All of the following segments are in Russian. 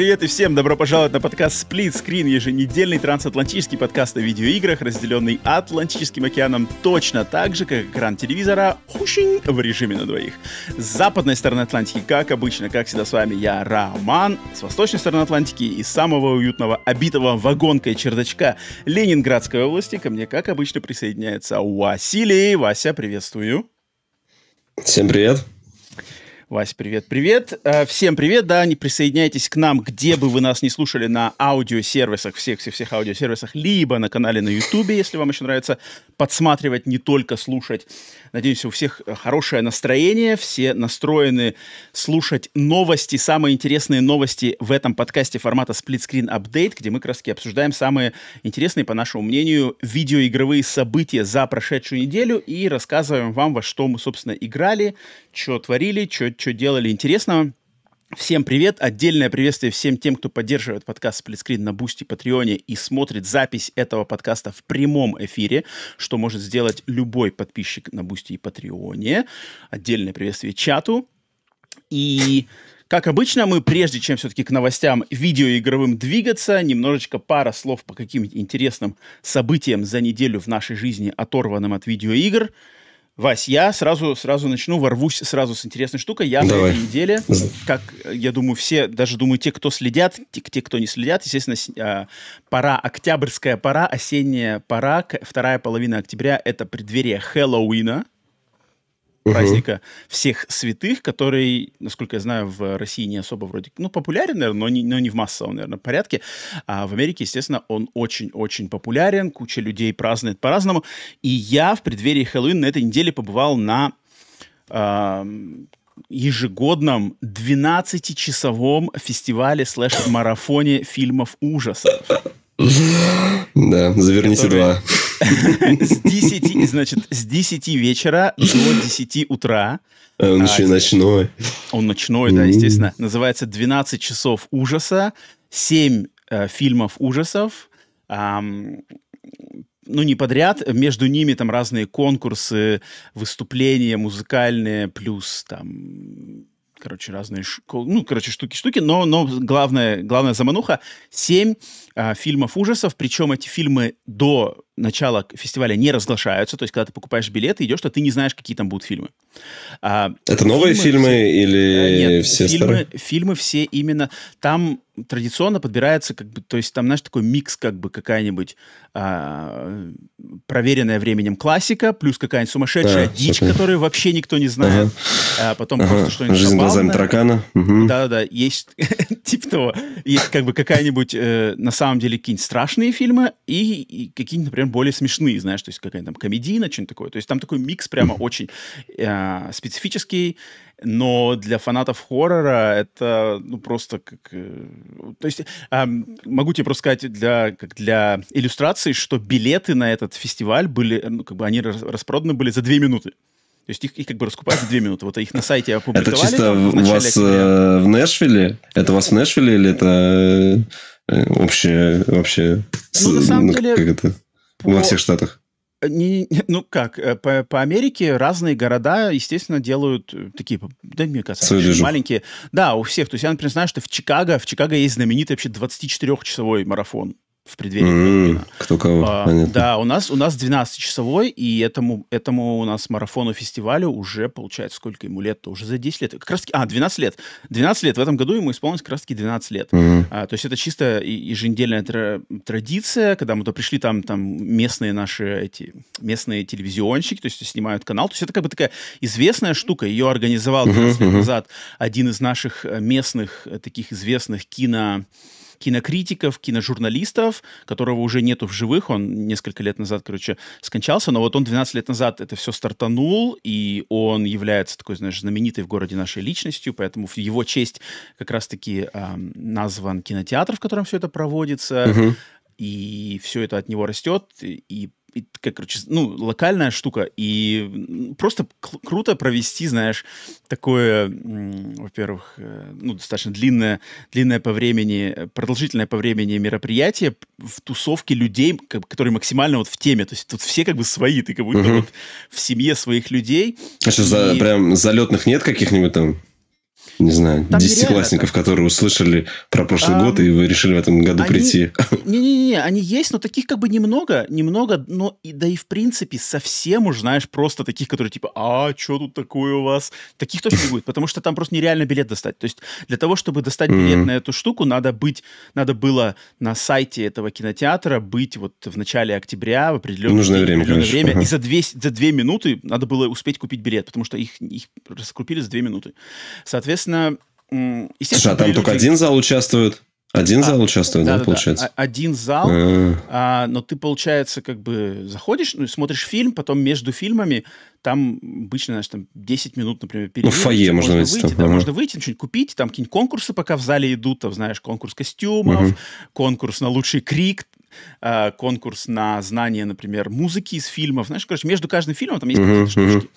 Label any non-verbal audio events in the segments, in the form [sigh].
Привет и всем добро пожаловать на подкаст Split Screen, еженедельный трансатлантический подкаст о видеоиграх, разделенный Атлантическим океаном точно так же, как экран телевизора в режиме на двоих. С западной стороны Атлантики, как обычно, как всегда с вами я, Роман, с восточной стороны Атлантики и самого уютного, обитого вагонкой чердачка Ленинградской области ко мне, как обычно, присоединяется Василий. Вася, приветствую. Всем привет. Вась, привет, привет. Э, всем привет, да, не присоединяйтесь к нам, где бы вы нас не слушали на аудиосервисах, всех-всех-всех аудиосервисах, либо на канале на Ютубе, если вам еще нравится подсматривать, не только слушать. Надеюсь, у всех хорошее настроение, все настроены слушать новости, самые интересные новости в этом подкасте формата Split Screen Update, где мы как обсуждаем самые интересные, по нашему мнению, видеоигровые события за прошедшую неделю и рассказываем вам, во что мы, собственно, играли, что творили, что что делали интересного. Всем привет! Отдельное приветствие всем тем, кто поддерживает подкаст Split Screen на Бусти, Патреоне и смотрит запись этого подкаста в прямом эфире, что может сделать любой подписчик на Бусти и Патреоне. Отдельное приветствие чату. И как обычно, мы, прежде чем все-таки к новостям видеоигровым двигаться, немножечко пара слов по каким-нибудь интересным событиям за неделю в нашей жизни, оторванным от видеоигр – Вась, я сразу, сразу начну, ворвусь сразу с интересной штукой. Я Давай. на этой неделе, как я думаю, все, даже думаю, те, кто следят, те, те кто не следят, естественно, а, пора, октябрьская пора, осенняя пора, вторая половина октября — это преддверие Хэллоуина праздника всех святых, который, насколько я знаю, в России не особо вроде, ну, популярен, наверное, но не, но не в массовом, наверное, порядке. А в Америке, естественно, он очень-очень популярен, куча людей празднует по-разному. И я в преддверии Хэллоуина на этой неделе побывал на э, ежегодном 12-часовом фестивале слэш-марафоне фильмов ужасов. Да, заверните два. С 10, значит, с 10 вечера до 10 утра. А он еще и ночной. Он ночной, да, естественно. Называется «12 часов ужаса», 7 э, фильмов ужасов, ну, не подряд, между ними там разные конкурсы, выступления музыкальные, плюс там короче, разные, ну, короче, штуки-штуки, но, но главная, главная замануха — семь а, фильмов ужасов, причем эти фильмы до начала фестиваля не разглашаются, то есть когда ты покупаешь билеты, идешь, то ты не знаешь, какие там будут фильмы. А, Это новые фильмы, фильмы или а, нет, все фильмы, старые? Фильмы все именно... Там традиционно подбирается, как бы, то есть там, знаешь, такой микс, как бы какая-нибудь а, проверенная временем классика, плюс какая-нибудь сумасшедшая а, дичь, супер. которую вообще никто не знает, ага. а потом ага. просто что-нибудь Жизнь глазами таракана. Угу. Да-да-да, есть [laughs] типа того, есть как бы какая-нибудь, э, на самом деле, какие-нибудь страшные фильмы и, и какие-нибудь, например, более смешные, знаешь, то есть какая-нибудь там комедийна, что-нибудь такое. То есть там такой микс прямо очень э, специфический, но для фанатов хоррора это ну просто как... Э, то есть э, могу тебе просто сказать для, как для иллюстрации, что билеты на этот фестиваль были, ну, как бы они распроданы были за две минуты. То есть их, их как бы раскупают за две минуты. Вот их на сайте опубликовали. Это чисто там, у вас октября. в Нэшвилле? Это у вас в Нэшвилле или это э, вообще... вообще ну, на самом ну, деле... Как это? По... Во всех штатах? Не, ну как, э, по, по Америке разные города, естественно, делают э, такие, да, мне кажется, маленькие. Да, у всех. То есть я, например, знаю, что в Чикаго, в Чикаго есть знаменитый вообще 24-часовой марафон в преддверии mm-hmm. Кто кого, а, Да, у нас, у нас 12-часовой, и этому, этому у нас марафону фестивалю уже, получается, сколько ему лет-то? Уже за 10 лет. Как раз таки, а, 12 лет. 12 лет. В этом году ему исполнилось как раз таки 12 лет. Mm-hmm. А, то есть это чисто еженедельная тра- традиция, когда мы то пришли там, там местные наши эти, местные телевизионщики, то есть снимают канал. То есть это как бы такая известная штука. Ее организовал 12 mm-hmm. лет назад один из наших э, местных э, таких известных кино кинокритиков, киножурналистов, которого уже нету в живых, он несколько лет назад, короче, скончался, но вот он 12 лет назад это все стартанул, и он является такой, знаешь, знаменитой в городе нашей личностью, поэтому в его честь как раз-таки э, назван кинотеатр, в котором все это проводится, uh-huh и все это от него растет, и такая, короче, ну, локальная штука, и просто круто провести, знаешь, такое, во-первых, э, ну, достаточно длинное, длинное по времени, продолжительное по времени мероприятие в тусовке людей, как, которые максимально вот в теме, то есть тут все как бы свои, ты как будто угу. вот в семье своих людей. А что, и... за, прям залетных нет каких-нибудь там? Не знаю, Там десятиклассников, которые услышали про прошлый а, год, и вы решили в этом году они, прийти. Не-не-не, они есть, но таких как бы немного, немного, но и да и в принципе совсем уж, знаешь, просто таких, которые типа, а, что тут такое у вас? Таких точно не будет, потому что там просто нереально билет достать. То есть для того, чтобы достать билет mm-hmm. на эту штуку, надо быть, надо было на сайте этого кинотеатра быть вот в начале октября в определенное, Нужное время, определенное время, ага. и за две, за две минуты надо было успеть купить билет, потому что их, их раскупили за две минуты. Соответственно, соответственно, естественно... Слушай, а там люди... только один зал участвует? Один а, зал участвует, да, да, да получается? Да, один зал, а. А, но ты, получается, как бы заходишь, ну, смотришь фильм, потом между фильмами там обычно, знаешь, там 10 минут, например, перерыв. Ну, фойе можно, можно выйти. Там, да, ага. можно выйти, что-нибудь купить, там какие-нибудь конкурсы пока в зале идут, там, знаешь, конкурс костюмов, угу. конкурс на лучший крик, э, конкурс на знание, например, музыки из фильмов. Знаешь, короче, между каждым фильмом там есть какие-то штучки.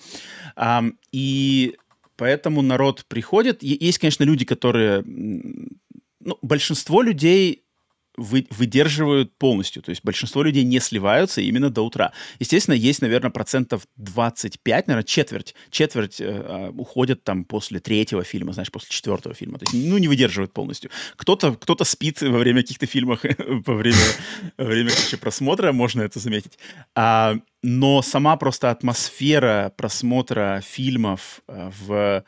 А, и Поэтому народ приходит. Есть, конечно, люди, которые... Ну, большинство людей вы, выдерживают полностью. То есть большинство людей не сливаются именно до утра. Естественно, есть, наверное, процентов 25, наверное, четверть, четверть э, а, уходят там после третьего фильма, знаешь, после четвертого фильма. То есть, ну, не выдерживают полностью. Кто-то кто спит во время каких-то фильмов, [laughs] во время, во время короче, просмотра, можно это заметить. А, но сама просто атмосфера просмотра фильмов э, в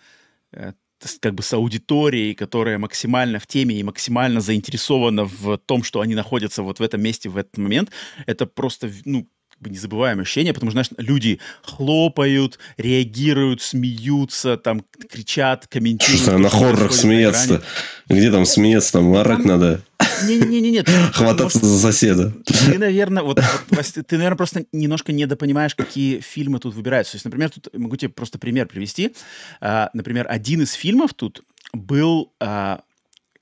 э, как бы с аудиторией, которая максимально в теме и максимально заинтересована в том, что они находятся вот в этом месте в этот момент, это просто, ну, бы незабываемое ощущение, потому что, знаешь, люди хлопают, реагируют, смеются, там кричат, комментируют. Что на хоррорах смеяться-то? Где там смеяться? Там орать там... надо. Не-не-не, [laughs] Хвататься за соседа. Ты, наверное, вот, вот ты, наверное, просто немножко недопонимаешь, какие фильмы тут выбираются. То есть, например, тут могу тебе просто пример привести. А, например, один из фильмов тут был, а,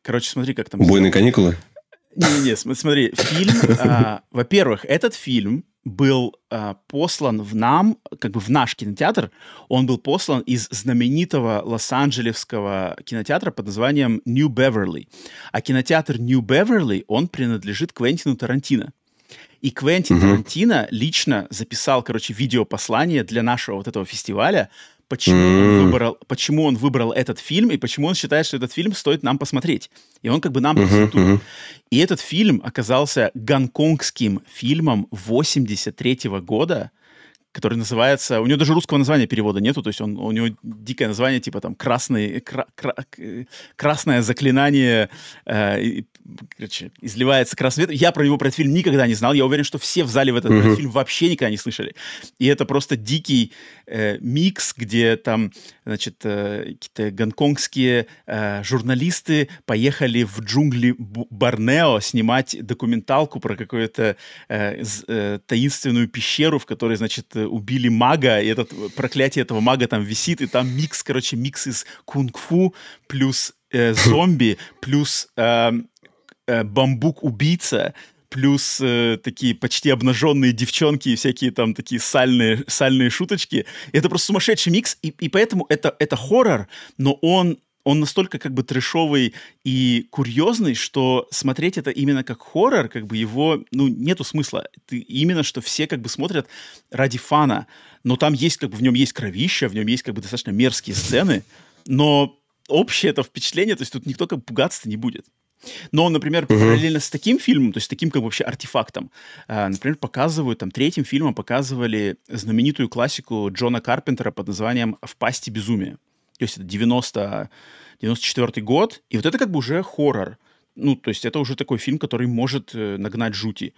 короче, смотри, как там. Убойные каникулы. Не-не-не, смотри, фильм. А, во-первых, этот фильм был э, послан в нам, как бы в наш кинотеатр, он был послан из знаменитого лос-анджелесского кинотеатра под названием New Beverly. А кинотеатр New Beverly, он принадлежит Квентину Тарантино. И Квентин mm-hmm. Тарантино лично записал, короче, видеопослание для нашего вот этого фестиваля, почему, mm. он выбрал, почему он выбрал этот фильм и почему он считает, что этот фильм стоит нам посмотреть. И он как бы нам uh-huh, uh-huh. И этот фильм оказался гонконгским фильмом 83 -го года, который называется... У него даже русского названия перевода нету, то есть он, у него дикое название, типа там «Красный, кра, кра, «Красное заклинание», э, короче, изливается красный свет. Я про него, про этот фильм никогда не знал. Я уверен, что все в зале в этот, mm-hmm. этот фильм вообще никогда не слышали. И это просто дикий э, микс, где там, значит, э, какие-то гонконгские э, журналисты поехали в джунгли Борнео снимать документалку про какую-то э, э, таинственную пещеру, в которой, значит, убили мага, и этот, проклятие этого мага там висит, и там микс, короче, микс из кунг-фу плюс э, [coughs] зомби, плюс э, э, бамбук-убийца, плюс э, такие почти обнаженные девчонки и всякие там такие сальные, сальные шуточки. Это просто сумасшедший микс, и, и поэтому это, это хоррор, но он он настолько как бы трешовый и курьезный, что смотреть это именно как хоррор, как бы его, ну, нету смысла. Ты, именно, что все как бы смотрят ради фана, но там есть как бы, в нем есть кровища, в нем есть как бы достаточно мерзкие сцены, но общее это впечатление, то есть тут никто как бы пугаться не будет. Но, например, uh-huh. параллельно с таким фильмом, то есть таким как бы вообще артефактом, э, например, показывают, там, третьим фильмом показывали знаменитую классику Джона Карпентера под названием «В пасти безумия». То есть это 90, 94 год, и вот это как бы уже хоррор. Ну, то есть это уже такой фильм, который может э, нагнать жути.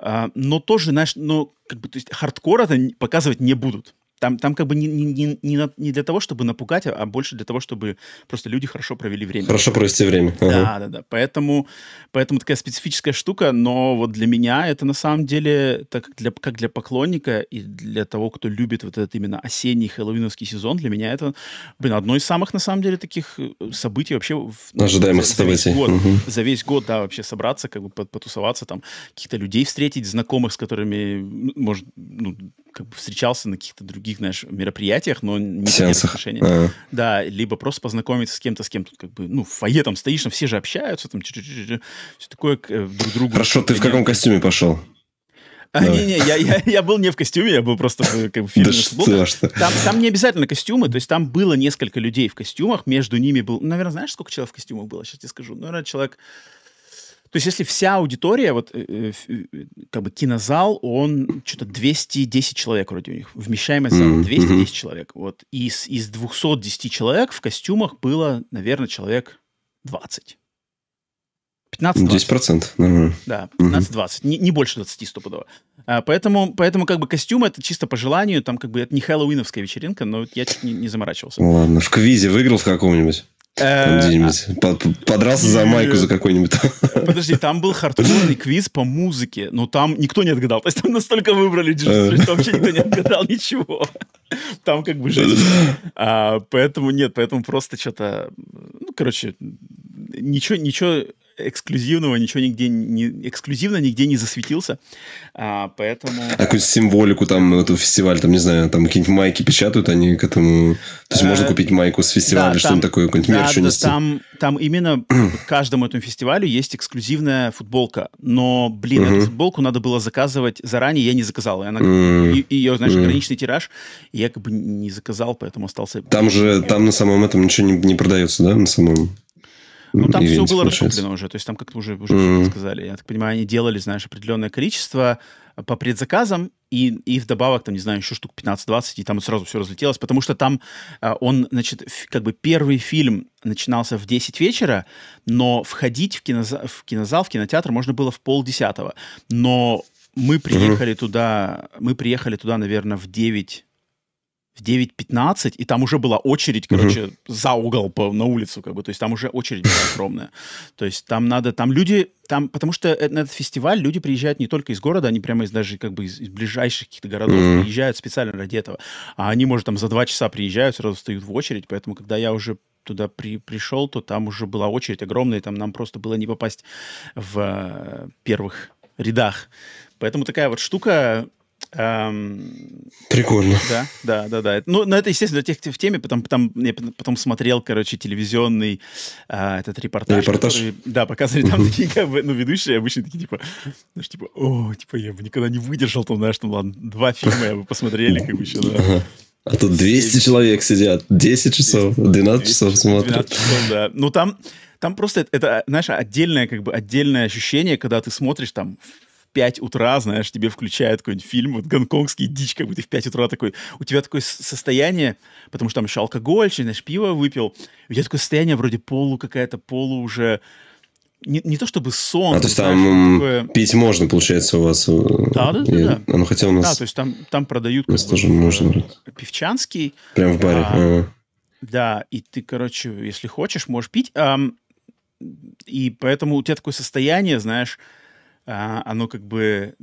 А, но тоже, знаешь, ну, как бы, то есть хардкор это показывать не будут. Там, там как бы не, не, не, не для того, чтобы напугать, а больше для того, чтобы просто люди хорошо провели время. Хорошо провести время. Ага. Да, да, да. Поэтому, поэтому такая специфическая штука, но вот для меня это на самом деле, так для, как для поклонника и для того, кто любит вот этот именно осенний хэллоуиновский сезон, для меня это, блин, одно из самых, на самом деле, таких э, событий вообще... Ну, Ожидаемых за, событий. За весь, год, угу. за весь год, да, вообще собраться, как бы потусоваться, там, каких-то людей встретить, знакомых, с которыми, может, ну, как бы встречался на каких-то других, знаешь, мероприятиях, но не Сеансах. отношения. А. Да, либо просто познакомиться с кем-то, с кем-то, как бы, ну, в фойе там стоишь, там все же общаются, там, все такое э, друг другу. Хорошо, ты в каком костюме пошел? А, не-не, я, я, я был не в костюме, я был просто в, как бы, в фирменных да что, Там, там не обязательно костюмы, то есть там было несколько людей в костюмах, между ними был, наверное, знаешь, сколько человек в костюмах было? Сейчас тебе скажу. Наверное, человек то есть если вся аудитория, вот э, э, как бы кинозал, он что-то 210 человек вроде у них, вмещаемость зала 210 mm-hmm. человек. Вот из, из 210 человек в костюмах было, наверное, человек 20. 15-20. 10%. Угу. Да, 15-20. Угу. Не, не больше 20 стопудово. А, поэтому, поэтому как бы костюм это чисто по желанию, там как бы это не хэллоуиновская вечеринка, но я чуть не, не заморачивался. Ладно, в квизе выиграл в каком-нибудь? Э, подрался за майку за какой-нибудь. [laughs] Подожди, там был хардкорный квиз по музыке, но там никто не отгадал. То есть там настолько выбрали что вообще никто не отгадал ничего. Там как бы жизнь. А, поэтому нет, поэтому просто что-то... Ну, короче, ничего, ничего эксклюзивного, ничего нигде не эксклюзивно нигде не засветился, а, поэтому. А какую символику там эту фестиваль, там не знаю, там какие-нибудь майки печатают, они к этому, то есть можно э, купить майку с фестиваля, да, что-нибудь такое, какой-нибудь мерч да, унести. Там, там именно [clears throat] каждому этому фестивалю есть эксклюзивная футболка, но, блин, эту футболку надо было заказывать заранее, я не заказал, и она, ее, знаешь, ограниченный тираж, я как бы не заказал, поэтому остался. Там же, там на самом этом ничего не, не продается, да, на самом. Ну, там все было раскуплено уже, то есть там как-то уже, уже mm-hmm. сказали. Я так понимаю, они делали, знаешь, определенное количество по предзаказам, и, и вдобавок, там, не знаю, еще штук 15-20, и там сразу все разлетелось, потому что там а, он, значит, как бы первый фильм начинался в 10 вечера, но входить в, кинозал, в кинозал, в кинотеатр можно было в полдесятого. Но мы приехали mm-hmm. туда, мы приехали туда, наверное, в 9 в 9.15, и там уже была очередь, короче, uh-huh. за угол по, на улицу, как бы, то есть там уже очередь была огромная. То есть там надо, там люди, там, потому что на этот фестиваль люди приезжают не только из города, они прямо из даже как бы из, из ближайших каких-то городов uh-huh. приезжают специально ради этого. А они, может, там за два часа приезжают, сразу встают в очередь, поэтому, когда я уже туда при, пришел, то там уже была очередь огромная, и там нам просто было не попасть в э, первых рядах. Поэтому такая вот штука, Эм, Прикольно. Да, да, да, да. Ну, но это, естественно, для тех в теме, потом, потом, я потом смотрел, короче, телевизионный э, этот репортаж. Репортаж? Который, да, показывали там [laughs] такие, как бы, ну, ведущие обычно такие, типа, знаешь, типа, о, типа, я бы никогда не выдержал, там, знаешь, там, ладно, два фильма я бы посмотрели, как бы еще, да. А тут 200 человек сидят, 10 часов, 12 часов смотрят. 12 часов, да. Ну, там, там просто это, знаешь, отдельное, как бы, отдельное ощущение, когда ты смотришь там 5 утра, знаешь, тебе включают какой-нибудь фильм, вот гонконгский дичь, как бы ты в 5 утра такой, у тебя такое состояние, потому что там еще алкоголь, знаешь, пиво выпил, у тебя такое состояние вроде полу какая-то, полу уже, не, не то чтобы сон. А то есть там такое... пить можно, получается, у вас? Э, да, да, да. да. Ну хотя у нас... Да, то есть там, там продают... У нас тоже можно. Певчанский. Прям в баре. А, а. Да, и ты, короче, если хочешь, можешь пить. А, и поэтому у тебя такое состояние, знаешь, а, оно как бы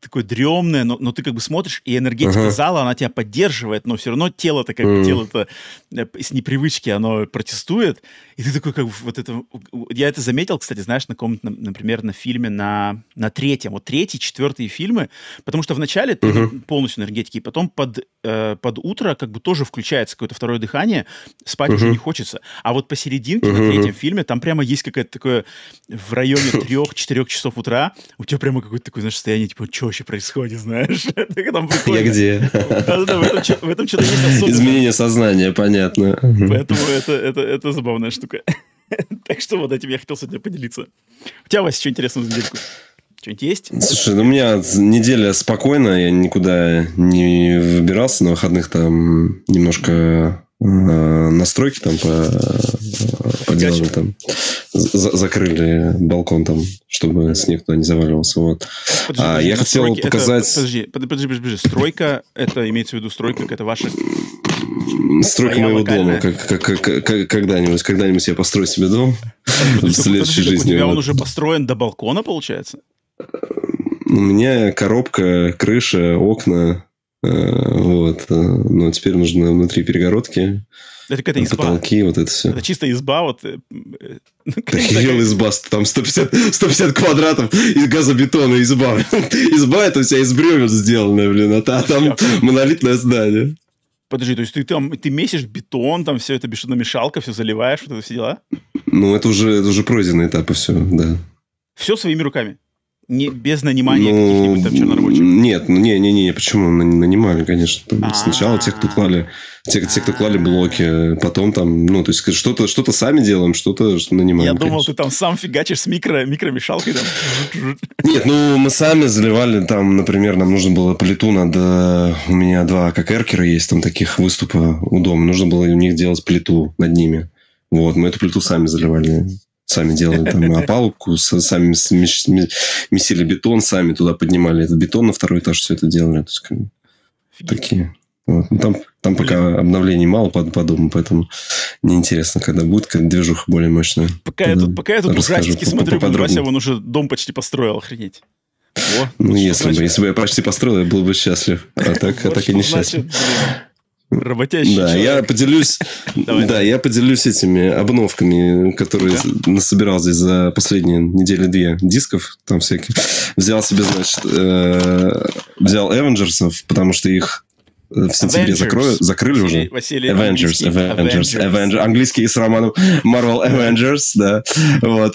такое дремное, но, но ты как бы смотришь, и энергетика uh-huh. зала, она тебя поддерживает, но все равно тело-то как бы, mm. тело-то э, с непривычки оно протестует, и ты такой как бы вот это... Я это заметил, кстати, знаешь, на каком например, на фильме на, на третьем, вот третий, четвертый фильмы, потому что вначале ты uh-huh. полностью энергетики, и потом под, э, под утро как бы тоже включается какое-то второе дыхание, спать uh-huh. уже не хочется. А вот посерединке uh-huh. на третьем фильме там прямо есть какое-то такое в районе [laughs] трех-четырех часов утра, у тебя прямо какое-то такое, знаешь, состояние, типа, что вообще происходит, знаешь? [laughs] Я где? В этом что-то есть. [laughs] Изменение сознания, понятно. Поэтому это, это, это забавная штука. [laughs] Так что вот этим я хотел сегодня поделиться. У тебя, Вася, что интересного за недельку? Что-нибудь есть? Слушай, ну у меня неделя спокойная, я никуда не выбирался, на выходных там немножко настройки там по, по делам там за закрыли балкон там, чтобы снег туда не заваливался. Вот. Подожди, а, я хотел показать... Это, подожди, подожди, подожди, подожди, стройка, это имеется в виду стройка, это ваша... Стройка моего локальная? дома, как, как, как, как, когда-нибудь, когда-нибудь я построю себе дом в следующей жизни. У тебя он уже построен до балкона, получается? У меня коробка, крыша, окна, вот. Э, но теперь нужно внутри перегородки. Это какая-то изба. Потолки, вот это все. Это чисто изба, вот. Э, Охерел [laughs] изба, там 150, 150 квадратов из газобетона изба. [laughs] Изба это вся из бревен сделанная, блин, а там монолитное здание. Подожди, то есть ты там ты месишь бетон, там все это бетономешалка, все заливаешь, вот это все дела? Ну, это уже, это уже пройденный этап, и все, да. Все своими руками? Не, без нанимания ну, каких-нибудь там чернорабочих? Нет, ну не, не, не, почему? Нанимали, конечно. Там, сначала те, кто клали, те, те, кто клали блоки, потом там, ну, то есть что-то что сами делаем, что-то что нанимаем. Я думал, ты там сам фигачишь с микро, микромешалкой там. Нет, ну, мы сами заливали там, например, нам нужно было плиту надо, у меня два как эркера есть, там таких выступа у дома, нужно было у них делать плиту над ними. Вот, мы эту плиту сами заливали сами делали там опалубку, сами месили бетон, сами туда поднимали этот бетон на второй этаж, все это делали. То есть, как, такие. Вот. Ну, там, там пока обновлений мало по, по дому, поэтому неинтересно, когда будет когда движуха более мощная. Пока я тут, пока я тут ужастики смотрю, Вася, он уже дом почти построил, охренеть. О, ну, если бы, если бы я почти построил, я был бы счастлив. А так, а так и несчастлив. Работящий Да, человек. я поделюсь, да, я поделюсь этими обновками, которые насобирал здесь за последние недели две дисков, там всякие. Взял себе, значит, э, взял Avengers, потому что их в сентябре закрою, закрыли Василий, уже. Василий Avengers, Avengers, Avengers, Avengers, английский с романом Marvel Avengers, да, вот,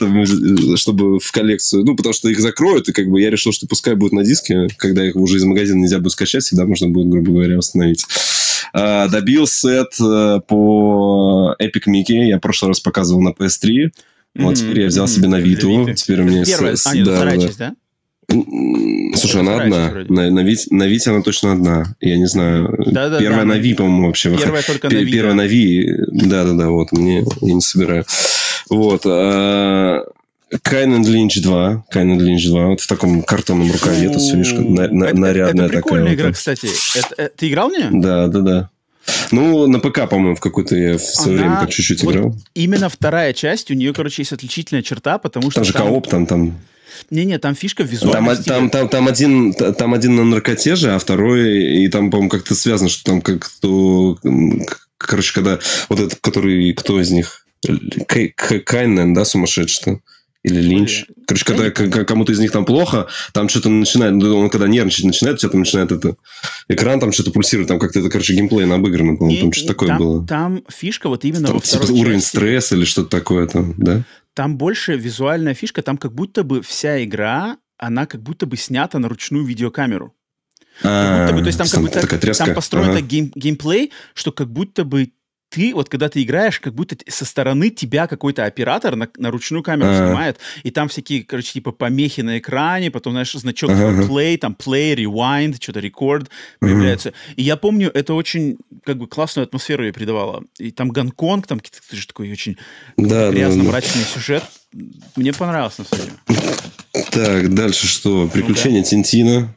чтобы в коллекцию, ну, потому что их закроют, и как бы я решил, что пускай будет на диске, когда их уже из магазина нельзя будет скачать, всегда можно будет, грубо говоря, восстановить. А, добил сет э, по Epic Mickey, я в прошлый раз показывал на PS3, вот теперь я взял себе на Vita, теперь у меня... Первая, а, нет, да, часть, да? Слушай, она одна. На, на, Вите, на Вите она точно одна. Я не знаю. Да, да, первая да, на Ви, по-моему, вообще. Первая только на Ви. Первая на Ви. Да-да-да, вот. Мне я не собираю. Вот. А... Кайн Линч 2. Кайн Линч 2. Вот в таком картонном рукаве. Это все видишь, на, на, нарядная это такая. Это игра, вот. кстати. Это, это, ты играл в нее? Да, да, да. Ну, на ПК, по-моему, в какой-то я в свое Она... время так чуть-чуть вот играл. Именно вторая часть, у нее, короче, есть отличительная черта, потому что... Там же там... кооп, там, там... Не-не, там фишка в визуальности. Там, там, там, там, один, там один на наркоте же, а второй, и там, по-моему, как-то связано, что там как-то... Короче, когда вот этот, который, кто из них? Кайнен, да, сумасшедший-то? Или Линч. Короче, когда кому-то из них там плохо, там что-то начинает, ну, он когда нервничать начинает, там начинает это... Экран там что-то пульсирует, там как-то это, короче, геймплей обыграно, по-моему, там что-то такое там, было. Там фишка вот именно там, во типа уровень стресса или что-то такое там, да? Там больше визуальная фишка, там как будто бы вся игра, она как будто бы снята на ручную видеокамеру. А, будто бы, то есть там как будто там построен гейм, геймплей, что как будто бы ты, вот когда ты играешь, как будто со стороны тебя какой-то оператор на, на ручную камеру а снимает, и там всякие, короче, типа помехи на экране, потом, знаешь, значок ага. play, там play, rewind, что-то record появляется. Ага. И я помню, это очень, как бы, классную атмосферу ей придавало. И там Гонконг, там какой-то же такой очень да, грязно-мрачный да, да. сюжет. Мне понравилось на самом деле. Так, дальше что? Приключения ну, да. Тинтина.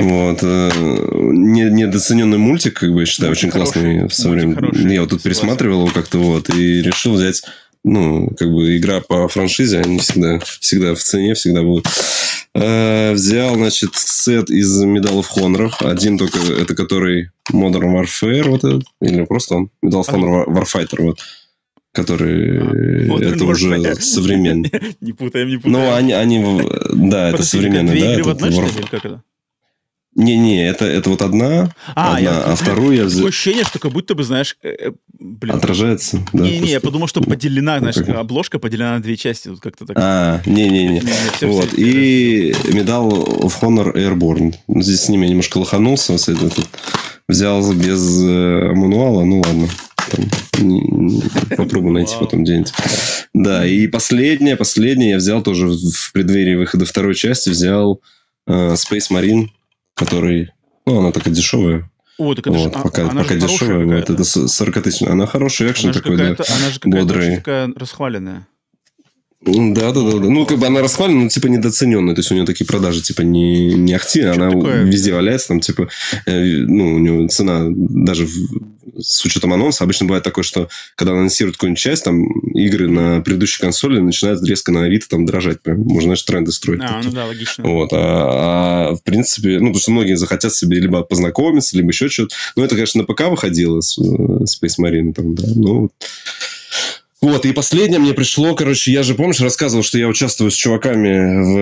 Вот. Э, недооцененный мультик, как бы, я считаю, очень, очень классный в свое время. Я вот тут пересматривал его как-то вот и решил взять ну, как бы игра по франшизе, они всегда, всегда в цене, всегда будут. Э, взял, значит, сет из Medal of Honor. Один только, это который Modern Warfare, вот этот, или просто он, Medal of Honor Warfighter, вот который а, это уже [laughs] современный. Не путаем, не путаем. Ну, они, они да, это современный, да. Игры в одной, что ли, как это? Не-не, это, это вот одна, а, одна я, а вторую я взял. Такое ощущение, что как будто бы, знаешь, э, э блин. Отражается, да. Не-не, я подумал, что поделена, знаешь, как... обложка поделена на две части, тут как-то так. А, не-не-не. Вот, все, и Medal of Honor Airborne. Здесь с ними я немножко лоханулся, вот взял без э, мануала, ну ладно. Там, попробую найти потом где-нибудь. Да, и последнее, последнее я взял тоже в преддверии выхода второй части, взял э, Space Marine который... Ну, она такая дешевая. О, так это вот, же, пока, она пока же дешевая, вот это 40 тысяч. Она хорошая, экшен она такой, да, она же какая-то такая расхваленная. Да, да, да, да. Ну, как бы она расхвалена, но типа недооцененная. То есть у нее такие продажи, типа, не, не ахти, она такое? везде валяется, там, типа, э, ну, у нее цена даже в, с учетом анонса. Обычно бывает такое, что когда анонсируют какую-нибудь часть, там, игры на предыдущей консоли начинают резко на Авито там дрожать. Прям, можно, знаешь, тренды строить. А, такие. ну да, логично. Вот. А, а, в принципе, ну, потому что многие захотят себе либо познакомиться, либо еще что-то. Ну, это, конечно, на ПК выходило с э, Space Marine, там, да. Ну, вот, и последнее мне пришло, короче, я же, помнишь, рассказывал, что я участвую с чуваками в,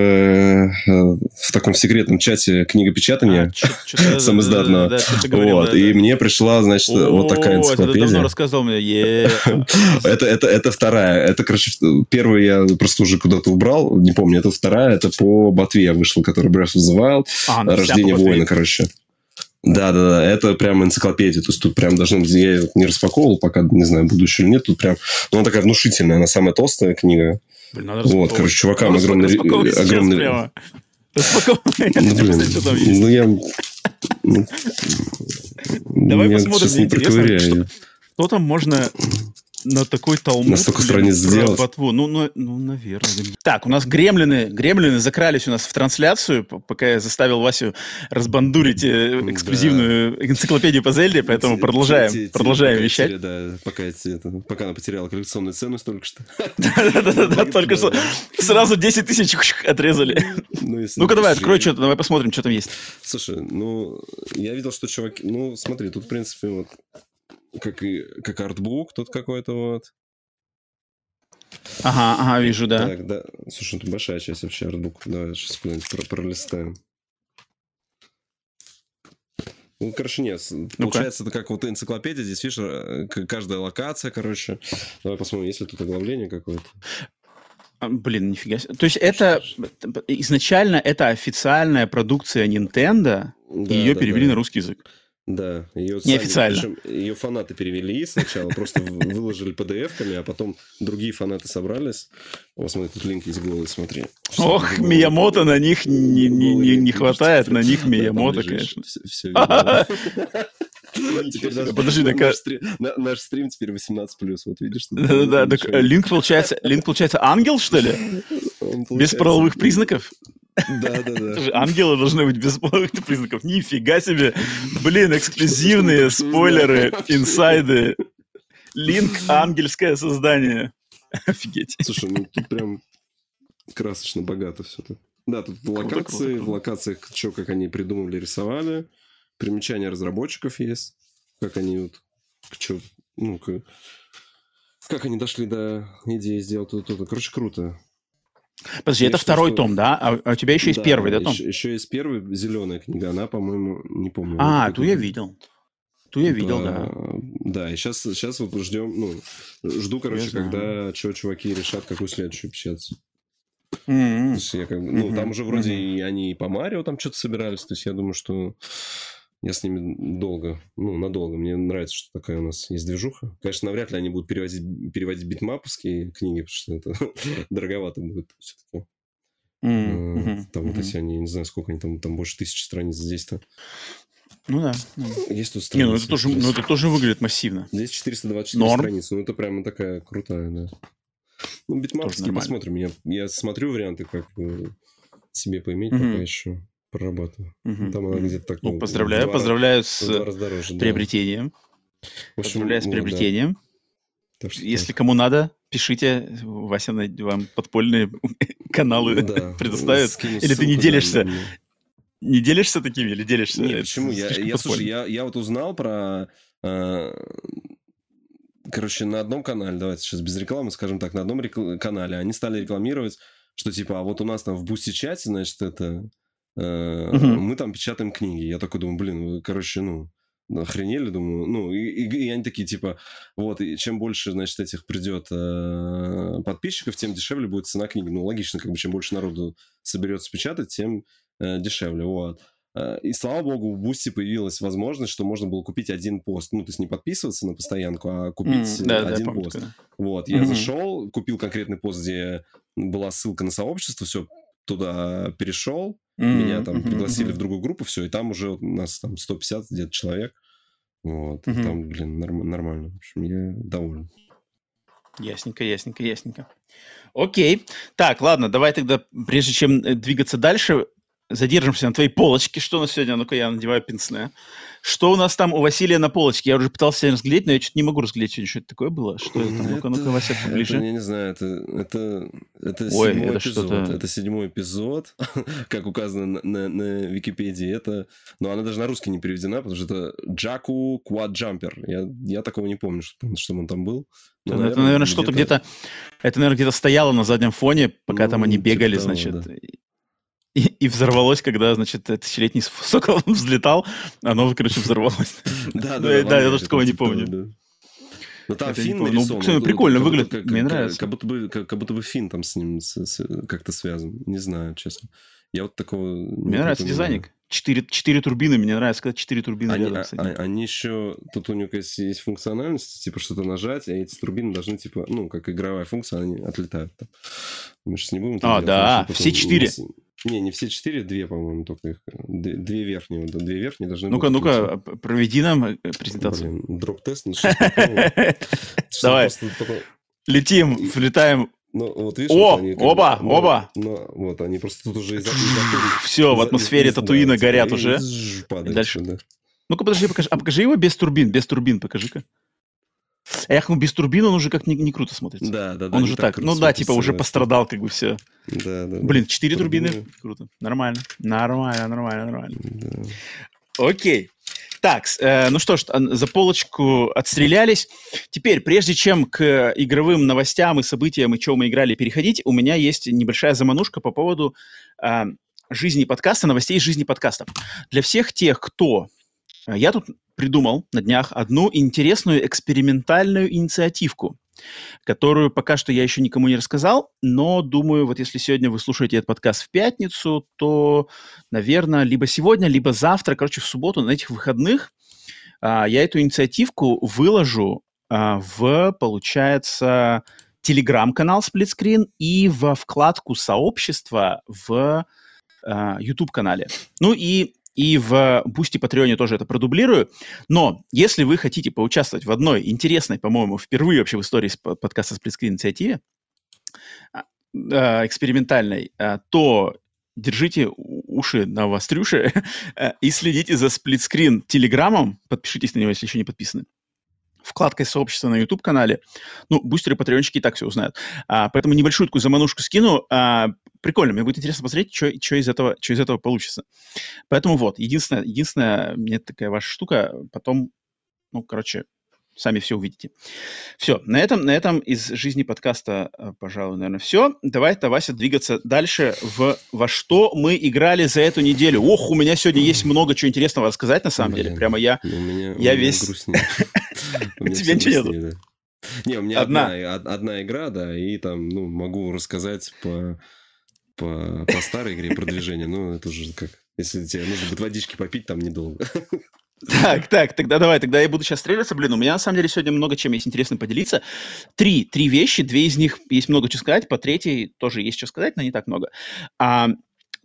э, в таком секретном чате книгопечатания а, [laughs] самоиздатного. вот, и мне пришла, значит, вот такая энциклопедия. Давно рассказал мне. [laughs] это, это, это вторая. Это, короче, первую я просто уже куда-то убрал, не помню, это вторая, это по Ботве я вышел, который Breath of the Wild, а, ну, Рождение воина, короче. Да, да, да, это прям энциклопедия. То есть тут прям должны быть, я не распаковывал, пока не знаю, буду еще или нет. Тут прям, ну, она такая внушительная, она самая толстая книга. Блин, надо вот, короче, чувакам огромный... огромный... Ну, блин, ну я... Ну, Давай посмотрим, мне интересно, что там можно на такой талмуд. На столько страниц сделать. Ботву. Ну, ну, ну, наверное. Так, у нас гремлины, гремлины закрались у нас в трансляцию, пока я заставил Васю разбандурить э, эксклюзивную да. энциклопедию по Зельде, поэтому те, продолжаем, те, те, продолжаем пока вещать. Потеря, да, пока, это, пока она потеряла коллекционную ценность только что. [laughs] Да-да-да, только что сразу 10 тысяч отрезали. Ну, Ну-ка давай, открой что-то, давай посмотрим, что там есть. Слушай, ну, я видел, что чуваки... Ну, смотри, тут, в принципе, вот как, и, как артбук тут какой-то вот. Ага, ага, вижу, да. Так, да. Слушай, тут большая часть вообще артбук. Давай сейчас куда-нибудь про пролистаем. Ну, короче, нет. ну Получается, это как вот энциклопедия. Здесь, видишь, э, каждая локация, короче. Давай посмотрим, есть ли тут оглавление какое-то. А, блин, нифига себе. То есть это изначально это официальная продукция Nintendo, да, и ее да, перевели да. на русский язык. Да, ее неофициально. Сами, причем, ее фанаты перевели сначала, просто выложили PDF-ками, а потом другие фанаты собрались. Вот смотри, тут линк есть голый, смотри. Ох, Миямото на них не, не, не, не хватает, на них [laughs] Миямото, конечно. Все, [laughs] Подожди, так... Наш стрим теперь 18+, вот видишь? Да-да-да, так линк получается, линк получается ангел, что ли? Без правовых признаков? Да, да, да. Ангелы должны быть без половых признаков. Нифига себе. Блин, эксклюзивные спойлеры, инсайды. Линк ангельское создание. Офигеть. Слушай, ну тут прям красочно богато все тут. Да, тут локации, в локациях, что, как они придумывали, рисовали. Примечания разработчиков есть. Как они вот, что, ну, как, как они дошли до идеи сделать то-то. Короче, круто. Подожди, это второй что... том, да? А, а у тебя еще есть да, первый, да, том? Еще, еще есть первый, зеленая книга, она, по-моему, не помню. А, ту я видел. Ту я видел, да. Да, и сейчас, сейчас вот ждем, ну, жду, короче, когда что чуваки решат, какую следующую печатать. Mm-hmm. То есть я как бы, ну, mm-hmm. там уже вроде mm-hmm. и они и по Марио там что-то собирались, то есть я думаю, что я с ними долго, ну, надолго. Мне нравится, что такая у нас есть движуха. Конечно, навряд ли они будут переводить, переводить битмаповские книги, потому что это [laughs] дороговато будет все-таки. Mm-hmm. Там вот эти они, не знаю, сколько они там, там больше тысячи страниц здесь-то. Ну да. Есть тут страницы. Не, ну это тоже, ну это тоже выглядит массивно. Здесь 424 Норм. страницы. Ну это прямо такая крутая, да. Ну, битмапские посмотрим. Я, я смотрю варианты, как себе поиметь mm-hmm. пока еще прорабатываю. Угу. Там она где-то так... Ну, поздравляю, два, поздравляю с дороже, приобретением. Да. Общем, поздравляю с ну, приобретением. Да. Так что Если так. кому надо, пишите, Вася вам подпольные [laughs] каналы да. [laughs] предоставит. Или ты не делишься? Да, не делишься такими или делишься? Нет, почему? Я, я, слушай, я, я вот узнал про... Э, короче, на одном канале, давайте сейчас без рекламы скажем так, на одном рекл- канале они стали рекламировать, что типа, а вот у нас там в бусти-чате, значит, это Uh-huh. Мы там печатаем книги. Я такой думаю, блин, короче, ну, охренели, думаю. Ну, и, и, и они такие, типа, вот, и чем больше, значит, этих придет э, подписчиков, тем дешевле будет цена книги. Ну, логично, как бы, чем больше народу соберется печатать, тем э, дешевле, вот. И слава богу, в Бусти появилась возможность, что можно было купить один пост. Ну, то есть не подписываться на постоянку, а купить mm, да, один да, пост. Помню, вот, я mm-hmm. зашел, купил конкретный пост, где была ссылка на сообщество, все, туда перешел, mm-hmm. меня там пригласили mm-hmm. в другую группу, все, и там уже у нас там 150 где-то человек. Вот, mm-hmm. там, блин, норм- нормально. В общем, я доволен. Ясненько, ясненько, ясненько. Окей. Так, ладно, давай тогда, прежде чем э, двигаться дальше, задержимся на твоей полочке. Что у нас сегодня? Ну-ка, я надеваю пенсне. Что у нас там у Василия на полочке? Я уже пытался разглядеть, но я что-то не могу разглядеть сегодня, что это такое было. Что это? Ну-ка, ну-ка, Вася, поближе. Это, я не знаю, это, это, это Ой, седьмой это эпизод. Это седьмой эпизод, [laughs] как указано на, на, на Википедии. Это, но она даже на русский не переведена, потому что это Джаку Jumper. Я, я такого не помню, что, что он там был. Но, это, наверное, наверное что-то где-то... Это, наверное, где-то стояло на заднем фоне, пока ну, там они бегали, типа того, значит. Да. И, и взорвалось, когда, значит, тысячелетний сокол [laughs] взлетал, оно, короче, взорвалось. Да, [laughs] да, да, я даже такого не помню. Ну там это фин нарисован. Ну, прикольно выглядит, мне нравится. Как будто бы, как будто бы фин там с ним как-то связан. Не знаю, честно. Я вот такого... Мне нравится дизайник. Четыре, четыре турбины, мне нравится, когда четыре турбины они, рядом с а, они еще... Тут у него есть, есть функциональность, типа что-то нажать, а эти турбины должны, типа, ну, как игровая функция, они отлетают. Там. Мы сейчас не будем... А, да, все четыре. Не, не все четыре, две, по-моему, только их. Две верхние, две верхние должны ну-ка, быть. Ну-ка, ну-ка, проведи нам э, презентацию. Блин, дроп-тест. Ну, [laughs] Давай. Летим, влетаем ну, вот видишь, О, вот они, оба, бы, ну, оба. Ну, вот они просто тут уже из [laughs] Все, в атмосфере Татуина горят уже. Дальше. Ну-ка, подожди, покажи. А покажи его без турбин, без турбин, покажи-ка. Эх, ну без турбин он уже как не, не круто смотрится. Да, да, да. Он уже так, ну да, типа уже пострадал как бы все. Да, да. Блин, четыре турбины. турбины. Круто. Нормально. Нормально, нормально, нормально. Да. Окей. Так, э, ну что ж, за полочку отстрелялись. Теперь, прежде чем к игровым новостям и событиям, и чем мы играли, переходить, у меня есть небольшая заманушка по поводу э, жизни подкаста, новостей жизни подкастов. Для всех тех, кто... Э, я тут придумал на днях одну интересную экспериментальную инициативку, которую пока что я еще никому не рассказал, но думаю, вот если сегодня вы слушаете этот подкаст в пятницу, то, наверное, либо сегодня, либо завтра, короче, в субботу, на этих выходных, а, я эту инициативку выложу а, в, получается, телеграм-канал Split Screen и во вкладку сообщества в а, YouTube-канале. Ну и и в Бусти Патреоне тоже это продублирую. Но если вы хотите поучаствовать в одной интересной, по-моему, впервые вообще в истории подкаста «Сплитскрин» инициативе, а, экспериментальной, а, то держите уши на вострюше [laughs] и следите за сплитскрин телеграммом. Подпишитесь на него, если еще не подписаны вкладкой сообщества на YouTube-канале. Ну, бустеры, патреончики и так все узнают. А, поэтому небольшую такую заманушку скину. А, прикольно, мне будет интересно посмотреть, что, из этого, что из этого получится. Поэтому вот, единственная, единственная мне такая ваша штука, потом, ну, короче, Сами все увидите. Все, на этом, на этом из жизни подкаста, э, пожалуй, наверное, все. Давай-то, Вася, двигаться дальше в во что мы играли за эту неделю. Ох, у меня сегодня есть много чего интересного рассказать, на самом Блин, деле. Прямо я, у меня, я [laughs] у. [laughs] Тебе ничего нет? Не, у меня одна. Одна, одна игра, да, и там, ну, могу рассказать по, по, по старой игре продвижения. Ну, это уже как... Если тебе нужно будет водички попить, там недолго. Так, так, тогда давай, тогда я буду сейчас стреляться. Блин, у меня на самом деле сегодня много чем есть интересно поделиться. Три, три вещи, две из них есть много чего сказать, по третьей тоже есть что сказать, но не так много. А,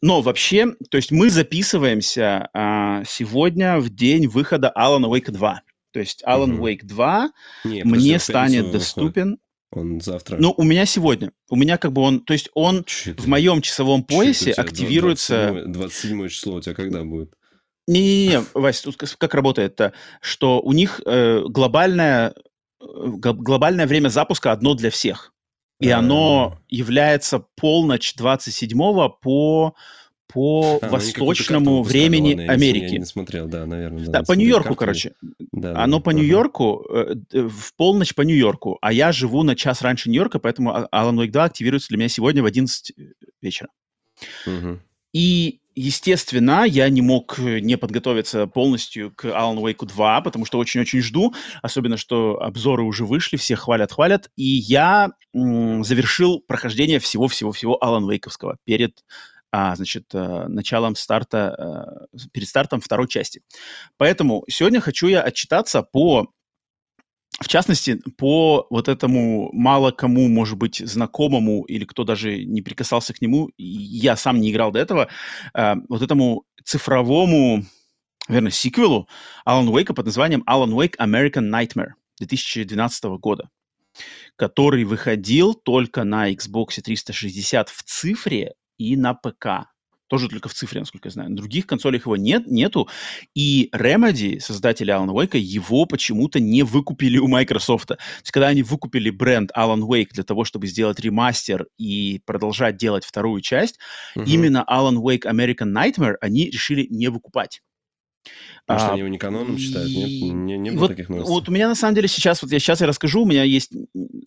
но вообще, то есть мы записываемся а, сегодня в день выхода Alan Wake 2. То есть Alan угу. Wake 2 Не, мне станет доступен... Он завтра. Ну, у меня сегодня. У меня как бы он... То есть он Че в моем часовом поясе активируется... 27, 27 число у тебя когда будет? Не-не-не, Вась, тут как работает-то, что у них э, глобальное, э, глобальное время запуска одно для всех. И а оно является полночь 27-го по по а, восточному времени Америки. Я не смотрел, да, наверное. Да, по Нью-Йорку, короче. Да, оно да, по Нью-Йорку, э, в полночь по Нью-Йорку, а я живу на час раньше Нью-Йорка, поэтому Alan Wake 2 активируется для меня сегодня в 11 вечера. Угу. И Естественно, я не мог э, не подготовиться полностью к Alan Wake 2, потому что очень-очень жду, особенно что обзоры уже вышли, все хвалят-хвалят, и я м- завершил прохождение всего-всего-всего Alan Wake'овского перед а, значит, а, началом старта, а, перед стартом второй части. Поэтому сегодня хочу я отчитаться по в частности, по вот этому мало кому, может быть, знакомому или кто даже не прикасался к нему, я сам не играл до этого, э, вот этому цифровому, наверное, сиквелу Alan Wake под названием Alan Wake American Nightmare 2012 года, который выходил только на Xbox 360 в цифре и на ПК. Тоже только в цифре, насколько я знаю. На других консолях его нет, нету. И Remedy, создатели Alan Wake, его почему-то не выкупили у Microsoft. То есть, когда они выкупили бренд Alan Wake для того, чтобы сделать ремастер и продолжать делать вторую часть, угу. именно Alan Wake American Nightmare они решили не выкупать. Потому что а, они его не каноном считают, нет? Не, не было вот, таких новостей. Вот у меня на самом деле сейчас, вот я сейчас я расскажу, у меня есть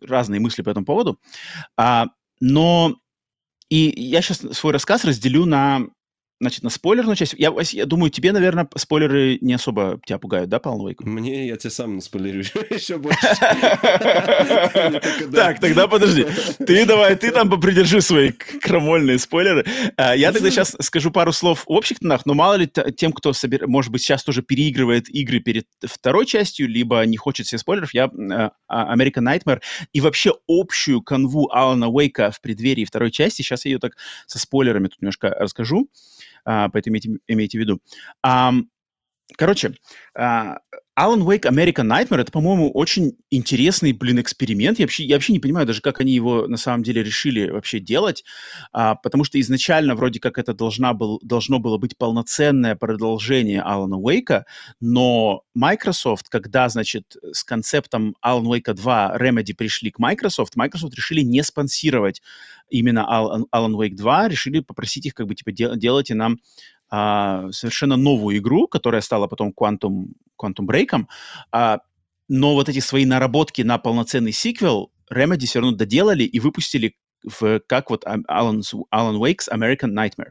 разные мысли по этому поводу, а, но и я сейчас свой рассказ разделю на Значит, на спойлерную часть. Я, я думаю, тебе, наверное, спойлеры не особо тебя пугают, да, Павел Вейку? Мне, я тебе сам наспойлерю [laughs] еще больше. [laughs] Так, тогда подожди. Ты давай, ты там попридержи свои крамольные спойлеры. А, я тогда сейчас скажу пару слов в общих тонах, но мало ли тем, кто, может быть, сейчас тоже переигрывает игры перед второй частью, либо не хочет себе спойлеров, я а, а, American Nightmare и вообще общую канву Алана Уэйка в преддверии второй части, сейчас я ее так со спойлерами тут немножко расскажу а, поэтому имейте, имейте в виду. А, короче, а, Alan Wake American Nightmare это, по-моему, очень интересный, блин, эксперимент. Я вообще, я вообще не понимаю даже, как они его на самом деле решили вообще делать, а, потому что изначально вроде как это должна был, должно было быть полноценное продолжение Алана Уэйка, но Microsoft, когда, значит, с концептом Alan Wake 2 Remedy пришли к Microsoft, Microsoft решили не спонсировать именно Alan, Alan Wake 2, решили попросить их, как бы, типа, дел, делайте нам а, совершенно новую игру, которая стала потом Quantum, Quantum Break. А, но вот эти свои наработки на полноценный сиквел Remedy все равно доделали и выпустили в, как вот Alan, Alan Wake's American Nightmare.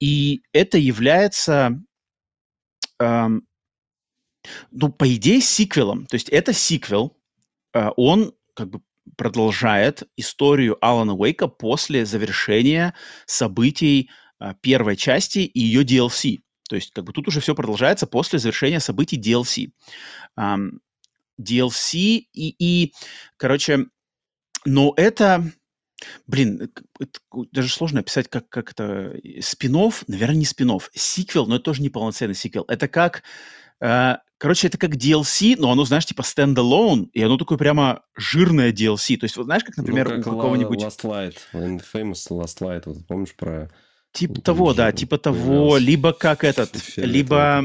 И это является, эм, ну, по идее, сиквелом. То есть это сиквел, э, он как бы продолжает историю Алана Уэйка после завершения событий а, первой части и ее DLC. То есть как бы тут уже все продолжается после завершения событий DLC. Um, DLC и, и, короче, но это, блин, это даже сложно описать, как, как это, спинов, наверное, не спинов, сиквел, но это тоже не полноценный сиквел. Это как, э, короче, это как DLC, но оно, знаешь, типа стендалone, и оно такое прямо жирное DLC. То есть, вот знаешь, как, например, ну, как у какого-нибудь... Last Light, Famous Last Light, вот помнишь про Типа того, да, типа того, либо как этот, либо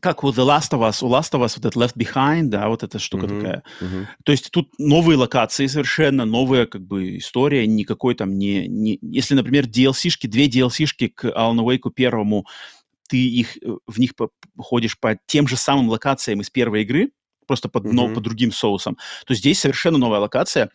как у The Last of Us, у Last of Us вот этот Left Behind, да, вот эта штука uh-huh, такая. Uh-huh. То есть тут новые локации совершенно, новая как бы история, никакой там не... не... Если, например, DLC-шки, две DLC-шки к Alan Wake первому, ты их, э, в них по, ходишь по тем же самым локациям из первой игры, просто под, uh-huh. но, по другим соусам, то здесь совершенно новая локация,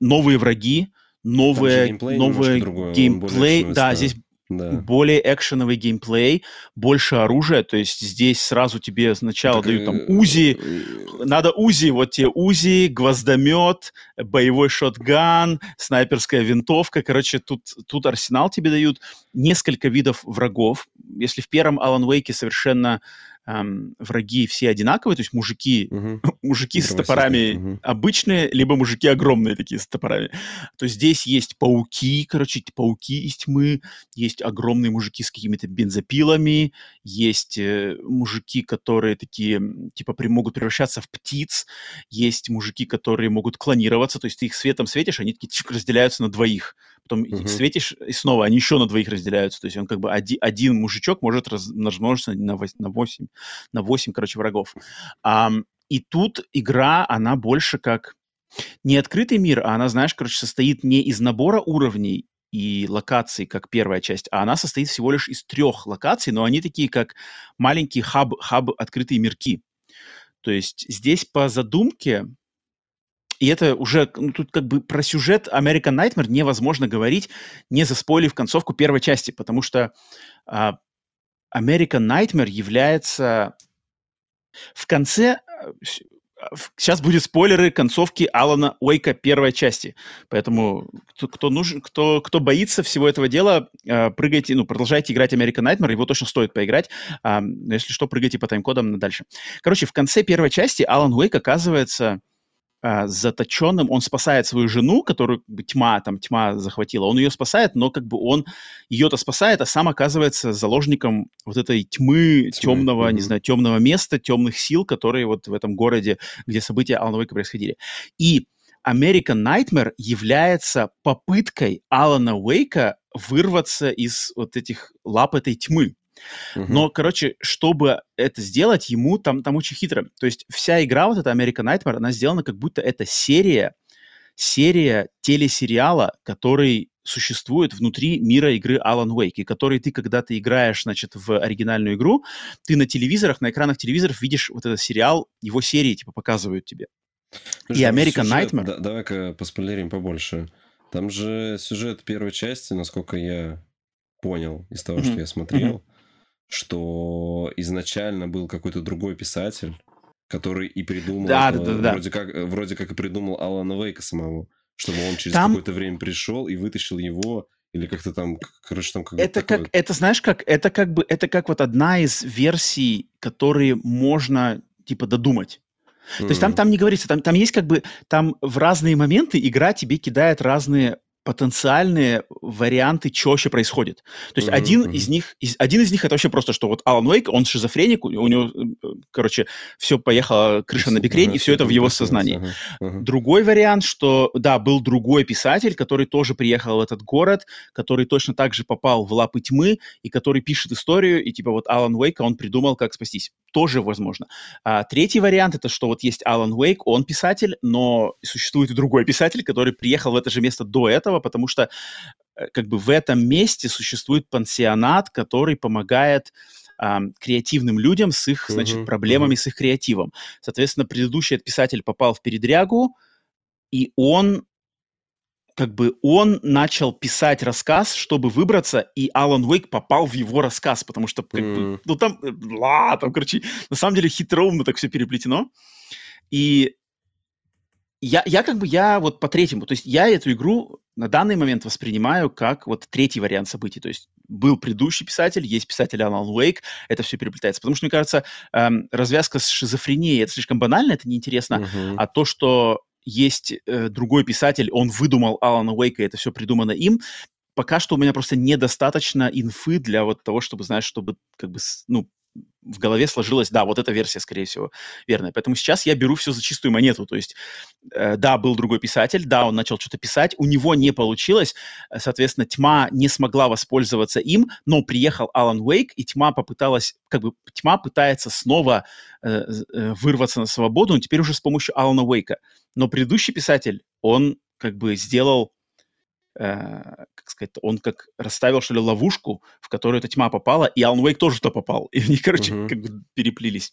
новые враги, новое, геймплей новое геймплей. Да, здесь да. более экшеновый геймплей, больше оружия, то есть здесь сразу тебе сначала так, дают там э, УЗИ, э, надо УЗИ, вот тебе УЗИ, гвоздомет, боевой шотган, снайперская винтовка, короче, тут, тут арсенал тебе дают, несколько видов врагов. Если в первом Alan Wake совершенно эм, враги все одинаковые, то есть мужики, угу. [laughs] мужики с топорами угу. обычные, либо мужики огромные такие с топорами. То здесь есть пауки, короче, пауки из тьмы, есть огромные мужики с какими-то бензопилами, есть э, мужики, которые такие, типа, при, могут превращаться в птиц, есть мужики, которые могут клонироваться, то есть ты их светом светишь, они такие разделяются на двоих потом uh-huh. светишь, и снова они еще на двоих разделяются. То есть он как бы один, один мужичок может размножиться на 8, на 8, на 8 короче, врагов. А, и тут игра, она больше как не открытый мир, а она, знаешь, короче, состоит не из набора уровней и локаций, как первая часть, а она состоит всего лишь из трех локаций, но они такие, как маленькие хаб, хаб открытые мирки. То есть здесь по задумке и это уже, ну, тут как бы про сюжет American Nightmare невозможно говорить, не заспойлив концовку первой части, потому что а, American Nightmare является в конце... Сейчас будет спойлеры концовки Алана Уэйка первой части. Поэтому кто, кто нужен, кто, кто боится всего этого дела, э, прыгайте, ну, продолжайте играть American Nightmare, его точно стоит поиграть. Э, если что, прыгайте по тайм-кодам дальше. Короче, в конце первой части Алан Уэйк оказывается а, заточенным, он спасает свою жену, которую как бы, тьма, там, тьма захватила, он ее спасает, но как бы он ее-то спасает, а сам оказывается заложником вот этой тьмы, тьмы. темного, mm-hmm. не знаю, темного места, темных сил, которые вот в этом городе, где события Алана Вейка происходили. И American Nightmare является попыткой Алана Уэйка вырваться из вот этих лап этой тьмы. Но, короче, чтобы это сделать, ему там, там очень хитро. То есть вся игра, вот эта American Nightmare, она сделана как будто это серия, серия телесериала, который существует внутри мира игры Alan Wake, и который ты, когда ты играешь, значит, в оригинальную игру, ты на телевизорах, на экранах телевизоров видишь вот этот сериал, его серии, типа, показывают тебе. Слушай, и American сюжет, Nightmare... Да, давай-ка поспойлерим побольше. Там же сюжет первой части, насколько я понял из того, mm-hmm. что я смотрел, mm-hmm. Что изначально был какой-то другой писатель, который и придумал да, этого, да, да, вроде, да. Как, вроде как и придумал Алана Вейка самого чтобы он через там... какое-то время пришел и вытащил его или как-то там, короче, там как Это такое... как, это знаешь как, это как бы, это как вот одна из версий, которые можно типа додумать. Mm-hmm. То есть там, там не говорится, там, там есть как бы, там в разные моменты игра тебе кидает разные потенциальные варианты, что вообще происходит. То есть mm-hmm. один из них, из, один из них это вообще просто, что вот Алан Уэйк, он шизофреник, у, у него, э, короче, все поехало крыша на бекрень, и все это в его сознании. Uh-huh. Uh-huh. Другой вариант, что, да, был другой писатель, который тоже приехал в этот город, который точно так же попал в лапы тьмы, и который пишет историю, и типа вот Алан Уэйка он придумал, как спастись. Тоже возможно. А третий вариант, это что вот есть Алан Уэйк, он писатель, но существует и другой писатель, который приехал в это же место до этого, этого, потому что э, как бы в этом месте существует пансионат, который помогает э, креативным людям с их, значит, проблемами, с их креативом. Соответственно, предыдущий писатель попал в передрягу, и он как бы он начал писать рассказ, чтобы выбраться, и Алан Уэйк попал в его рассказ, потому что, как mm. бы, ну там, ла, там, короче, на самом деле хитроумно так все переплетено. И я, я как бы, я вот по третьему, то есть я эту игру на данный момент воспринимаю как вот третий вариант событий. То есть был предыдущий писатель, есть писатель Алан Уэйк, это все переплетается. Потому что, мне кажется, эм, развязка с шизофренией, это слишком банально, это неинтересно. Uh-huh. А то, что есть э, другой писатель, он выдумал Алана Уэйка, это все придумано им, пока что у меня просто недостаточно инфы для вот того, чтобы, знаешь, чтобы как бы, ну, в голове сложилось, да, вот эта версия, скорее всего, верная. Поэтому сейчас я беру все за чистую монету. То есть, э, да, был другой писатель, да, он начал что-то писать, у него не получилось, э, соответственно, тьма не смогла воспользоваться им, но приехал Алан Уэйк, и тьма попыталась, как бы, тьма пытается снова э, э, вырваться на свободу, но теперь уже с помощью Алана Уэйка. Но предыдущий писатель, он как бы сделал как сказать, он как расставил, что ли, ловушку, в которую эта тьма попала, и Alan Wake тоже туда попал. И они, короче, uh-huh. как бы переплились.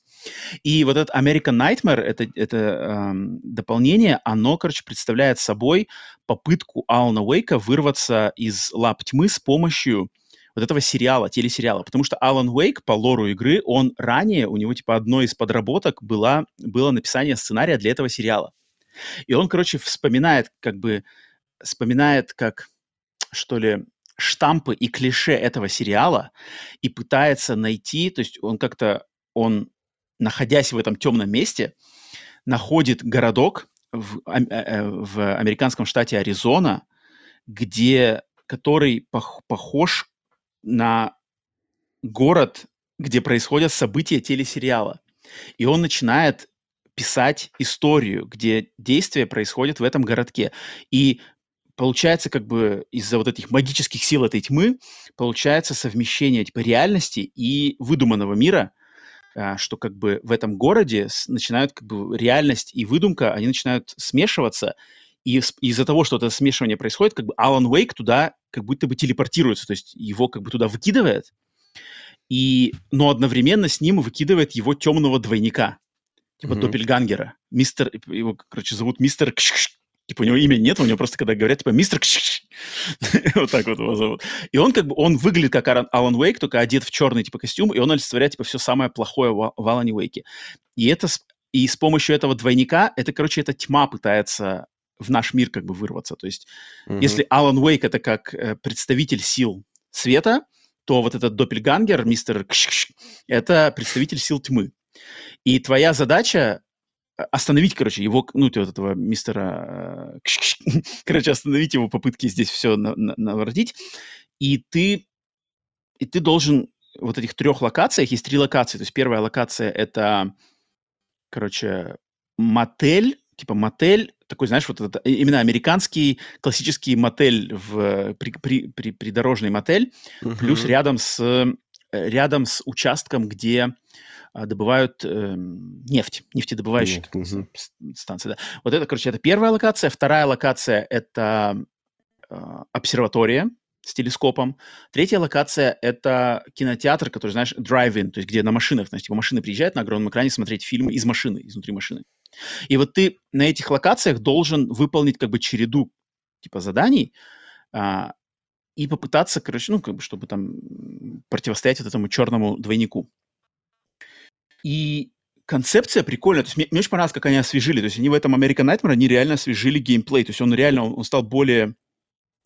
И вот этот American Nightmare, это, это э, дополнение, оно, короче, представляет собой попытку Алана Уэйка вырваться из лап тьмы с помощью вот этого сериала, телесериала. Потому что Алан Уэйк по лору игры, он ранее, у него, типа, одной из подработок была, было написание сценария для этого сериала. И он, короче, вспоминает, как бы, вспоминает как, что ли, штампы и клише этого сериала и пытается найти, то есть он как-то, он, находясь в этом темном месте, находит городок в, э, э, в американском штате Аризона, где, который пох, похож на город, где происходят события телесериала. И он начинает писать историю, где действие происходит в этом городке. И получается как бы из-за вот этих магических сил этой тьмы получается совмещение типа реальности и выдуманного мира, а, что как бы в этом городе начинают как бы реальность и выдумка, они начинают смешиваться, и из-за того, что это смешивание происходит, как бы Алан Уэйк туда как будто бы телепортируется, то есть его как бы туда выкидывает, и, но одновременно с ним выкидывает его темного двойника, типа mm-hmm. Доппельгангера. Мистер, его, короче, зовут мистер Типа у него имя нет, у него просто, когда говорят, типа, мистер [laughs] вот так вот его зовут. И он как бы, он выглядит как Алан Уэйк, только одет в черный, типа, костюм, и он олицетворяет, типа, все самое плохое в, в Алане Уэйке. И это, и с помощью этого двойника, это, короче, эта тьма пытается в наш мир как бы вырваться. То есть, mm-hmm. если Алан Уэйк это как э, представитель сил света, то вот этот Доппельгангер, мистер это представитель сил тьмы. И твоя задача остановить, короче, его, ну, вот этого мистера, э, [laughs] короче, остановить его попытки здесь все на, на, наворотить, и ты, и ты должен вот этих трех локациях, есть три локации, то есть первая локация это, короче, мотель, типа мотель, такой, знаешь, вот это именно американский классический мотель в при, при, при, придорожный мотель, uh-huh. плюс рядом с рядом с участком, где а, добывают э, нефть, нефтедобывающие угу. станции. Да. Вот это, короче, это первая локация. Вторая локация – это э, обсерватория с телескопом. Третья локация – это кинотеатр, который, знаешь, drive-in, то есть где на машинах, знаешь, типа машины приезжают на огромном экране смотреть фильмы из машины, изнутри машины. И вот ты на этих локациях должен выполнить как бы череду типа заданий, а, и попытаться, короче, ну, как бы, чтобы там противостоять вот этому черному двойнику. И концепция прикольная. То есть мне, мне очень понравилось, как они освежили. То есть они в этом American Nightmare, они реально освежили геймплей. То есть он реально, он, он стал более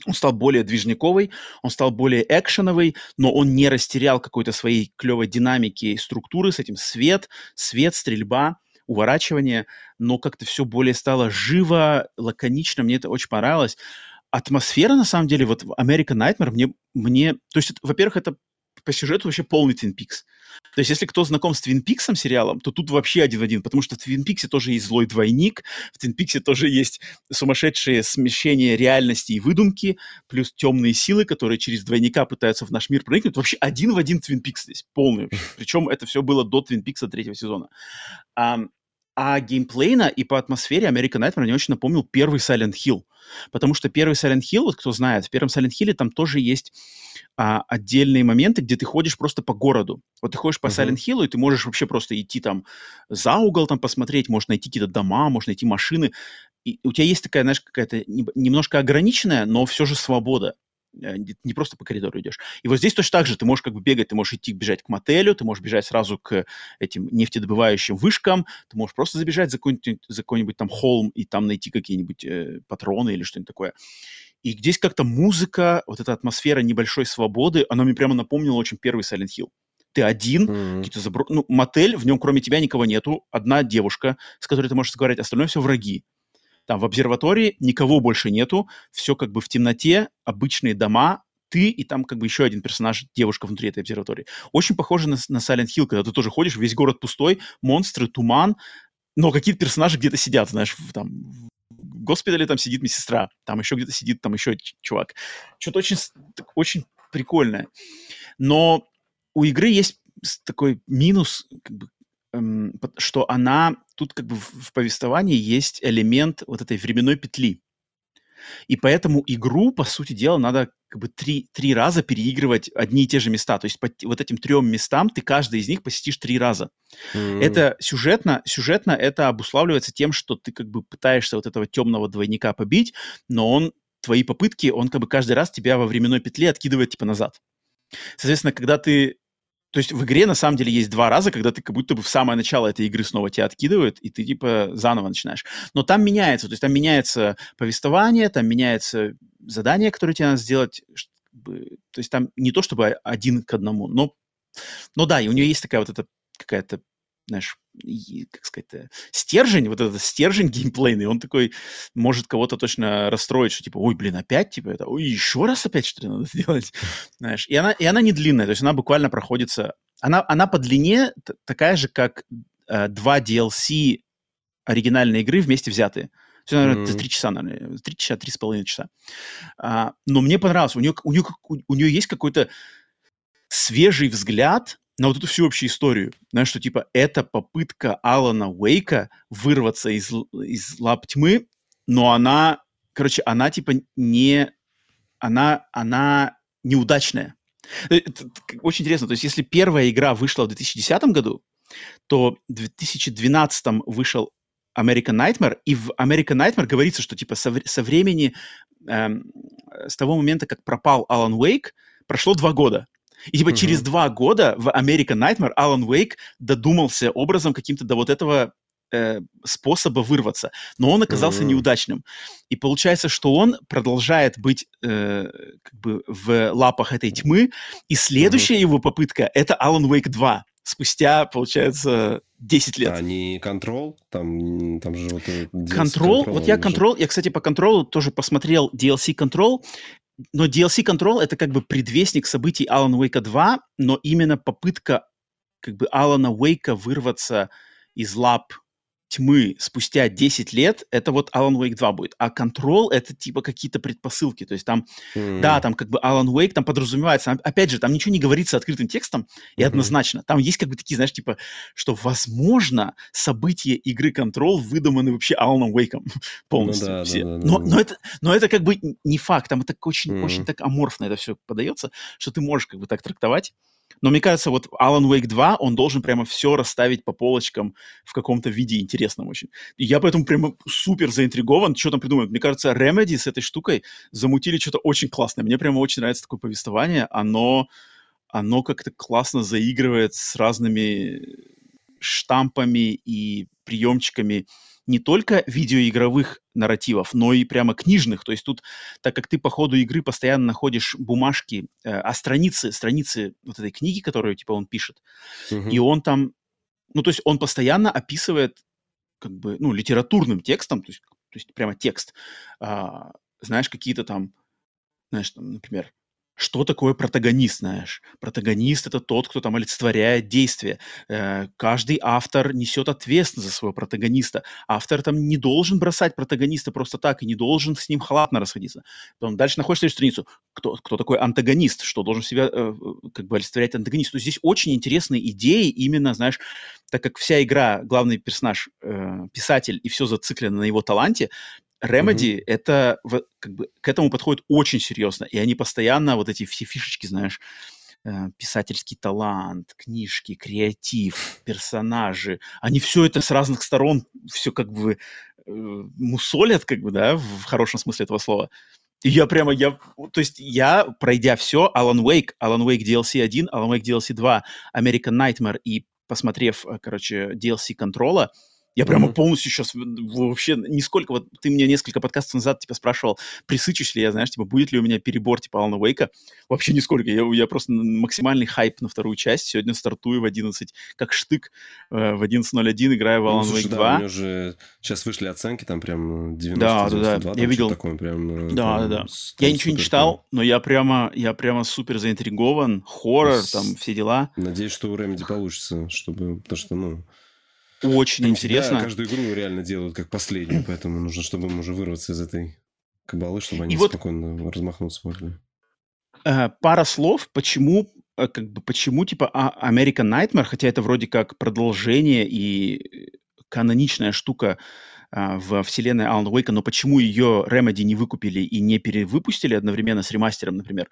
он стал более движниковый, он стал более экшеновый, но он не растерял какой-то своей клевой динамики и структуры с этим свет, свет, стрельба, уворачивание, но как-то все более стало живо, лаконично, мне это очень понравилось атмосфера, на самом деле, вот American Nightmare мне, мне то есть, во-первых, это по сюжету вообще полный Twin Peaks. То есть, если кто знаком с Твин Пиксом сериалом, то тут вообще один в один, потому что в Твин Пиксе тоже есть злой двойник, в Твин Пиксе тоже есть сумасшедшие смещения реальности и выдумки, плюс темные силы, которые через двойника пытаются в наш мир проникнуть. Вообще один в один Твин Пикс здесь, полный. [laughs] Причем это все было до Твин Пикса третьего сезона. А геймплейно и по атмосфере American Nightmare мне очень напомнил первый Silent Hill. Потому что первый Silent Hill, вот кто знает, в первом Silent Hill там тоже есть а, отдельные моменты, где ты ходишь просто по городу. Вот ты ходишь по uh-huh. Silent Hill, и ты можешь вообще просто идти там за угол там посмотреть, можешь найти какие-то дома, можешь найти машины. И у тебя есть такая, знаешь, какая-то немножко ограниченная, но все же свобода. Э, не просто по коридору идешь. И вот здесь точно так же ты можешь как бы бегать, ты можешь идти бежать к мотелю, ты можешь бежать сразу к этим нефтедобывающим вышкам, ты можешь просто забежать за какой-нибудь, за какой-нибудь там холм и там найти какие-нибудь э, патроны или что-нибудь такое. И здесь как-то музыка, вот эта атмосфера небольшой свободы, она мне прямо напомнила очень первый Silent Hill. Ты один, mm-hmm. какие-то забро... ну, мотель, в нем кроме тебя никого нету, одна девушка, с которой ты можешь разговаривать, остальное все враги. Там в обсерватории никого больше нету, все как бы в темноте, обычные дома, ты и там как бы еще один персонаж, девушка внутри этой обсерватории. Очень похоже на, на Silent Hill, когда ты тоже ходишь, весь город пустой, монстры, туман, но какие-то персонажи где-то сидят, знаешь, там в госпитале там сидит медсестра, там еще где-то сидит там еще чувак. Что-то очень, очень прикольное. Но у игры есть такой минус, как бы, эм, что она тут как бы в повествовании есть элемент вот этой временной петли. И поэтому игру, по сути дела, надо как бы три, три раза переигрывать одни и те же места. То есть по вот этим трем местам ты каждый из них посетишь три раза. Mm. Это сюжетно, сюжетно это обуславливается тем, что ты как бы пытаешься вот этого темного двойника побить, но он твои попытки, он как бы каждый раз тебя во временной петле откидывает типа назад. Соответственно, когда ты то есть в игре на самом деле есть два раза, когда ты как будто бы в самое начало этой игры снова тебя откидывают, и ты типа заново начинаешь. Но там меняется, то есть там меняется повествование, там меняется задание, которое тебе надо сделать. То есть там не то чтобы один к одному, но, но да, и у нее есть такая вот эта какая-то знаешь, как сказать, стержень, вот этот стержень [laughs] геймплейный, он такой может кого-то точно расстроить, что типа, ой, блин, опять, типа, это, ой, еще раз опять что-то надо [laughs] сделать, знаешь. И она, и она не длинная, то есть она буквально проходится, она, она по длине такая же, как э, два DLC оригинальной игры вместе взятые. Все, наверное, mm-hmm. три часа, наверное, три часа, три с половиной часа. А, но мне понравилось. У нее, у нее, у нее есть какой-то свежий взгляд на вот эту всю общую историю. Знаешь, что типа это попытка Алана Уэйка вырваться из, из лап тьмы, но она, короче, она типа не, она, она неудачная. Это очень интересно. То есть, если первая игра вышла в 2010 году, то в 2012 вышел American Nightmare, и в American Nightmare говорится, что типа со, со времени, эм, с того момента, как пропал Алан Уэйк, прошло два года. И типа mm-hmm. через два года в American Nightmare Алан Уэйк додумался образом каким-то до вот этого э, способа вырваться, но он оказался mm-hmm. неудачным. И получается, что он продолжает быть э, как бы в лапах этой тьмы, и следующая mm-hmm. его попытка это Алан Уэйк 2 спустя, получается, 10 лет. А не контрол? Там, там же вот... Контрол? Вот я контрол... Я, кстати, по контролу тоже посмотрел DLC контрол но DLC Control это как бы предвестник событий Алана Уэйка 2, но именно попытка как бы Алана Уэйка вырваться из лап тьмы спустя 10 лет, это вот Alan Wake 2 будет. А Control — это типа какие-то предпосылки. То есть там, mm-hmm. да, там как бы Alan Wake там подразумевается. Опять же, там ничего не говорится открытым текстом и mm-hmm. однозначно. Там есть как бы такие, знаешь, типа, что, возможно, события игры Control выдуманы вообще Alan Wake [laughs] полностью. Ну, да, все. Да, да, но, да. Но, это, но это как бы не факт. Там это очень, mm-hmm. очень так аморфно это все подается, что ты можешь как бы так трактовать. Но мне кажется, вот Alan Wake 2, он должен прямо все расставить по полочкам в каком-то виде интересном очень. И я поэтому прямо супер заинтригован, что там придумают. Мне кажется, Remedy с этой штукой замутили что-то очень классное. Мне прямо очень нравится такое повествование. Оно, оно как-то классно заигрывает с разными штампами и приемчиками не только видеоигровых нарративов, но и прямо книжных. То есть тут, так как ты по ходу игры постоянно находишь бумажки, э, а страницы, страницы вот этой книги, которую типа он пишет, угу. и он там, ну то есть он постоянно описывает как бы, ну, литературным текстом, то есть, то есть прямо текст, а, знаешь, какие-то там, знаешь, там, например, что такое протагонист, знаешь? Протагонист — это тот, кто там олицетворяет действие. Э, каждый автор несет ответственность за своего протагониста. Автор там не должен бросать протагониста просто так и не должен с ним халатно расходиться. Потом дальше находишь следующую страницу. Кто, кто такой антагонист? Что должен себя э, как бы олицетворять антагонист? То есть здесь очень интересные идеи именно, знаешь, так как вся игра, главный персонаж, э, писатель, и все зациклено на его таланте, Remedy mm-hmm. это как бы к этому подходит очень серьезно, и они постоянно вот эти все фишечки, знаешь, э, писательский талант, книжки, креатив, персонажи, они все это с разных сторон все как бы э, мусолят, как бы, да, в хорошем смысле этого слова. И я прямо, я, то есть я, пройдя все, Alan Wake, Alan Wake DLC 1, Alan Wake DLC 2, American Nightmare и посмотрев, э, короче, DLC Контрола, я прямо mm-hmm. полностью сейчас вообще нисколько... Вот ты мне несколько подкастов назад типа спрашивал, присычусь ли я, знаешь, типа, будет ли у меня перебор типа Алана Уэйка. Вообще нисколько. Я, я просто максимальный хайп на вторую часть. Сегодня стартую в 11, как штык, э, в 11.01 играю в Alan ну, Wake 2. Да, у меня уже сейчас вышли оценки, там прям 90 Да, да, да. Я видел. Такое, прям, да, да, да. Я ничего не читал, но я прямо, я прямо супер заинтригован. Хоррор, там все дела. Надеюсь, что у Remedy получится, чтобы... Потому что, ну, очень Там интересно. Каждую игру реально делают как последнюю, поэтому нужно, чтобы им уже вырваться из этой кабалы, чтобы они и спокойно вот, размахнуться могли. Э, пара слов, почему, э, как бы, почему типа а, American Nightmare, хотя это вроде как продолжение и каноничная штука а, в вселенной Alan Wake, но почему ее Remedy не выкупили и не перевыпустили одновременно с ремастером, например?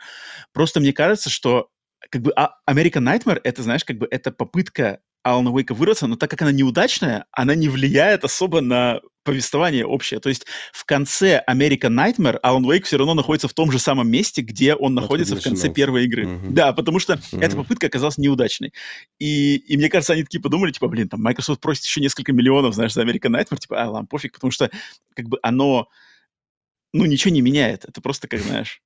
Просто мне кажется, что как бы а, American Nightmare это, знаешь, как бы это попытка Алана Уэйка вырваться, но так как она неудачная, она не влияет особо на повествование общее. То есть в конце American Nightmare Алан Уэйк все равно находится в том же самом месте, где он находится в конце первой игры. Uh-huh. Да, потому что uh-huh. эта попытка оказалась неудачной. И, и мне кажется, они такие подумали, типа, блин, там Microsoft просит еще несколько миллионов, знаешь, за American Nightmare, типа, а, ладно, пофиг, потому что как бы оно, ну, ничего не меняет. Это просто, как знаешь,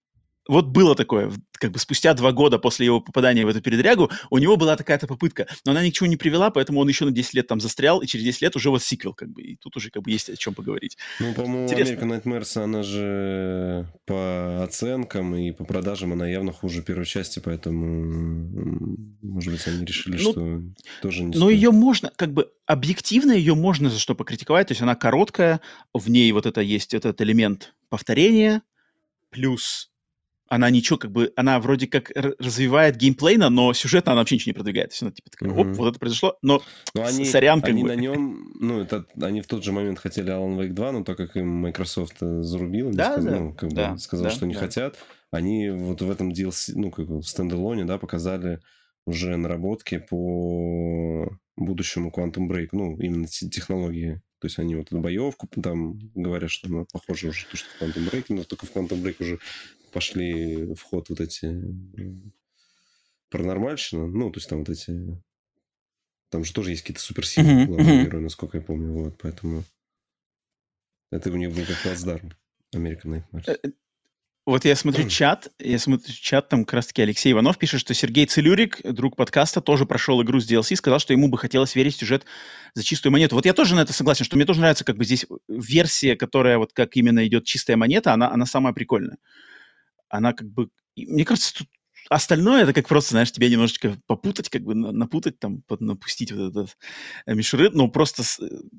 вот было такое, как бы спустя два года после его попадания в эту передрягу, у него была такая-то попытка, но она ни к чему не привела, поэтому он еще на 10 лет там застрял, и через 10 лет уже вот сиквел, как бы, и тут уже как бы есть о чем поговорить. Ну, по-моему, American Nightmares, она же по оценкам и по продажам, она явно хуже первой части, поэтому, может быть, они решили, ну, что тоже не Но ее можно, как бы, объективно ее можно за что покритиковать, то есть она короткая, в ней вот это есть этот элемент повторения, плюс она ничего, как бы, она вроде как развивает геймплейно, но сюжетно она вообще ничего не продвигает. То есть она типа такая, оп, вот это произошло, но, но они, сорян, как они бы. на нем, [laughs] ну, это, они в тот же момент хотели Alan Wake 2, но так как им Microsoft зарубил, да, сказал, да, ну, как да, бы сказал, да, что не да. хотят, они вот в этом DLC, ну, как в стендалоне, да, показали уже наработки по будущему Quantum Break, ну, именно технологии. То есть они вот эту боевку там говорят, что она похожа уже то, что в Quantum Break, но только в Quantum Break уже пошли в ход вот эти паранормальщина, ну, то есть там вот эти... Там же тоже есть какие-то суперсилы uh-huh, главные uh-huh. герои, насколько я помню, вот, поэтому... Это у них был как плацдарм American Nightmares. Э, э, вот я смотрю чат, я смотрю чат, там как раз-таки Алексей Иванов пишет, что Сергей Целюрик, друг подкаста, тоже прошел игру с DLC, сказал, что ему бы хотелось верить в сюжет за чистую монету. Вот я тоже на это согласен, что мне тоже нравится как бы здесь версия, которая вот как именно идет чистая монета, она, она самая прикольная она как бы... Мне кажется, тут остальное это как просто, знаешь, тебя немножечко попутать, как бы напутать, там, напустить вот этот э, мишуры, но просто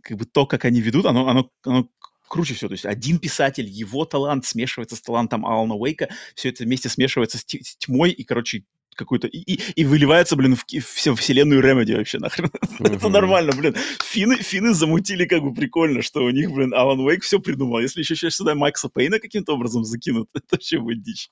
как бы то, как они ведут, оно, оно, оно круче все. То есть один писатель, его талант смешивается с талантом Алана Уэйка, все это вместе смешивается с тьмой, и, короче, какой-то... И, и, и выливается, блин, в, в вселенную Ремеди вообще нахрен. [laughs] Это нормально, блин. Финны, финны замутили как бы прикольно, что у них, блин, Алан Уэйк все придумал. Если еще сейчас сюда Майкса Пейна каким-то образом закинут, [laughs] это вообще будет дичь.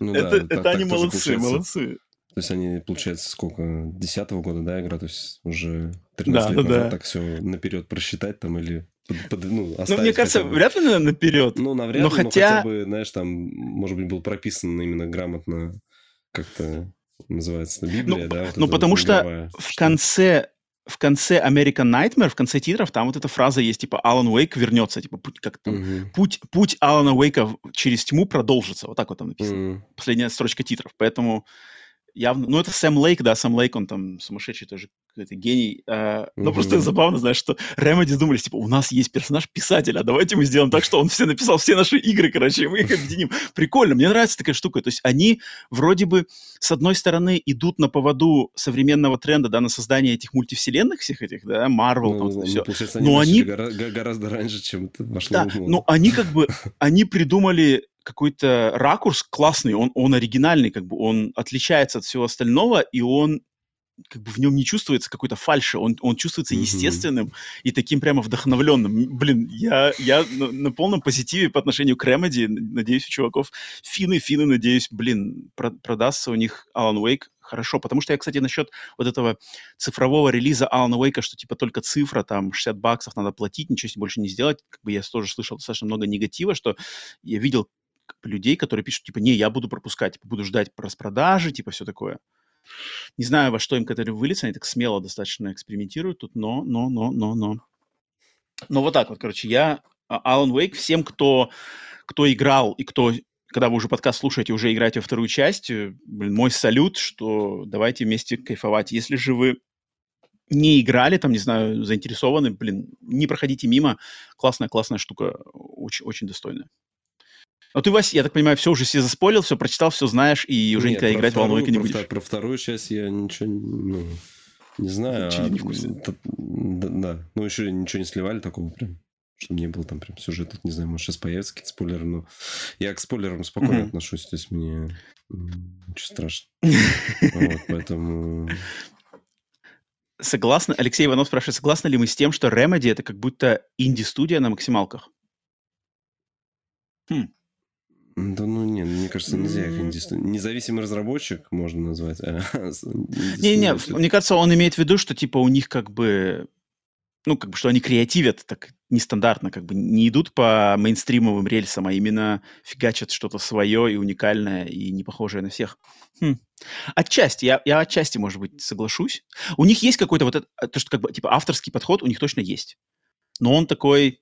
Ну, это да, это так, они так молодцы, молодцы. То есть они, получается, сколько, десятого года, да, игра? То есть уже 13 да, лет да, назад да. так все наперед просчитать там или под, под, ну, ну, мне кажется, бы... вряд ли наверное, наперед. Ну, навряд но ли, хотя... но хотя бы, знаешь, там, может быть, был прописан именно грамотно как-то называется Библия, ну, да? Вот ну, потому что в конце в конце American Nightmare, в конце титров, там вот эта фраза есть, типа, Алан Уэйк вернется, типа, путь, как там, uh-huh. путь, путь Алана Уэйка через тьму продолжится, вот так вот там написано. Uh-huh. Последняя строчка титров, поэтому явно... Ну, это Сэм Лейк, да, Сэм Лейк, он там сумасшедший тоже какой-то гений. А, но mm-hmm. просто забавно, знаешь, что Remedy думали, типа, у нас есть персонаж писателя, а давайте мы сделаем так, что он все написал все наши игры, короче, и мы их объединим. Прикольно, мне нравится такая штука. То есть они вроде бы, с одной стороны, идут на поводу современного тренда, да, на создание этих мультивселенных всех этих, да, Marvel, ну, там, ну, все. Но они... Гораздо, гораздо раньше, чем это вошло Да, но они как бы, они придумали какой-то ракурс классный, он, он оригинальный, как бы он отличается от всего остального, и он как бы в нем не чувствуется какой-то фальши, он, он чувствуется mm-hmm. естественным и таким прямо вдохновленным. Блин, я, я на, на полном позитиве по отношению к Remedy, надеюсь, у чуваков финны, финны, надеюсь, блин, про, продастся у них Alan Wake хорошо, потому что я, кстати, насчет вот этого цифрового релиза Alan Wake, что типа только цифра, там 60 баксов надо платить, ничего себе больше не сделать, как бы я тоже слышал достаточно много негатива, что я видел людей, которые пишут, типа, не, я буду пропускать, типа, буду ждать распродажи, типа, все такое. Не знаю, во что им когда выльется, они так смело достаточно экспериментируют тут, но, но, но, но, но. Но вот так вот, короче, я, Alan Wake, всем, кто, кто играл и кто, когда вы уже подкаст слушаете, уже играете во вторую часть, э, блин, мой салют, что давайте вместе кайфовать. Если же вы не играли, там, не знаю, заинтересованы, блин, не проходите мимо. Классная, классная штука, очень, очень достойная. Ну ты, Вася, я так понимаю, все уже все заспорил, все прочитал, все знаешь, и уже Нет, никогда играть вторую, волнойка не будешь. Про, про вторую часть я ничего ну, не знаю. Ничего а, не в курсе. Да, да, ну еще ничего не сливали такого прям чтобы не было там прям сюжета, не знаю, может, сейчас появятся какие-то спойлеры, но я к спойлерам спокойно mm-hmm. отношусь, то есть мне ничего страшного. [laughs] Вот, поэтому... Согласны, Алексей Иванов спрашивает, согласны ли мы с тем, что Remedy это как будто инди-студия на максималках? Хм. Да ну не, мне кажется, нельзя их инди... Независимый разработчик можно назвать. А [laughs] Не-не, мне кажется, он имеет в виду, что типа у них как бы ну, как бы, что они креативят так нестандартно, как бы не идут по мейнстримовым рельсам, а именно фигачат что-то свое и уникальное, и не похожее на всех. Хм. Отчасти, я, я отчасти, может быть, соглашусь. У них есть какой-то вот это, то, что как бы, типа, авторский подход у них точно есть. Но он такой,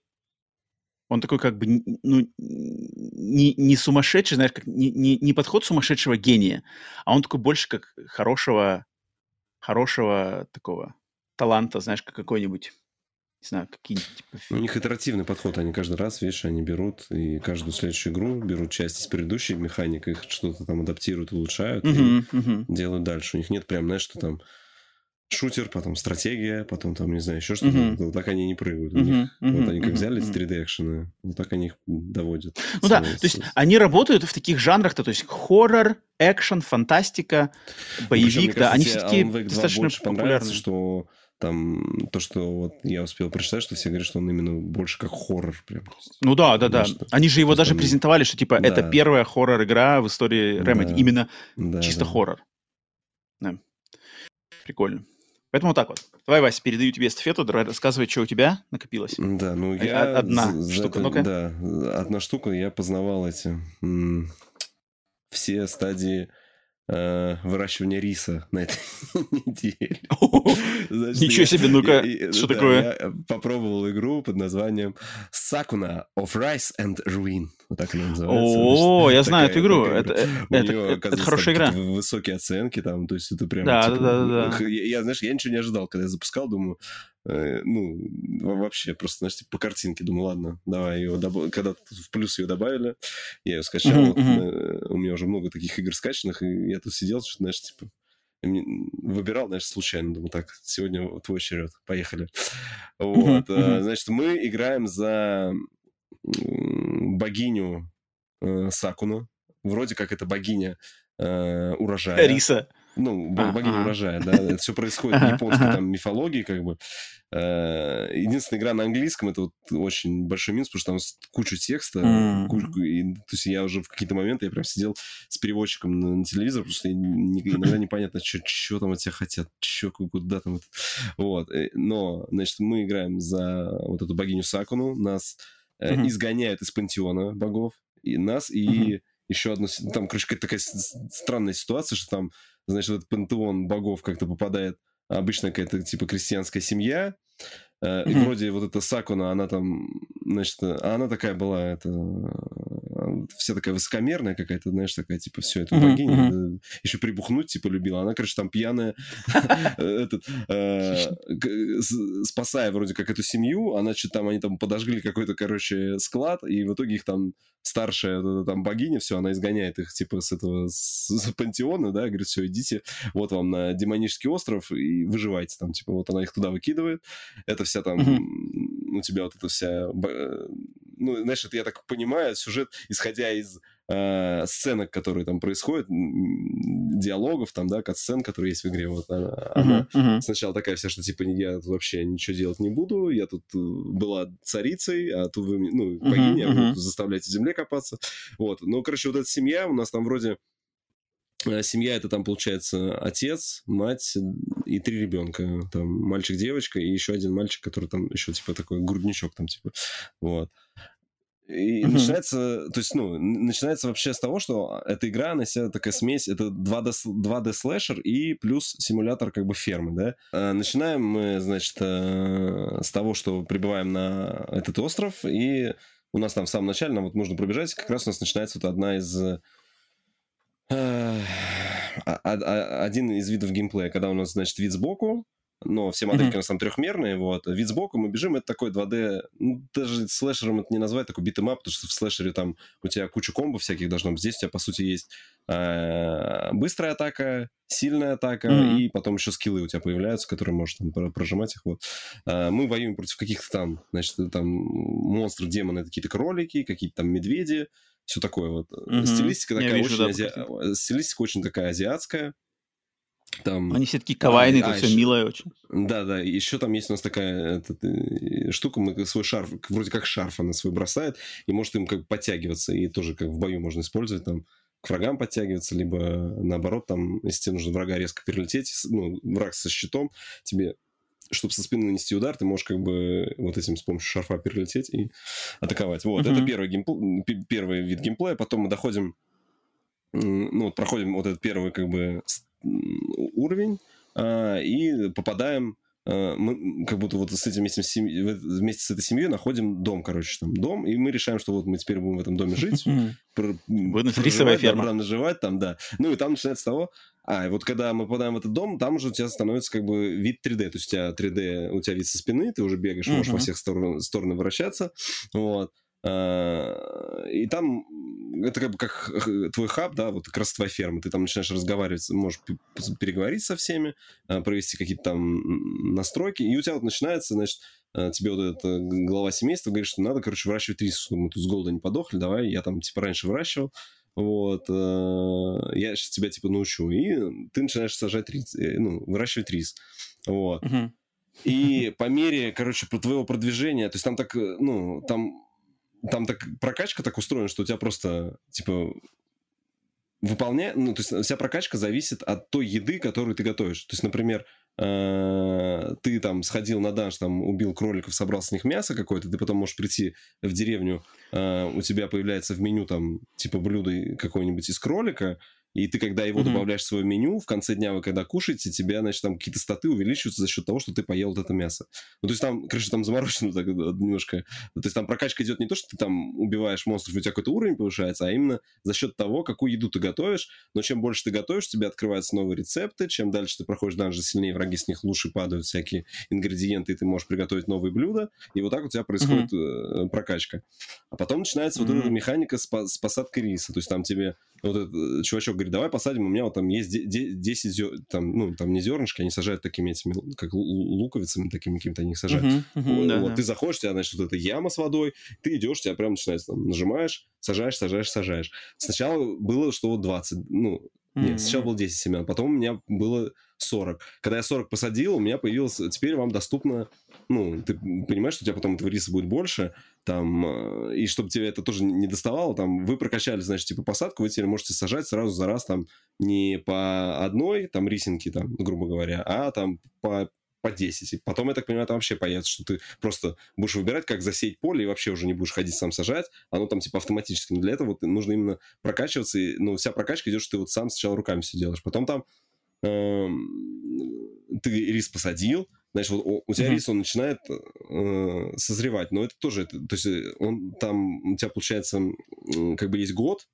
он такой как бы ну, не, не сумасшедший, знаешь, как не, не, не подход сумасшедшего гения, а он такой больше как хорошего, хорошего такого таланта, знаешь, как какой-нибудь не знаю, какие-нибудь... Типа... У них итеративный подход, они каждый раз, видишь, они берут и каждую следующую игру берут части из предыдущей механик, их что-то там адаптируют, улучшают uh-huh, и uh-huh. делают дальше. У них нет прям, знаешь, что там шутер, потом стратегия, потом там, не знаю, еще что-то. Uh-huh. Вот так они не прыгают. Них, uh-huh. Вот они как взяли эти 3D-экшены, вот так они их доводят. Ну да, то есть они работают в таких жанрах-то, то есть хоррор, экшен, фантастика, боевик, Причем, да, кажется, они все-таки достаточно популярны. что там то, что вот я успел прочитать, что все говорят, что он именно больше как хоррор прям. Ну да, да, да. Что, Они же его даже там... презентовали, что типа да. это первая хоррор-игра в истории Remedy. Да. Именно да, чисто да. хоррор. Да. Прикольно. Поэтому вот так вот. Давай, Вася, передаю тебе эстафету, давай рассказывай, что у тебя накопилось. Да, ну я... Одна за, штука, ну-ка. Да, одна штука, я познавал эти... Все стадии э, выращивания риса на этой [laughs] неделе. Ничего себе, ну-ка, что такое? Я попробовал игру под названием Sakuna of Rice and Ruin. Так она называется. О, я знаю эту игру. Это хорошая игра. Высокие оценки там, то есть это прям... Да, да, да. Я, знаешь, я ничего не ожидал, когда я запускал, думаю, э, ну, вообще, просто, знаешь, типа, по картинке. Думаю, ладно, давай ее добав... Когда в плюс ее добавили, я ее скачал. Uh-huh. У меня уже много таких игр скачанных, и я тут сидел, что, знаешь, типа, выбирал, знаешь, случайно. Думаю, так, сегодня твой черед, поехали. Вот, uh-huh, значит, мы играем за богиню э, Сакуна. Вроде как это богиня э, урожая. Риса. Ну, богиня а, урожая, да. Это все происходит в японской там мифологии, как бы. Э, единственная игра на английском это вот очень большой минус, потому что там кучу текста, mm. кучу, и, то есть я уже в какие-то моменты я прям сидел с переводчиком на, на телевизор, потому что иногда непонятно, что там от тебя хотят, что куда там. Вот. Э, но, значит, мы играем за вот эту богиню Сакуну, нас mm-hmm. изгоняют из пантеона богов, и нас, и mm-hmm. еще одну... Там, короче, какая-то такая странная ситуация, что там значит, этот пантеон богов как-то попадает обычно какая-то типа крестьянская семья, mm-hmm. и вроде вот эта Сакуна, она там, значит, а она такая была, это вся такая высокомерная какая-то, знаешь, такая, типа, все, это богиня, mm-hmm. еще прибухнуть, типа, любила. Она, короче, там пьяная, [laughs] этот, спасая вроде как эту семью, она что-то там, они там подожгли какой-то, короче, склад, и в итоге их там старшая там богиня, все, она изгоняет их, типа, с этого, с пантеона, да, говорит, все, идите, вот вам на демонический остров и выживайте там, типа, вот она их туда выкидывает, это вся там, у тебя вот эта вся, ну, знаешь, это я так понимаю, сюжет, исходя из э, сценок, которые там происходят, диалогов там, да, кат-сцен, которые есть в игре, вот она, uh-huh, она uh-huh. сначала такая вся, что типа я вообще ничего делать не буду, я тут э, была царицей, а тут вы, ну, богиня, uh-huh, uh-huh. заставляете земле копаться, вот. Ну, короче, вот эта семья у нас там вроде э, Семья это там получается отец, мать и три ребенка. Там мальчик, девочка и еще один мальчик, который там еще типа такой грудничок там типа. Вот. И uh-huh. начинается, то есть, ну, начинается вообще с того, что эта игра, она себя такая смесь, это 2D, 2D слэшер и плюс симулятор как бы фермы, да. А, начинаем мы, значит, э, с того, что прибываем на этот остров, и у нас там в самом начале, нам вот нужно пробежать, как раз у нас начинается вот одна из... Э, один из видов геймплея, когда у нас, значит, вид сбоку, но все модельки mm-hmm. у нас там трехмерные, вот. Вид сбоку мы бежим, это такой 2D, ну, даже слэшером это не назвать, такой битэмап, потому что в слэшере там у тебя куча комбо всяких должно быть. Здесь у тебя, по сути, есть э, быстрая атака, сильная атака, mm-hmm. и потом еще скиллы у тебя появляются, которые можешь там прожимать их, вот. Э, мы воюем против каких-то там, значит, там монстры, демоны, какие-то кролики, какие-то там медведи, все такое вот. Mm-hmm. Стилистика такая вижу, очень, да, ази... стилистика очень такая азиатская, там... Они все таки кавайные, а, это а, все еще... милое очень. Да, да. Еще там есть у нас такая этот, э, штука, мы свой шарф, вроде как шарф она свой бросает, и может им как подтягиваться, и тоже как в бою можно использовать там к врагам подтягиваться, либо наоборот, там, если тебе нужно врага резко перелететь, ну, враг со щитом, тебе чтобы со спины нанести удар, ты можешь как бы вот этим с помощью шарфа перелететь и атаковать. Вот, uh-huh. это первый, геймпл... первый вид геймплея. Потом мы доходим, ну, вот проходим вот этот первый как бы уровень а, и попадаем а, мы как будто вот с этим вместе, вместе с этой семьей находим дом, короче, там дом, и мы решаем, что вот мы теперь будем в этом доме жить. [laughs] Рисовая ферма. Там наживать, там, да. Ну и там начинается с того, а, и вот когда мы попадаем в этот дом, там уже у тебя становится как бы вид 3D, то есть у тебя 3D, у тебя вид со спины, ты уже бегаешь, можешь во всех сторон, стороны вращаться, вот. А, и там это как бы как твой хаб, да, вот как раз твоя ферма. Ты там начинаешь разговаривать, можешь переговорить со всеми, а, провести какие-то там настройки, и у тебя вот начинается, значит, а, тебе вот эта глава семейства говорит, что надо, короче, выращивать рис, чтобы мы тут с голода не подохли, давай, я там, типа, раньше выращивал, вот, я сейчас тебя, типа, научу, и ты начинаешь сажать рис, э, ну, выращивать рис, вот. И по мере, короче, твоего продвижения, то есть там так, э, ну, там там так прокачка так устроена, что у тебя просто, типа, выполняет, ну, то есть вся прокачка зависит от той еды, которую ты готовишь. То есть, например, э, ты там сходил на данж, там убил кроликов, собрал с них мясо какое-то, ты потом можешь прийти в деревню, э, у тебя появляется в меню там типа блюдо какое-нибудь из кролика, и ты, когда его mm-hmm. добавляешь в свое меню, в конце дня вы когда кушаете, тебе, значит, там какие-то статы увеличиваются за счет того, что ты поел вот это мясо. Ну, то есть там, короче, там заморочено так немножко. То есть там прокачка идет не то, что ты там убиваешь монстров, у тебя какой-то уровень повышается, а именно за счет того, какую еду ты готовишь. Но чем больше ты готовишь, тебе открываются новые рецепты, чем дальше ты проходишь данжи, сильнее враги с них лучше падают всякие ингредиенты, и ты можешь приготовить новые блюда, и вот так у тебя происходит mm-hmm. прокачка. А потом начинается mm-hmm. вот эта механика с, с посадкой риса. То есть там тебе вот этот э, чувачок говорит, давай посадим, у меня вот там есть 10 зер... там, ну, там не зернышки, они сажают такими этими, как луковицами такими какими-то, они их сажают. Uh-huh, uh-huh, вот, да, вот да. ты заходишь, тебя, значит, вот эта яма с водой, ты идешь, тебя прям начинается, там, нажимаешь, сажаешь, сажаешь, сажаешь. Сначала было, что вот 20, ну, Mm-hmm. Нет, сначала было 10 семян, потом у меня было 40. Когда я 40 посадил, у меня появилось... Теперь вам доступно... Ну, ты понимаешь, что у тебя потом этого риса будет больше, там, э, и чтобы тебе это тоже не доставало, там, вы прокачали, значит, типа посадку, вы теперь можете сажать сразу за раз, там, не по одной, там, рисинке, там, грубо говоря, а там по по 10. И потом, я так понимаю, там вообще появится, что ты просто будешь выбирать, как засеять поле, и вообще уже не будешь ходить сам сажать. Оно там типа автоматически. Но для этого вот, нужно именно прокачиваться. И, ну, вся прокачка идет, что ты вот сам сначала руками все делаешь. Потом там э, ты рис посадил, значит, вот у, тебя mm-hmm. рис, он начинает э, созревать. Но это тоже, это, то есть э, он там, у тебя получается, как бы есть год,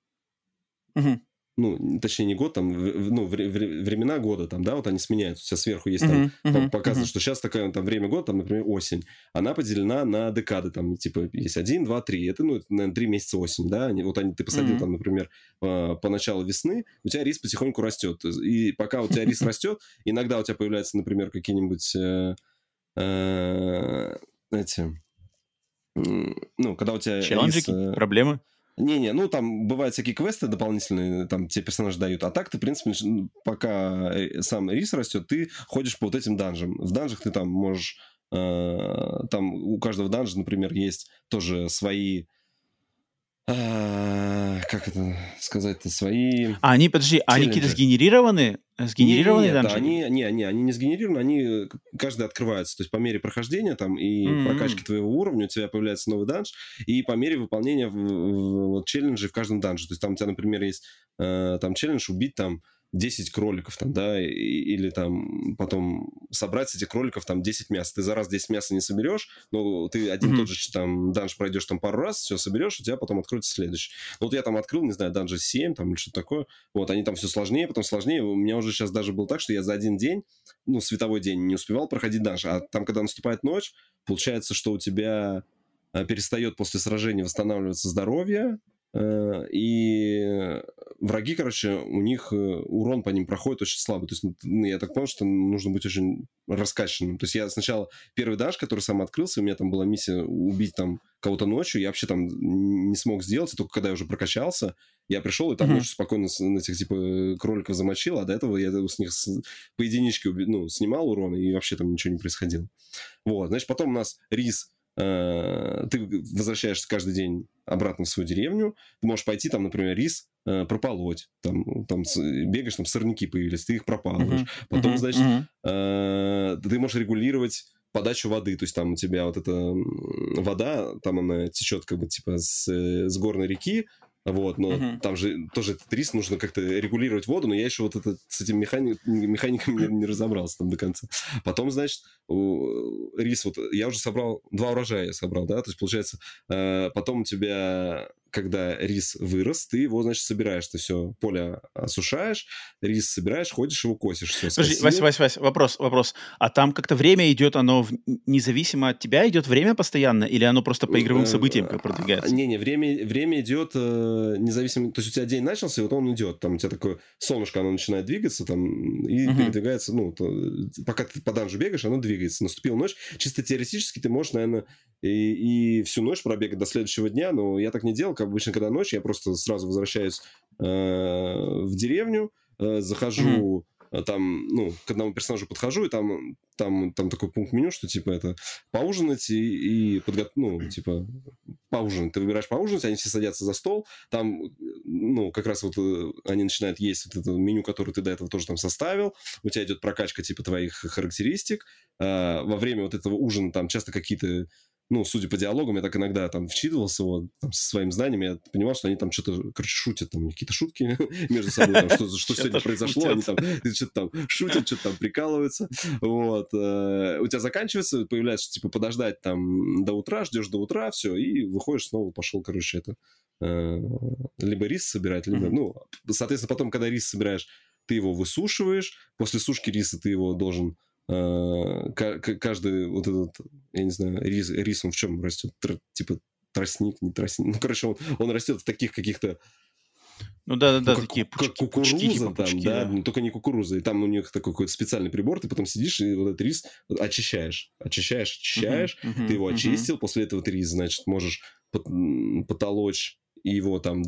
mm-hmm ну, точнее, не год, там, ну, времена года, там, да, вот они сменяются. У тебя сверху есть там, uh-huh, uh-huh, показано, uh-huh. что сейчас такая, там, время года, там, например, осень. Она поделена на декады, там, типа, есть один, два, три. Это, ну, наверное, три месяца осень, да. Они, вот они, ты посадил uh-huh. там, например, по, по началу весны, у тебя рис потихоньку растет. И пока у тебя рис [laughs] растет, иногда у тебя появляются, например, какие-нибудь э, э, эти... Ну, когда у тебя... Челленджики, рис, э, проблемы? Не-не, ну там бывают всякие квесты дополнительные, там тебе персонажи дают. А так ты, в принципе, пока э, сам рис растет, ты ходишь по вот этим данжам. В данжах ты там можешь... Э, там у каждого данжа, например, есть тоже свои а, как это сказать-то, свои... А они, подожди, челленджи. они какие-то сгенерированы? Сгенерированные нет, нет, они, не, не, они не сгенерированы, они каждый открывается. То есть по мере прохождения там и mm-hmm. прокачки твоего уровня у тебя появляется новый данж, и по мере выполнения в, в, в, челленджей в каждом данже. То есть там у тебя, например, есть э, там челлендж убить там 10 кроликов там, да, или там потом собрать с этих кроликов там 10 мяса. Ты за раз 10 мяса не соберешь, но ты один mm-hmm. тот же там данж пройдешь там пару раз, все соберешь, у тебя потом откроется следующий. Ну, вот я там открыл, не знаю, данжи 7 там или что-то такое, вот, они там все сложнее, потом сложнее. У меня уже сейчас даже было так, что я за один день, ну, световой день не успевал проходить данж, а там, когда наступает ночь, получается, что у тебя э, перестает после сражения восстанавливаться здоровье, и враги, короче, у них э, урон по ним проходит очень слабый. То есть, ну, я так понял, что нужно быть очень раскачанным. То есть я сначала первый даш, который сам открылся, у меня там была миссия убить там кого-то ночью, я вообще там не смог сделать, только когда я уже прокачался, я пришел и там mm-hmm. ночью спокойно с, этих типа кроликов замочил, а до этого я с них с, по единичке ну, снимал урон, и вообще там ничего не происходило. Вот, значит, потом у нас рис Э, ты возвращаешься каждый день обратно в свою деревню, ты можешь пойти там, например, рис э, прополоть, там, там бегаешь, там сорняки появились, ты их пропалываешь, uh-huh. потом, uh-huh. значит, uh-huh. ты можешь регулировать подачу воды, то есть там у тебя вот эта вода, там она течет как бы типа с, с горной реки, вот, но uh-huh. там же тоже этот рис нужно как-то регулировать воду, но я еще вот это, с этим механик, механиком не, не разобрался там до конца. Потом, значит, рис, вот я уже собрал, два урожая я собрал, да, то есть получается, э, потом у тебя когда рис вырос, ты его, значит, собираешь, ты все, поле осушаешь, рис собираешь, ходишь, его косишь. Все, Подожди, Вася, Вася, Вася, вопрос, вопрос. А там как-то время идет, оно в... независимо от тебя идет время постоянно, или оно просто по игровым э, событиям как продвигается? Не-не, время, время идет э, независимо, то есть у тебя день начался, и вот он идет, там у тебя такое солнышко, оно начинает двигаться, там, и угу. передвигается, ну, то, пока ты по данжу бегаешь, оно двигается. Наступила ночь, чисто теоретически ты можешь, наверное, и, и всю ночь пробегать до следующего дня, но я так не делал, обычно, когда ночь, я просто сразу возвращаюсь э, в деревню, э, захожу mm-hmm. там, ну, к одному персонажу подхожу, и там, там, там такой пункт меню, что, типа, это поужинать и, и подготовить, ну, типа, поужинать. Ты выбираешь поужинать, они все садятся за стол, там, ну, как раз вот э, они начинают есть вот это меню, которое ты до этого тоже там составил, у тебя идет прокачка, типа, твоих характеристик, э, во время вот этого ужина там часто какие-то ну, судя по диалогам, я так иногда там вчитывался вот, там, со своим знанием, я понимал, что они там что-то, короче, шутят, там, какие-то шутки [laughs] между собой, там, что, что сегодня произошло, они там что-то там шутят, что-то там прикалываются, вот. Э, у тебя заканчивается, появляется, типа, подождать там до утра, ждешь до утра, все, и выходишь снова, пошел, короче, это, э, либо рис собирать, либо, ну, соответственно, потом, когда рис собираешь, ты его высушиваешь, после сушки риса ты его должен каждый вот этот, я не знаю, рис, рис он в чем растет? Тр, типа тростник, не тростник. Ну, короче, он, он растет в таких каких-то ну да, да, да, ну, как, такие пучки, как кукуруза пучки, типа, там, пучки, да, да. ну, только не кукуруза. И там у них такой какой-то специальный прибор, ты потом сидишь и вот этот рис очищаешь. Очищаешь, очищаешь, Мгм, ты его мгм, очистил, после этого ты рис, значит, можешь потолочь и его там,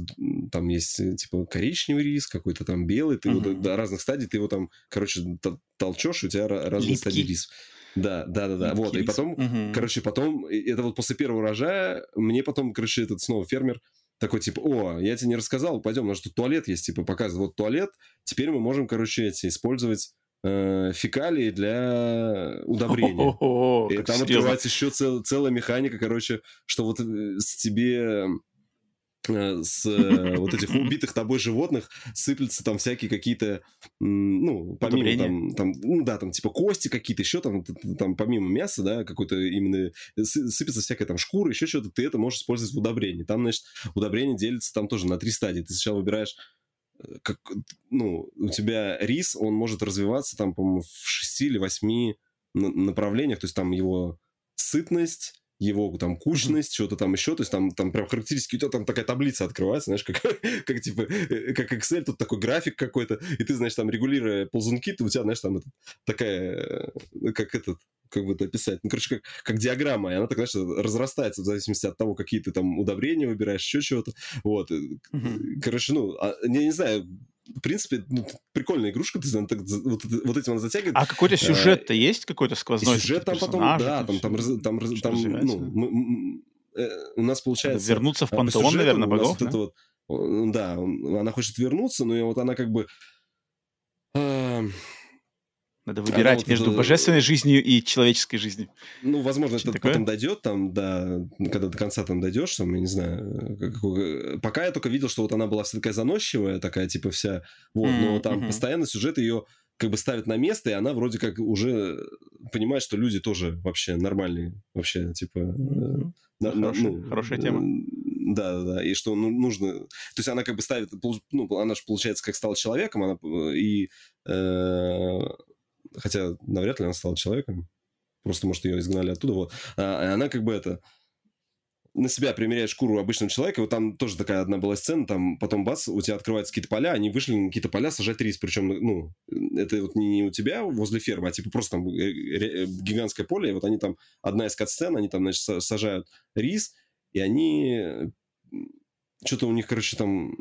там есть э, типа коричневый рис, какой-то там белый, ты его до, до разных стадий, ты его там, короче, толчешь, у тебя ра- разные Липкий. стадии рис. Да, да, да, да. Вот, и Липкий рис. потом, Мгм. короче, потом, и это вот после первого урожая, мне потом, короче, этот снова фермер такой, типа, о, я тебе не рассказал, пойдем, у нас тут туалет есть, типа, показывает, вот туалет, теперь мы можем, короче, эти, использовать э, фекалии для удобрения. О, И там открывается еще цел- целая механика, короче, что вот э, с тебе с э, вот этих убитых тобой животных сыплются там всякие какие-то, ну, помимо там, там, ну да, там типа кости какие-то, еще там, там помимо мяса, да, какой-то именно сы- сыпется всякая там шкура, еще что-то, ты это можешь использовать в удобрении. Там, значит, удобрение делится там тоже на три стадии. Ты сначала выбираешь э, как, ну, у тебя рис, он может развиваться там, по-моему, в шести или восьми на- направлениях, то есть там его сытность, его там кучность, что-то там еще, то есть там, там прям характеристики, у тебя там такая таблица открывается, знаешь, как, [laughs] как типа, э, как Excel, тут такой график какой-то, и ты, знаешь, там регулируя ползунки, ты у тебя, знаешь, там это, такая, э, как этот, как бы это описать, ну, короче, как, как диаграмма, и она так, знаешь, разрастается в зависимости от того, какие ты там удобрения выбираешь, еще чего-то, вот, э, короче, ну, а, я не знаю, в принципе, ну, прикольная игрушка, ты вот, вот этим она затягивает, А какой-то сюжет-то есть? Какой-то сквозной? сюжет там потом, да, там, там, раз- там, раз- там, ну, да? мы- м- э, у нас Надо получается... вернуться в а, пантеон, сюжету наверное, богов, вот это вот, э, да, он- она хочет вернуться, но и вот она как бы... а, Надо выбирать вот между это- божественной жизнью и человеческой жизнью. Ну, возможно, Что-то это такое? потом дойдет, там, да, когда до конца там дойдешь, там, я не знаю. как- как- Пока я только видел, что вот она была вся такая заносчивая, такая, типа, вся, вот, но Мгм, там мгм. постоянно сюжет ее как бы ставит на место, и она вроде как уже понимает, что люди тоже вообще нормальные, вообще, типа... э, Мгм. на- на- Хорошая- хорошая тема. э, Да, да, да. И что ну, нужно... То есть она как бы ставит... Ну, она же, получается, как стала человеком, она... э, И... э, Хотя навряд ли она стала человеком. Просто, может, ее изгнали оттуда. Вот. А, она как бы это... На себя примеряет шкуру обычного человека. Вот там тоже такая одна была сцена, там потом бац, у тебя открываются какие-то поля, они вышли на какие-то поля сажать рис. Причем, ну, это вот не, у тебя возле фермы, а типа просто там э, э, гигантское поле, и вот они там, одна из кат-сцен, они там, значит, са- сажают рис, и они... Что-то у них, короче, там...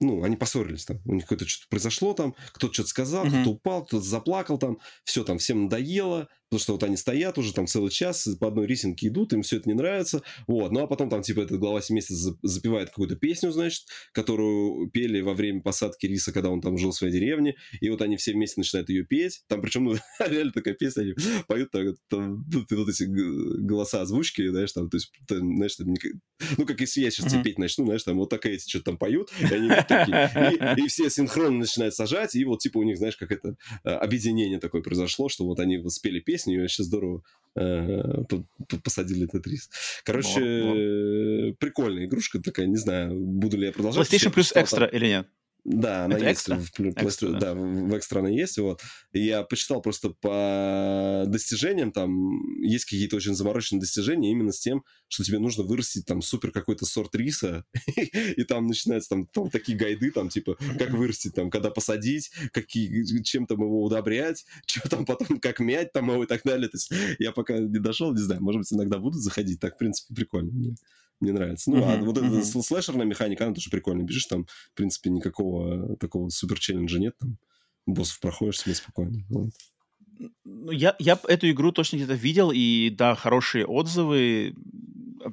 Ну, они поссорились там. У них какое-то что-то произошло там. Кто-то что-то сказал, Мгм. кто-то упал, кто-то заплакал там. Все там всем надоело. Потому что вот они стоят уже там целый час, по одной рисинке идут, им все это не нравится. Вот. Ну, а потом там, типа, этот глава семейства за- запевает какую-то песню, значит, которую пели во время посадки риса, когда он там жил в своей деревне. И вот они все вместе начинают ее петь. Там, причем, ну, [laughs] реально такая песня, они поют так, вот, там, ну, ты вот эти голоса озвучки, знаешь, там, то есть, ты, знаешь, там, ну, как если я сейчас тебе петь начну, знаешь, там, вот такая эти что-то там поют, и они вот такие. И, и все синхронно начинают сажать, и вот, типа, у них, знаешь, как это, э, объединение такое произошло, что вот они вот спели песню, и вообще здорово э, по- по- посадили этот рис. Короче, прикольная игрушка такая, не знаю, буду ли я продолжать. PlayStation Plus Extra или нет? Да, она Это есть. экстра? В, Экстра, PlayStation- да. да, в экстра она есть. Вот. Я почитал просто по достижениям, там есть какие-то очень замороченные достижения именно с тем, что тебе нужно вырастить там супер какой-то сорт риса, [laughs] и там начинаются там, там такие гайды, там типа, как вырастить, там, когда посадить, какие, чем там его удобрять, [laughs] что там потом, как мять там его и так далее. То есть я пока не дошел, не знаю, может быть, иногда буду заходить. Так, в принципе, прикольно. Мне, нравится. Ну, а Мгм, вот эта сл- слэшерная механика, она тоже прикольно. Бежишь там, в принципе, никакого такого супер челленджа нет. Там боссов проходишь себе спокойно. Вот. Ну, я, я эту игру точно где-то видел, и да, хорошие отзывы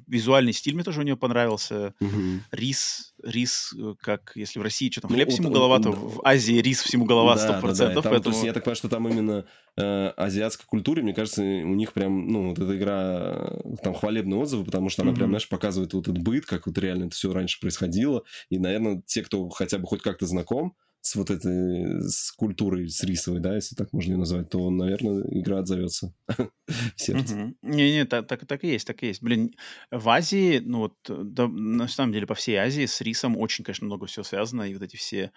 визуальный стиль мне тоже у нее понравился. Мгм. Рис, рис, э, как если в России что там, Ну, хлеб вот, всему э, голова, то да. в Азии рис всему голова Да, да, да. 100%, И там, то поэтому... есть я так понимаю, что там именно э, азиатской культуре, мне кажется, у них прям, ну, вот эта игра, э, там хвалебные отзывы, потому что она прям, Мгм. знаешь, показывает вот этот быт, как вот реально это все раньше происходило. И, наверное, те, кто хотя бы хоть как-то знаком с вот этой, с культурой, с рисовой, да, если так можно ее назвать, то, наверное, игра отзовется [laughs] в сердце. Не-не, так, так, так и есть, так и есть. Блин, в Азии, ну вот, да, на самом деле по всей Азии с рисом очень, конечно, много всего связано, и вот эти все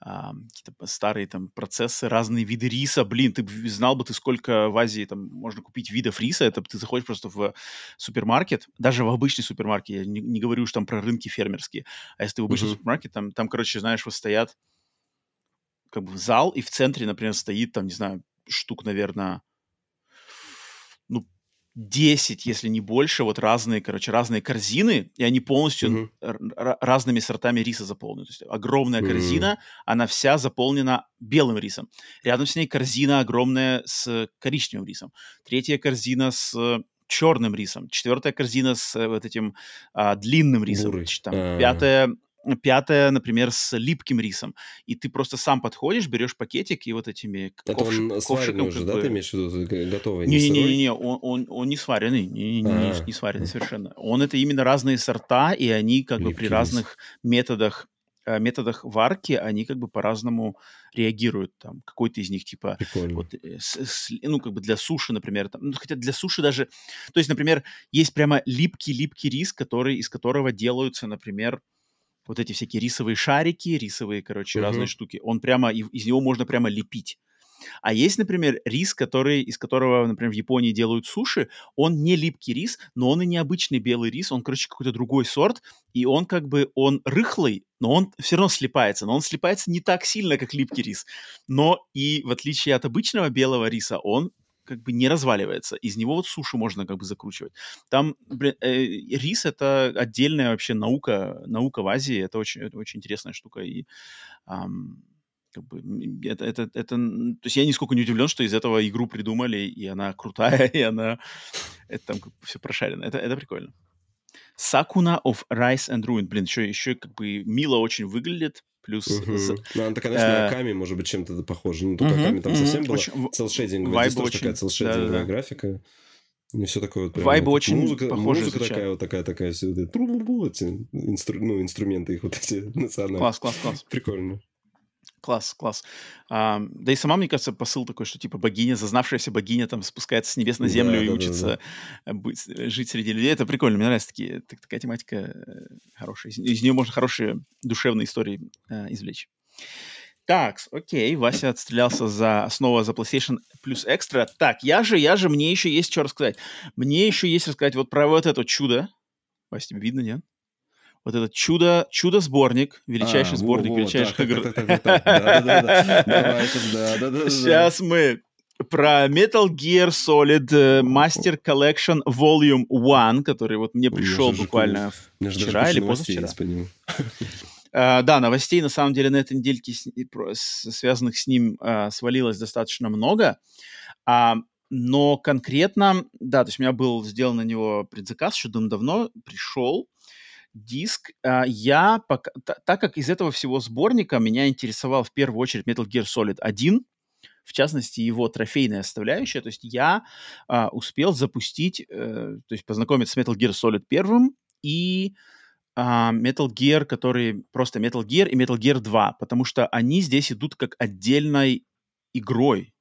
а, какие-то старые там процессы, разные виды риса, блин, ты знал бы ты, сколько в Азии там можно купить видов риса, это ты заходишь просто в супермаркет, даже в обычный супермаркет, я не, не говорю уж там про рынки фермерские, а если ты в обычный Мгм. супермаркет, там, там, короче, знаешь, вот стоят как бы зал, и в центре, например, стоит там, не знаю, штук, наверное, ну, 10, если не больше, вот разные, короче, разные корзины, и они полностью р- разными сортами риса заполнены. То есть огромная М. корзина, она вся заполнена белым рисом. Рядом с ней корзина огромная с коричневым рисом. Третья корзина с черным рисом. Четвертая корзина с э, вот этим а, длинным рисом. Бурый. Там, А. пятая, пятая, например, с липким рисом. И ты просто сам подходишь, берешь пакетик и вот этими к- Это ковшик- он ковшиком уже, да, бы- ты имеешь в виду, готовый, не-не-не, он, он, он не сваренный, не, не, не, А. не сваренный совершенно. Он это именно разные сорта, и они как бы Липкий при рис. разных методах э, методах варки, они как бы по-разному реагируют. Там какой-то из них типа Прикольно. вот, э, с- с- ну, как бы для суши, например, там, ну, хотя для суши даже, то есть, например, есть прямо липкий-липкий рис, который, из которого делаются, например, вот эти всякие рисовые шарики, рисовые, короче, разные Мгм. штуки. Он прямо, из него можно прямо лепить. А есть, например, рис, который, из которого, например, в Японии делают суши. Он не липкий рис, но он и не обычный белый рис. Он, короче, какой-то другой сорт. И он как бы, он рыхлый, но он все равно слипается. Но он слипается не так сильно, как липкий рис. Но и в отличие от обычного белого риса, он как бы не разваливается. Из него вот суши можно как бы закручивать. Там, блин, э, рис это отдельная вообще наука, наука в Азии. Это очень, это очень интересная штука. И ам, как бы, это, это, это, то есть я нисколько не удивлен, что из этого игру придумали, и она крутая, [laughs] и она, это там все прошарено. Это, это прикольно. Sakuna of Rice and Ruin. Блин, еще, еще как бы мило очень выглядит. Плюс... Ну, она, конечно, э, Аками, может быть, чем-то похожа. Ну, только Мгм, Аками там совсем была Очень вайбы Здесь тоже очень- такая целшейдинговая да-да-да. графика. И все такое вот прям Вайбы вот очень музыка, похожие музыка звучат. такая вот такая такая все вот эти, эти инстру- ну, инструменты их вот эти [laughs] национальные. Класс, класс, класс. Прикольно. Класс, класс. Ам, да и сама, мне кажется, посыл такой, что типа богиня, зазнавшаяся богиня там спускается с небес на землю Да, и да, да, учится э, быть, э, жить среди людей. Это прикольно, мне нравится такие, так- такая тематика э, хорошая. Из, из нее можно хорошие душевные истории э, извлечь. Так, окей, Вася отстрелялся за снова за PlayStation плюс экстра. Так, я же, я же, мне еще есть что рассказать. Мне еще есть рассказать вот про вот это чудо. Вася, тебе видно, нет? Вот этот чудо, чудо-сборник, величайший А, сборник во, величайших игр. сейчас, мы про Metal Gear Solid э, Master Collection Volume 1, который вот мне пришел буквально вчера или позавчера. [laughs] А, да, новостей на самом деле на этой недельке, с- связанных с ним, а, свалилось достаточно много. А, но конкретно, да, то есть у меня был сделан на него предзаказ еще давно, пришел диск. А, я, пока, та- так как из этого всего сборника меня интересовал в первую очередь Metal Gear Solid 1, в частности, его трофейная составляющая. То есть я а, успел запустить, э, то есть познакомиться с Metal Gear Solid 1 и а, Metal Gear, который просто Metal Gear и Metal Gear 2, потому что они здесь идут как отдельной игрой,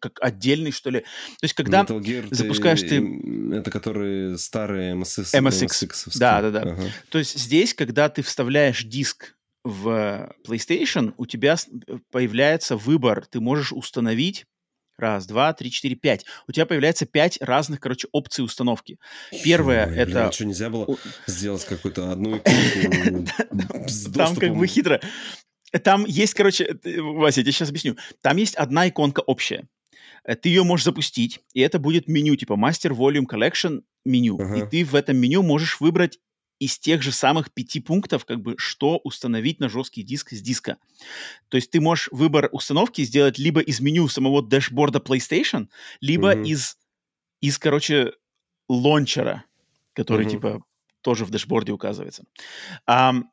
как отдельный, что ли. То есть когда... Metal Gear запускаешь ты- м, Это которые старые MSX. MSX. MSX-овские. Да, да, да. Ага. То есть здесь, когда ты вставляешь диск в PlayStation, у тебя с- появляется выбор. Ты можешь установить раз, два, три, четыре, пять. У тебя появляется пять разных, короче, опций установки. Первое Ой, это- блин, что, нельзя было сделать какую-то одну иконку [laughs] Там как бы хитро. Там есть, короче, э, Вася, я тебе сейчас объясню. Там есть одна иконка общая. Э, Ты ее можешь запустить, и это будет меню, типа Master Volume Collection меню. Ага. И ты в этом меню можешь выбрать из тех же самых пяти пунктов, как бы, что установить на жесткий диск с диска. То есть ты можешь выбор установки сделать либо из меню самого дэшборда PlayStation, либо Мгм. из, из, короче, лончера. который, угу. типа, тоже в дэшборде указывается. Um,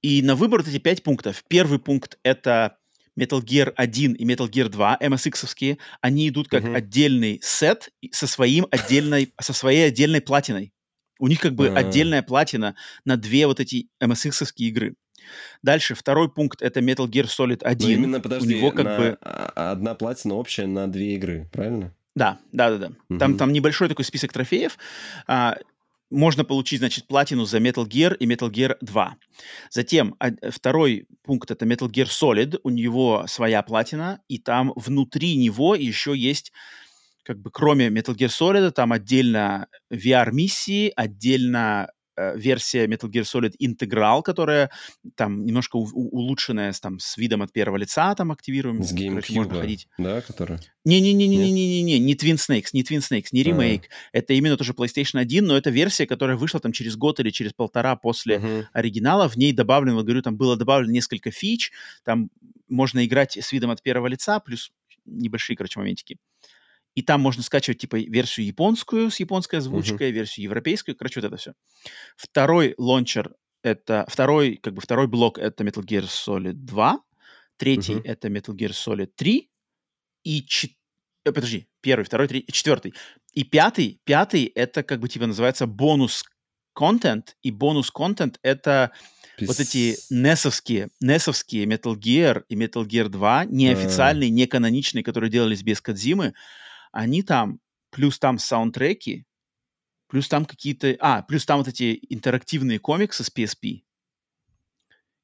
и на выбор вот эти пять пунктов. Первый пункт — это Metal Gear 1 и Metal Gear 2, MSX-овские, они идут как uh-huh. отдельный сет со, своим отдельной, со своей отдельной платиной. У них как бы uh-huh. отдельная платина на две вот эти MSX-овские игры. Дальше, второй пункт — это Metal Gear Solid 1. Но именно, подожди, У него как на... бы... одна платина общая на две игры, правильно? Да, да, да, да. Угу. Там, там небольшой такой список трофеев. А, можно получить, значит, платину за Metal Gear и Metal Gear 2. Затем а, второй пункт это Metal Gear Solid, у него своя платина, и там внутри него еще есть как бы кроме Metal Gear Solid, там отдельно VR-миссии, отдельно версия Metal Gear Solid Integral, которая там немножко у- улучшенная, с, там, с видом от первого лица, там активируем. С GameCube, можно ходить. да, которая? Не-не-не-не-не-не-не, не Twin Snakes, не Twin Snakes, не ремейк. А-а-а. Это именно тоже PlayStation 1, но это версия, которая вышла там через год или через полтора после uh-huh. оригинала. В ней добавлено, говорю, там было добавлено несколько фич, там можно играть с видом от первого лица, плюс небольшие, короче, моментики. И там можно скачивать, типа, версию японскую с японской озвучкой, uh-huh. версию европейскую, короче, вот это все. Второй лончер — это... Второй, как бы, второй блок — это Metal Gear Solid 2. Третий uh-huh. — это Metal Gear Solid 3. И... Чет... Э, подожди, первый, второй, третий, четвертый. И пятый, пятый — это, как бы, типа, называется бонус-контент. И бонус-контент — это... Пис... Вот эти несовские, несовские Metal Gear и Metal Gear 2, неофициальные, uh-huh. не каноничные, которые делались без Кадзимы, они там, плюс там саундтреки, плюс там какие-то... А, плюс там вот эти интерактивные комиксы с PSP.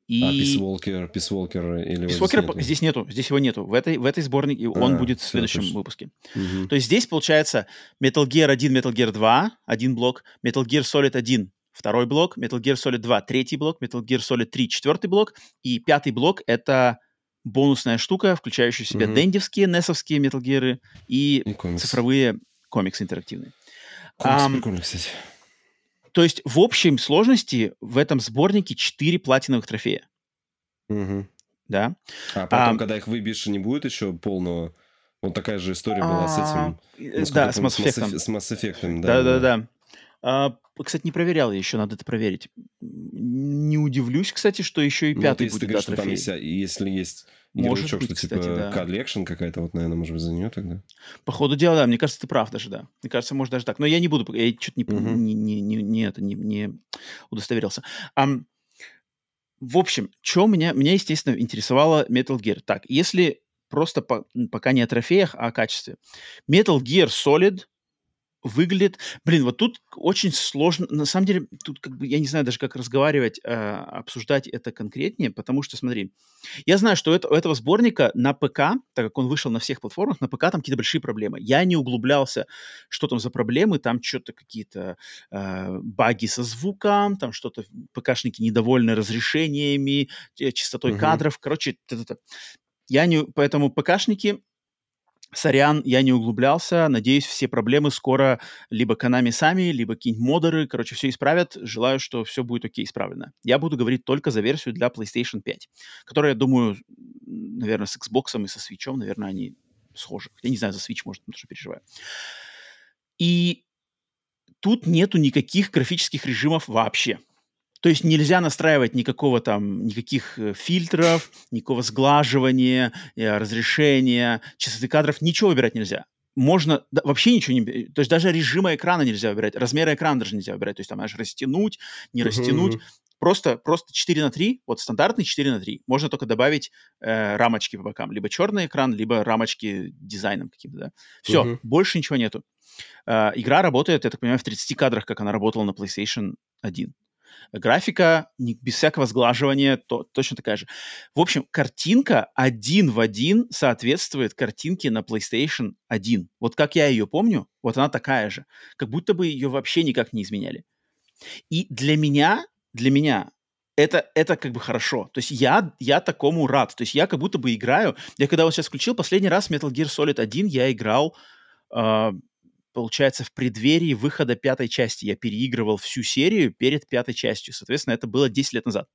И... А, Peace Walker, Peace Walker или... Peace Walker нету? здесь нету, здесь его нету. В этой, в этой сборнике он а, будет в следующем точно. выпуске. Угу. То есть здесь получается Metal Gear 1, Metal Gear 2, один блок, Metal Gear Solid 1, второй блок, Metal Gear Solid 2, третий блок, Metal Gear Solid 3, четвертый блок, и пятый блок — это бонусная штука, включающая в себя mm-hmm. дендевские, несовские Gear и, и цифровые комиксы интерактивные. Комиксы um, кстати. То есть в общей сложности в этом сборнике 4 платиновых трофея. Угу. Да. А потом, а, когда их выбьешь, не будет еще полного... Вот такая же история была с этим... Ну, да, с Mass Effect. С Mass Effect, да. Да-да-да. А, кстати, не проверял я еще, надо это проверить. Не удивлюсь, кстати, что еще и ну, пятый вот, будет, ты говоришь, да, что там есть, если есть может быть, что кстати, типа да. collection какая-то, вот, наверное, может быть, за нее тогда? По ходу дела, да, мне кажется, ты прав даже, да. Мне кажется, может даже так. Но я не буду, я что-то не, uh-huh. не, не, не, не, это, не, не удостоверился. Um, в общем, что меня, меня, естественно, интересовало Metal Gear. Так, если просто по, пока не о трофеях, а о качестве. Metal Gear Solid выглядит... Блин, вот тут очень сложно... На самом деле, тут как бы я не знаю даже, как разговаривать, э, обсуждать это конкретнее, потому что, смотри, я знаю, что это, у этого сборника на ПК, так как он вышел на всех платформах, на ПК там какие-то большие проблемы. Я не углублялся, что там за проблемы, там что-то какие-то э, баги со звуком, там что-то ПКшники недовольны разрешениями, частотой uh-huh. кадров, короче, т-т-т. я не... Поэтому ПКшники Сорян, я не углублялся. Надеюсь, все проблемы скоро либо Канами сами, либо какие-нибудь модеры, короче, все исправят. Желаю, что все будет окей, исправлено. Я буду говорить только за версию для PlayStation 5, которая, я думаю, наверное, с Xbox и со Switch, наверное, они схожи. Я не знаю, за Switch, может, тоже переживаю. И тут нету никаких графических режимов вообще. То есть нельзя настраивать никакого там, никаких э, фильтров, никакого сглаживания, э, разрешения, частоты кадров, ничего выбирать нельзя. Можно да, вообще ничего не... То есть даже режима экрана нельзя выбирать, размеры экрана даже нельзя выбирать. То есть там аж растянуть, не растянуть. Uh-huh. Просто, просто 4 на 3, вот стандартный 4 на 3. Можно только добавить э, рамочки по бокам. Либо черный экран, либо рамочки дизайном каким-то, да. Все, uh-huh. больше ничего нету. Э, игра работает, я так понимаю, в 30 кадрах, как она работала на PlayStation 1. Графика не, без всякого сглаживания то, точно такая же. В общем, картинка один в один соответствует картинке на PlayStation 1. Вот как я ее помню, вот она такая же. Как будто бы ее вообще никак не изменяли. И для меня, для меня это, это как бы хорошо. То есть я, я такому рад. То есть я как будто бы играю... Я когда вот сейчас включил последний раз Metal Gear Solid 1, я играл э, получается, в преддверии выхода пятой части. Я переигрывал всю серию перед пятой частью. Соответственно, это было 10 лет назад.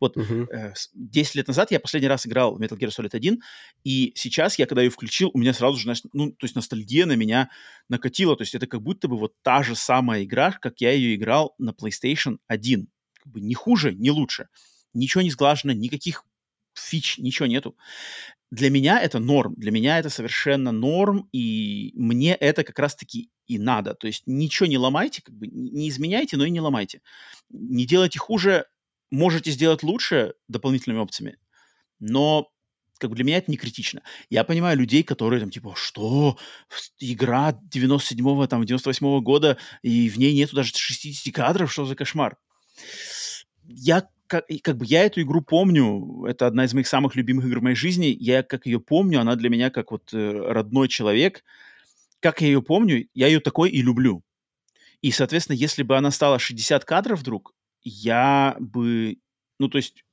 Вот uh-huh. э, 10 лет назад я последний раз играл в Metal Gear Solid 1, и сейчас я, когда ее включил, у меня сразу же, ну, то есть ностальгия на меня накатила, то есть это как будто бы вот та же самая игра, как я ее играл на PlayStation 1. Как бы не хуже, не лучше. Ничего не сглажено, никаких фич, ничего нету. Для меня это норм, для меня это совершенно норм, и мне это как раз-таки и надо. То есть ничего не ломайте, как бы не изменяйте, но и не ломайте. Не делайте хуже, можете сделать лучше дополнительными опциями, но как бы для меня это не критично. Я понимаю людей, которые там типа, что? Игра 97-го, там, 98-го года, и в ней нету даже 60 кадров, что за кошмар? Я как, как бы я эту игру помню, это одна из моих самых любимых игр в моей жизни, я как ее помню, она для меня как вот э, родной человек, как я ее помню, я ее такой и люблю. И, соответственно, если бы она стала 60 кадров вдруг, я бы, ну, то есть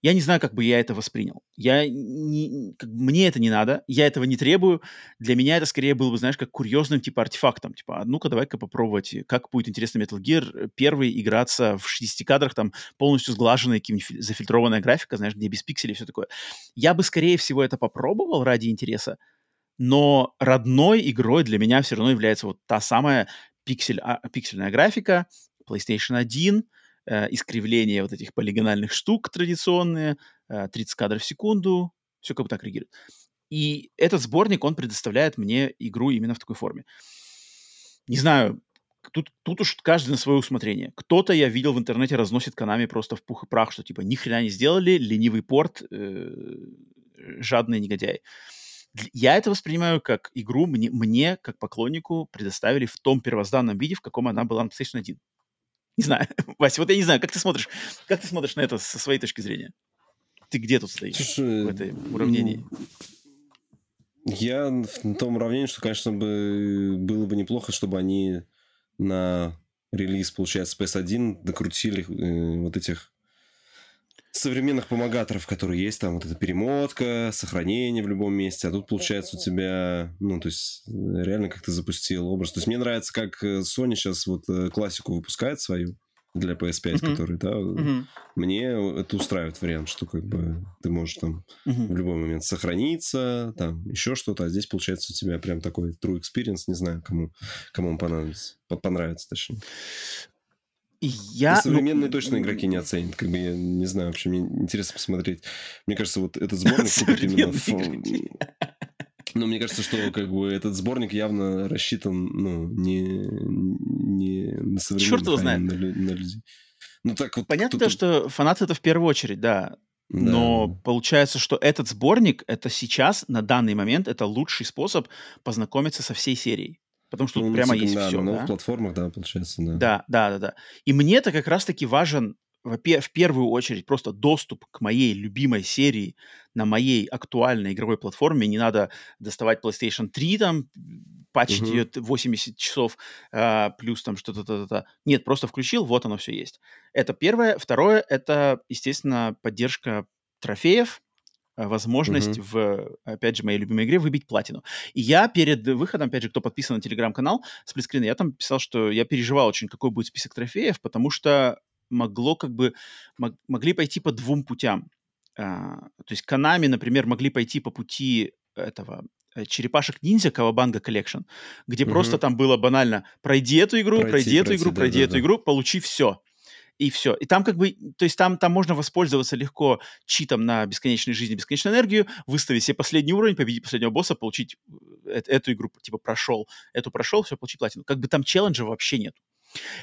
я не знаю, как бы я это воспринял. Я не, как, мне это не надо, я этого не требую. Для меня это скорее было бы, знаешь, как курьезным типа артефактом. Типа, а ну-ка, давай-ка попробовать, как будет интересно Metal Gear э, первый играться в 60 кадрах, там полностью сглаженная, каким-нибудь зафильтрованная графика, знаешь, где без пикселей все такое. Я бы, скорее всего, это попробовал ради интереса, но родной игрой для меня все равно является вот та самая пиксель, а, пиксельная графика, PlayStation 1, э, искривление вот этих полигональных штук традиционные, э, 30 кадров в секунду, все как бы так реагирует. И этот сборник, он предоставляет мне игру именно в такой форме. Не знаю, тут, тут уж каждый на свое усмотрение. Кто-то, я видел в интернете, разносит канами просто в пух и прах, что типа ни хрена не сделали, ленивый порт, э, жадные негодяи. Я это воспринимаю как игру, мне, мне, как поклоннику, предоставили в том первозданном виде, в каком она была на PlayStation 1. Не знаю. [laughs] Вася, вот я не знаю, как ты смотришь, как ты смотришь на это со своей точки зрения? Ты где тут стоишь Слушай, в этом уравнении? Я в том уравнении, что, конечно, бы, было бы неплохо, чтобы они на релиз, получается, PS1 докрутили э, вот этих современных помогаторов, которые есть, там вот эта перемотка, сохранение в любом месте, а тут получается у тебя, ну, то есть реально как ты запустил образ. То есть мне нравится, как э, Sony сейчас вот э, классику выпускает свою для PS5, mm-hmm. который, да, mm-hmm. мне это устраивает вариант, что как бы ты можешь там mm-hmm. в любой момент сохраниться, там еще что-то, а здесь получается у тебя прям такой true experience, не знаю, кому, кому он понадобится, понравится точнее. Я, И ну, современные ну, точно игроки не оценят. Как бы я не знаю, вообще мне интересно посмотреть. Мне кажется, вот этот сборник именно в... Ну, мне кажется, что как бы этот сборник явно рассчитан, ну, не, не на современных, Черт его а знает. На, на людей. Ну, так вот, Понятно, то, что фанаты это в первую очередь, да. Да. Но получается, что этот сборник, это сейчас, на данный момент, это лучший способ познакомиться со всей серией. Потому что ну, тут прямо есть да, все. На новых да? платформах, да, получается, да. Да, да, да, да. И мне это как раз-таки важен в первую очередь просто доступ к моей любимой серии на моей актуальной игровой платформе. Не надо доставать PlayStation 3, там, патчить uh-huh. ее 80 часов, а, плюс там что-то, то то Нет, просто включил, вот оно все есть. Это первое. Второе, это, естественно, поддержка трофеев, Э, возможность mm-hmm. в, опять же, моей любимой игре выбить платину. И я перед выходом, опять же, кто подписан на телеграм-канал Split Screen, я там писал, что я переживал очень, какой будет список трофеев, потому что могло как бы, мог, могли пойти по двум путям. А, то есть Konami, например, могли пойти по пути этого э, черепашек-ниндзя Cowabunga Collection, где угу. просто там было банально пройди эту игру, пройти, пройди эту пройти, игру, да, пройди да, эту да. игру, получи все и все. И там как бы, то есть там, там можно воспользоваться легко читом на бесконечной жизни, бесконечную энергию, выставить себе последний уровень, победить последнего босса, получить э эту игру, типа прошел, эту прошел, все, получить платину. Как бы там челленджа вообще нет.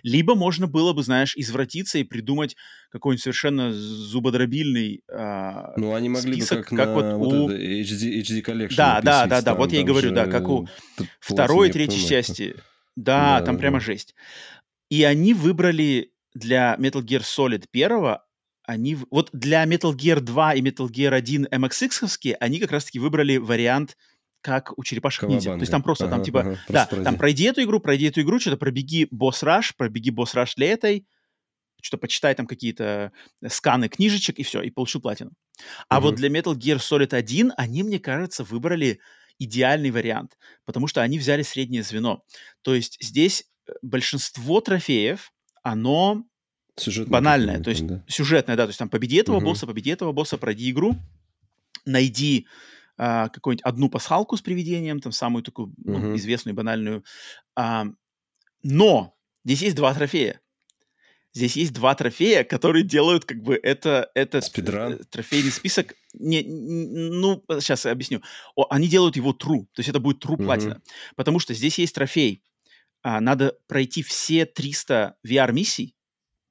Либо можно было бы, знаешь, извратиться и придумать какой-нибудь совершенно зубодробильный э, Ну, они могли список, бы как, как на вот, вот у... HD, HD Collection Да, да, да, да, вот я и говорю, да, как у второй и третьей части. Да, да, там да. прямо жесть. И они выбрали для Metal Gear Solid 1 они... Вот для Metal Gear 2 и Metal Gear 1 MXX они как раз-таки выбрали вариант как у черепашек ниндзя. То есть там просто, ага, там типа, ага, да, пройди. там пройди эту игру, пройди эту игру, что-то пробеги босс-раш, пробеги босс-раш для этой, что-то почитай там какие-то сканы книжечек, и все, и получил платину. А угу. вот для Metal Gear Solid 1 они, мне кажется, выбрали идеальный вариант, потому что они взяли среднее звено. То есть здесь э, большинство трофеев, оно банальная. какая-нибудь То есть да. сюжетная, да, то есть там победи этого Мгм. босса, победи этого босса, пройди игру, найди а, какую-нибудь одну пасхалку с привидением, там самую такую ну, Мгм. известную банальную. А, но здесь есть два трофея. Здесь есть два трофея, которые делают как бы это, Спидран? э, трофейный список. Не, н- ну, сейчас я объясню. О, они делают его true, то есть это будет true платина. Потому что здесь есть трофей. А, надо пройти все 300 VR-миссий,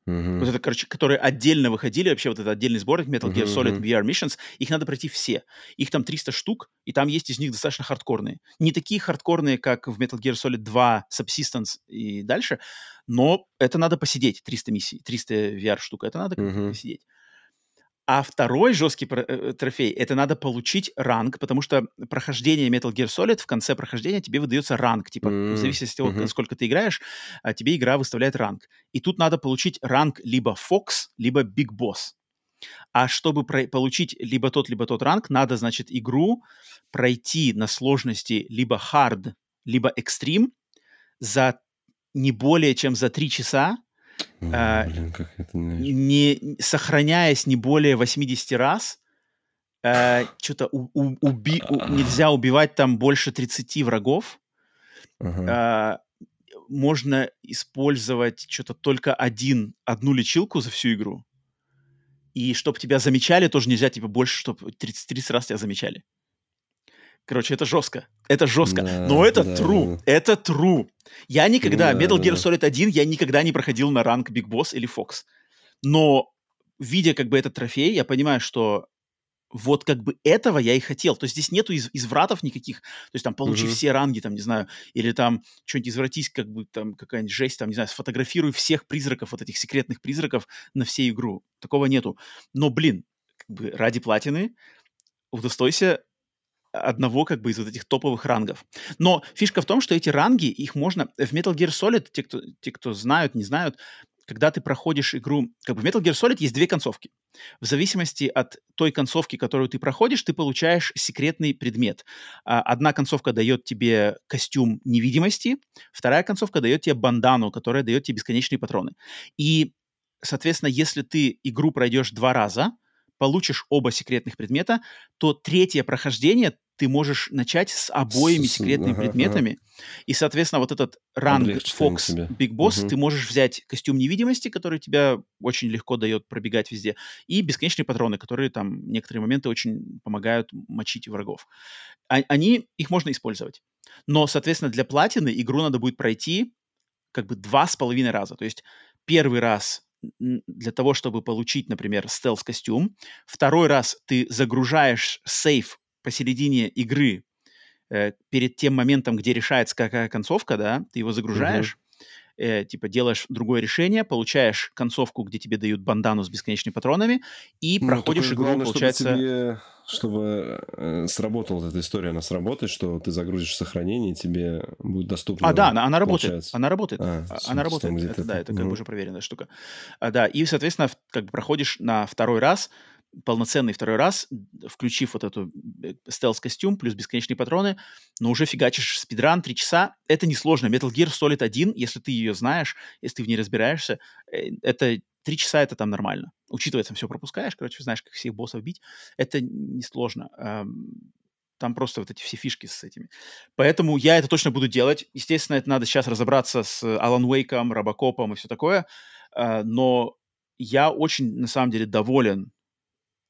Мгм. вот это, короче, которые отдельно выходили, вообще вот этот отдельный сборник Metal Gear Solid. VR Missions, их надо пройти все. Их там 300 штук, и там есть из них достаточно хардкорные. Не такие хардкорные, как в Metal Gear Solid 2 Subsistence и дальше, но это надо посидеть, 300 миссий, 300 VR штук, это надо Мгм. посидеть. А второй жесткий э, трофей, это надо получить ранг, потому что прохождение Metal Gear Solid, в конце прохождения тебе выдается ранг. Типа, в М, зависимости от того, мгм. сколько ты играешь, а, тебе игра выставляет ранг. И тут надо получить ранг либо Fox, либо Big Boss. А чтобы про- получить либо тот, либо тот ранг, надо, значит, игру пройти на сложности либо Hard, либо Extreme за не более чем за 3 часа, Ой, а, Блин, как это не, сохраняясь не более 80 раз, что-то нельзя убивать там больше 30 врагов, Ага. а, можно использовать что-то только один, одну лечилку за всю игру. И чтобы тебя замечали, тоже нельзя, типа, больше, чтобы 30, 30 раз тебя замечали. Короче, это жестко. Это жестко. Да, Но это да, true. да. Это true. Я никогда, Да, Metal Gear. Solid 1, я никогда не проходил на ранг Big Boss или Fox. Но, видя как бы этот трофей, я понимаю, что вот как бы этого я и хотел. То есть здесь нету из, извратов никаких. То есть там получи Мгм. все ранги, там, не знаю, или там что-нибудь извратись, как бы там какая-нибудь жесть, там, не знаю, сфотографируй всех призраков, вот этих секретных призраков на всей игру. Такого нету. Но, блин, как бы ради платины удостойся одного как бы из вот этих топовых рангов. Но фишка в том, что эти ранги, их можно... В Metal Gear Solid, те, кто, те, кто знают, не знают, когда ты проходишь игру... Как бы в Metal Gear Solid есть две концовки. В зависимости от той концовки, которую ты проходишь, ты получаешь секретный предмет. А, Одна концовка дает тебе костюм невидимости, вторая концовка дает тебе бандану, которая дает тебе бесконечные патроны. И, соответственно, если ты игру пройдешь два раза, получишь оба секретных предмета, то третье прохождение ты можешь начать с обоими С- секретными ага, ага. предметами. И, соответственно, вот этот ранг Облегчит. Big Boss Мгм. ты можешь взять костюм невидимости, который тебя очень легко дает пробегать везде, и бесконечные патроны, которые там некоторые моменты очень помогают мочить врагов. А- они, их можно использовать. Но, соответственно, для платины игру надо будет пройти как бы два с половиной раза. То есть первый раз для того, чтобы получить, например, стелс-костюм. Второй раз ты загружаешь сейф посередине игры э, перед тем моментом, где решается какая концовка, да, ты его загружаешь, э, типа делаешь другое решение, получаешь концовку, где тебе дают бандану с бесконечными патронами, и Ну, проходишь игру, главное, получается... Чтобы, тебе, чтобы э, сработала эта история, она сработает, что ты загрузишь сохранение, и тебе будет доступно. А, да, она, она работает. получается. Она работает. А, А- она работает. Это, да, это- как бы мгм. уже проверенная штука. А, да, и, соответственно, как бы проходишь на второй раз, полноценный второй раз, включив вот эту э, стелс-костюм плюс бесконечные патроны, но уже фигачишь спидран 3 часа. Это несложно. Metal Gear Solid 1, если ты ее знаешь, если ты в ней разбираешься, э, это 3 часа это там нормально. Учитывая, там все пропускаешь, короче, знаешь, как всех боссов бить, это несложно. Ам, Там просто вот эти все фишки с этими. Поэтому я это точно буду делать. Естественно, это надо сейчас разобраться с Алан Уэйком, Робокопом и все такое. А, Но я очень, на самом деле, доволен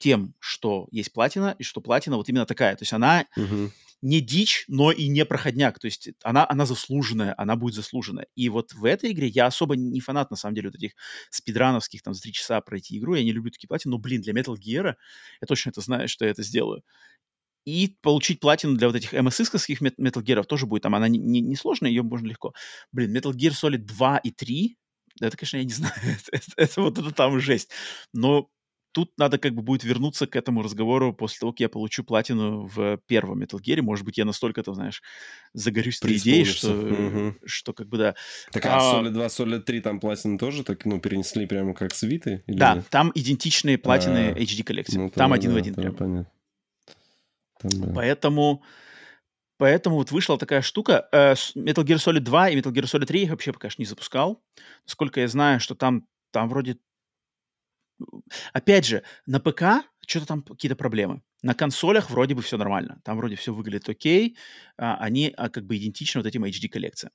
тем, что есть платина, и что платина вот именно такая. То есть она Мгм. не дичь, но и не проходняк. То есть она, она заслуженная, она будет заслуженная. И вот в этой игре я особо не фанат, на самом деле, вот этих спидрановских, там, за три часа пройти игру. Я не люблю такие платины, но, блин, для Metal Gear я точно это знаю, что я это сделаю. И получить платину для вот этих МСС-ковских Metal Gear тоже будет. Там она не, не, не сложная, ее можно легко. Блин, Metal Gear Solid 2 и 3, это, конечно, я не знаю, [laughs] это, это- это вот это там жесть. Но тут надо как бы будет вернуться к этому разговору после того, как я получу платину в первом Metal Gear. Может быть, я настолько, ты знаешь, загорюсь этой идеей, что. Мгм. что как бы да. Так, а, А- Solid 2, Solid 3 там платины тоже так, ну, перенесли прямо как с Виты? или Да, нет? там идентичные платины А, HD коллекции. Ну, там один в да, один тогда прям. понятно. Там, да. Поэтому, поэтому вот вышла такая штука. Э, Metal Gear Solid 2 и Metal Gear Solid 3 я вообще пока что не запускал. Насколько я знаю, что там, там вроде опять же, на ПК что-то там какие-то проблемы. На консолях вроде бы все нормально. Там вроде все выглядит окей. А, они а, как бы идентичны вот этим HD-коллекциям.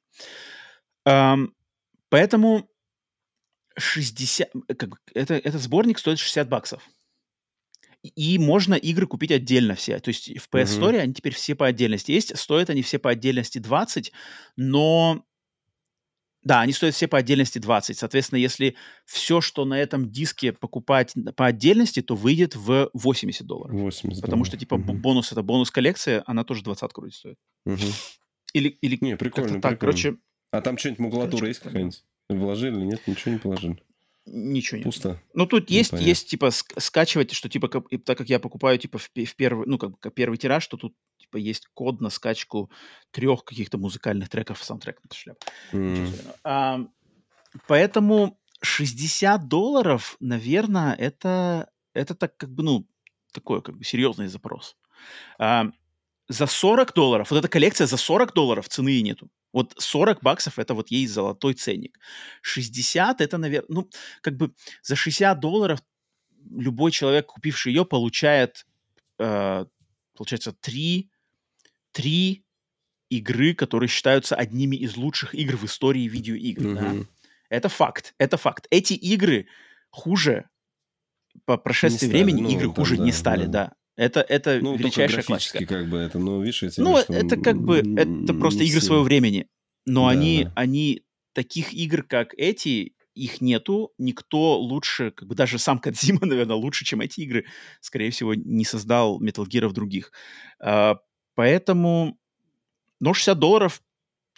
Um, поэтому 60... Как бы, это, этот сборник стоит 60 баксов. И можно игры купить отдельно все. То есть в PS Store mm-hmm. они теперь все по отдельности есть. Стоят они все по отдельности 20, но да, они стоят все по отдельности 20. Соответственно, если все, что на этом диске покупать по отдельности, то выйдет в 80 долларов. 80 Потому что, типа, угу. бонус — это бонус-коллекция, она тоже 20 вроде стоит. Угу. Или, или не, прикольно, так, прикольно. короче... А там что-нибудь макулатура есть какая-нибудь? Вложили или нет? Ничего не положили? Ничего нет. Пусто. Ну, тут есть, есть, типа, скачивать, что, типа, как, так как я покупаю, типа, в, в первый, ну, как, как первый тираж, что тут, типа, есть код на скачку трех каких-то музыкальных треков в саундтрек. Mm. А, поэтому 60 долларов, наверное, это, это так, как бы, ну, такой, как бы, серьезный запрос. А, за 40 долларов, вот эта коллекция за 40 долларов цены и нету. Вот 40 баксов это вот ей золотой ценник. 60 это, наверное, ну, как бы за 60 долларов любой человек, купивший ее, получает, э, получается, 3, 3 игры, которые считаются одними из лучших игр в истории видеоигр. Mm-hmm. Да? Это факт, это факт. Эти игры хуже по прошествии времени, ну, игры там, хуже да, не стали, да. да. Это, это ну, величайшая классика. как бы это, ну, видишь, эти, Ну, это как бы, это просто игры своего времени. Но да, они, они, таких игр, как эти, их нету. Никто лучше, как бы даже сам Кадзима, [laughs] наверное, лучше, чем эти игры, скорее всего, не создал Metal Gear других. Uh, поэтому, ну, 60 долларов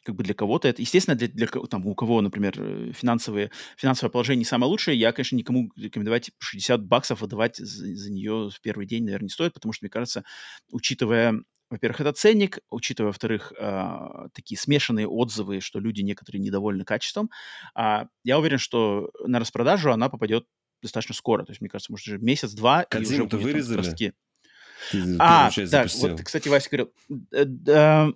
как бы для кого-то это, естественно, для, для там, у кого, например, э, финансовые, финансовое положение не самое лучшее, я, конечно, никому рекомендовать 60 баксов выдавать за, за нее в первый день, наверное, не стоит, потому что, мне кажется, учитывая, во-первых, это ценник, учитывая, во-вторых, э, такие смешанные отзывы, что люди некоторые недовольны качеством, э, я уверен, что на распродажу она попадет достаточно скоро, то есть, мне кажется, может, уже месяц-два, и уже будет вырезали? Ты а, да, вот, кстати, Вася говорил, э,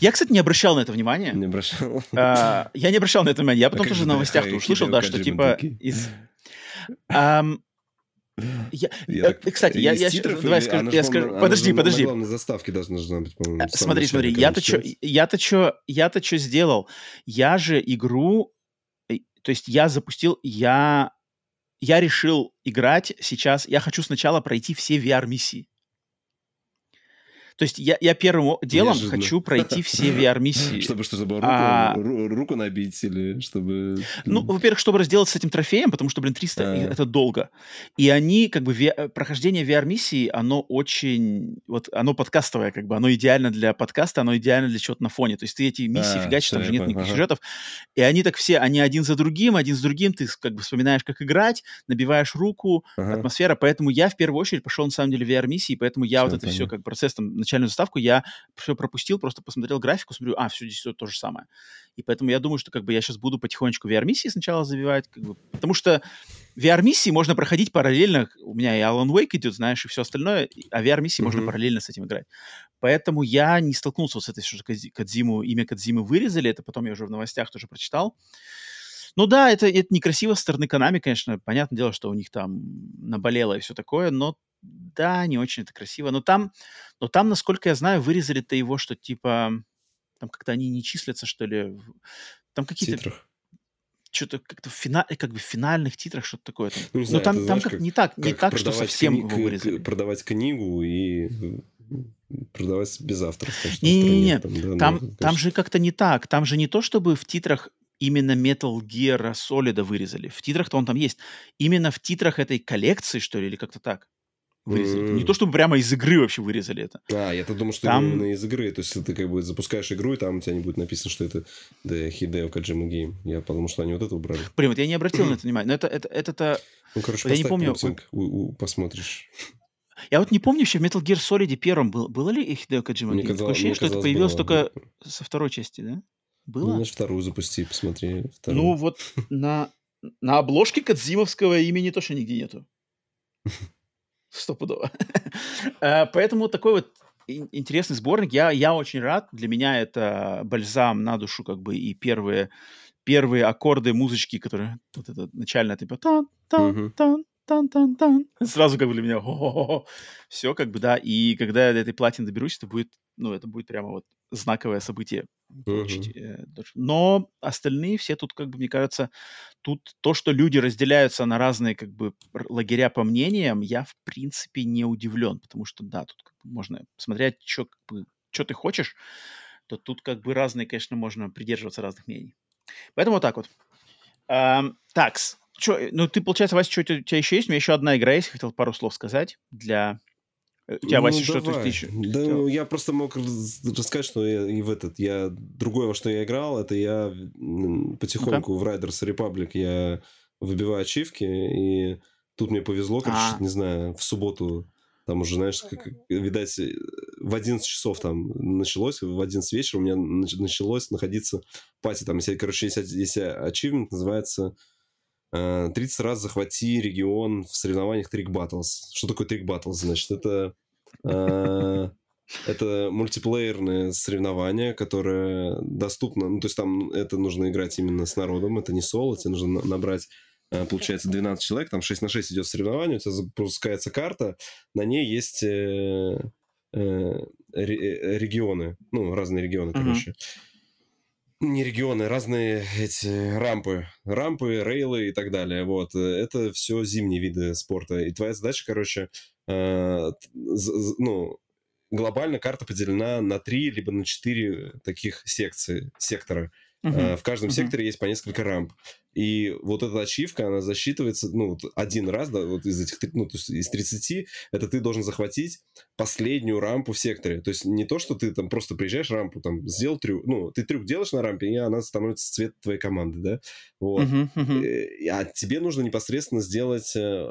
я, кстати, не обращал на это внимания. Не обращал. А, я не обращал на это внимания. Я потом тоже в новостях услышал, да, что типа из... [laughs] Я, я, так, кстати, я, я, давай скажу, я скажу, она подожди, она подожди. На заставке должна быть, по-моему. Смотри, смотри, я-то что, я-то что, я-то что сделал? Я же игру, то есть я запустил, я, я решил играть сейчас. Я хочу сначала пройти все VR-миссии. То есть я, я первым делом Неожиданно. хочу пройти все [laughs] VR-миссии. Чтобы что, чтобы руку, а... руку набить или чтобы... Ну, во-первых, чтобы разделаться с этим трофеем, потому что, блин, 300 а... это долго. И они, как бы, ви... прохождение VR-миссии, оно очень... Вот оно подкастовое, как бы, оно идеально для подкаста, оно идеально для чего-то на фоне. То есть ты эти миссии а, фигачишь, там же нет никаких ага. сюжетов. И они так все, они один за другим, один за другим, ты как бы вспоминаешь, как играть, набиваешь руку, ага. атмосфера. Поэтому я в первую очередь пошел, на самом деле, VR-миссии, поэтому я все, вот это понятно. все, как процесс там начальную заставку, я все пропустил, просто посмотрел графику, смотрю, а, все здесь все то же самое. И поэтому я думаю, что как бы я сейчас буду потихонечку VR-миссии сначала забивать, как бы, потому что VR-миссии можно проходить параллельно. У меня и Alan Wake идет, знаешь, и все остальное, а VR-миссии mm-hmm. можно параллельно с этим играть. Поэтому я не столкнулся с этой, что Кадзиму, имя Кадзимы вырезали, это потом я уже в новостях тоже прочитал. Ну да, это, это некрасиво со стороны Konami, конечно. Понятное дело, что у них там наболело и все такое, но да, не очень это красиво. Но там, но там, насколько я знаю, вырезали-то его, что типа там как-то они не числятся, что ли. Там какие-то... Что-то как-то в, фина... как бы в финальных титрах что-то такое. Там. Ну, не знаю, там, там знаешь, как, как не так, не так, что совсем кни... его вырезали. Продавать книгу и продавать без авторства. Не-не-не, там, да, там, ну, там же как-то не так. Там же не то, чтобы в титрах именно Metal Gear Solid вырезали. В титрах-то он там есть. Именно в титрах этой коллекции, что ли, или как-то так вырезали. Mm-hmm. Не то, чтобы прямо из игры вообще вырезали это. А, я-то думал, что там... именно из игры. То есть ты как бы запускаешь игру, и там у тебя не будет написано, что это The Hideo Kojima Game. Я подумал, что они вот это убрали. Блин, вот я не обратил на [clears throat] это внимания. Но это, это, это, это... Ну, короче, я не помню. у, у, посмотришь. Я вот не помню, еще в Metal Gear Solid первом был, было ли Hideo Kojima Game? Такое ощущение, что это появилось было, только со второй части, да? Было? Ну, вторую запусти, посмотри. Вторую. Ну, вот на, на обложке Кадзимовского имени тоже нигде нету. [laughs] Стопудово. [laughs] Э, поэтому такой вот интересный сборник. Я, я очень рад. Для меня это бальзам на душу, как бы, и первые, первые аккорды музычки, которые вот это начальная, типа тан тан тан тан-тан-тан. Сразу как бы для меня все как бы, да. И когда я до этой платины доберусь, это будет, ну, это будет прямо вот знаковое событие получить. Uh-huh. Но остальные все тут, как бы, мне кажется, тут то, что люди разделяются на разные, как бы, лагеря по мнениям, я, в принципе, не удивлен, потому что, да, тут как бы, можно смотреть, что как бы, ты хочешь, то тут, как бы, разные, конечно, можно придерживаться разных мнений. Поэтому вот так вот. Эм, такс. Чё, ну, ты, получается, Вася, что у тебя еще есть? У меня еще одна игра есть, хотел пару слов сказать для у тебя, ну, Вася, что-то ты еще... Да, ну, я просто мог рассказать, что я и в этот... Я... Другое, во что я играл, это я потихоньку okay. в Riders Republic я выбиваю ачивки, и тут мне повезло, короче, а. не знаю, в субботу там уже, знаешь, как, видать, в 11 часов там началось, в 11 вечера у меня началось находиться пати. Там, если, короче, есть, есть achievement, называется 30 э, раз захвати регион в соревнованиях Trick Battles. Что такое Trick Battles? Значит, это э, [laughs] это мультиплеерное соревнование, которое доступно, ну, то есть там это нужно играть именно с народом, это не соло, тебе нужно набрать, э, получается, 12 человек, там 6 на 6 идет соревнование, у тебя запускается карта, на ней есть регионы, ну, разные регионы, короче. Uh-huh не регионы, разные эти рампы, рампы, рейлы и так далее. Вот это все зимние виды спорта. И твоя задача, короче, э, ну глобально карта поделена на три либо на четыре таких секции, сектора. Uh-huh. В каждом uh-huh. секторе есть по несколько рамп. И вот эта ачивка, она засчитывается, ну, вот один раз, да, вот из этих, ну, то есть из 30, это ты должен захватить последнюю рампу в секторе. То есть не то, что ты там просто приезжаешь рампу, там, сделал трюк, ну, ты трюк делаешь на рампе, и она становится цвет твоей команды, да, вот. Uh-huh, uh-huh. А тебе нужно непосредственно сделать э,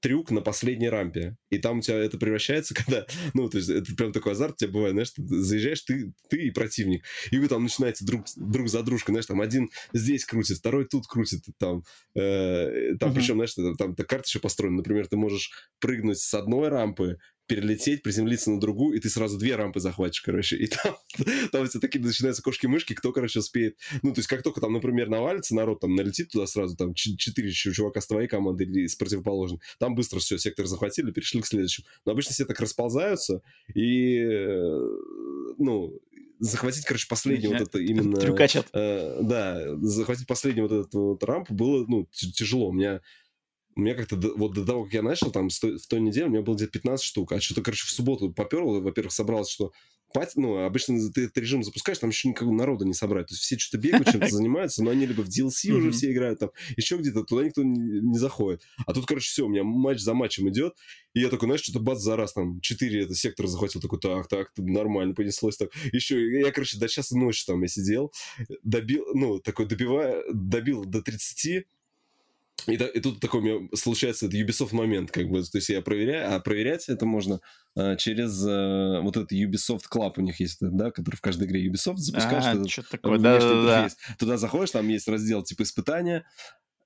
трюк на последней рампе. И там у тебя это превращается, [laughs] когда, ну, то есть это прям такой азарт у тебя бывает, знаешь, ты заезжаешь, ты, ты и противник, и вы там начинаете друг, друг за дружкой, знаешь, там один здесь крутит, второй тут крутит, там, э, там uh-huh. причем, знаешь, там, там карта еще построена, например, ты можешь прыгнуть с одной рампы, перелететь, приземлиться на другую, и ты сразу две рампы захватишь, короче. И там, [laughs] там все такие начинаются кошки-мышки, кто, короче, успеет. Ну, то есть, как только там, например, навалится народ, там, налетит туда сразу, там, четыре чувака с твоей команды или с противоположной, там быстро все, сектор захватили, перешли к следующему. Но обычно все так расползаются, и, э, ну, захватить, короче, последний вот это именно... Трюкачат. Э, да, захватить последний вот этот вот рамп было, ну, тяжело. У меня у меня как-то вот до того, как я начал, там, в той неделе у меня было где-то 15 штук, а что-то, короче, в субботу поперло, во-первых, собралось, что пати, ну, обычно ты этот режим запускаешь, там еще никакого народа не собрать. То есть все что-то бегают, чем-то [laughs] занимаются, но они либо в DLC уже все играют, там, еще где-то, туда никто не, не заходит. А тут, короче, все, у меня матч за матчем идет, и я такой, знаешь, что-то бац за раз, там, 4 это сектора захватил, такой, так, так, нормально понеслось, так. Еще, я, короче, до часа ночи там я сидел, добил, ну, такой добивая, добил до 30, и, и тут такой у меня случается это Ubisoft момент, как бы, то есть я проверяю, а проверять это можно а, через а, вот этот Ubisoft Club у них есть, да, который в каждой игре Ubisoft запускаешь. А, что такое, да, да, да. Туда заходишь, там есть раздел типа испытания,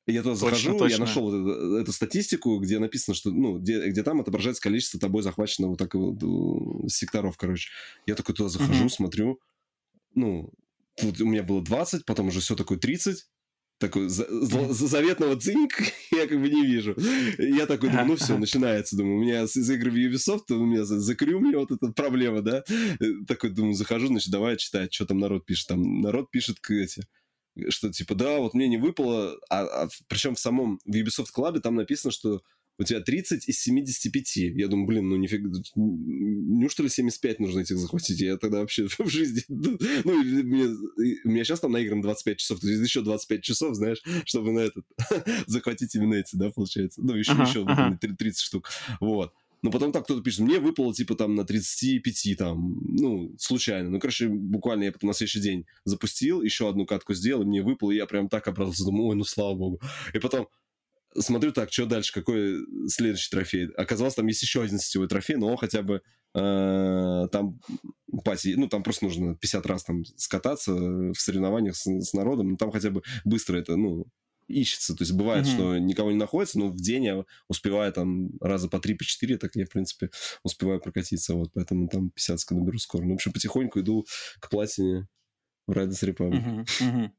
я туда точно, захожу, точно. я нашел вот эту, эту статистику, где написано, что, ну, где, где там отображается количество тобой захваченного вот так вот секторов, короче. Я такой туда захожу, mm-hmm. смотрю, ну, тут у меня было 20, потом уже все такое 30, такой за, за, заветного цинк [laughs] я как бы не вижу. Я такой думаю, ну все, [laughs] начинается, думаю, у меня из игры в Ubisoft, у меня закрю мне вот эта проблема, да. Э, такой думаю, захожу, значит, давай читать, что там народ пишет. Там народ пишет эти, что типа, да, вот мне не выпало, а, а причем в самом в Ubisoft Club там написано, что у тебя 30 из 75. Я думаю, блин, ну нифига, неужто ли 75 нужно этих захватить? Я тогда вообще [laughs] в жизни... Ну, мне, у меня сейчас там наигран 25 часов, то есть еще 25 часов, знаешь, чтобы на этот [laughs] захватить именно эти, да, получается. Ну, еще, ага, еще ага. 30 штук. Вот. Но потом так кто-то пишет, мне выпало типа там на 35 там, ну, случайно. Ну, короче, буквально я потом на следующий день запустил, еще одну катку сделал, и мне выпало, и я прям так обрадовался, думаю, ой, ну, слава богу. И потом смотрю так, что дальше, какой следующий трофей. Оказалось, там есть еще один сетевой трофей, но он хотя бы э, там пати, ну, там просто нужно 50 раз там скататься в соревнованиях с, с народом, но там хотя бы быстро это, ну, ищется. То есть бывает, mm-hmm. что никого не находится, но в день я успеваю там раза по три, по четыре, так я, в принципе, успеваю прокатиться. Вот, поэтому там 50 наберу скоро. Ну, в общем, потихоньку иду к платине в Riders Republic. Mm-hmm. Mm-hmm.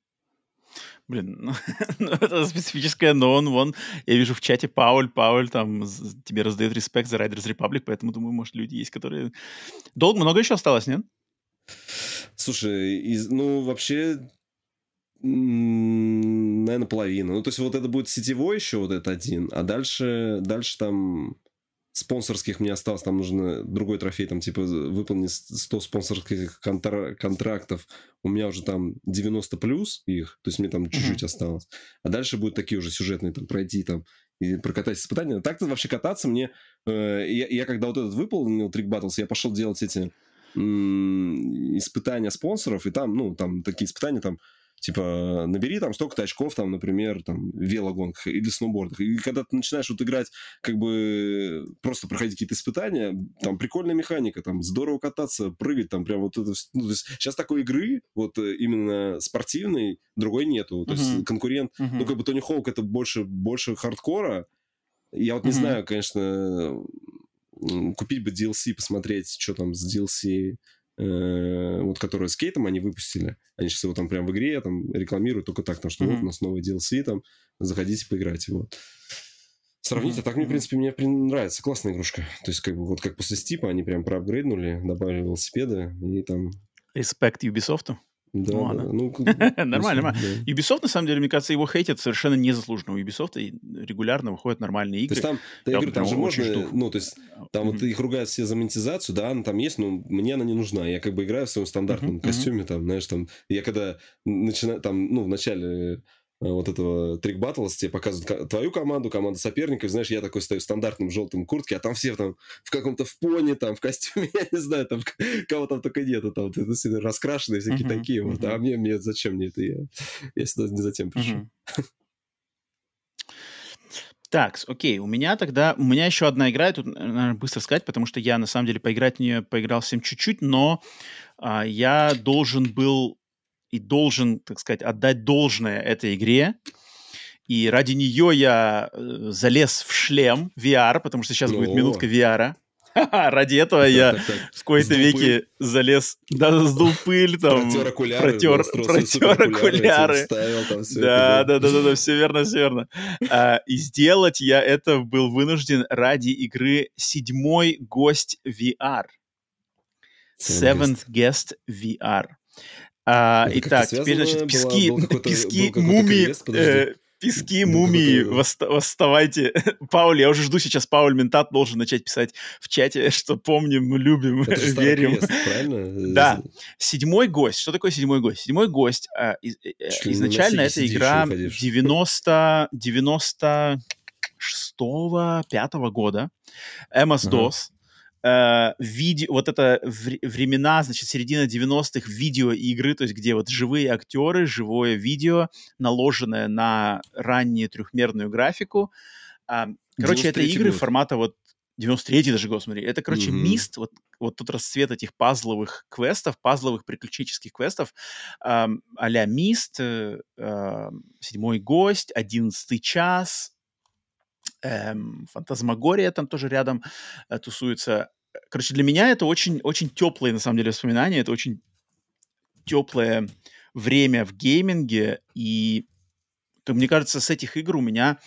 Блин, [laughs] ну, ну, это специфическое, но он, вон, я вижу в чате Пауль, Пауль там тебе раздает респект за Riders Republic, поэтому думаю, может, люди есть, которые... Долго, много еще осталось, нет? Слушай, из, ну, вообще, наверное, половина. Ну, то есть вот это будет сетевой еще вот этот один, а дальше, дальше там спонсорских мне осталось, там нужно другой трофей, там, типа, выполнить 100 спонсорских контра- контрактов, у меня уже там 90 плюс их, то есть мне там чуть-чуть mm-hmm. осталось. А дальше будут такие уже сюжетные, там, пройти там и прокатать испытания. Так-то вообще кататься мне... Э, я, я когда вот этот выполнил Трик Battles, я пошел делать эти м- испытания спонсоров, и там, ну, там такие испытания, там, типа, набери там столько-то очков, там, например, там, в велогонках или сноубордах. И когда ты начинаешь вот играть, как бы, просто проходить какие-то испытания, там, прикольная механика, там, здорово кататься, прыгать, там, прям вот это... Ну, то есть сейчас такой игры, вот э, именно спортивной, другой нету. То uh-huh. есть конкурент, uh-huh. ну, как бы Тони Хоук это больше, больше хардкора. Я вот не uh-huh. знаю, конечно, купить бы DLC, посмотреть, что там с DLC вот которые с Кейтом они выпустили. Они сейчас его там прям в игре там рекламируют только так, потому что mm-hmm. вот у нас новый DLC, там, заходите, поиграйте, вот. Сравнить, mm-hmm. а так мне, в принципе, мне нравится. Классная игрушка. То есть, как бы, вот как после Стипа они прям проапгрейднули, добавили велосипеды и там... Респект Ubisoft. Да, ну, да. Ну, [laughs] нормально, нормально. Ubisoft, на самом деле, мне кажется, его хейтят совершенно незаслуженно. У Ubisoft регулярно выходят нормальные игры. То есть там, я, говорю, там же можно, ну, то есть там вот их ругают все за монетизацию, да, она там есть, но мне она не нужна. Я как бы играю в своем стандартном костюме, там, знаешь, там, я когда начинаю, там, ну, в начале вот этого трик баттлс, тебе показывают твою команду, команду соперников, знаешь, я такой стою в стандартном желтом куртке, а там все там в каком-то в пони, там, в костюме, [laughs] я не знаю, там, [laughs] кого там только нету, там, ты, ты, раскрашенные всякие uh-huh, такие, uh-huh. вот, а мне, мне зачем мне это, я, я сюда не затем пришел. Uh-huh. Так, окей, у меня тогда, у меня еще одна игра, тут, наверное, быстро сказать, потому что я, на самом деле, поиграть в нее поиграл всем чуть-чуть, но а, я должен был и должен, так сказать, отдать должное этой игре. И ради нее я э, залез в шлем VR, потому что сейчас О. будет минутка VR. Ради этого я в какой-то веке залез, да, сдул пыль, там, протер окуляры, протер, протер окуляры. Да, да, да, да, да, все верно, все верно. А, и сделать я это был вынужден ради игры «Седьмой гость VR». Seventh Guest VR. А, итак, теперь, значит, пески, была, пески мумии... Э, пески мумии, восставайте. [laughs] Пауль, я уже жду сейчас, Пауль Ментат должен начать писать в чате, [laughs] что помним, любим, Это верим. Квест, правильно? [laughs] Да. Седьмой гость. Что такое седьмой гость? Седьмой гость. А, из, э, изначально эта игра 90... 96 пятого года. MS-DOS. Ага э, видео, вот это времена, значит, середина 90-х видеоигры, то есть где вот живые актеры, живое видео, наложенное на раннюю трехмерную графику. Э, короче, это игры год. формата вот 93-й даже год, смотри. Это, короче, mm-hmm. мист, вот, вот тут расцвет этих пазловых квестов, пазловых приключенческих квестов, э, а-ля Мист, э, Седьмой гость, Одиннадцатый час, эм, Фантазмагория там тоже рядом э, тусуется. Короче, для меня это очень, очень теплые, на самом деле, воспоминания. Это очень теплое время в гейминге. И, то, мне кажется, с этих игр у меня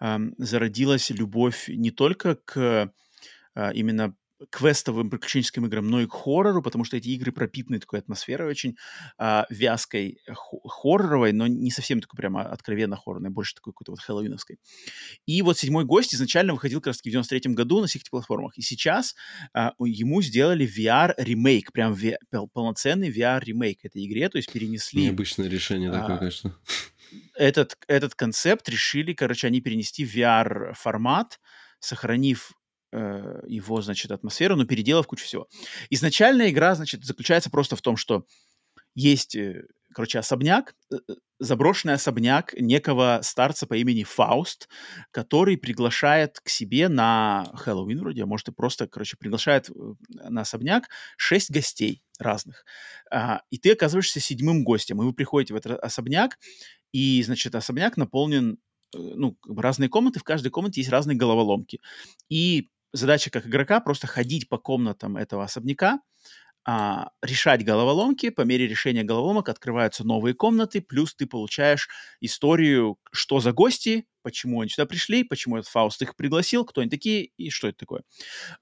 эм, зародилась любовь не только к э, именно квестовым приключенческим играм, но и к хоррору, потому что эти игры пропитаны такой атмосферой очень а, вязкой, хорроровой, но не совсем такой прямо откровенно хоррорной, больше такой какой-то вот хэллоуиновской. И вот «Седьмой гость» изначально выходил как раз в 93 году на всех этих платформах. И сейчас а, ему сделали VR-ремейк, прям ви- полноценный VR-ремейк этой игре, то есть перенесли... Необычное решение а, такое, конечно. Этот, этот концепт решили, короче, они перенести в VR-формат, сохранив Э, его, значит, атмосферу, но переделав кучу всего. Изначальная игра, значит, заключается просто в том, что есть, э, короче, особняк, э, заброшенный особняк некого старца по имени Фауст, который приглашает к себе на Хэллоуин вроде, а может и просто, короче, приглашает на особняк шесть гостей разных. А, и ты оказываешься седьмым гостем, и вы приходите в этот особняк, и, значит, особняк наполнен ну, разные комнаты, в каждой комнате есть разные головоломки. И задача как игрока просто ходить по комнатам этого особняка, а, решать головоломки. По мере решения головоломок открываются новые комнаты, плюс ты получаешь историю, что за гости, почему они сюда пришли, почему этот Фауст их пригласил, кто они такие и что это такое.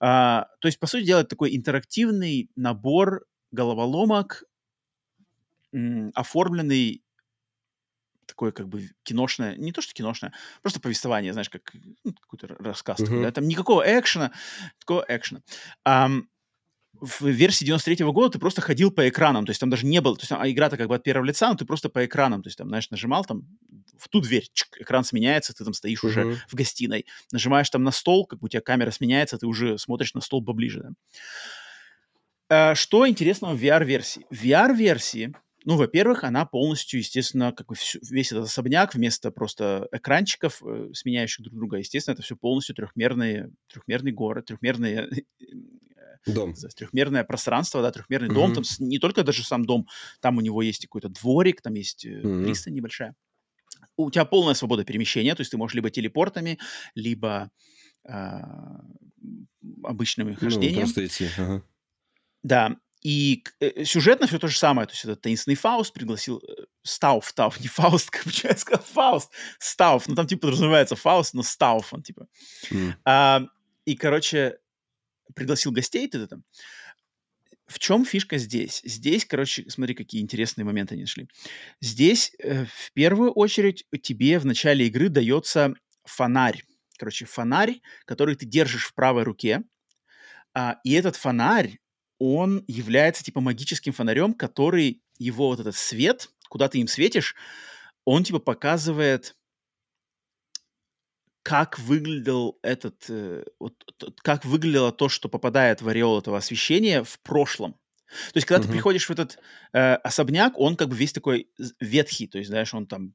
А, то есть, по сути дела, это такой интерактивный набор головоломок, м, оформленный такое как бы киношное, не то что киношное, просто повествование, знаешь, как ну, какой-то рассказ. Uh-huh. Такой, да? Там никакого экшена, такого экшена. Um, в версии 93 -го года ты просто ходил по экранам, то есть там даже не было, то есть там, а игра-то как бы от первого лица, но ты просто по экранам, то есть там, знаешь, нажимал там в ту дверь, чик, экран сменяется, ты там стоишь uh-huh. уже в гостиной, нажимаешь там на стол, как бы у тебя камера сменяется, ты уже смотришь на стол поближе, да. А, что интересного в VR-версии? В VR-версии ну, во-первых, она полностью, естественно, как бы весь этот особняк вместо просто экранчиков, э, сменяющих друг друга, естественно, это все полностью трехмерные, трехмерный город, трехмерные дом. Трехмерное пространство, да, трехмерный mm-hmm. дом. Там не только даже сам дом, там у него есть какой-то дворик, там есть mm-hmm. пристань небольшая. У тебя полная свобода перемещения, то есть ты можешь либо телепортами, либо э, обычным ну, хождением. Ну, просто идти. Ага. Да, и э, сюжетно все то же самое. То есть этот таинственный Фауст пригласил... Э, Стауф, Стауф, [laughs] не Фауст, как бы я сказал, Фауст. Стауф, ну там типа подразумевается Фауст, но Стауф он типа. Mm. А, и, короче, пригласил гостей, ты там. В чем фишка здесь? Здесь, короче, смотри, какие интересные моменты они нашли. Здесь э, в первую очередь тебе в начале игры дается фонарь. Короче, фонарь, который ты держишь в правой руке. А, и этот фонарь, он является типа магическим фонарем, который его вот этот свет, куда ты им светишь, он типа показывает как выглядел этот, э, вот, как выглядело то, что попадает в ореол этого освещения в прошлом. То есть, когда uh-huh. ты приходишь в этот э, особняк, он как бы весь такой ветхий, то есть, знаешь, он там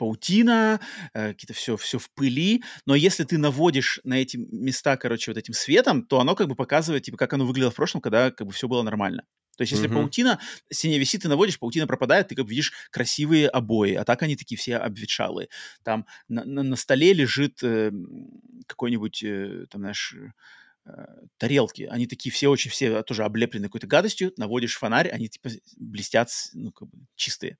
паутина, э, какие-то все, все в пыли, но если ты наводишь на эти места, короче, вот этим светом, то оно как бы показывает, типа, как оно выглядело в прошлом, когда как бы все было нормально. То есть, если mm-hmm. паутина синяя висит, ты наводишь, паутина пропадает, ты как бы видишь красивые обои, а так они такие все обветшалые. Там на, на, на столе лежит э, какой-нибудь, э, там, знаешь, тарелки, они такие все очень, все тоже облеплены какой-то гадостью, наводишь фонарь, они типа блестят, ну, как бы чистые.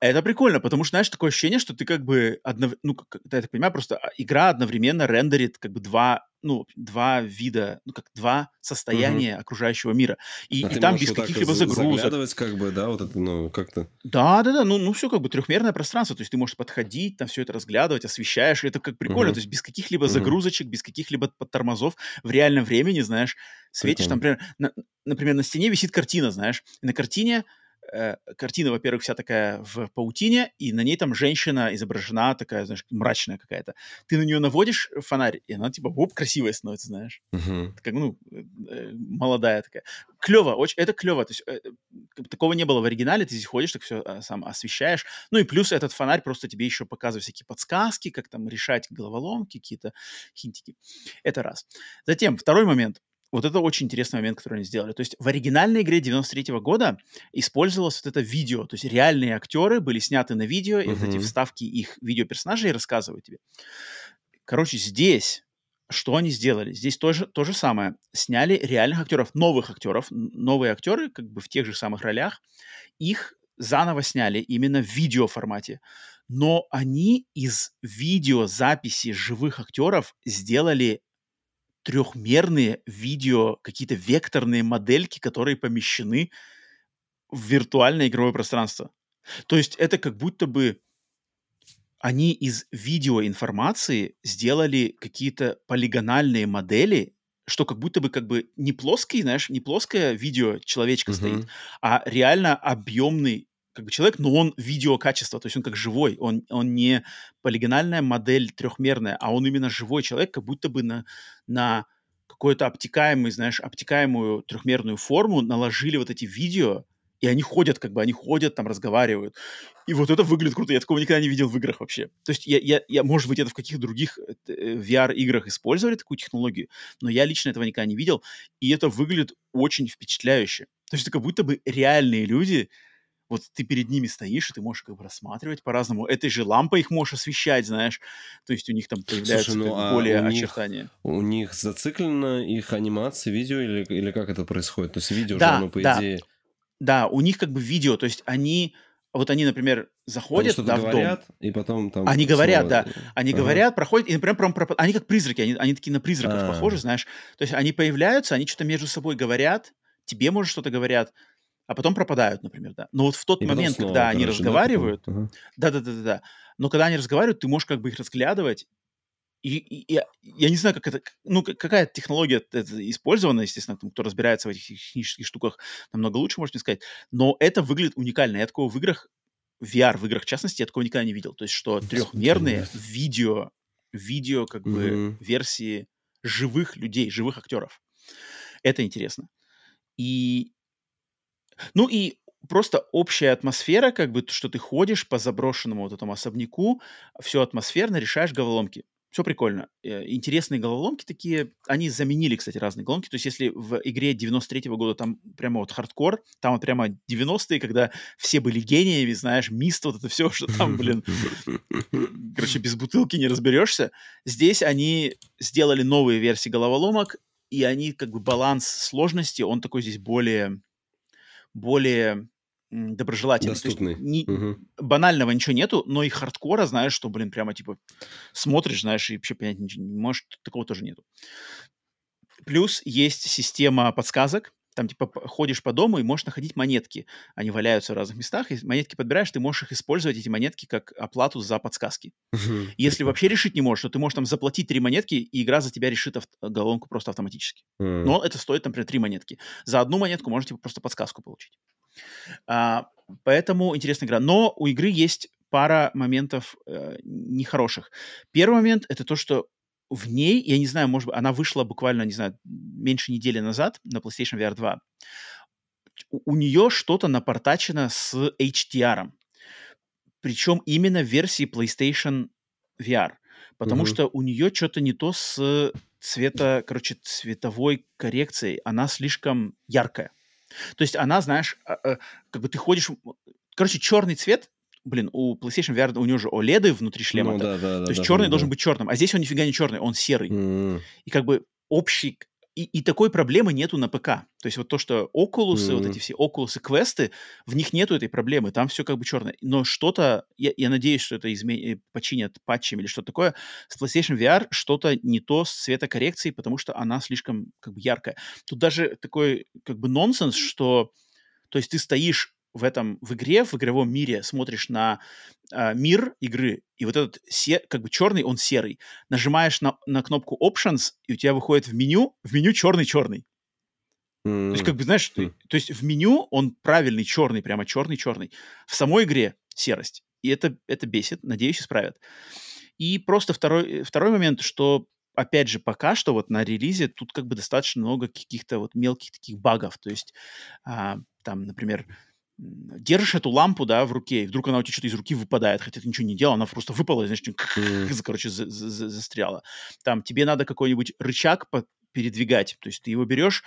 Это прикольно, потому что, знаешь, такое ощущение, что ты как бы, однов... ну, как, я так понимаю, просто а, игра одновременно рендерит как бы два, ну, два вида, ну, как два состояния угу. окружающего мира. И, а и там без каких-либо загрузок. как бы, да, вот это, ну, как-то... Да, да, да, ну, ну все как бы трехмерное пространство, то есть ты можешь подходить, там все это разглядывать, освещаешь, это как прикольно, угу. то есть без каких-либо угу. загрузочек, без каких-либо тормозов в реальном времени, знаешь, светишь, там, например, на, например, на стене висит картина, знаешь, и на картине э, картина, во-первых, вся такая в паутине, и на ней там женщина изображена такая, знаешь, мрачная какая-то. Ты на нее наводишь фонарь, и она типа, оп, красивая становится, знаешь. Uh-huh. Как, ну, э, молодая такая. Клево, очень, это клево. То есть э, такого не было в оригинале, ты здесь ходишь, так все э, сам освещаешь. Ну и плюс этот фонарь просто тебе еще показывает всякие подсказки, как там решать головоломки, какие-то хинтики. Это раз. Затем, второй момент вот это очень интересный момент, который они сделали. То есть в оригинальной игре 93 -го года использовалось вот это видео. То есть реальные актеры были сняты на видео, и вот эти вставки их видеоперсонажей рассказывают тебе. Короче, здесь что они сделали? Здесь тоже то же самое. Сняли реальных актеров, новых актеров, новые актеры, как бы в тех же самых ролях. Их заново сняли именно в видеоформате. Но они из видеозаписи живых актеров сделали трехмерные видео, какие-то векторные модельки, которые помещены в виртуальное игровое пространство. То есть это как будто бы они из видеоинформации сделали какие-то полигональные модели, что как будто бы как бы не плоский, знаешь, не плоское видео человечка uh-huh. стоит, а реально объемный как бы человек, но он видеокачество, то есть он как живой, он, он не полигональная модель трехмерная, а он именно живой человек, как будто бы на, на какой-то обтекаемый, знаешь, обтекаемую трехмерную форму наложили вот эти видео, и они ходят, как бы, они ходят, там, разговаривают. И вот это выглядит круто. Я такого никогда не видел в играх вообще. То есть я, я, я может быть, это в каких-то других э, VR-играх использовали такую технологию, но я лично этого никогда не видел, и это выглядит очень впечатляюще. То есть это как будто бы реальные люди вот ты перед ними стоишь, и ты можешь как бы рассматривать по-разному. Этой же лампой их можешь освещать, знаешь. То есть у них там появляются Слушай, ну, а более у очертания. Них, у них зациклена их анимация, видео, или, или как это происходит? То есть видео да, же, оно, по да. идее... Да, у них как бы видео, то есть они вот они, например, заходят да, в говорят, дом. и потом там... Они говорят, да. Они ага. говорят, проходят, и, например, прям, прям, они как призраки, они, они такие на призраков А-а-а. похожи, знаешь. То есть они появляются, они что-то между собой говорят, тебе, может, что-то говорят, а потом пропадают, например, да. Но вот в тот и момент, когда они разговаривают, да-да-да-да, но когда они разговаривают, ты можешь как бы их разглядывать, и, и, и я не знаю, как это, ну, какая технология это использована, естественно, там, кто разбирается в этих технических штуках, намного лучше, можете сказать, но это выглядит уникально. Я такого в играх, VR в играх, в частности, я такого никогда не видел. То есть, что трехмерные видео, видео, как бы, mm-hmm. версии живых людей, живых актеров. Это интересно. И, ну и просто общая атмосфера, как бы, что ты ходишь по заброшенному вот этому особняку, все атмосферно, решаешь головоломки. Все прикольно. Э, интересные головоломки такие. Они заменили, кстати, разные головоломки. То есть, если в игре 93-го года там прямо вот хардкор, там вот прямо 90-е, когда все были гениями, знаешь, мист, вот это все, что там, блин, короче, без бутылки не разберешься. Здесь они сделали новые версии головоломок, и они как бы баланс сложности, он такой здесь более, более доброжелательный. Доступный. То есть, не, угу. Банального ничего нету, но и хардкора, знаешь, что, блин, прямо типа смотришь, знаешь, и вообще понять ничего не можешь, такого тоже нету. Плюс есть система подсказок, там типа ходишь по дому и можешь находить монетки. Они валяются в разных местах, и монетки подбираешь, ты можешь их использовать, эти монетки, как оплату за подсказки. Если вообще решить не можешь, то ты можешь там заплатить три монетки, и игра за тебя решит ав- головоломку просто автоматически. Но это стоит, например, три монетки. За одну монетку можешь типа, просто подсказку получить. А, поэтому интересная игра. Но у игры есть пара моментов э, нехороших. Первый момент это то, что в ней, я не знаю, может быть, она вышла буквально, не знаю, меньше недели назад на PlayStation VR 2. У, у нее что-то напортачено с HDR. Причем именно в версии PlayStation VR. Потому mm-hmm. что у нее что-то не то с цвета, короче, цветовой коррекцией. Она слишком яркая. То есть она, знаешь, а, а, как бы ты ходишь... Короче, черный цвет блин, у PlayStation VR у него же OLED внутри шлема. Ну, да, да, То есть да, черный да, должен да. быть черным, а здесь он нифига не черный, он серый. Mm. И как бы общий... И, и такой проблемы нету на ПК. То есть вот то, что Oculus, mm. вот эти все Oculus квесты, в них нету этой проблемы, там все как бы черное. Но что-то, я, я надеюсь, что это изме... Э, починят патчами или что-то такое, с PlayStation VR что-то не то с цветокоррекцией, потому что она слишком как бы яркая. Тут даже такой как бы нонсенс, что то есть ты стоишь в этом, в игре, в игровом мире смотришь на э, мир игры, и вот этот се, как бы черный, он серый. Нажимаешь на, на кнопку Options, и у тебя выходит в меню, в меню черный-черный. Mm-hmm. То есть, как бы, знаешь, mm-hmm. то есть в меню он правильный черный, прямо черный-черный. В самой игре серость. И это, это бесит, надеюсь, исправят. И просто второй, второй момент, что опять же, пока что вот на релизе тут как бы достаточно много каких-то вот мелких таких багов. То есть а, там, например, держишь эту лампу, да, в руке, и вдруг она у тебя что-то из руки выпадает, хотя ты ничего не делал, она просто выпала, и, значит, mm. [laughs] короче, за, за, застряла. Там тебе надо какой-нибудь рычаг передвигать, то есть ты его берешь,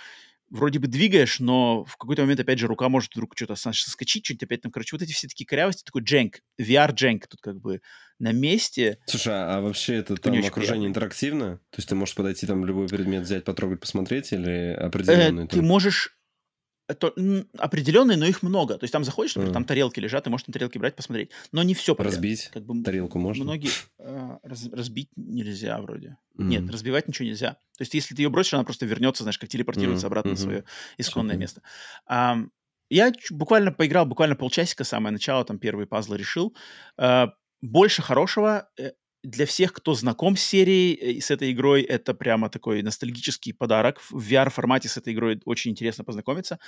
вроде бы двигаешь, но в какой-то момент, опять же, рука может вдруг что-то соскочить, что-нибудь опять там, короче, вот эти все такие корявости, такой дженк, VR-дженк тут как бы на месте. Слушай, а вообще это там окружение приятно. интерактивно? То есть ты можешь подойти там любой предмет взять, потрогать, посмотреть или определенный? Э, ты можешь то, определенные, но их много. То есть там заходишь, например, mm. там тарелки лежат, ты можешь на тарелки брать, посмотреть. Но не все подряд. Разбить как бы, тарелку можно? Многие... Э, раз, разбить нельзя вроде. Mm. Нет, разбивать ничего нельзя. То есть если ты ее бросишь, она просто вернется, знаешь, как телепортируется mm. обратно mm-hmm. на свое исконное Супер. место. А, я буквально поиграл, буквально полчасика, самое начало, там первые пазлы решил. А, больше хорошего э, для всех, кто знаком с серией, э, с этой игрой, это прямо такой ностальгический подарок. В VR-формате с этой игрой очень интересно познакомиться.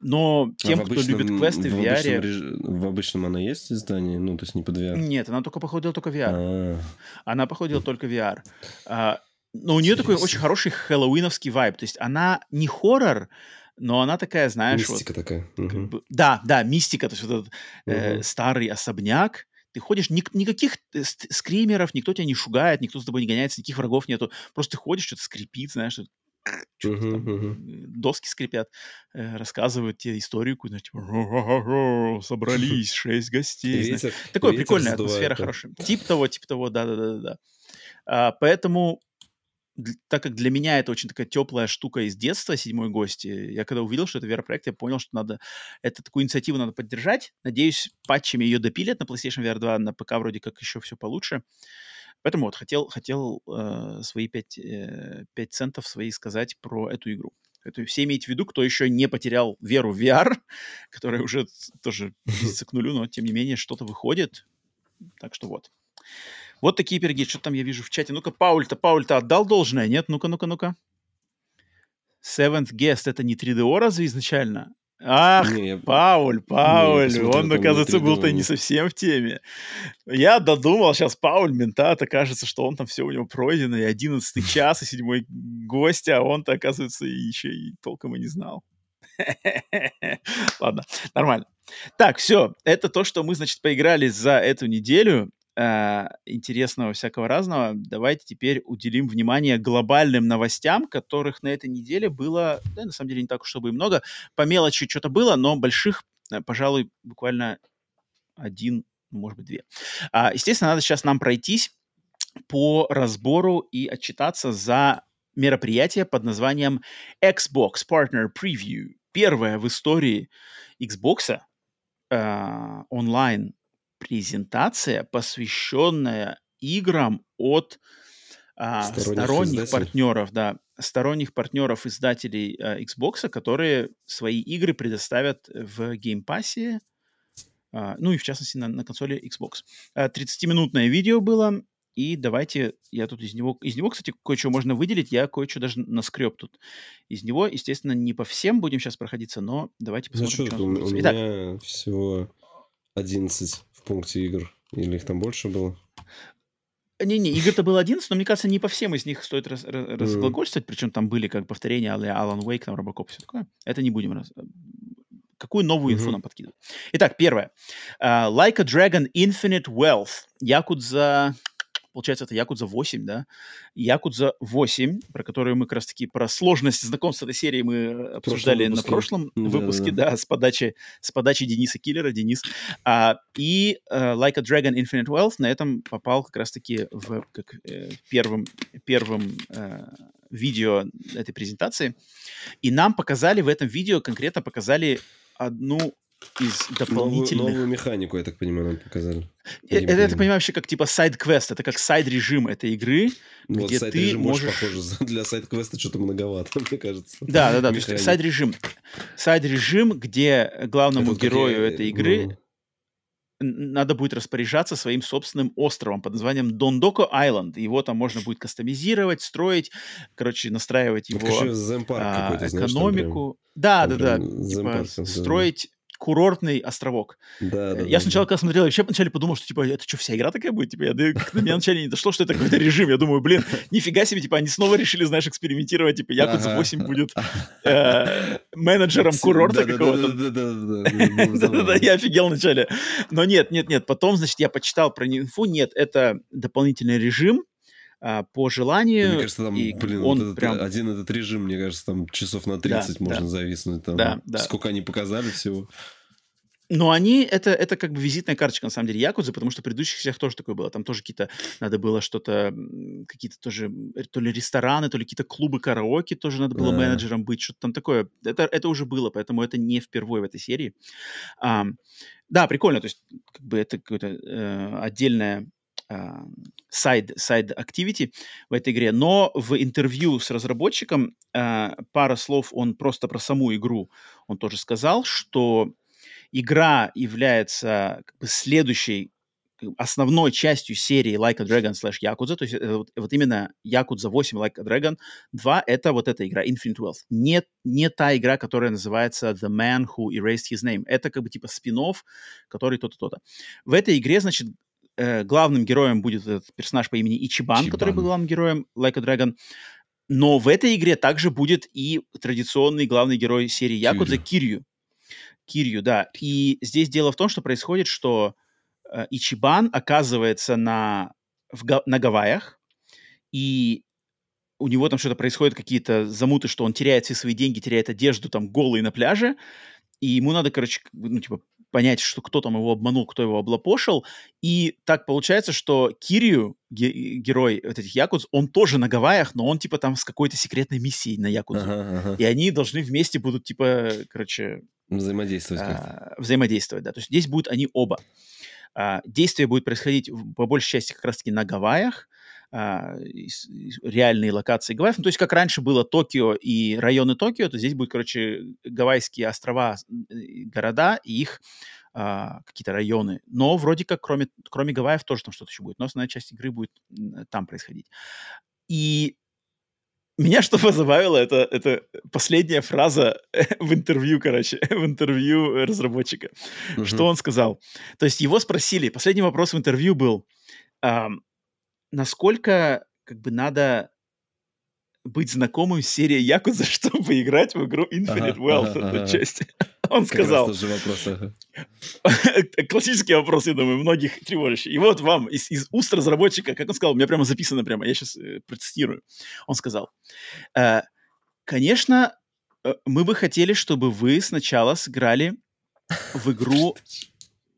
Но а тем, а обычном, кто любит квесты в, в VR... Обычном реж... В обычном она есть издание? Ну, то есть не под VR? Нет, она только походила только VR. А-а-а. Она походила только VR. А, но у нее Интересно. такой очень хороший хэллоуиновский вайб. То есть она не хоррор, но она такая, знаешь... Мистика вот, такая. Угу. Как бы, да, да, мистика. То есть вот этот угу. э, старый особняк, ты ходишь, ни, никаких э, скримеров, никто тебя не шугает, никто с тобой не гоняется, никаких врагов нету. Просто ты ходишь, что-то скрипит, знаешь, [laughs] что-то там, uh-huh. доски скрипят, э, рассказывают тебе историю, куда типа собрались [laughs] шесть гостей. Такое прикольная атмосфера, хорошая. Тип того, тип того, да-да-да-да. А, поэтому так как для меня это очень такая теплая штука из детства, седьмой гости, я когда увидел, что это VR-проект, я понял, что надо, это такую инициативу надо поддержать. Надеюсь, патчами ее допилят на PlayStation VR 2, на ПК вроде как еще все получше. Поэтому вот хотел, хотел э, свои 5, э, 5 центов свои сказать про эту игру. Это все имейте в виду, кто еще не потерял веру в VR, [laughs] которая уже тоже близится к нулю, но тем не менее что-то выходит. Так что вот. Вот такие пироги. Что там я вижу в чате? Ну-ка, Пауль-то, Пауль-то отдал должное, нет? Ну-ка, ну-ка, ну-ка. Seventh Guest, это не 3DO разве изначально? Ах, не. Пауль, Пауль, не, он, оказывается, был-то не совсем в теме. Я додумал, сейчас Пауль, ментат, окажется, что он там все у него пройдено, и 11 [laughs] час, и седьмой гость, а он-то, оказывается, еще и толком и не знал. [laughs] Ладно, нормально. Так, все, это то, что мы, значит, поиграли за эту неделю э, интересного всякого разного, давайте теперь уделим внимание глобальным новостям, которых на этой неделе было, да, на самом деле не так уж чтобы и много. По мелочи что-то было, но больших, э, пожалуй, буквально один, ну, может быть, две. А, естественно, надо сейчас нам пройтись по разбору и отчитаться за мероприятие под названием Xbox Partner Preview. Первое в истории Xbox э, онлайн презентация, посвященная играм от а, сторонних, сторонних партнеров, да, сторонних партнеров издателей а, Xbox, которые свои игры предоставят в геймпассе, а, ну и в частности на, на консоли Xbox. 30-минутное а, видео было, и давайте я тут из него... Из него, кстати, кое-что можно выделить, я кое-что даже наскреб тут. Из него, естественно, не по всем будем сейчас проходиться, но давайте посмотрим, ну, что, у, у меня Итак, всего 11 пункте игр? Или их там больше было? Не-не, игр-то было 11, но мне кажется, не по всем из них стоит раз, раз, разглагольствовать, причем там были как повторения Alan Wake, там Robocop, все такое. Это не будем раз... Какую новую инфу mm-hmm. нам подкидывать? Итак, первое. Uh, like a Dragon Infinite Wealth. Якудза получается, это Якудза 8, да? Якудза 8, про которую мы как раз-таки, про сложность знакомства этой серией мы обсуждали на прошлом выпуске, да, да, с, подачи, с подачи Дениса Киллера, Денис. А, и uh, Like a Dragon Infinite Wealth на этом попал как раз-таки в как, э, первым, первым э, видео этой презентации. И нам показали в этом видео, конкретно показали одну из дополнительных... Новую, новую механику, я так понимаю, нам показали. Это, это, я так понимаю, вообще как типа сайд-квест, это как сайд-режим этой игры, ну, где вот ты можешь... похоже, для сайд-квеста что-то многовато, [laughs] мне кажется. Да, да, да, то есть сайд-режим. Сайд-режим, где главному это герою вот, этой игры ну... надо будет распоряжаться своим собственным островом под названием Dondoko Island. Его там можно будет кастомизировать, строить, короче, настраивать его а, экономику. Знаешь, да, да, да. Типа, строить курортный островок. Да, да, я да, сначала, да. когда смотрел, вообще вначале подумал, что, типа, это что, вся игра такая будет? Типа, я, да, на меня вначале не дошло, что это какой-то режим. Я думаю, блин, нифига себе, типа, они снова решили, знаешь, экспериментировать, типа, Якудза 8 будет [laughs] э, менеджером курорта какого-то. Да-да-да, я офигел вначале. Но нет, нет, нет, потом, значит, я почитал про инфу, нет, это дополнительный режим, по желанию. Мне кажется, там, и блин, он вот этот, прям... один этот режим, мне кажется, там часов на 30 да, можно да. зависнуть. Там, да, да. Сколько они показали всего. Но они, это, это как бы визитная карточка, на самом деле, Якудзы, потому что в предыдущих всех тоже такое было. Там тоже какие-то, надо было что-то, какие-то тоже, то ли рестораны, то ли какие-то клубы караоке тоже надо было да. менеджером быть, что-то там такое. Это, это уже было, поэтому это не впервые в этой серии. А, да, прикольно, то есть как бы это какое-то э, отдельное сайд сайд activity в этой игре, но в интервью с разработчиком uh, пара слов он просто про саму игру, он тоже сказал, что игра является как бы следующей основной частью серии Like a Dragon slash Yakuza, то есть это вот, вот именно Yakuza 8 Like a Dragon 2, это вот эта игра Infinite Wealth. Не, не та игра, которая называется The Man Who Erased His Name. Это как бы типа спин который то-то, то-то. В этой игре, значит, э, главным героем будет этот персонаж по имени Ичибан, Ичибан. который был главным героем Like a Dragon. Но в этой игре также будет и традиционный главный герой серии Якудза Кирью. Кирью, да. И здесь дело в том, что происходит, что э, Ичибан оказывается на, в, на Гавайях, и у него там что-то происходит, какие-то замуты, что он теряет все свои деньги, теряет одежду, там, голый на пляже, и ему надо, короче, ну, типа, понять, что кто там его обманул, кто его облапошил. И так получается, что Кирию, ге- герой вот этих Якудз, он тоже на Гавайях, но он типа там с какой-то секретной миссией на Якудзу. Ага, ага. И они должны вместе будут типа, короче... Взаимодействовать а, Взаимодействовать, да. То есть здесь будут они оба. А, действие будет происходить по большей части как раз-таки на Гавайях, реальные локации Гавайев. Ну, то есть, как раньше было Токио и районы Токио, то здесь будет, короче, Гавайские острова, города и их а, какие-то районы. Но вроде как, кроме, кроме Гавайев, тоже там что-то еще будет. Но основная часть игры будет там происходить. И меня что [laughs] позабавило, это, это последняя фраза [laughs] в интервью, короче, [laughs] в интервью разработчика. Uh-huh. Что он сказал? То есть его спросили, последний вопрос в интервью был, насколько как бы надо быть знакомым с серией Якуза, [laughs] чтобы играть в игру Infinite ага, Wealth, ага, ага. части. [laughs] Он как сказал... Раз вопрос, ага. [laughs] Классический вопрос, я думаю, многих тревожащий. И вот вам из, из уст разработчика, как он сказал, у меня прямо записано прямо, я сейчас э, процитирую. Он сказал, э, конечно, э, мы бы хотели, чтобы вы сначала сыграли в игру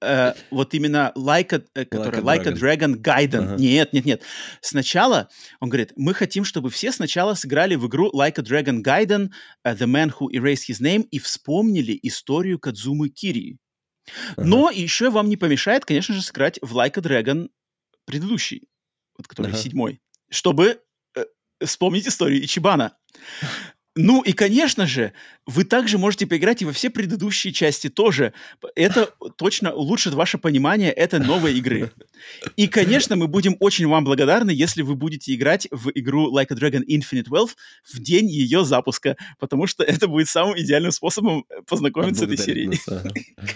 э, вот именно Like a, э, like a Dragon, like a Dragon Gaiden. Uh-huh. Нет, нет, нет. Сначала, он говорит, мы хотим, чтобы все сначала сыграли в игру Like a Dragon Gaiden, uh, The Man Who Erased His Name и вспомнили историю Кадзумы Кири. Uh-huh. Но еще вам не помешает, конечно же, сыграть в Like a Dragon предыдущий, вот который uh-huh. седьмой, чтобы э, вспомнить историю Ичибана. Ну и, конечно же, вы также можете поиграть и во все предыдущие части тоже. Это точно улучшит ваше понимание этой новой игры. И, конечно, мы будем очень вам благодарны, если вы будете играть в игру Like a Dragon Infinite Wealth в день ее запуска, потому что это будет самым идеальным способом познакомиться с этой серией.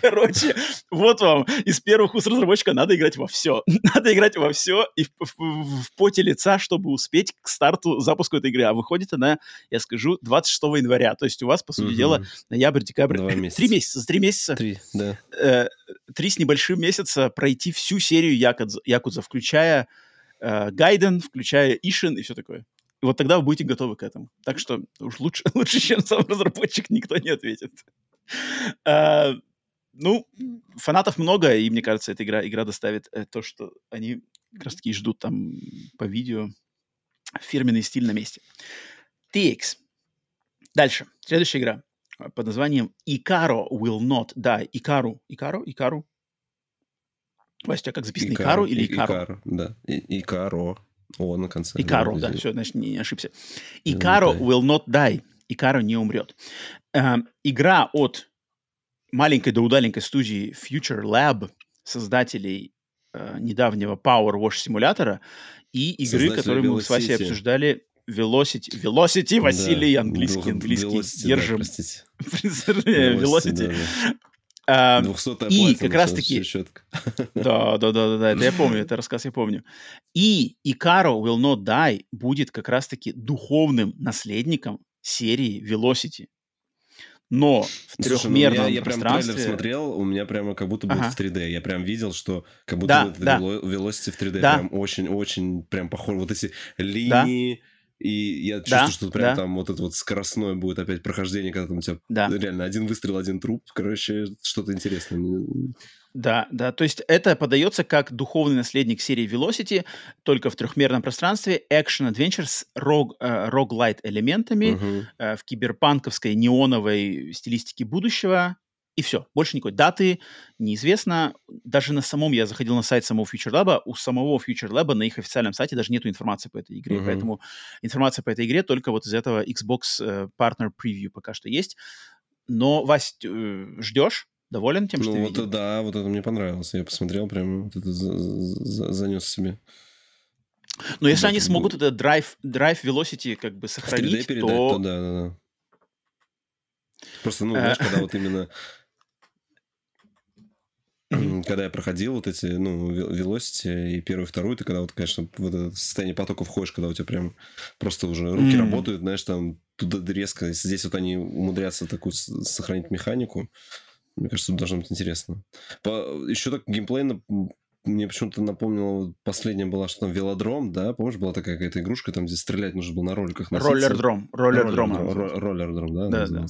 Короче, вот вам. Из первых уст разработчика надо играть во все. [laughs] Надо играть во все и в, в, в поте лица, чтобы успеть к старту запуску этой игры. А выходит она, я скажу, 26 января. То есть у вас, по сути угу. дела, ноябрь, декабрь, три месяца, три месяца, три, да. Э, три с небольшим месяца пройти всю серию Якудза, Якудза включая э, Гайден, включая Ишин и все такое. И вот тогда вы будете готовы к этому. Так что уж лучше, [laughs] лучше чем сам разработчик, никто не ответит. А, ну, фанатов много, и мне кажется, эта игра, игра доставит э, то, что они как раз таки ждут там по видео. Фирменный стиль на месте. TX. Дальше. Следующая игра а, под названием Икаро Will Not Die. Икару. Икару? Икару? Вася, у тебя как записано? Икару, Икару или Икару? Икару, да. И, Икаро. О, на конце. Икаро, да, все, значит, не, не ошибся. Икаро will not die. Икаро не умрет. Э, игра от маленькой до удаленькой студии Future Lab, создателей э, недавнего Power Wash симулятора и игры, Создатели которую мы с Васей обсуждали Velocity. Velocity, Василий, да, английский, английский. Velocity, Держим. Да, простите. Velocity. А, и как раз таки... [laughs] Да, да, да, да, да, это я помню, это рассказ я помню. И Икаро Will Not Die будет как раз таки духовным наследником серии Velocity. Но в ну, трехмерном я, я пространстве... прям трейлер смотрел, у меня прямо как будто будет ага. в 3D. Я прям видел, что как будто да, это да. Velocity в 3D. Да. Прям очень-очень прям похоже. Вот эти линии... Да и я чувствую, да, что прям да. там вот это вот скоростное будет опять прохождение, когда там у тебя да. реально один выстрел, один труп. Короче, что-то интересное. Да, да, то есть это подается как духовный наследник серии Velocity, только в трехмерном пространстве, action-adventure с рог, э, роглайт элементами, угу. э, в киберпанковской неоновой стилистике будущего, и все, больше никакой даты неизвестно. Даже на самом, я заходил на сайт самого Future Lab, у самого Future Lab на их официальном сайте даже нету информации по этой игре, uh-huh. поэтому информация по этой игре только вот из этого Xbox uh, Partner Preview пока что есть. Но, Вась, э, ждешь? Доволен тем, что ну, ты вот видел? да, вот это мне понравилось. Я посмотрел, прям вот это за, за, занес себе. Но если они смогут это Drive, Drive Velocity как бы сохранить, передать, то... то да, да, да. Просто, ну, знаешь, когда [laughs] вот именно когда я проходил вот эти, ну, Velocity и первую, вторую, ты когда вот, конечно, в это состояние потока входишь, когда у тебя прям просто уже руки mm. работают, знаешь, там туда резко. Здесь вот они умудрятся такую сохранить механику. Мне кажется, должно быть интересно. По, еще так геймплейно мне почему-то напомнило, последняя была, что там велодром, да? Помнишь, была такая какая-то игрушка, там, где стрелять нужно было на роликах? Роллердром. Роллердром. Роллердром, да? Да, да.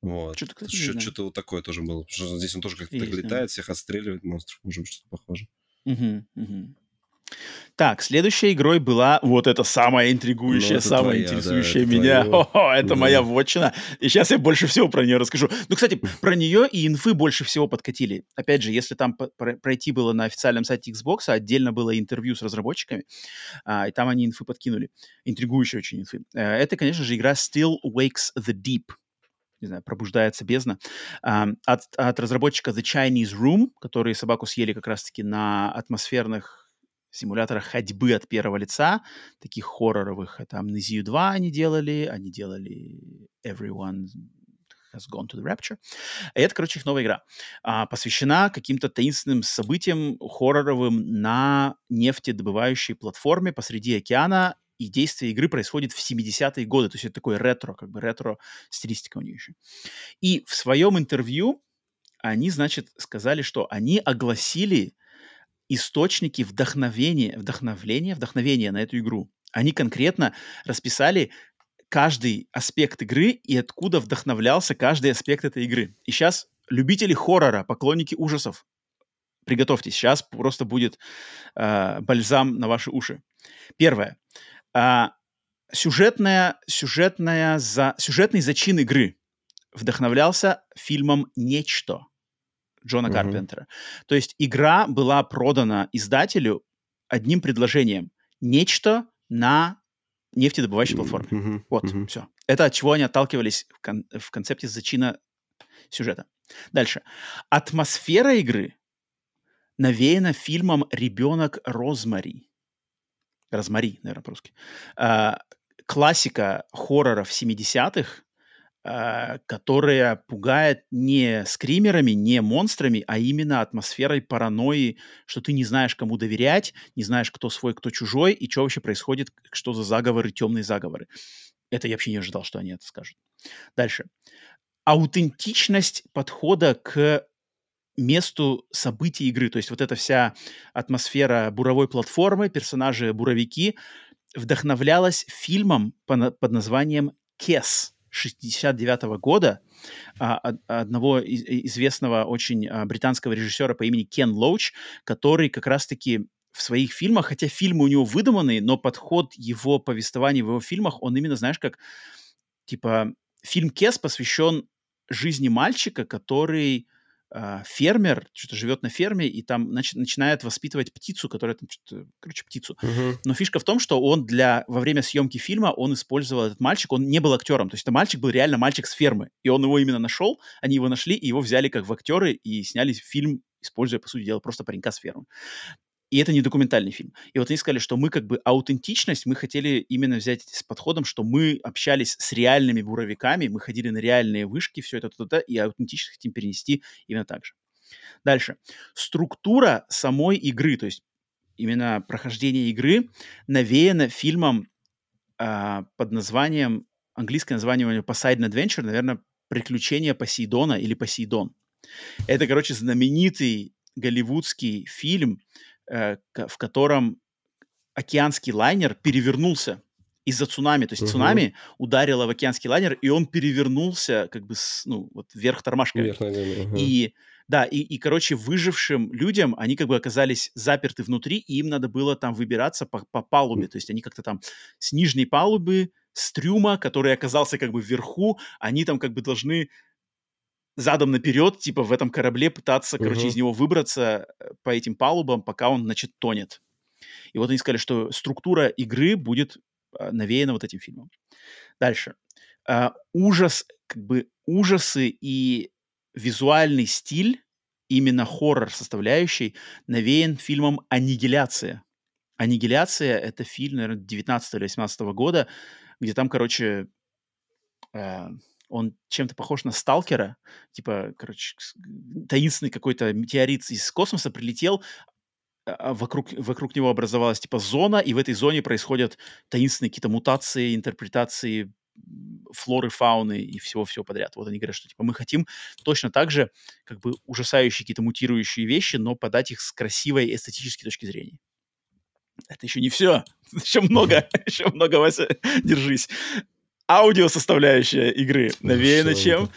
Вот. Что-то, кстати, что, что-то вот такое тоже было. Что здесь он тоже как-то так летает, всех отстреливает, монстров, может быть, что-то похоже. Угу, угу. Так, следующей игрой была вот эта самая интригующая, ну, самая твоя, интересующая да, меня. Твое... О, [laughs] это да. моя вотчина. И сейчас я больше всего про нее расскажу. Ну, кстати, про нее и инфы больше всего подкатили. Опять же, если там пройти было на официальном сайте Xbox, а отдельно было интервью с разработчиками, а, и там они инфы подкинули. Интригующие очень инфы. Э, это, конечно же, игра Still Wakes the Deep не знаю, пробуждается бездна, от, от разработчика The Chinese Room, которые собаку съели как раз-таки на атмосферных симуляторах ходьбы от первого лица, таких хорроровых. Это Amnesia 2 они делали, они делали Everyone has gone to the rapture. И это, короче, их новая игра. А, посвящена каким-то таинственным событиям хорроровым на нефтедобывающей платформе посреди океана. И действие игры происходит в 70-е годы. То есть это такой ретро, как бы ретро-стилистика у нее еще. И в своем интервью они, значит, сказали, что они огласили источники вдохновения, вдохновления, вдохновения на эту игру. Они конкретно расписали каждый аспект игры и откуда вдохновлялся каждый аспект этой игры. И сейчас любители хоррора, поклонники ужасов, приготовьтесь, сейчас просто будет э, бальзам на ваши уши. Первое. Э, сюжетная, сюжетная за, сюжетный зачин игры вдохновлялся фильмом «Нечто» Джона Карпентера. Mm-hmm. То есть игра была продана издателю одним предложением. Нечто на нефтедобывающей платформе. Mm-hmm. Вот, mm-hmm. все. Это от чего они отталкивались в, кон- в концепте зачина сюжета. Дальше. Атмосфера игры навеяна фильмом «Ребенок Розмари». Розмари, наверное, по-русски. А, классика хорроров 70-х, а, которая пугает не скримерами, не монстрами, а именно атмосферой паранойи, что ты не знаешь, кому доверять, не знаешь, кто свой, кто чужой, и что вообще происходит, что за заговоры, темные заговоры. Это я вообще не ожидал, что они это скажут. Дальше. Аутентичность подхода к месту событий игры. То есть вот эта вся атмосфера буровой платформы, персонажи буровики вдохновлялась фильмом под названием «Кес», 69 -го года а, одного известного очень а, британского режиссера по имени Кен Лоуч, который как раз-таки в своих фильмах, хотя фильмы у него выдуманные, но подход его повествования в его фильмах, он именно, знаешь, как, типа, фильм Кес посвящен жизни мальчика, который а, фермер, что-то живет на ферме, и там нач- начинает воспитывать птицу, которая там что-то, короче, птицу. Uh-huh. Но фишка в том, что он для, во время съемки фильма, он использовал этот мальчик, он не был актером, то есть это мальчик был реально мальчик с фермы, и он его именно нашел, они его нашли, и его взяли как в актеры, и сняли фильм, используя, по сути дела, просто паренька с фермы. И это не документальный фильм. И вот они сказали, что мы как бы аутентичность, мы хотели именно взять с подходом, что мы общались с реальными буровиками, мы ходили на реальные вышки, все это туда, и аутентичность хотим перенести именно так же. Дальше. Структура самой игры, то есть именно прохождение игры, навеяна фильмом э, под названием, английское название у него Poseidon Adventure, наверное, «Приключения Посейдона» или «Посейдон». Это, короче, знаменитый голливудский фильм, в котором океанский лайнер перевернулся из-за цунами. То есть угу. цунами ударило в океанский лайнер, и он перевернулся как бы с, ну, вот вверх тормашками. Вверх угу. И да, и, и, короче, выжившим людям, они как бы оказались заперты внутри, и им надо было там выбираться по, по палубе. То есть они как-то там с нижней палубы, с трюма, который оказался как бы вверху, они там как бы должны задом наперед, типа в этом корабле пытаться, короче, из него выбраться э, по этим палубам, пока он, значит, тонет. И вот они сказали, что структура игры будет а, навеяна вот этим фильмом. Дальше. А, ужас, как бы ужасы и визуальный стиль, именно хоррор составляющий, навеян фильмом «Аннигиляция». «Аннигиляция» — это фильм, наверное, 19 или 18 года, где там, короче, э, он чем-то похож на сталкера, типа, короче, таинственный какой-то метеорит из космоса прилетел, а, а вокруг, вокруг него образовалась типа зона, и в этой зоне происходят таинственные какие-то мутации, интерпретации флоры, фауны и всего-всего подряд. Вот они говорят, что типа мы хотим точно так же как бы ужасающие какие-то мутирующие вещи, но подать их с красивой эстетической точки зрения. Это еще не все. [laughs] Еще много, [laughs] еще много, Вася, [laughs] держись. Аудио составляющая игры навеяна чем?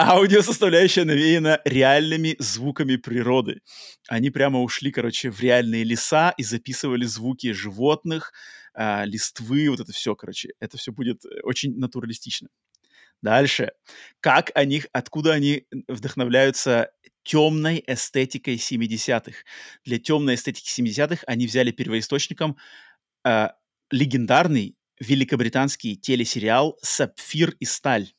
Аудио составляющая навеяна реальными звуками природы. Они прямо ушли, короче, в реальные леса и записывали звуки животных, э, листвы, вот это все, короче. Это все будет очень натуралистично. Дальше. Как они, откуда они вдохновляются темной эстетикой 70-х. Для темной эстетики 70-х они взяли первоисточником э, легендарный великобританский телесериал «Сапфир и сталь».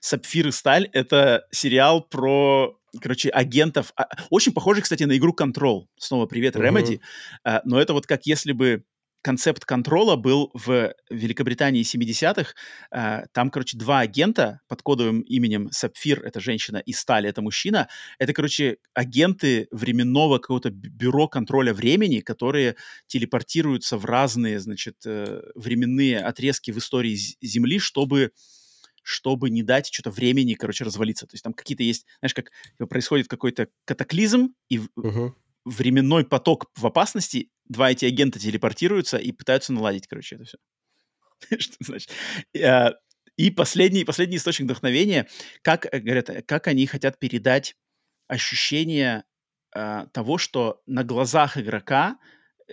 «Сапфир и сталь» — это сериал про, короче, агентов. А, очень похожий, кстати, на игру «Контрол». Снова привет, Remedy. Uh-huh. Но это вот как если бы концепт контрола был в Великобритании 70-х. А, там, короче, два агента под кодовым именем Сапфир, это женщина, и Сталь, это мужчина. Это, короче, агенты временного какого-то бюро контроля времени, которые телепортируются в разные, значит, э, временные отрезки в истории Земли, чтобы чтобы не дать что-то времени, короче, развалиться. То есть там какие-то есть, знаешь, как происходит какой-то катаклизм, и uh-huh временной поток в опасности, два эти агента телепортируются и пытаются наладить, короче, это все. [laughs] Что значит? А, и последний, последний источник вдохновения, как, э, говорят, как они хотят передать ощущение а, того, что на глазах игрока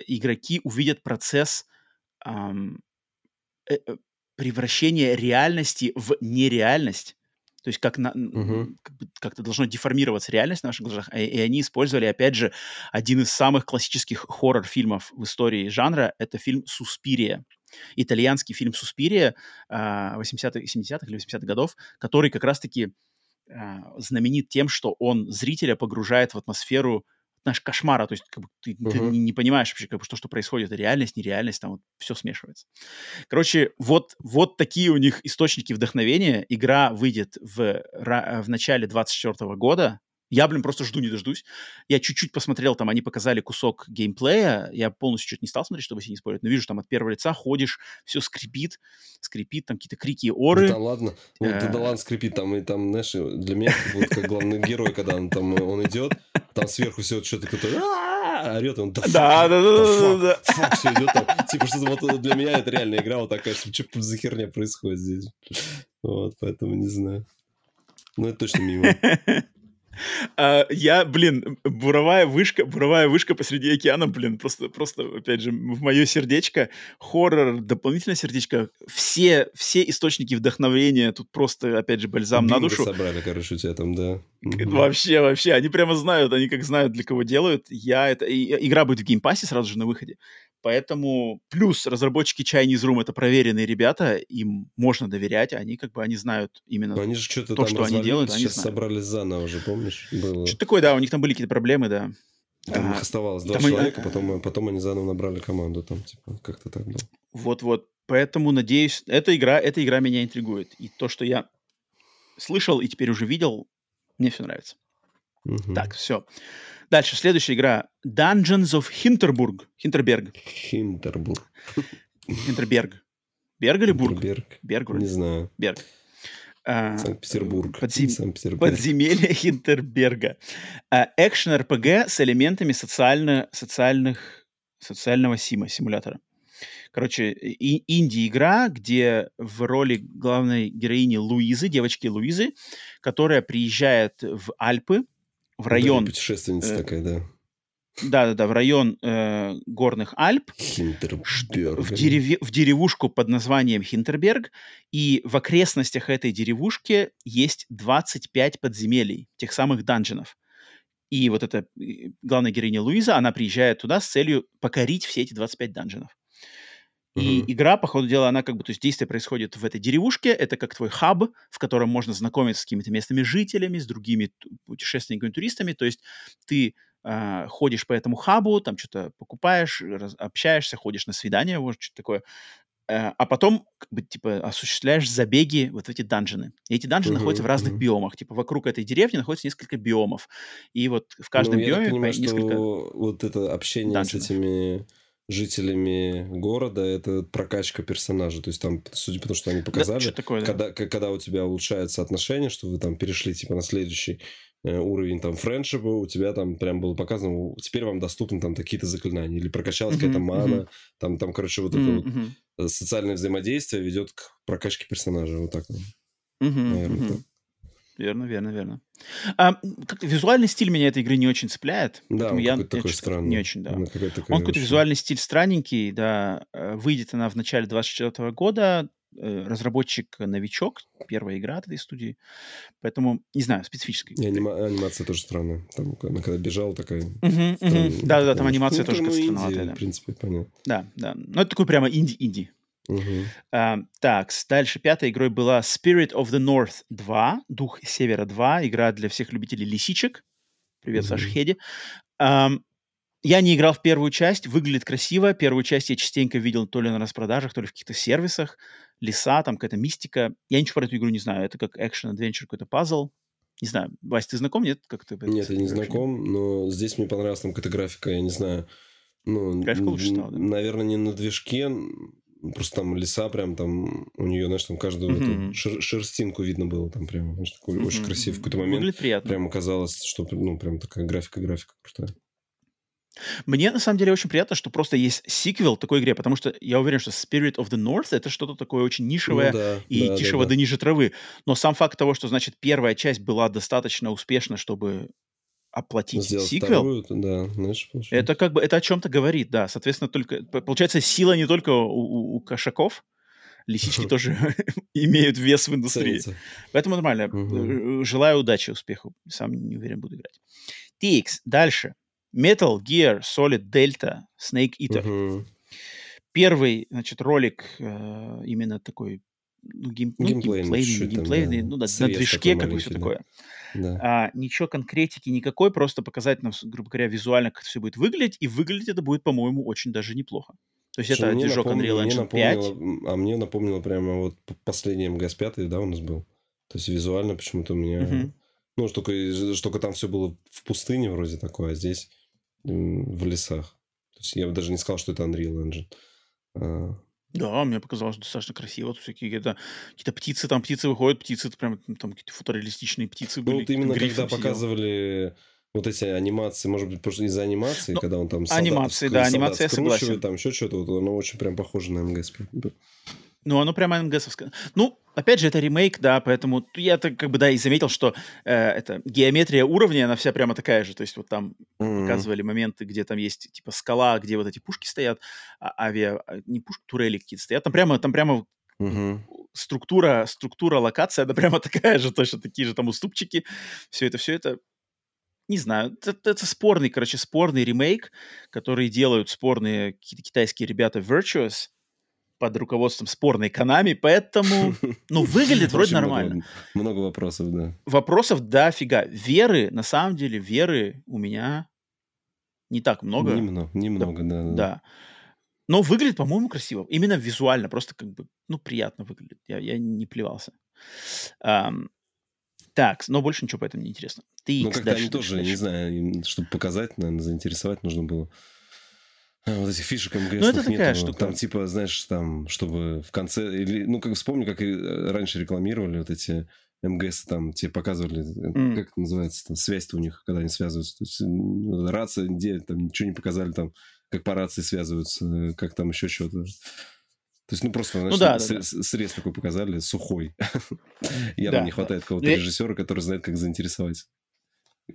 игроки увидят процесс эм, э, превращения реальности в нереальность то есть как, на, угу. как-то должно деформироваться реальность в наших глазах. И, и они использовали, опять же, один из самых классических хоррор-фильмов в истории жанра. Это фильм «Суспирия». Итальянский фильм «Суспирия» 80-х, 70-х или 80-х годов, который как раз-таки а, знаменит тем, что он зрителя погружает в атмосферу знаешь, кошмара, то есть как бы, ты, uh-huh. ты не, не понимаешь вообще, как бы, что, что происходит, реальность, нереальность, там вот все смешивается. Короче, вот, вот такие у них источники вдохновения. Игра выйдет в, в начале 24 года, я, блин, просто жду, не дождусь. Я чуть-чуть посмотрел, там они показали кусок геймплея. Я полностью чуть не стал смотреть, чтобы себе не спорить. Но вижу, там от первого лица ходишь, все скрипит, скрипит, там какие-то крики и оры. Да, ладно. Ну, да, да ладно, скрипит. Там, и там, знаешь, для меня вот как главный герой, когда он там он идет, там сверху все что-то какое-то орет, он да, да, да, да, да, фак, все идет там. Типа, что вот для меня это реальная игра, вот такая, что за херня происходит здесь. Вот, поэтому не знаю. Ну, это точно мимо. [laughs] Uh, я, блин, буровая вышка, буровая вышка посреди океана, блин, просто, просто, опять же, в мое сердечко, хоррор, дополнительное сердечко, все, все источники вдохновения, тут просто, опять же, бальзам Бинго на душу. собрали, короче, у тебя там, да. [laughs] Вообще, вообще, они прямо знают, они как знают, для кого делают. Я это... И, игра будет в Game Pass 'е сразу же на выходе. Поэтому плюс разработчики Chinese Room это проверенные ребята, им можно доверять, они как бы они знают именно Но они же что-то то, что они делают. Они сейчас знают. собрались заново уже, помнишь? Было. Что такое, да, у них там были какие-то проблемы, да. Там а, их оставалось два человека, они... потом, потом они заново набрали команду, там типа как-то так было. Вот-вот, поэтому надеюсь, эта игра, эта игра меня интригует, и то, что я слышал и теперь уже видел, мне все нравится. Угу. Так, все. Дальше, следующая игра. Dungeons of Hinterburg. Хинтерберг. Хинтербург. Хинтерберг. Берг или Бург? Берг. Берг вроде. Не знаю. Берг. А, Санкт-Петербург. Подзем... Санкт-Петербург. Подземелье [laughs] Хинтерберга. Экшен-РПГ с элементами социально... социальных... социального сима, симулятора. Короче, и, инди-игра, где в роли главной героини Луизы, девочки Луизы, которая приезжает в Альпы, в район... Да, путешественница э, такая, да. Да-да-да, в район э, горных Альп. В, дерев... в деревушку под названием Хинтерберг. И в окрестностях этой деревушки есть 25 подземелий, тех самых данженов. И вот эта главная героиня Луиза, она приезжает туда с целью покорить все эти 25 данженов. И угу. игра, по ходу дела, она как бы, то есть действие происходит в этой деревушке, это как твой хаб, в котором можно знакомиться с какими-то местными жителями, с другими путешественниками, туристами, то есть ты э, ходишь по этому хабу, там что-то покупаешь, раз, общаешься, ходишь на свидание, вот что-то такое, э, а потом как бы, типа, осуществляешь забеги вот в эти данжены. И эти данжены uh-huh, находятся в разных биомах, типа, вокруг этой деревни находится несколько биомов, и вот в каждом ну, биоме понимаю, несколько... вот это общение данженов. с этими жителями города, это прокачка персонажа. То есть там, судя по тому, что они показали, да, такое, когда, да. когда у тебя улучшаются отношения, что вы там перешли типа на следующий э, уровень там френдшипа, у тебя там прям было показано, теперь вам доступны там какие-то заклинания, или прокачалась mm-hmm, какая-то мана, mm-hmm. там, там, короче, вот mm-hmm. это вот социальное взаимодействие ведет к прокачке персонажа, вот так, mm-hmm, наверное, mm-hmm. так. Верно, верно, верно. А, как визуальный стиль меня этой игры не очень цепляет. Да, он я, такой я, странный. Не очень, да. Он какой-то очень... визуальный стиль странненький, да. Э, выйдет она в начале 24 года. Э, разработчик новичок, первая игра от этой студии. Поэтому, не знаю, специфическая. И анима- анимация тоже странная. Там, она когда бежала, такая... Да-да, там анимация тоже ну, странноватая. В принципе, понятно. Да, да. Ну, это такой прямо инди-инди. Угу. А, так, дальше пятой игрой была Spirit of the North 2, Дух Севера 2, игра для всех любителей лисичек. Привет, угу. Саша Хеди. А, я не играл в первую часть, выглядит красиво. Первую часть я частенько видел то ли на распродажах, то ли в каких-то сервисах. Леса, там какая-то мистика. Я ничего про эту игру не знаю. Это как экшен-адвенчер, какой-то пазл. Не знаю, Вась, ты знаком, нет? Как ты нет, я не знаком, но здесь мне понравилась там какая-то графика, я не знаю. Ну, Графика лучше стала, да? Наверное, не на движке, Просто там леса прям там, у нее, знаешь, там каждую mm-hmm. эту шер- шерстинку видно было там прям, знаешь, такой mm-hmm. очень красивый. Какой-то момент Выглядит приятно. прям казалось, что, ну, прям такая графика-графика крутая. Мне на самом деле очень приятно, что просто есть сиквел такой игре, потому что я уверен, что Spirit of the North это что-то такое очень нишевое ну, да, и да, тише да, да. ниже травы. Но сам факт того, что, значит, первая часть была достаточно успешна, чтобы оплатить Сделать сиквел, вторую, да, знаешь, это как бы это о чем-то говорит, да. Соответственно, только получается сила не только у, у, у кошаков, лисички тоже [laughs] имеют вес в индустрии. Поэтому нормально. Желаю удачи, успеху. Сам не уверен, буду играть. TX. Дальше. Metal Gear Solid Delta Snake Eater. Первый, значит, ролик э, именно такой ну, гейм, ну, геймплейный, геймплейный, геймплейный да. ну, да, на движке, как бы все да. такое. Да. А, ничего конкретики никакой, просто показать нам, грубо говоря, визуально, как это все будет выглядеть, и выглядеть это будет, по-моему, очень даже неплохо. То есть Что это движок Unreal Engine 5. А мне напомнило прямо вот последний МГС-5, да, у нас был. То есть визуально почему-то у меня... Угу. Ну, только, только там все было в пустыне вроде такое, а здесь в лесах. То есть я бы даже не сказал, что это Unreal Engine. Да, мне показалось достаточно красиво. Тут всякие какие-то, какие-то птицы, там птицы выходят, птицы, это прям там какие-то фотореалистичные птицы ну, были. Ну, вот именно когда показывали вот эти анимации, может быть, просто из-за анимации, ну, когда он там солдат, анимации, да, анимация, я согласен. там еще что-то, вот оно очень прям похоже на МГС. Ну, оно прямо МГСовское. Ну, опять же, это ремейк, да, поэтому я так как бы, да, и заметил, что э, это геометрия уровня, она вся прямо такая же. То есть вот там mm-hmm. показывали моменты, где там есть типа скала, где вот эти пушки стоят, а, авиа, а, не пушки, турели какие-то стоят. Там прямо, там прямо mm-hmm. структура, структура локация, она прямо [laughs] такая же, точно такие же там уступчики. Все это, все это не знаю, это, это спорный, короче, спорный ремейк, который делают спорные какие-то китайские ребята Virtuous, под руководством спорной Канами, поэтому, [laughs] ну, выглядит вроде нормально. Много, вопросов, да. Вопросов, да, фига. Веры, на самом деле, веры у меня не так много. Немного, немного, да. Да. да. Но выглядит, по-моему, красиво. Именно визуально, просто как бы, ну, приятно выглядит. Я, я не плевался. Um, так, но больше ничего по этому не интересно. Ты ну, как-то они тоже, дальше. не знаю, чтобы показать, наверное, заинтересовать нужно было. А, вот этих фишек МГС ну, это такая нету. штука. Там типа, знаешь, там, чтобы в конце... Или, ну, как вспомню, как раньше рекламировали вот эти МГС, там, тебе показывали, mm. как это называется, там, связь-то у них, когда они связываются. То есть, рация, где, там, ничего не показали, там, как по рации связываются, как там еще что-то. То есть, ну, просто, знаешь, ну, да, с, да, да. срез такой показали, сухой. [laughs] Явно да, не хватает да. кого-то режиссера, который знает, как заинтересовать.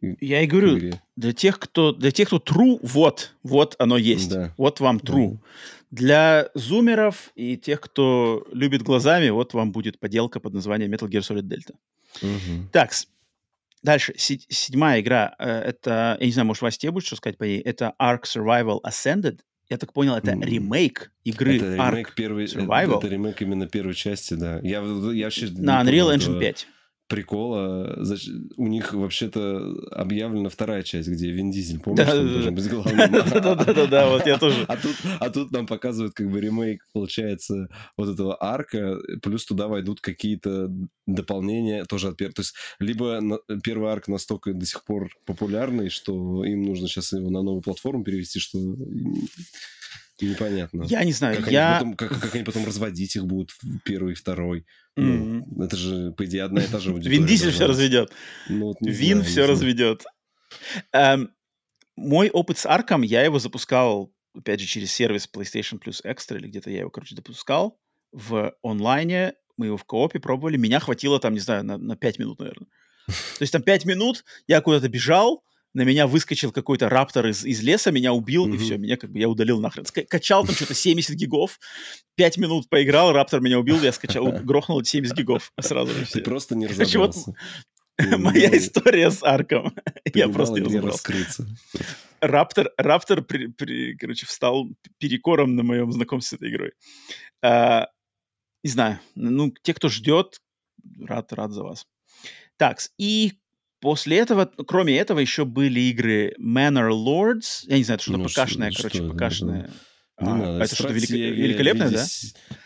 Я и говорю, для тех, кто, для тех, кто true, вот, вот оно есть. Да. Вот вам true. Да. Для зумеров и тех, кто любит глазами, вот вам будет поделка под названием Metal Gear Solid Delta. Угу. Так, дальше. Седьмая игра. Э, это, я не знаю, может, Вася, тебе будет что сказать по ней? Это Ark Survival Ascended. Я так понял, это ремейк игры это ремейк Ark первый, Survival. Это, это ремейк именно первой части, да. Я, я вообще На Unreal Engine 5 прикола. У них вообще-то объявлена вторая часть, где Вин Дизель, помнишь, да, он должен быть [laughs] главным? Да-да-да, вот я тоже. А тут, а тут нам показывают как бы ремейк, получается, вот этого арка, плюс туда войдут какие-то дополнения тоже от первого. То есть либо первый арк настолько до сих пор популярный, что им нужно сейчас его на новую платформу перевести, что Непонятно. Я не знаю, как я... Они потом, как, как они потом разводить их будут, первый и второй. Mm-hmm. Ну, это же, по идее, одна и та же [laughs] аудитория. Вин Дизель все разведет. Ну, вот Вин знаю, все разведет. Эм, мой опыт с Арком, я его запускал, опять же, через сервис PlayStation Plus Extra, или где-то я его, короче, допускал в онлайне. Мы его в коопе пробовали. Меня хватило там, не знаю, на, на 5 минут, наверное. То есть там 5 минут, я куда-то бежал, на меня выскочил какой-то раптор из, из леса, меня убил, mm-hmm. и все, меня как бы я удалил нахрен. Ска- качал там что-то 70 гигов, 5 минут поиграл, раптор меня убил, я скачал, [laughs] грохнул 70 гигов сразу же. Ты просто не разобрался. [laughs] Моя история с Арком. [laughs] Я просто не разобрался. Раптор, Раптор, при, при, короче, встал перекором на моем знакомстве с этой игрой. А, не знаю, ну, те, кто ждет, рад, рад за вас. Так, и После этого, кроме этого, еще были игры Manor Lords. Я не знаю, это что-то ну, покашенное, что, короче, что, покашенное. Да, а, это что-то велик... великолепное, да?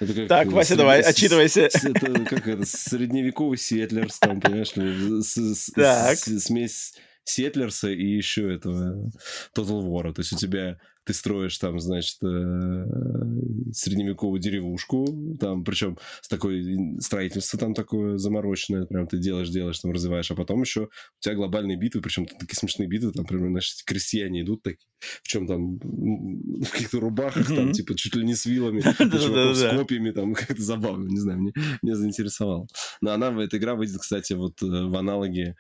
Это как так, Вася, давай, отчитывайся. Это как это, средневековый Сетлерс, там, понимаешь, смесь Сетлерса и еще этого Total War. То есть у тебя ты строишь там, значит, э, средневековую деревушку, там, причем с такой строительство там такое замороченное, прям ты делаешь, делаешь, там развиваешь, а потом еще у тебя глобальные битвы, причем такие смешные битвы, там, например, наши крестьяне идут такие, в чем там, в каких-то рубахах, там, типа, чуть ли не с вилами, [laughs] с копьями, там, как-то забавно, не знаю, мне, меня заинтересовало. Но она, эта игра выйдет, кстати, вот э, в аналоге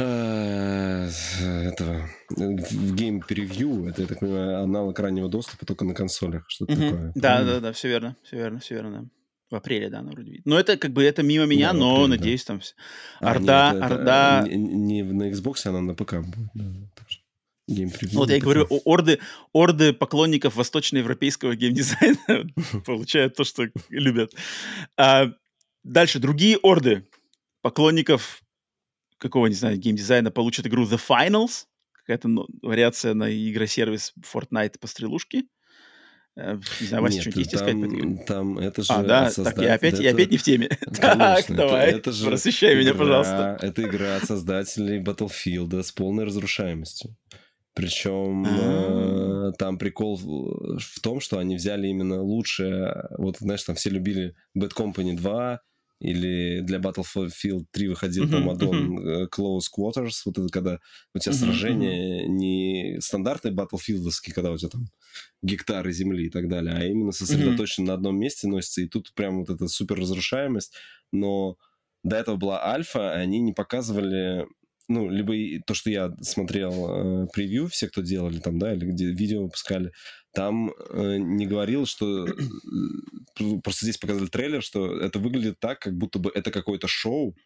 этого в Game Preview, это, я так понимаю, аналог раннего доступа только на консолях, что-то угу. такое. Да, да, да, все верно, все верно, все верно, да. В апреле, да, она вроде видит. Но это как бы это мимо меня, да, но апреле, надеюсь, да. там. Орда, а, нет, Орда. Это, не, не на Xbox, она на ПК будет. Да, Preview. Вот я и говорю, орды, орды поклонников восточноевропейского геймдизайна [laughs] [laughs] получают то, что любят. А, дальше другие орды поклонников какого, не знаю, геймдизайна получит игру The Finals, какая-то ну, вариация на игросервис Fortnite по стрелушке. Э, не знаю, Вася, что-нибудь есть искать игре? Там это же... А, да, так, я опять, это... я опять не в теме. [laughs] так, давай, это же просвещай меня, пожалуйста. Это игра от создателей Battlefield с полной разрушаемостью. Причем э, там прикол в том, что они взяли именно лучшее. Вот, знаешь, там все любили Bad Company 2, или для Battlefield 3 выходил uh-huh, там аддон uh-huh. Close Quarters, вот это когда у тебя uh-huh, сражение uh-huh. не стандартный Battlefieldовский, когда у тебя там гектары земли и так далее, а именно сосредоточен uh-huh. на одном месте носится, и тут прям вот эта супер разрушаемость, но до этого была альфа, они не показывали ну, либо то, что я смотрел э, превью, все, кто делали там, да, или где видео выпускали, там э, не говорил, что... Э, просто здесь показали трейлер, что это выглядит так, как будто бы это какое-то шоу,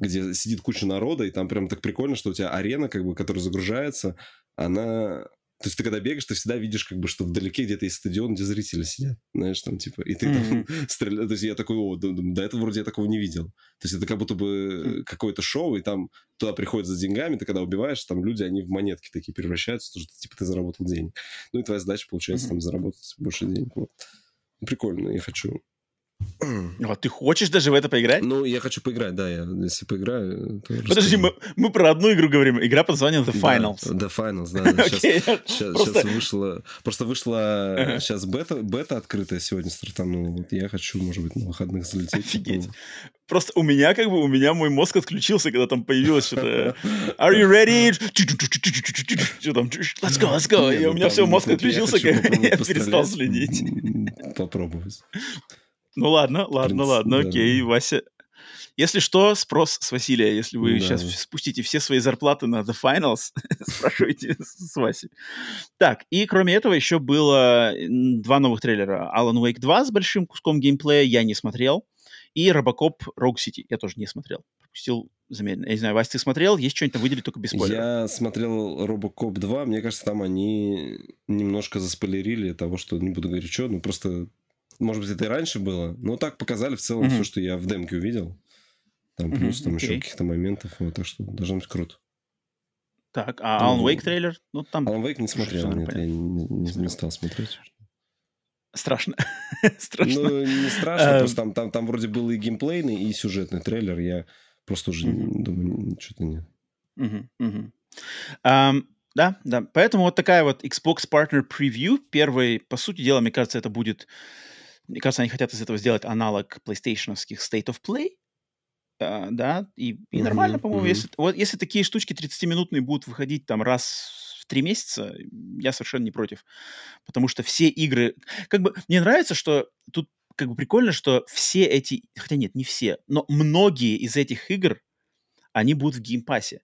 где сидит куча народа, и там прям так прикольно, что у тебя арена, как бы, которая загружается, она то есть ты когда бегаешь, ты всегда видишь, как бы, что вдалеке где-то есть стадион, где зрители сидят, знаешь, там, типа, и ты mm-hmm. там [laughs] стреляешь. То есть я такой, о, до, до этого вроде я такого не видел. То есть это как будто бы mm-hmm. какое-то шоу, и там туда приходят за деньгами, ты когда убиваешь, там люди, они в монетки такие превращаются, потому что, типа, ты заработал денег. Ну и твоя задача, получается, mm-hmm. там, заработать больше денег. Вот. Прикольно, я хочу [clears throat] а ты хочешь даже в это поиграть? Ну, я хочу поиграть, да. Я, если поиграю, то Подожди, мы, мы про одну игру говорим. Игра под названием The Finals. Да, The Finals, да. да. Сейчас, okay, сейчас, просто... сейчас вышло... Просто вышла uh-huh. сейчас бета, бета открытая сегодня стартанула. Вот я хочу, может быть, на выходных залететь. Офигеть. Просто у меня как бы, у меня мой мозг отключился, когда там появилось что-то Are you ready? Что там? Let's go, let's go. И у меня все, мозг отключился, как я перестал следить. Попробовать. Ну ладно, ладно, принципе, ладно, да, окей. Вася. Если что, спрос с Василия. Если вы да. сейчас спустите все свои зарплаты на The Finals, [laughs] спрашивайте с Васей. Так, и кроме этого еще было два новых трейлера. Alan Wake 2 с большим куском геймплея я не смотрел. И Robocop Rogue City я тоже не смотрел. Пропустил замедленно. Я не знаю, Вася, ты смотрел? Есть что-нибудь выделить только без спойлеров? Я смотрел Robocop 2. Мне кажется, там они немножко заспойлерили того, что не буду говорить, что. Ну, просто может быть, это и раньше было, но так показали в целом mm-hmm. все, что я в демке увидел. Там плюс mm-hmm, там okay. еще каких-то моментов, вот, так что должно быть круто. Так, а Alan Wake трейлер? Ну, там... Alan Wake не смотрел, нет, я не, не, не стал смотреть. Страшно. [laughs] страшно. Ну, не страшно, эм. просто там, там, там вроде был и геймплейный, и сюжетный трейлер. Я просто уже думаю, что-то нет. Да, да. Поэтому вот такая вот Xbox Partner Preview. Первый, по сути дела, мне кажется, это будет... Мне кажется, они хотят из этого сделать аналог PlayStation State of Play. Uh, да, и, и mm-hmm, нормально, по-моему, mm-hmm. если, вот, если такие штучки 30-минутные будут выходить там раз в три месяца, я совершенно не против. Потому что все игры... Как бы мне нравится, что тут как бы прикольно, что все эти... Хотя нет, не все, но многие из этих игр, они будут в Game Pass е.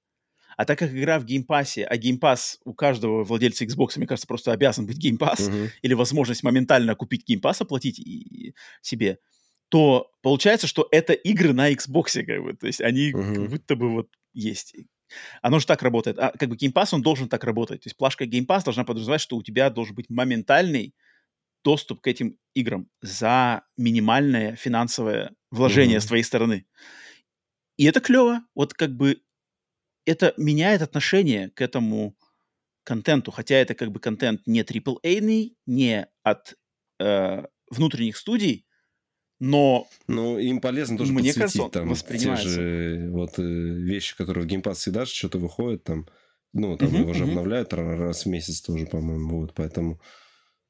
А так как игра в Game Pass е, а Game Pass у каждого владельца Xbox, мне кажется, просто обязан быть Game Pass, угу. или возможность моментально купить Game Pass, оплатить и, себе, то получается, что это игры на Xbox, как бы, то есть они uh-huh. как будто бы вот есть. Оно же так работает. А как бы Game Pass, он должен так работать. То есть плашка Game Pass должна подразумевать, что у тебя должен быть моментальный доступ к этим играм за минимальное финансовое вложение uh-huh. с твоей стороны. И это клево. Вот как бы это меняет отношение к этому контенту, хотя это как бы контент не AAA, не от э, внутренних студий, но ну им полезно тоже мне кажется, там те же вот э, вещи, которые в геймпад всегда что-то выходит там, ну там uh-huh, его же uh-huh. обновляют раз в месяц тоже, по-моему, вот поэтому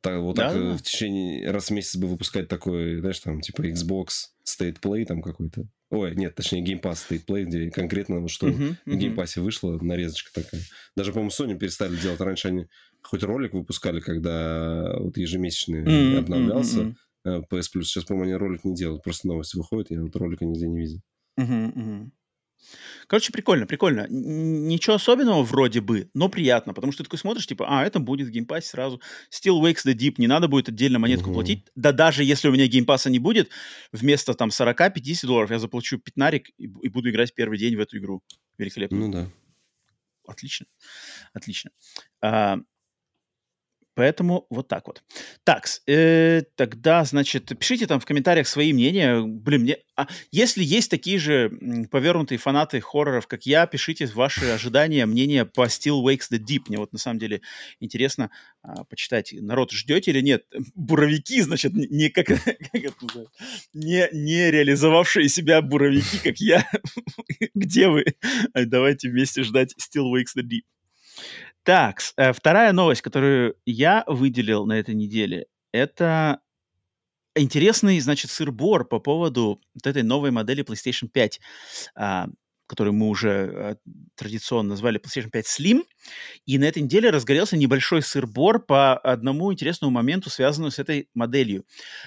так, вот да, так да. в течение раз в месяц бы выпускать такой, знаешь, там типа Xbox State Play там какой-то. Ой, нет, точнее, Game Pass State Play, где конкретно, что uh-huh, uh-huh. в Game Pass вышла нарезочка такая. Даже, по-моему, Sony перестали делать. Раньше они хоть ролик выпускали, когда вот ежемесячный uh-huh, обновлялся. Uh-huh. PS Plus. Сейчас, по-моему, они ролик не делают. Просто новости выходят, я вот ролика нигде не видел. Uh-huh, uh-huh. Короче, прикольно, прикольно. Ничего особенного вроде бы, но приятно, потому что ты такой смотришь, типа, а, это будет в Game Pass е сразу. Still Wakes the Deep, не надо будет отдельно монетку угу. платить. Да даже если у меня Game Pass а не будет, вместо там 40-50 долларов я заплачу пятнарик и, и буду играть первый день в эту игру. Великолепно. Ну да. Отлично. Отлично. А, Поэтому вот так вот. Так, э, тогда, значит, пишите там в комментариях свои мнения. Блин, мне... А если есть такие же повернутые фанаты хорроров, как я, пишите ваши ожидания, мнения по Still Wakes the Deep. Мне вот на самом деле интересно а, почитать. Народ, ждете или нет? [laughs] Буровики, значит, не как, [laughs] как это? Не, не реализовавшие себя буровики, как я. [laughs] Где вы? Давайте вместе ждать Still Wakes the Deep. Так, э, вторая новость, которую я выделил на этой неделе, это интересный, значит, сыр-бор по поводу вот этой новой модели PlayStation 5, а, которую мы уже а, традиционно назвали PlayStation 5 Slim. И на этой неделе разгорелся небольшой сыр-бор по одному интересному моменту, связанному с этой моделью.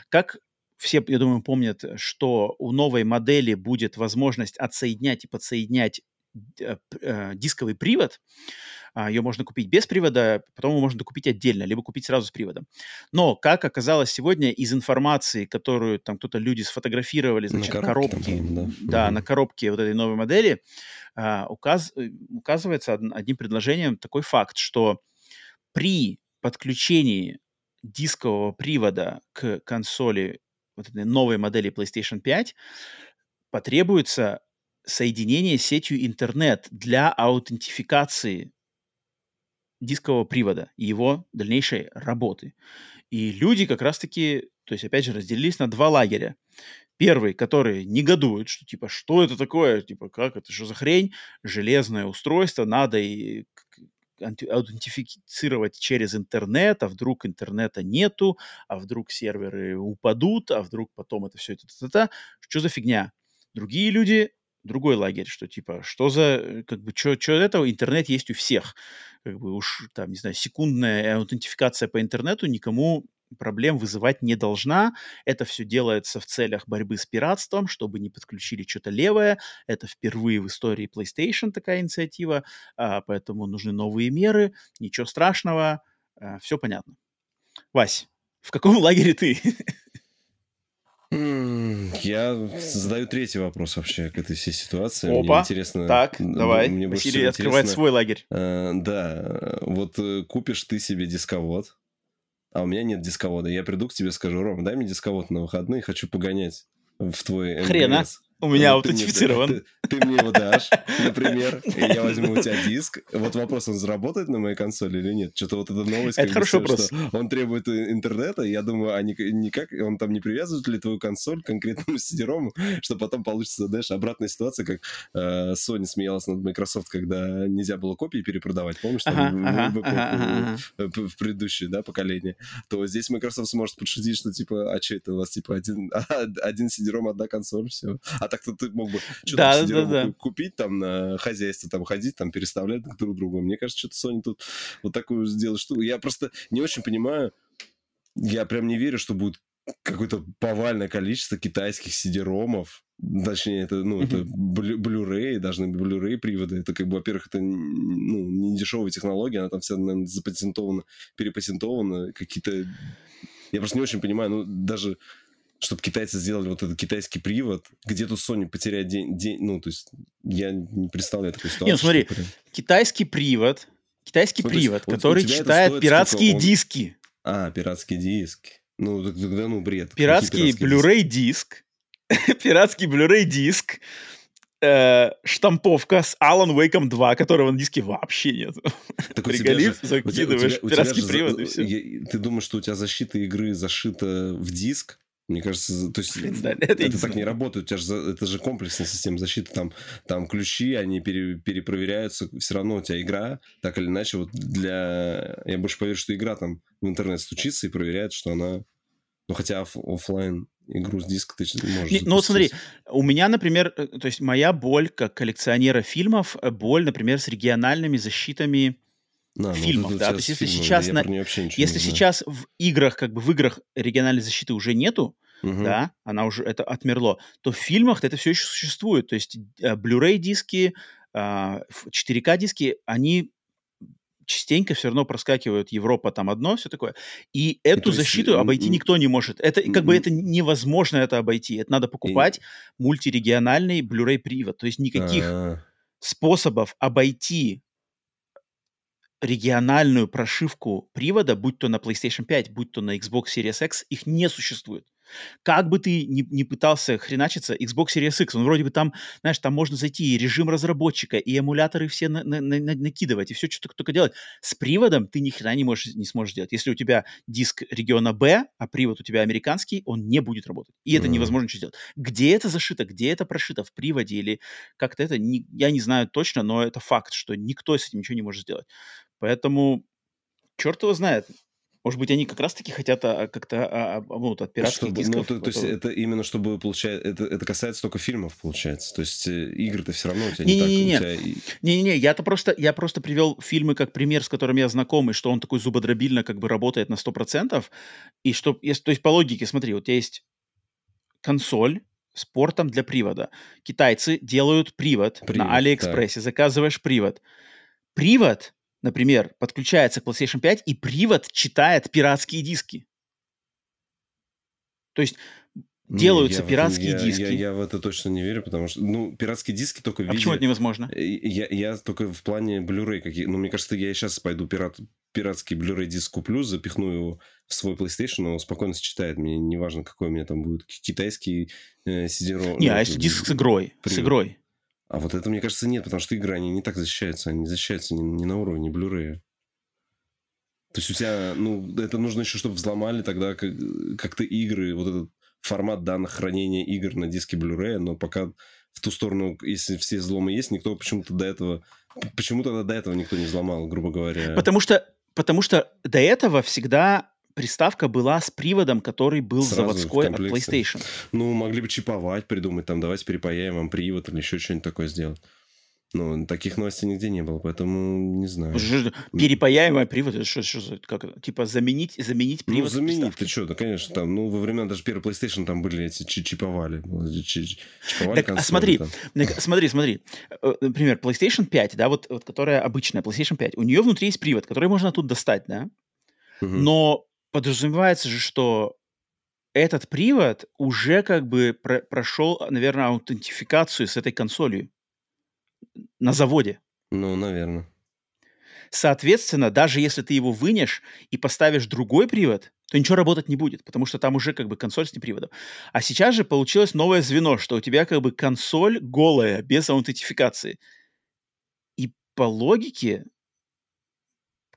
Как все, я думаю, помнят, что у новой модели будет возможность отсоединять и подсоединять э, э, дисковый привод, а, Ее можно купить без привода, потом его можно купить отдельно, либо купить сразу с приводом. Но, как оказалось сегодня из информации, которую там кто-то люди сфотографировали, значит, на коробке, там, да, да угу. на коробке вот этой новой модели, а, указ, э, указывается одним предложением такой факт, что при подключении дискового привода к консоли вот этой новой модели PlayStation 5 потребуется соединение с сетью интернет для аутентификации дискового привода и его дальнейшей работы. И люди как раз-таки, то есть опять же разделились на два лагеря. Первый, которые негодуют, что типа, что это такое, типа, как это, что за хрень, железное устройство, надо и аутентифицировать через интернет, а вдруг интернета нету, а вдруг серверы упадут, а вдруг потом это все это, это, это, что за фигня. Другие люди другой лагерь, что типа, что за, э, как бы, что, этого, интернет есть у всех. Как бы уж, там, не знаю, секундная аутентификация по интернету никому проблем вызывать не должна. Это все делается в целях борьбы с пиратством, чтобы не подключили что-то левое. Это впервые в истории PlayStation такая инициатива, а, поэтому нужны новые меры. Ничего страшного, а, все понятно. Вась, в каком [laughs] лагере ты? Я задаю третий вопрос вообще к этой всей ситуации. Опа, мне интересно... Так, давай, мне Василий открывает свой лагерь. Э, да, вот э, купишь ты себе дисковод, а у меня нет дисковода. Я приду к тебе, скажу, Ром, дай мне дисковод на выходные, хочу погонять в твой МГС. Хрена. У меня аутентифицирован. Ты, ты мне его дашь, [laughs] например, и я возьму у тебя диск. Вот вопрос, он заработает на моей консоли или нет? Что-то вот эта новость... Это хороший вопрос. Он требует интернета, я думаю, а никак, он там не привязывает ли твою консоль к конкретному [laughs] CD-ROM, что потом получится, знаешь, обратная ситуация, как э, Sony смеялась над Microsoft, когда нельзя было копии перепродавать, помнишь, там, ага, в, ага, ага, ага. в предыдущее, да, поколение, то здесь Microsoft сможет подшутить, что типа, а что это у вас, типа, один, [laughs] один CD-ROM, одна консоль, все. А так-то ты мог бы что да, да, да. купить там на хозяйство, там ходить, там переставлять друг другу. Мне кажется, что-то Sony тут вот такую сделает штуку. Я просто не очень понимаю, я прям не верю, что будет какое-то повальное количество китайских CD-ромов, точнее, это, ну, это Blu-ray, должны быть Blu-ray приводы. Это, как бы, во-первых, это, ну, не дешевая технология, она там вся, наверное, запатентована, перепатентована, какие-то... Я просто не очень понимаю, ну, даже чтобы китайцы сделали вот этот китайский привод, где тут Sony потеряет день, день ну, то есть я не представляю такой ситуации. Нет, смотри, что, китайский привод, китайский ну, привод, есть, который читает пиратские он... диски. А, пиратские диски. Ну, тогда, ну, бред. Пиратский Blu-ray диск, [laughs] пиратский Blu-ray диск, э, штамповка с Alan Wake 2, которого на диске вообще нет. Так Приголив, закидываешь пиратский привод, и все. Ты думаешь, что у тебя защита игры зашита в диск, мне кажется, то есть [laughs] да, это, это так не работает. У тебя же, это же комплексная система защиты. Там, там ключи, они пере, перепроверяются. Все равно у тебя игра, так или иначе, вот для... Я больше поверю, что игра там в интернет стучится и проверяет, что она... Ну, хотя оф- офлайн игру с диска ты можешь не, Ну, вот смотри, у меня, например, э, то есть моя боль как коллекционера фильмов, э, боль, например, с региональными защитами да, ну, фильмах, ну, да, то есть если фильмы, сейчас, на, если сейчас в играх, как бы в играх оригинальной защиты уже нету, угу. да, она уже, это отмерло, то в фильмах это все еще существует, то есть э, Blu-ray диски, 4К а, диски, они частенько все равно проскакивают Европа там одно, все такое. И эту есть, защиту обойти никто не может. Это как бы это невозможно это обойти. Это надо покупать мультирегиональный Blu-ray привод. То есть никаких А-а-а. способов обойти региональную прошивку привода, будь то на PlayStation 5, будь то на Xbox Series X, их не существует. Как бы ты ни, ни пытался хреначиться, Xbox Series X, он вроде бы там, знаешь, там можно зайти и режим разработчика, и эмуляторы все на, на, на, накидывать, и все что только делать. С приводом ты ни хрена не, можешь, не сможешь делать. Если у тебя диск региона B, а привод у тебя американский, он не будет работать. И это mm-hmm. невозможно ничего сделать. Где это зашито, где это прошито, в приводе или как-то это, не, я не знаю точно, но это факт, что никто с этим ничего не может сделать. Поэтому черт его знает. Может быть, они как раз-таки хотят а, как-то а, а, ну, от пиратских чтобы, дисков. Ну, то, то есть это именно чтобы получать... Это, это касается только фильмов, получается. То есть э, игры-то все равно у тебя не, не, не так. Не-не-не, я-то просто, я просто привел фильмы как пример, с которым я знаком, и что он такой зубодробильно как бы работает на 100%. И что... Если, то есть по логике, смотри, вот у тебя есть консоль, с портом для привода. Китайцы делают привод, привод на Алиэкспрессе, так. заказываешь привод. Привод например, подключается к PlayStation 5, и привод читает пиратские диски. То есть делаются не, пиратские я, диски. Я, я, я в это точно не верю, потому что, ну, пиратские диски только в а виде... почему это невозможно? Э, я, я только в плане Blu-ray какие... Ну, мне кажется, я сейчас пойду пират, пиратский Blu-ray диск куплю, запихну его в свой PlayStation, он спокойно сочетает. Мне не важно, какой у меня там будет китайский э, CD-ROM. Не, ну, а если диск с игрой? Привод. С игрой? А вот это, мне кажется, нет, потому что игры, они не так защищаются, они защищаются не, не на уровне Blu-ray. То есть у тебя, ну, это нужно еще, чтобы взломали тогда как, как-то игры, вот этот формат данных хранения игр на диске Blu-ray, но пока в ту сторону, если все взломы есть, никто почему-то до этого... Почему тогда до этого никто не взломал, грубо говоря? Потому что, потому что до этого всегда приставка была с приводом, который был Сразу заводской от PlayStation. Ну, могли бы чиповать, придумать, там, давайте перепаяем вам привод или еще что-нибудь такое сделать. Ну, таких новостей нигде не было, поэтому не знаю. Перепаяемый привод, это что, что как, типа заменить, заменить ну, привод? Ну, заменить, ты что, да, конечно, там, ну, во времена даже первой PlayStation там были эти чиповали. чиповали так, а смотри, там. смотри, смотри, э, например, PlayStation 5, да, вот, вот которая обычная PlayStation 5, у нее внутри есть привод, который можно тут достать, да, угу. но подразумевается же, что этот привод уже как бы про- прошел, наверное, аутентификацию с этой консолью на заводе. Ну, наверное. Соответственно, даже если ты его вынешь и поставишь другой привод, то ничего работать не будет, потому что там уже как бы консоль с неприводом. А сейчас же получилось новое звено, что у тебя как бы консоль голая, без аутентификации. И по логике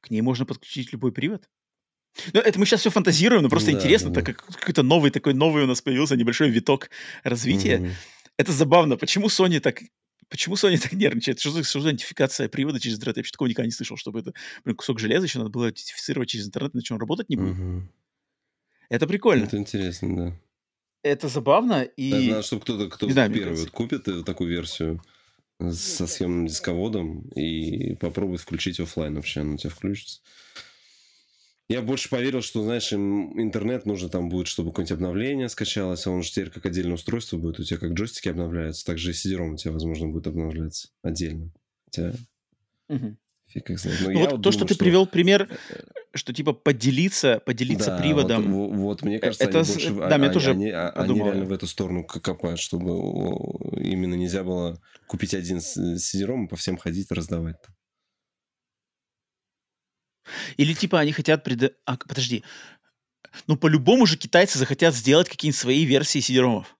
к ней можно подключить любой привод. Ну, это мы сейчас все фантазируем, но просто да, интересно, да. так как какой-то новый такой новый у нас появился небольшой виток развития. Mm-hmm. Это забавно. Почему Sony так Почему Sony так нервничает? Что за, что за идентификация привода через интернет? Я вообще такого никогда не слышал, чтобы это блин, кусок железа еще надо было идентифицировать через интернет, иначе он работать не будет. Угу. Это прикольно. Это интересно, да. Это забавно и... Это надо, чтобы кто-то, кто знаю, первый вот купит такую версию со съемным дисководом и попробует включить офлайн вообще, она у тебя включится. Я больше поверил, что, знаешь, им интернет нужно там будет, чтобы какое-нибудь обновление скачалось, а он же теперь как отдельное устройство будет. У тебя как джойстики обновляются, так же и CD-ROM у тебя, возможно, будет обновляться отдельно. Хотя... Угу. Фиг как знает. Но ну, вот то, думаю, что ты что... привел пример, э, что типа поделиться, поделиться да, приводом. Вот, вот мне кажется, это, они больше, да, а, мне тоже они, они реально в эту сторону копают, чтобы именно нельзя было купить один CD-ROM и по всем ходить раздавать. Или типа они хотят... Пред... А, подожди. Ну, по-любому же китайцы захотят сделать какие-нибудь свои версии сидеромов,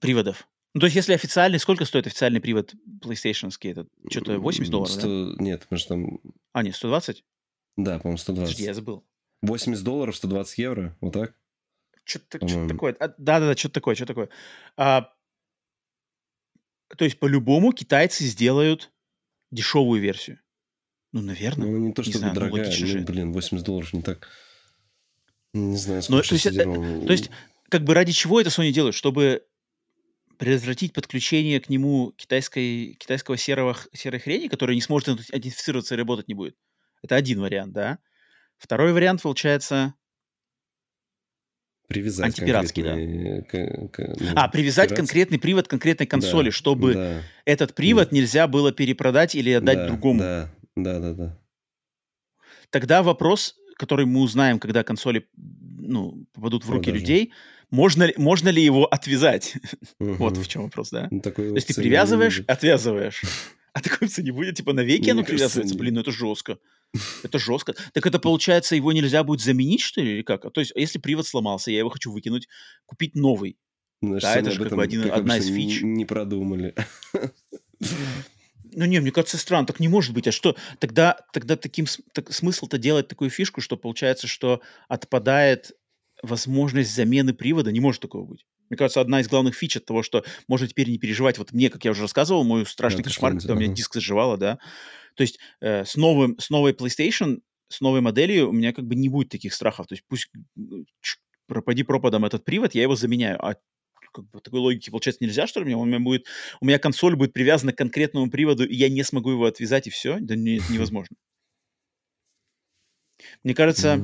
приводов. Ну, то есть, если официальный, сколько стоит официальный привод PlayStation? Это что-то 80 долларов, 100... да? Нет, может там... А, нет, 120? Да, по-моему, 120. Подожди, я забыл. 80 долларов, 120 евро, вот так? Что-то, что такое. А, да-да-да, что-то такое, что такое. А, то есть, по-любому китайцы сделают дешевую версию. Ну, наверное. Ну, не то, чтобы не знаю, ну, дорогая, ну, ну, блин, 80 долларов не так... Не знаю, сколько Но, то, есть, это, то есть, как бы ради чего это Sony делает? Чтобы предотвратить подключение к нему китайской, китайского серого, серой хрени, которая не сможет идентифицироваться и работать не будет. Это один вариант, да. Второй вариант, получается, привязать антипиратский, да. К, к, ну, а, привязать пиратский. конкретный привод к конкретной консоли, да, чтобы да. этот привод да. нельзя было перепродать или отдать да, другому. Да, да, да, да. Тогда вопрос, который мы узнаем, когда консоли ну, попадут в руки Продажи. людей, можно ли, можно ли его отвязать? Угу. [laughs] вот в чем вопрос, да? Ну, То есть ты привязываешь, отвязываешь. [laughs] А такой не будет, типа, навеки оно привязывается? Блин, ну это жестко. [laughs] Это жестко. Так это получается, его нельзя будет заменить, что ли, или как? То есть, если привод сломался, я его хочу выкинуть, купить новый. Значит, да, это же как бы один, одна из фич. Не продумали. Ну не, мне кажется, странно, так не может быть. А что, тогда, тогда таким так, смысл-то делать такую фишку, что получается, что отпадает возможность замены привода, не может такого быть. Мне кажется, одна из главных фич от того, что можно теперь не переживать. Вот мне, как я уже рассказывал, мой страшный да, кошмар, когда у меня диск заживало, да. То есть э, с, новым, с новой PlayStation, с новой моделью у меня как бы не будет таких страхов. То есть пусть пропади пропадом этот привод, я его заменяю. А как бы такой логики получается нельзя, что ли? У меня будет, у меня консоль будет привязана к конкретному приводу, и я не смогу его отвязать, и все? Да не, это невозможно. Мне кажется,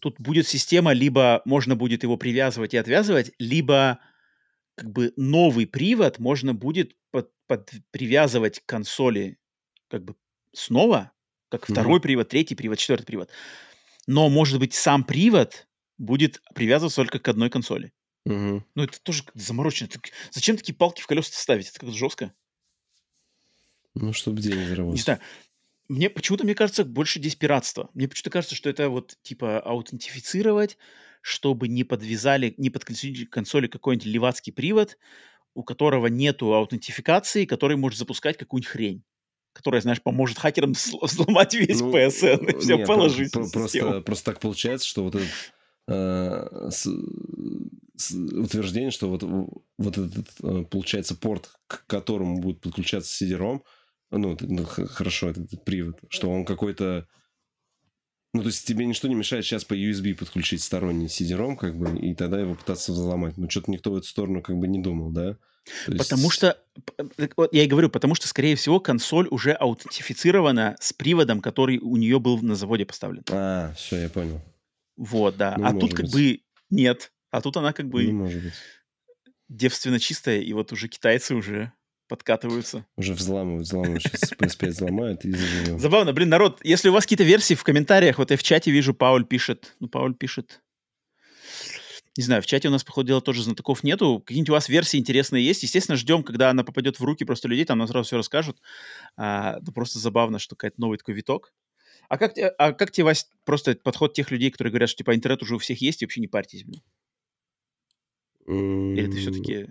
тут будет система, либо можно будет его привязывать и отвязывать, либо как бы новый привод можно будет под, под привязывать к консоли как бы снова, как второй mm-hmm. привод, третий привод, четвертый привод. Но, может быть, сам привод будет привязываться только к одной консоли. Угу. Ну, это тоже заморочено. Зачем такие палки в колеса ставить? Это как-то жестко. Ну, чтобы деньги заработать. Не знаю. Мне почему-то, мне кажется, больше здесь пиратство. Мне почему-то кажется, что это вот, типа, аутентифицировать, чтобы не подвязали, не подключили к консоли какой-нибудь левацкий привод, у которого нету аутентификации, который может запускать какую-нибудь хрень которая, знаешь, поможет хакерам [laughs] взломать весь ну, PSN и все нет, положить. Про- просто, просто так получается, что вот этот э, утверждение, что вот, вот этот, э, получается, порт, к которому будет подключаться CD-ROM, ну, ну хорошо, этот привод, что он какой-то... Ну, то есть тебе ничто не мешает сейчас по USB подключить сторонний CD-ROM, как бы, и тогда его пытаться взломать. Но что-то никто в эту сторону как бы не думал, да? есть... Потому что, я и говорю, потому что, скорее всего, консоль уже аутентифицирована с приводом, который у нее был на заводе поставлен. А, все, я понял. Вот, да. Ну, а тут как бы нет. А тут она как бы Не может быть. девственно чистая, и вот уже китайцы уже подкатываются. Уже взламывают, взламывают. Сейчас PS5 взломают и заживем. Забавно. Блин, народ, если у вас какие-то версии в комментариях, вот я в чате вижу, Пауль пишет. Ну, Пауль пишет. Не знаю, в чате у нас, по ходу дела, тоже знатоков нету. Какие-нибудь у вас версии интересные есть? Естественно, ждем, когда она попадет в руки просто людей, там нам сразу все расскажут. А, это просто забавно, что какой-то новый такой виток. А как, а как тебе, Вась, просто подход тех людей, которые говорят, что типа интернет уже у всех есть, и вообще не парьтесь, блин? Или ты все-таки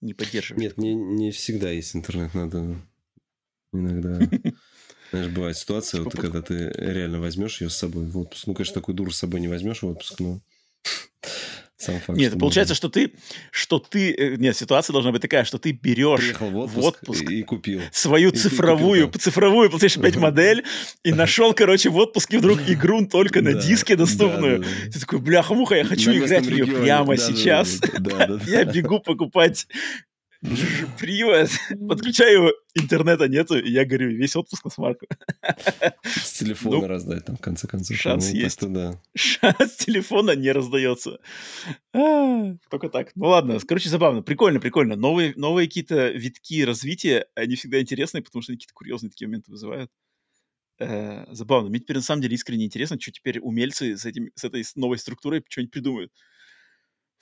не поддерживаешь? Нет, не, не всегда есть интернет, надо иногда... [laughs] Знаешь, бывает ситуация, вот, когда ты реально возьмешь ее с собой в отпуск. Ну, конечно, такую дуру с собой не возьмешь в отпуск, но сам факт, Нет, получается, что ты, что ты, э, нет, ситуация должна быть такая, что ты берешь в отпуск, в отпуск и купил. свою и цифровую, купил, да. цифровую PlayStation 5 модель и нашел, короче, в отпуске вдруг игру только на диске доступную. Ты такой, бляха-муха, я хочу играть в нее прямо сейчас. [laughs] Я бегу покупать Привод. [laughs] Подключаю, интернета нету, и я говорю, весь отпуск на смарку. [laughs] С телефона ну, раздать там, в конце концов. Шанс ну, есть. Да. Шанс телефона не раздается. А, только так. Ну ладно, короче, забавно. Прикольно, прикольно. Новые, новые какие-то витки развития, они всегда интересные, потому что они какие-то курьезные такие моменты вызывают. Э, забавно. Мне теперь на самом деле искренне интересно, что теперь умельцы с, этим, с этой новой структурой что-нибудь придумают.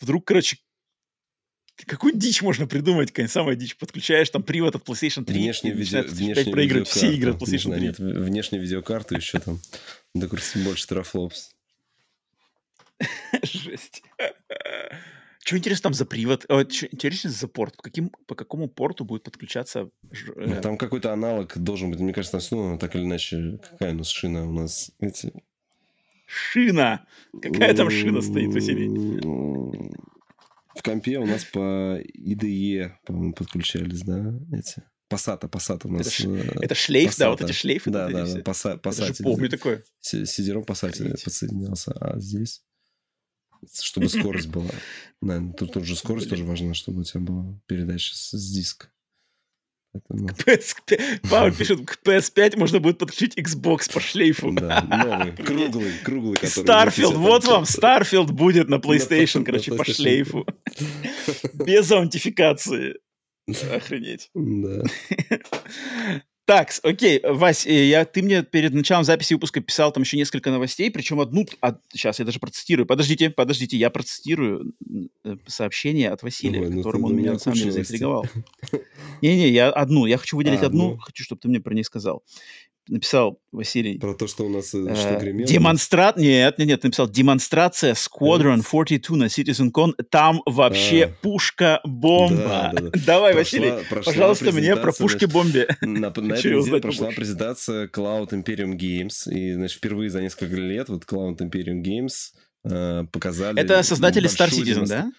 Вдруг, короче, Какую дичь можно придумать, какая самая дичь? Подключаешь там привод от PlayStation 3 внешнюю и видео, внешнюю проигрывать все игры от PlayStation 3. Нет, внешнюю видеокарту еще там докрутить больше терафлопс. [laughs] Жесть. Что интересно там за привод? О, интересно за порт. По, каким, по какому порту будет подключаться? Ну, э, там какой-то аналог должен быть. Мне кажется, ну, так или иначе, какая у нас шина? У нас эти... Шина! Какая там шина стоит, Василий? В компе у нас по IDE, по-моему, подключались, да, эти? Пассата, Пассата у нас. Это, э, это шлейф, Passata. да, вот эти шлейфы. Да, да, да, паса, пассатель. помню такое. Сидером пассатель подсоединялся, а здесь, чтобы [laughs] скорость была. Наверное, тут тоже скорость тоже важна, чтобы у тебя была передача с, с диска. Поэтому... PS5, Павел [laughs] пишет, к PS5 можно будет подключить Xbox по шлейфу. Да, [laughs] круглый, круглый. Starfield, вот вам, Starfield будет на PlayStation, короче, по шлейфу. [laughs] Без аутентификации. Охренеть. Да. Так, окей, Вась, э, я, ты мне перед началом записи выпуска писал там еще несколько новостей, причем одну, а, сейчас я даже процитирую, подождите, подождите, я процитирую э, сообщение от Василия, Ой, ну которым он меня на самом деле заинтриговал. Не-не, я одну, я хочу выделить а, одну, одну, хочу, чтобы ты мне про ней сказал написал Василий. Про то, что у нас э, что гремело? Демонстрат... Нет, нет, нет, написал демонстрация Squadron 42 на CitizenCon. Там вообще а, пушка-бомба. Да, да, да. Давай, прошла, Василий, прошла пожалуйста, мне про пушки-бомбе. На, [laughs] на этой неделе прошла презентация Cloud Imperium Games. И, значит, впервые за несколько лет вот Cloud Imperium Games э, показали... Это создатели Star Citizen, демонстр... да?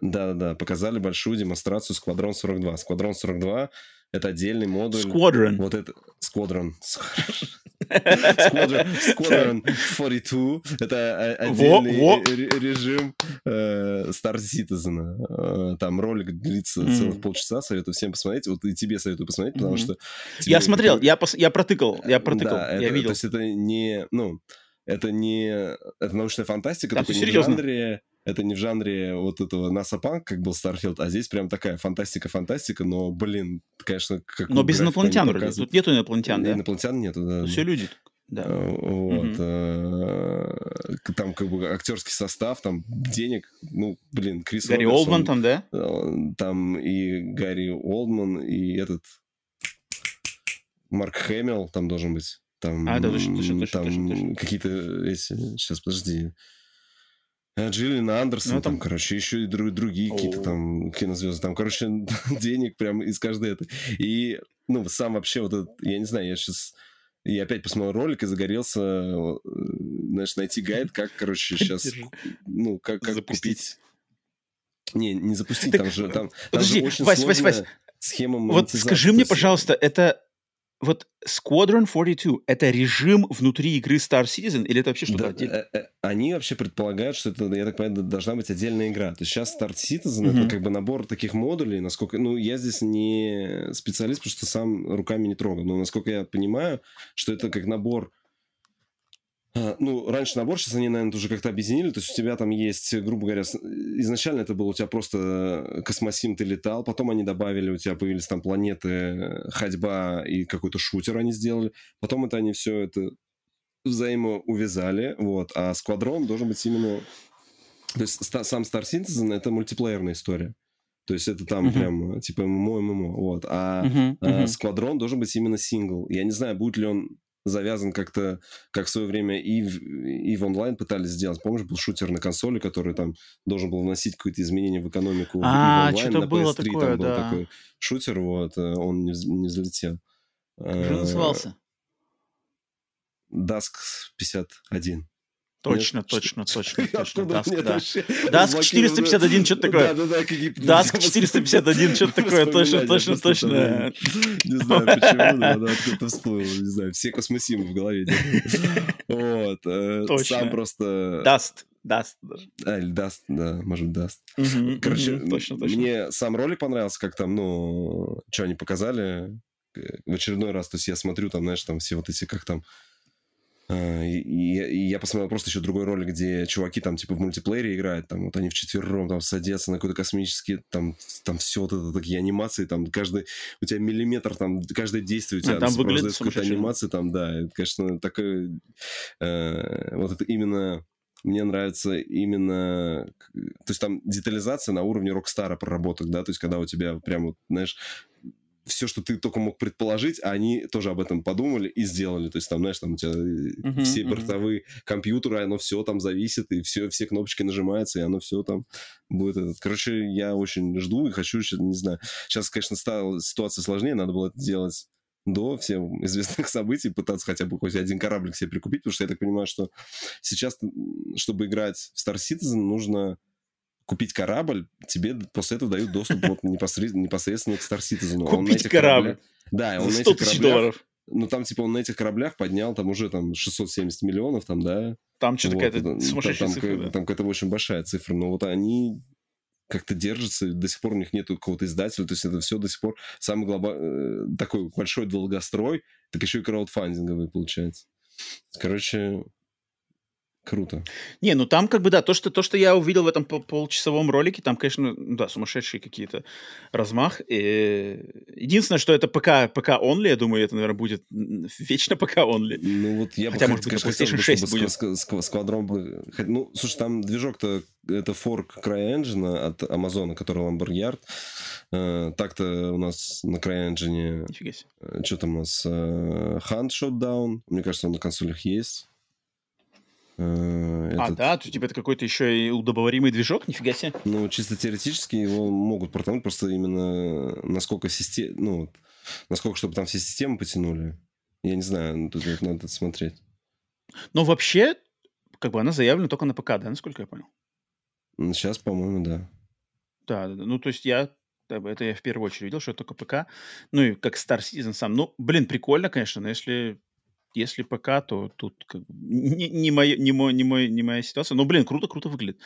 Да-да-да, показали большую демонстрацию Squadron 42. Squadron 42 это отдельный модуль. Squadron. Вот это... Squadron. [laughs] [laughs] Squadron, Squadron 42. Это отдельный во, во. режим э, Star Citizen. Э, там ролик длится mm. целых полчаса. Советую всем посмотреть. Вот и тебе советую посмотреть, потому mm-hmm. что... Я смотрел, я, пос... я протыкал. Я протыкал, да, я это, видел. То есть это не... Ну, это не... Это научная фантастика, да, только не в жанре это не в жанре вот этого Punk, как был Starfield, а здесь прям такая фантастика-фантастика, но, блин, конечно, как Но без инопланетян вроде. Тут нету инопланетян, да? Инопланетян нету, да. Все люди. Да. А, вот. Угу. Там как бы актерский состав, там денег, ну, блин, Крис Гарри Олдман там, да? Там и Гарри Олдман, и этот Марк Хэмилл там должен быть. Там, а, да, точно, точно, точно. Там точно, точно. какие-то эти... Сейчас, подожди. Э, Джиллин Андерсон, ну, там, там, короче, еще и друг, другие какие-то там кинозвезды. Там, короче, [laughs] денег прям из каждой этой. И, ну, сам вообще вот этот, я не знаю, я сейчас... Я опять посмотрел ролик и загорелся, э, знаешь, найти гайд, как, короче, [laughs] сейчас, ну, как, как купить... Не, не запустить, так, там же, там, подожди, там же очень Вась, Вась, Вась, схема Вот скажи мне, пожалуйста, это вот Squadron 42 — это режим внутри игры Star Citizen или это вообще что-то да, отдельное? Э, э, они вообще предполагают, что это, я так понимаю, должна быть отдельная игра. То есть сейчас Star Citizen mm-hmm. — это как бы набор таких модулей, насколько... Ну, я здесь не специалист, потому что сам руками не трогал, но насколько я понимаю, что это как набор ну, раньше набор, сейчас они, наверное, уже как-то объединили. То есть у тебя там есть, грубо говоря, изначально это было у тебя просто космосим, ты летал, потом они добавили, у тебя появились там планеты, ходьба и какой-то шутер они сделали. Потом это они все это взаимоувязали, вот. А Сквадрон должен быть именно... То есть сам Star Citizen — это мультиплеерная история. То есть это там uh-huh. прям типа ММО, ММО, вот. А, uh-huh, uh-huh. а Сквадрон должен быть именно сингл. Я не знаю, будет ли он завязан как-то, как в свое время и в, и в онлайн пытались сделать. Помнишь, был шутер на консоли, который там должен был вносить какое-то изменение в экономику а, и в онлайн. что-то было PS3 такое, там был да. такой шутер, вот, э, он не, не залетел. Как же назывался? Dust 51. Точно, Нет, точно, точно, точно. Dust, да. Dust 451, что-то такое. Да, да, да. Dust 451, что-то такое, точно, точно, точно. Не знаю почему, но да, откуда-то всплыл, не знаю, все космосимы в голове. Вот. Э. Сам просто... Dust. Dust даже. А, или Dust, да, может, Dust. Короче, точно, точно. мне сам ролик понравился, как там, ну, что они показали э, в очередной раз. То есть я смотрю там, знаешь, там все вот эти, как там и, и, я посмотрел просто еще другой ролик, где чуваки там типа в мультиплеере играют, там вот они вчетвером там садятся на какой-то космический, там, там все вот это такие анимации, там каждый, у тебя миллиметр, там каждое действие у тебя а, там выглядит какой-то анимации, там, да, это, конечно, такое, э, вот это именно мне нравится именно... То есть там детализация на уровне Рокстара проработок, да, то есть когда у тебя прям вот, знаешь, все, что ты только мог предположить, а они тоже об этом подумали и сделали. То есть там, знаешь, там у тебя uh-huh, все бортовые uh-huh. компьютеры, оно все там зависит, и все, все кнопочки нажимаются, и оно все там будет. Этот. Короче, я очень жду и хочу, не знаю. Сейчас, конечно, стала ситуация сложнее, надо было это делать до всем известных событий, пытаться хотя бы хоть один кораблик себе прикупить, потому что я так понимаю, что сейчас, чтобы играть в Star Citizen, нужно купить корабль, тебе после этого дают доступ вот непосредственно, непосредственно к Star Citizen. Купить корабль? Да, он на этих кораблях... долларов. Ну, там, типа, он на этих кораблях поднял там уже там 670 миллионов, там, да? Там что-то вот, какая-то сумасшедшая там, цифра, да? Там какая-то очень большая цифра, но вот они как-то держатся, до сих пор у них нет какого-то издателя, то есть это все до сих пор самый глоба... Э, такой большой долгострой, так еще и краудфандинговый получается. Короче, Круто. Не, ну там как бы, да, то, что, то, что я увидел в этом полчасовом ролике, там, конечно, да, сумасшедшие какие-то размах. И... Единственное, что это ПК, ПК only, я думаю, это, наверное, будет [laughs] вечно ПК only. Ну вот я Хотя, бы, может быть, конечно, PlayStation 6 будет. Сквадрон бы... Ну, слушай, там движок-то, это форк CryEngine от Амазона, который Lumberyard. Э, так-то у нас на CryEngine... Нифига себе. Э, что там у нас? Э, Hand Shotdown. Мне кажется, он на консолях есть. Э, а, да? То, типа это какой-то еще и удобоваримый движок? [laughs] Нифига себе. Ну, чисто теоретически его могут протянуть, просто именно насколько система... Ну, насколько, чтобы там все системы потянули. Я не знаю, ну, тут надо смотреть. Но вообще, как бы она заявлена только на ПК, да, насколько я понял? Сейчас, по-моему, да. Да, да, да. Ну, то есть я это я в первую очередь видел, что это только ПК. Ну, и как Star Citizen сам. Ну, блин, прикольно, конечно, но если если ПК, то тут как бы не, не, моя, не, мой, не, мой, не моя ситуация. Но, блин, круто, круто выглядит.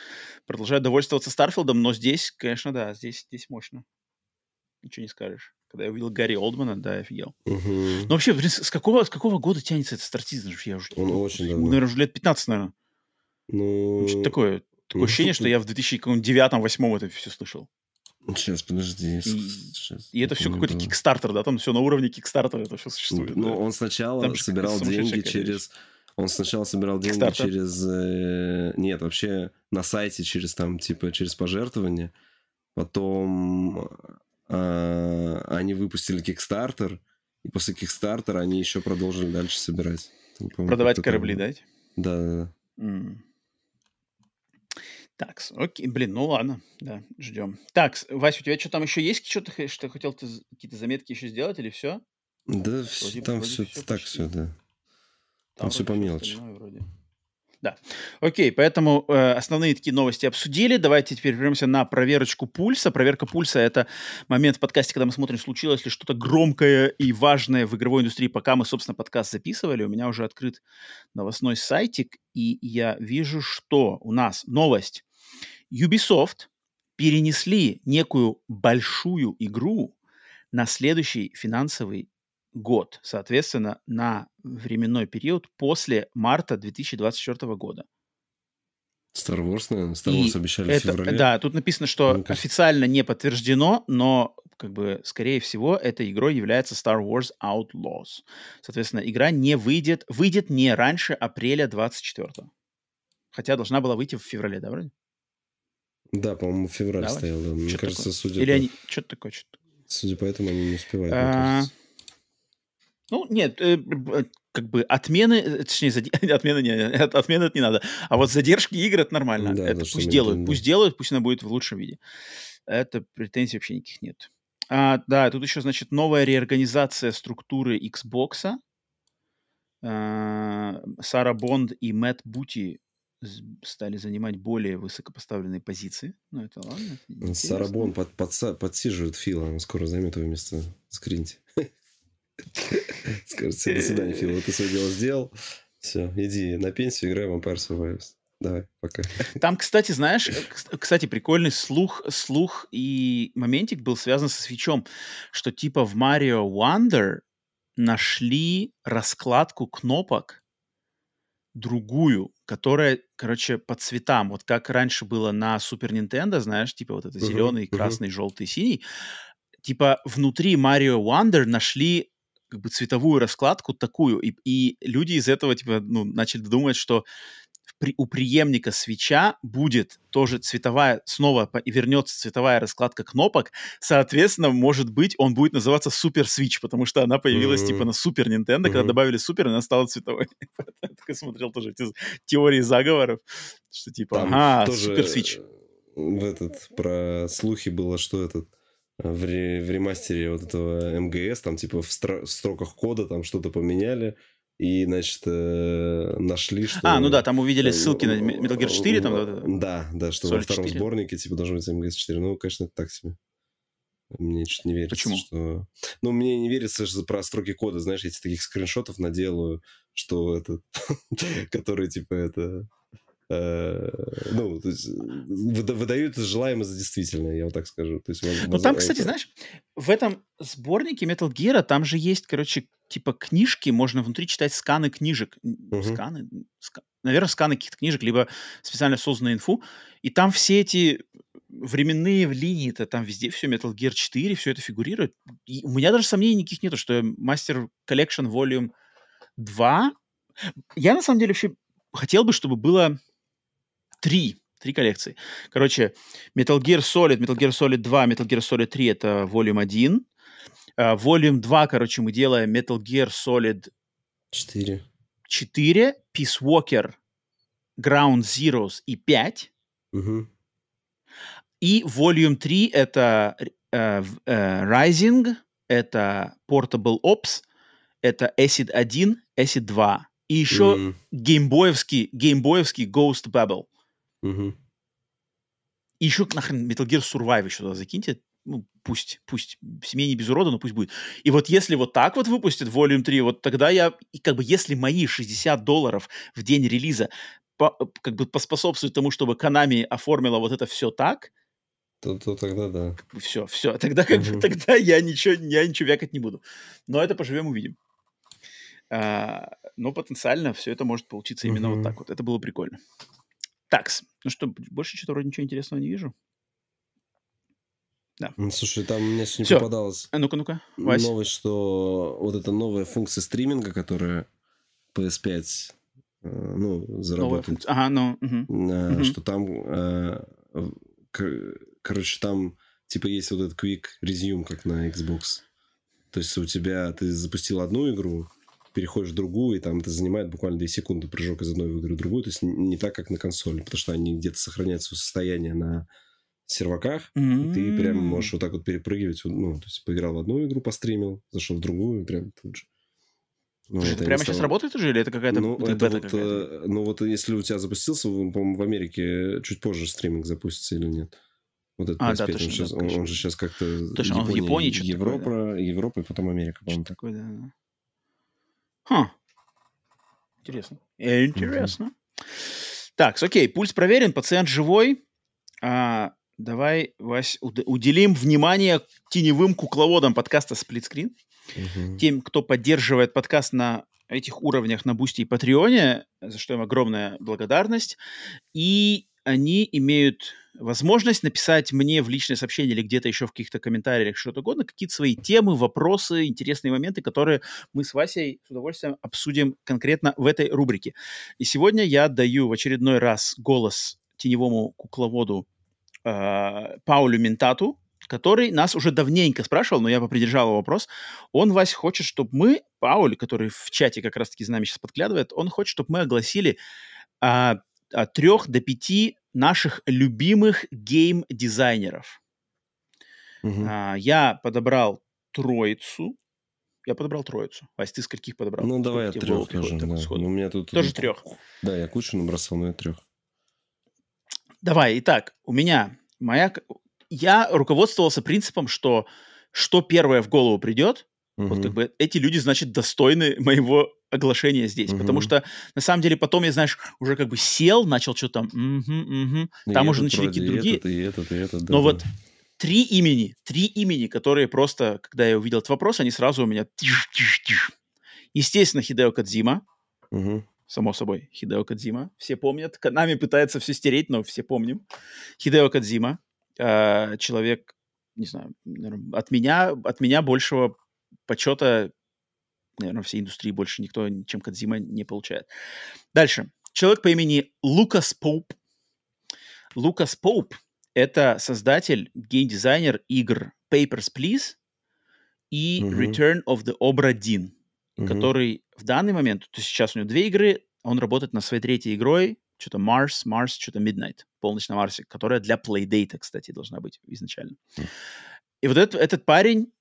Продолжаю довольствоваться Старфилдом, но здесь, конечно, да, здесь, здесь мощно. Ничего не скажешь. Когда я увидел Гарри Олдмана, да, офигел. Угу. Ну, вообще, блин, с какого, с какого года тянется этот Стартизм? Я уже, Он очень давно. Наверное, уже лет 15, наверное. Ну... Что такое? Такое ну, ощущение, что я в 2009-2008 это все слышал. Сейчас, подожди. И, сейчас, и это все какой-то кикстартер, да? Там все на уровне кикстартера это все существует. Ну, да? он сначала Там собирал деньги через... Он сначала собирал деньги Kickstarter. через... Э, нет, вообще на сайте через там, типа, через пожертвования. Потом э, они выпустили Kickstarter, и после Kickstarter они еще продолжили дальше собирать. Продавать корабли, да? Да, да, да. Mm. Так, окей, блин, ну ладно, да, ждем. Так, Вася, у тебя что там еще есть? Что ты что хотел ты какие-то заметки еще сделать или все? Да, вроде, там вроде все, все так почти. все, да. Там, там все по мелочи. Вроде. Да. Окей, поэтому э, основные такие новости обсудили. Давайте теперь вернемся на проверочку пульса. Проверка пульса — это момент в подкасте, когда мы смотрим, случилось ли что-то громкое и важное в игровой индустрии, пока мы, собственно, подкаст записывали. У меня уже открыт новостной сайтик, и я вижу, что у нас новость Ubisoft перенесли некую большую игру на следующий финансовый год, соответственно, на временной период после марта 2024 года. Star Wars, наверное, Star Wars и обещали это, в феврале. Да, тут написано, что ну, официально не подтверждено, но, как бы, скорее всего, этой игрой является Star Wars Outlaws. Соответственно, игра не выйдет, выйдет не раньше апреля 24 Хотя должна была выйти в феврале, да, вроде? Да, по-моему, февраль Давай. стоял. Да. Мне кажется, такое? судя Или по... они... Что-то такое, что-то Судя по этому, они не успевают, а... Ну, нет, э, как бы отмены, э, точнее, зад... [laughs] отмены не, отмены это не надо. А вот задержки игр это нормально. Да, это пусть делают, пусть делают, пусть она будет в лучшем виде. Это претензий вообще никаких нет. А, да, тут еще, значит, новая реорганизация структуры Xbox. А, Сара Бонд и Мэтт Бути стали занимать более высокопоставленные позиции. Ну, это ладно. Это Сара Бонд под, под, подсиживает Фила, он скоро займет его место. Скриньте. [laughs] Скажет, до свидания, Фил, вот ты свое дело сделал. Все, иди на пенсию, играй в Vampire Survivors. Давай, пока. Там, кстати, знаешь, кстати, прикольный слух, слух и моментик был связан со свечом, что типа в Mario Wonder нашли раскладку кнопок другую, которая, короче, по цветам. Вот как раньше было на Super Nintendo, знаешь, типа вот это зеленый, uh-huh, красный, uh-huh. желтый, синий. Типа внутри Mario Wonder нашли как бы цветовую раскладку такую, и, и люди из этого типа ну начали думать, что при, у преемника свеча будет тоже цветовая, снова и вернется цветовая раскладка кнопок, соответственно, может быть, он будет называться Супер Switch, потому что она появилась mm-hmm. типа на Супер Nintendo, mm-hmm. когда добавили Супер, она стала цветовой. [laughs] Я смотрел тоже эти теории заговоров, что типа, Там ага, Супер Switch. В этот, про слухи было, что этот в, ре, в ремастере вот этого МГС, там типа в, стро, в строках кода там что-то поменяли, и, значит, э, нашли, что... А, ну да, там увидели ссылки на Metal Gear 4, там... Да, да, что во втором 4. сборнике, типа, должен быть МГС 4. Ну, конечно, это так себе. Мне что-то не верится, Почему? что... Ну, мне не верится, что про строки кода, знаешь, я таких скриншотов наделаю, что это... [laughs] которые, типа, это... Э, ну, то есть, выдают желаемое за действительное, я вот так скажу. То есть, ну, там, кстати, знаешь, в этом сборнике Metal Gear там же есть, короче, типа книжки, можно внутри читать сканы книжек. Угу. Сканы? Ска... Наверное, сканы каких-то книжек, либо специально созданную инфу. И там все эти временные линии-то, там везде все, Metal Gear 4, все это фигурирует. И у меня даже сомнений никаких нету, что Master Collection Volume 2... Я, на самом деле, вообще хотел бы, чтобы было три, три коллекции. Короче, Metal Gear Solid, Metal Gear Solid 2, Metal Gear Solid 3 — это Volume 1. Uh, Volume 2, короче, мы делаем Metal Gear Solid 4. 4, Peace Walker, Ground Zeroes и 5. Угу. И Volume 3 — это uh, uh, Rising, это Portable Ops, это Acid 1, Acid 2. И еще mm. геймбоевский, геймбоевский Ghost Babel. Угу. И еще нахрен Metal Gear Survive еще туда закиньте. Ну, пусть, пусть. Семья не без урода, но пусть будет. И вот если вот так вот выпустят Volume 3, вот тогда я, и как бы если мои 60 долларов в день релиза по, как бы поспособствуют тому, чтобы Konami оформила вот это все так, то, то тогда да. Все, все. [laughs] Тогда, как угу. бы, тогда я ничего, я ничего вякать не буду. Но это поживем, увидим. А, но потенциально все это может получиться именно вот так вот. Это было прикольно. Такс. Ну что, больше что-то вроде ничего интересного не вижу. Да. Слушай, там мне сегодня Всё. попадалась а ну-ка, ну-ка, Вась. новость, что вот эта новая функция стриминга, которая PS5 э, ну, заработает. Ага, ну. Угу. Э, угу. Что там, э, короче, там типа есть вот этот quick resume, как на Xbox. То есть у тебя, ты запустил одну игру, переходишь в другую, и там это занимает буквально 2 секунды прыжок из одной игры в другую. То есть не так, как на консоли, потому что они где-то сохраняют свое состояние на серваках, mm-hmm. и ты прям можешь вот так вот перепрыгивать. Ну, то есть поиграл в одну игру, постримил, зашел в другую, прям тут же. Ну, это прямо сейчас работает уже, или это какая-то ну, это вот, какая-то? ну, вот если у тебя запустился, по-моему, в Америке чуть позже стриминг запустится или нет? Вот этот а, 5 да, точно, он, сейчас, да, он, он же сейчас как-то... Точно, Япония, он в Японии Европа, такое, да? Европа и потом Америка, по-моему. Такое, да. Ха. Интересно. Интересно. Так, окей, пульс проверен, пациент живой. А, давай, Вась, уделим внимание теневым кукловодам подкаста «Сплитскрин». Угу. Тем, кто поддерживает подкаст на этих уровнях на Boosty и Patreon е, за что им огромная благодарность. И они имеют возможность написать мне в личное сообщение или где-то еще в каких-то комментариях что-то угодно, какие-то свои темы, вопросы, интересные моменты, которые мы с Васей с удовольствием обсудим конкретно в этой рубрике. И сегодня я даю в очередной раз голос теневому кукловоду э, Паулю Ментату, который нас уже давненько спрашивал, но я попридержал его вопрос. Он, Вась, хочет, чтобы мы, Пауль, который в чате как раз-таки за нами сейчас подглядывает, он хочет, чтобы мы огласили а, от трех до пяти наших любимых гейм-дизайнеров. Угу. А, я подобрал троицу. Я подобрал троицу. Вась, ты скольких подобрал? Ну, давай от трех тоже. Да. Ну, у меня тут... Тоже трех? Да, я кучу набросал, но я трех. Давай, итак, у меня моя... Я руководствовался принципом, что что первое в голову придет, угу. вот как бы эти люди, значит, достойны моего оглашения здесь. Угу. Потому что, на самом деле, потом я, знаешь, уже как бы сел, начал что-то там, угу, угу. там уже начали какие-то другие. Этот, и этот, и этот, да, Но да. вот три имени, три имени, которые просто, когда я увидел этот вопрос, они сразу у меня... Естественно, Хидео Кадзима. Угу. Само собой, Хидео Кадзима. Все помнят. Нами пытается все стереть, но все помним. Хидео Кадзима. Э, человек, не знаю, от меня, от меня большего почета, наверное, всей индустрии больше никто, чем Кадзима, не получает. Дальше. Человек по имени Лукас Поуп. Лукас Поуп это создатель, геймдизайнер игр Papers, Please и uh-huh. Return of the Obra Dinn, uh-huh. который в данный момент, то есть сейчас у него две игры, он работает над своей третьей игрой, что-то Mars, Mars, что-то Midnight, полночь на Марсе, которая для Playdate, кстати, должна быть изначально. Uh-huh. И вот этот, этот парень,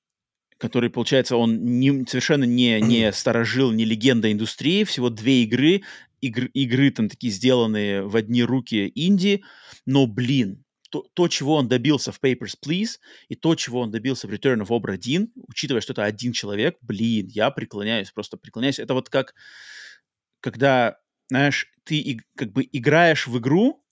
который, получается, он не, совершенно не, не [clears throat] сторожил, не легенда индустрии, всего две игры, игр, игры там такие сделанные в одни руки инди, но, блин, то, то, чего он добился в Papers, Please, и то, чего он добился в Return of Obra Dinn, учитывая, что это один человек, блин, я преклоняюсь, просто преклоняюсь. Это вот как, когда, знаешь, ты и, как бы играешь в игру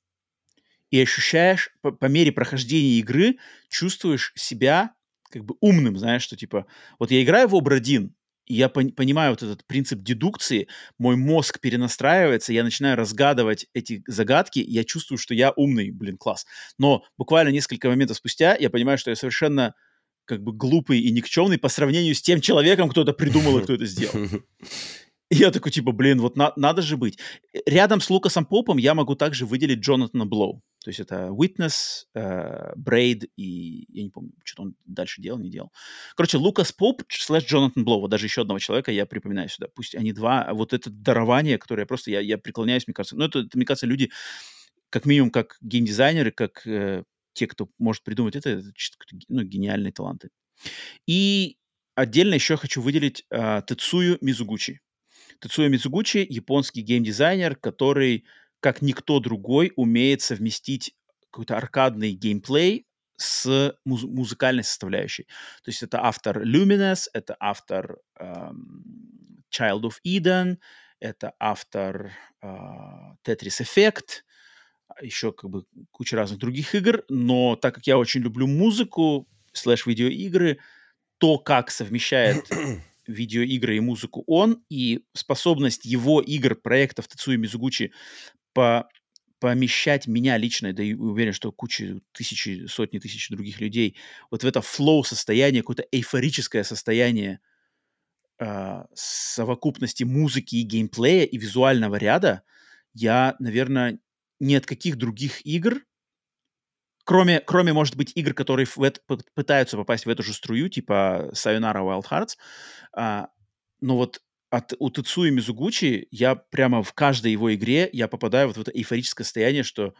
и ощущаешь по, по мере прохождения игры, чувствуешь себя как бы умным, знаешь, что типа, вот я играю в Dinn, и я пон- понимаю вот этот принцип дедукции, мой мозг перенастраивается, я начинаю разгадывать эти загадки, я чувствую, что я умный, блин, класс. Но буквально несколько моментов спустя я понимаю, что я совершенно как бы глупый и никчемный по сравнению с тем человеком, кто это придумал и кто это сделал. [laughs] [laughs] я такой, типа, блин, вот на, надо же быть. Рядом с Лукасом Попом я могу также выделить Джонатана Блоу. То есть это Witness, э, Braid и... Я не помню, что он дальше делал, не делал. Короче, Лукас Поп слэш Джонатан Блоу. Вот даже еще одного человека я припоминаю сюда. Пусть они два. А вот это дарование, которое я просто... Я, я преклоняюсь, мне кажется. Ну, это, это, мне кажется, люди, как минимум, как геймдизайнеры, как э, те, кто может придумать это, это ну, гениальные таланты. И отдельно еще хочу выделить э, Тецую Мизугучи. Тецуя Мизугучи — японский геймдизайнер, который как никто другой умеет совместить какой-то аркадный геймплей с муз- музыкальной составляющей. То есть это автор Luminous, это автор эм, Child of Eden, это автор э, Tetris Effect, еще как бы куча разных других игр, но так как я очень люблю музыку, слэш-видеоигры, то, как совмещает [clears throat] видеоигры и музыку он, и способность его игр, проектов Тацуи Мизугучи по помещать меня лично, да и уверен, что куча, тысячи, сотни тысяч других людей, вот в это флоу состояние, какое-то эйфорическое состояние э, совокупности музыки и геймплея и визуального ряда, я, наверное, ни от каких других игр, кроме, кроме, может быть, игр, которые в это, пытаются попасть в эту же струю, типа Sayonara Wild Hearts, э, но вот от у Тецуи Мизугучи я прямо в каждой его игре я попадаю вот в это эйфорическое состояние, что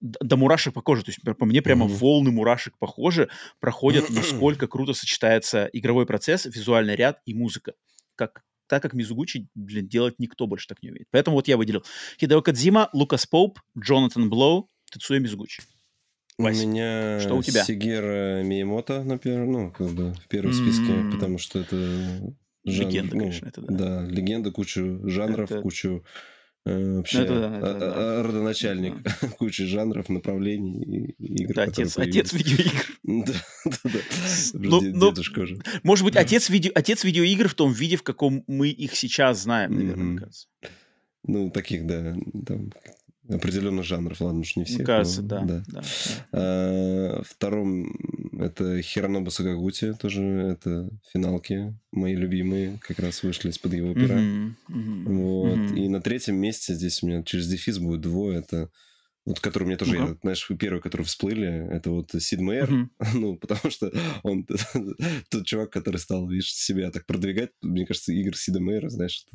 до мурашек по коже. То есть по мне прямо mm-hmm. волны мурашек по коже проходят, [clears throat] насколько круто сочетается игровой процесс, визуальный ряд и музыка. Как, так как Мизугучи, блин, делать никто больше так не умеет. Поэтому вот я выделил Хидео Кадзима, Лукас Поуп, Джонатан Блоу, Тецуя Мизугучи. Вась, у меня что у тебя? Сигера Миемото, например, ну, как бы в первом mm-hmm. списке, потому что это жанр, легенда, ну, конечно, это да. Да, легенда, кучу жанров, это... кучу э, вообще это, да, это, да. А, родоначальник да. [laughs] кучи жанров, направлений и игр. Да, отец, отец видеоигр. [laughs] Да, да, да. Ну, дедушка уже. Может быть, отец, видео, отец видеоигр в том виде, в каком мы их сейчас знаем, наверное, мне кажется. Ну, таких, да, там определенных жанров, ладно, уж не всех. Мне кажется, но, да. да. да. А, втором это Хиронобу Сагагути, тоже это финалки мои любимые, как раз вышли из-под его пера. Mm-hmm. Mm-hmm. Вот. Mm-hmm. И на третьем месте здесь у меня через дефис будет двое, это вот который мне тоже, uh-huh. я, знаешь, первые, которые всплыли, это вот Сид Мейер, uh-huh. [laughs] ну, потому что он [laughs] тот чувак, который стал, видишь, себя так продвигать, мне кажется, игр Сида Мейера, знаешь,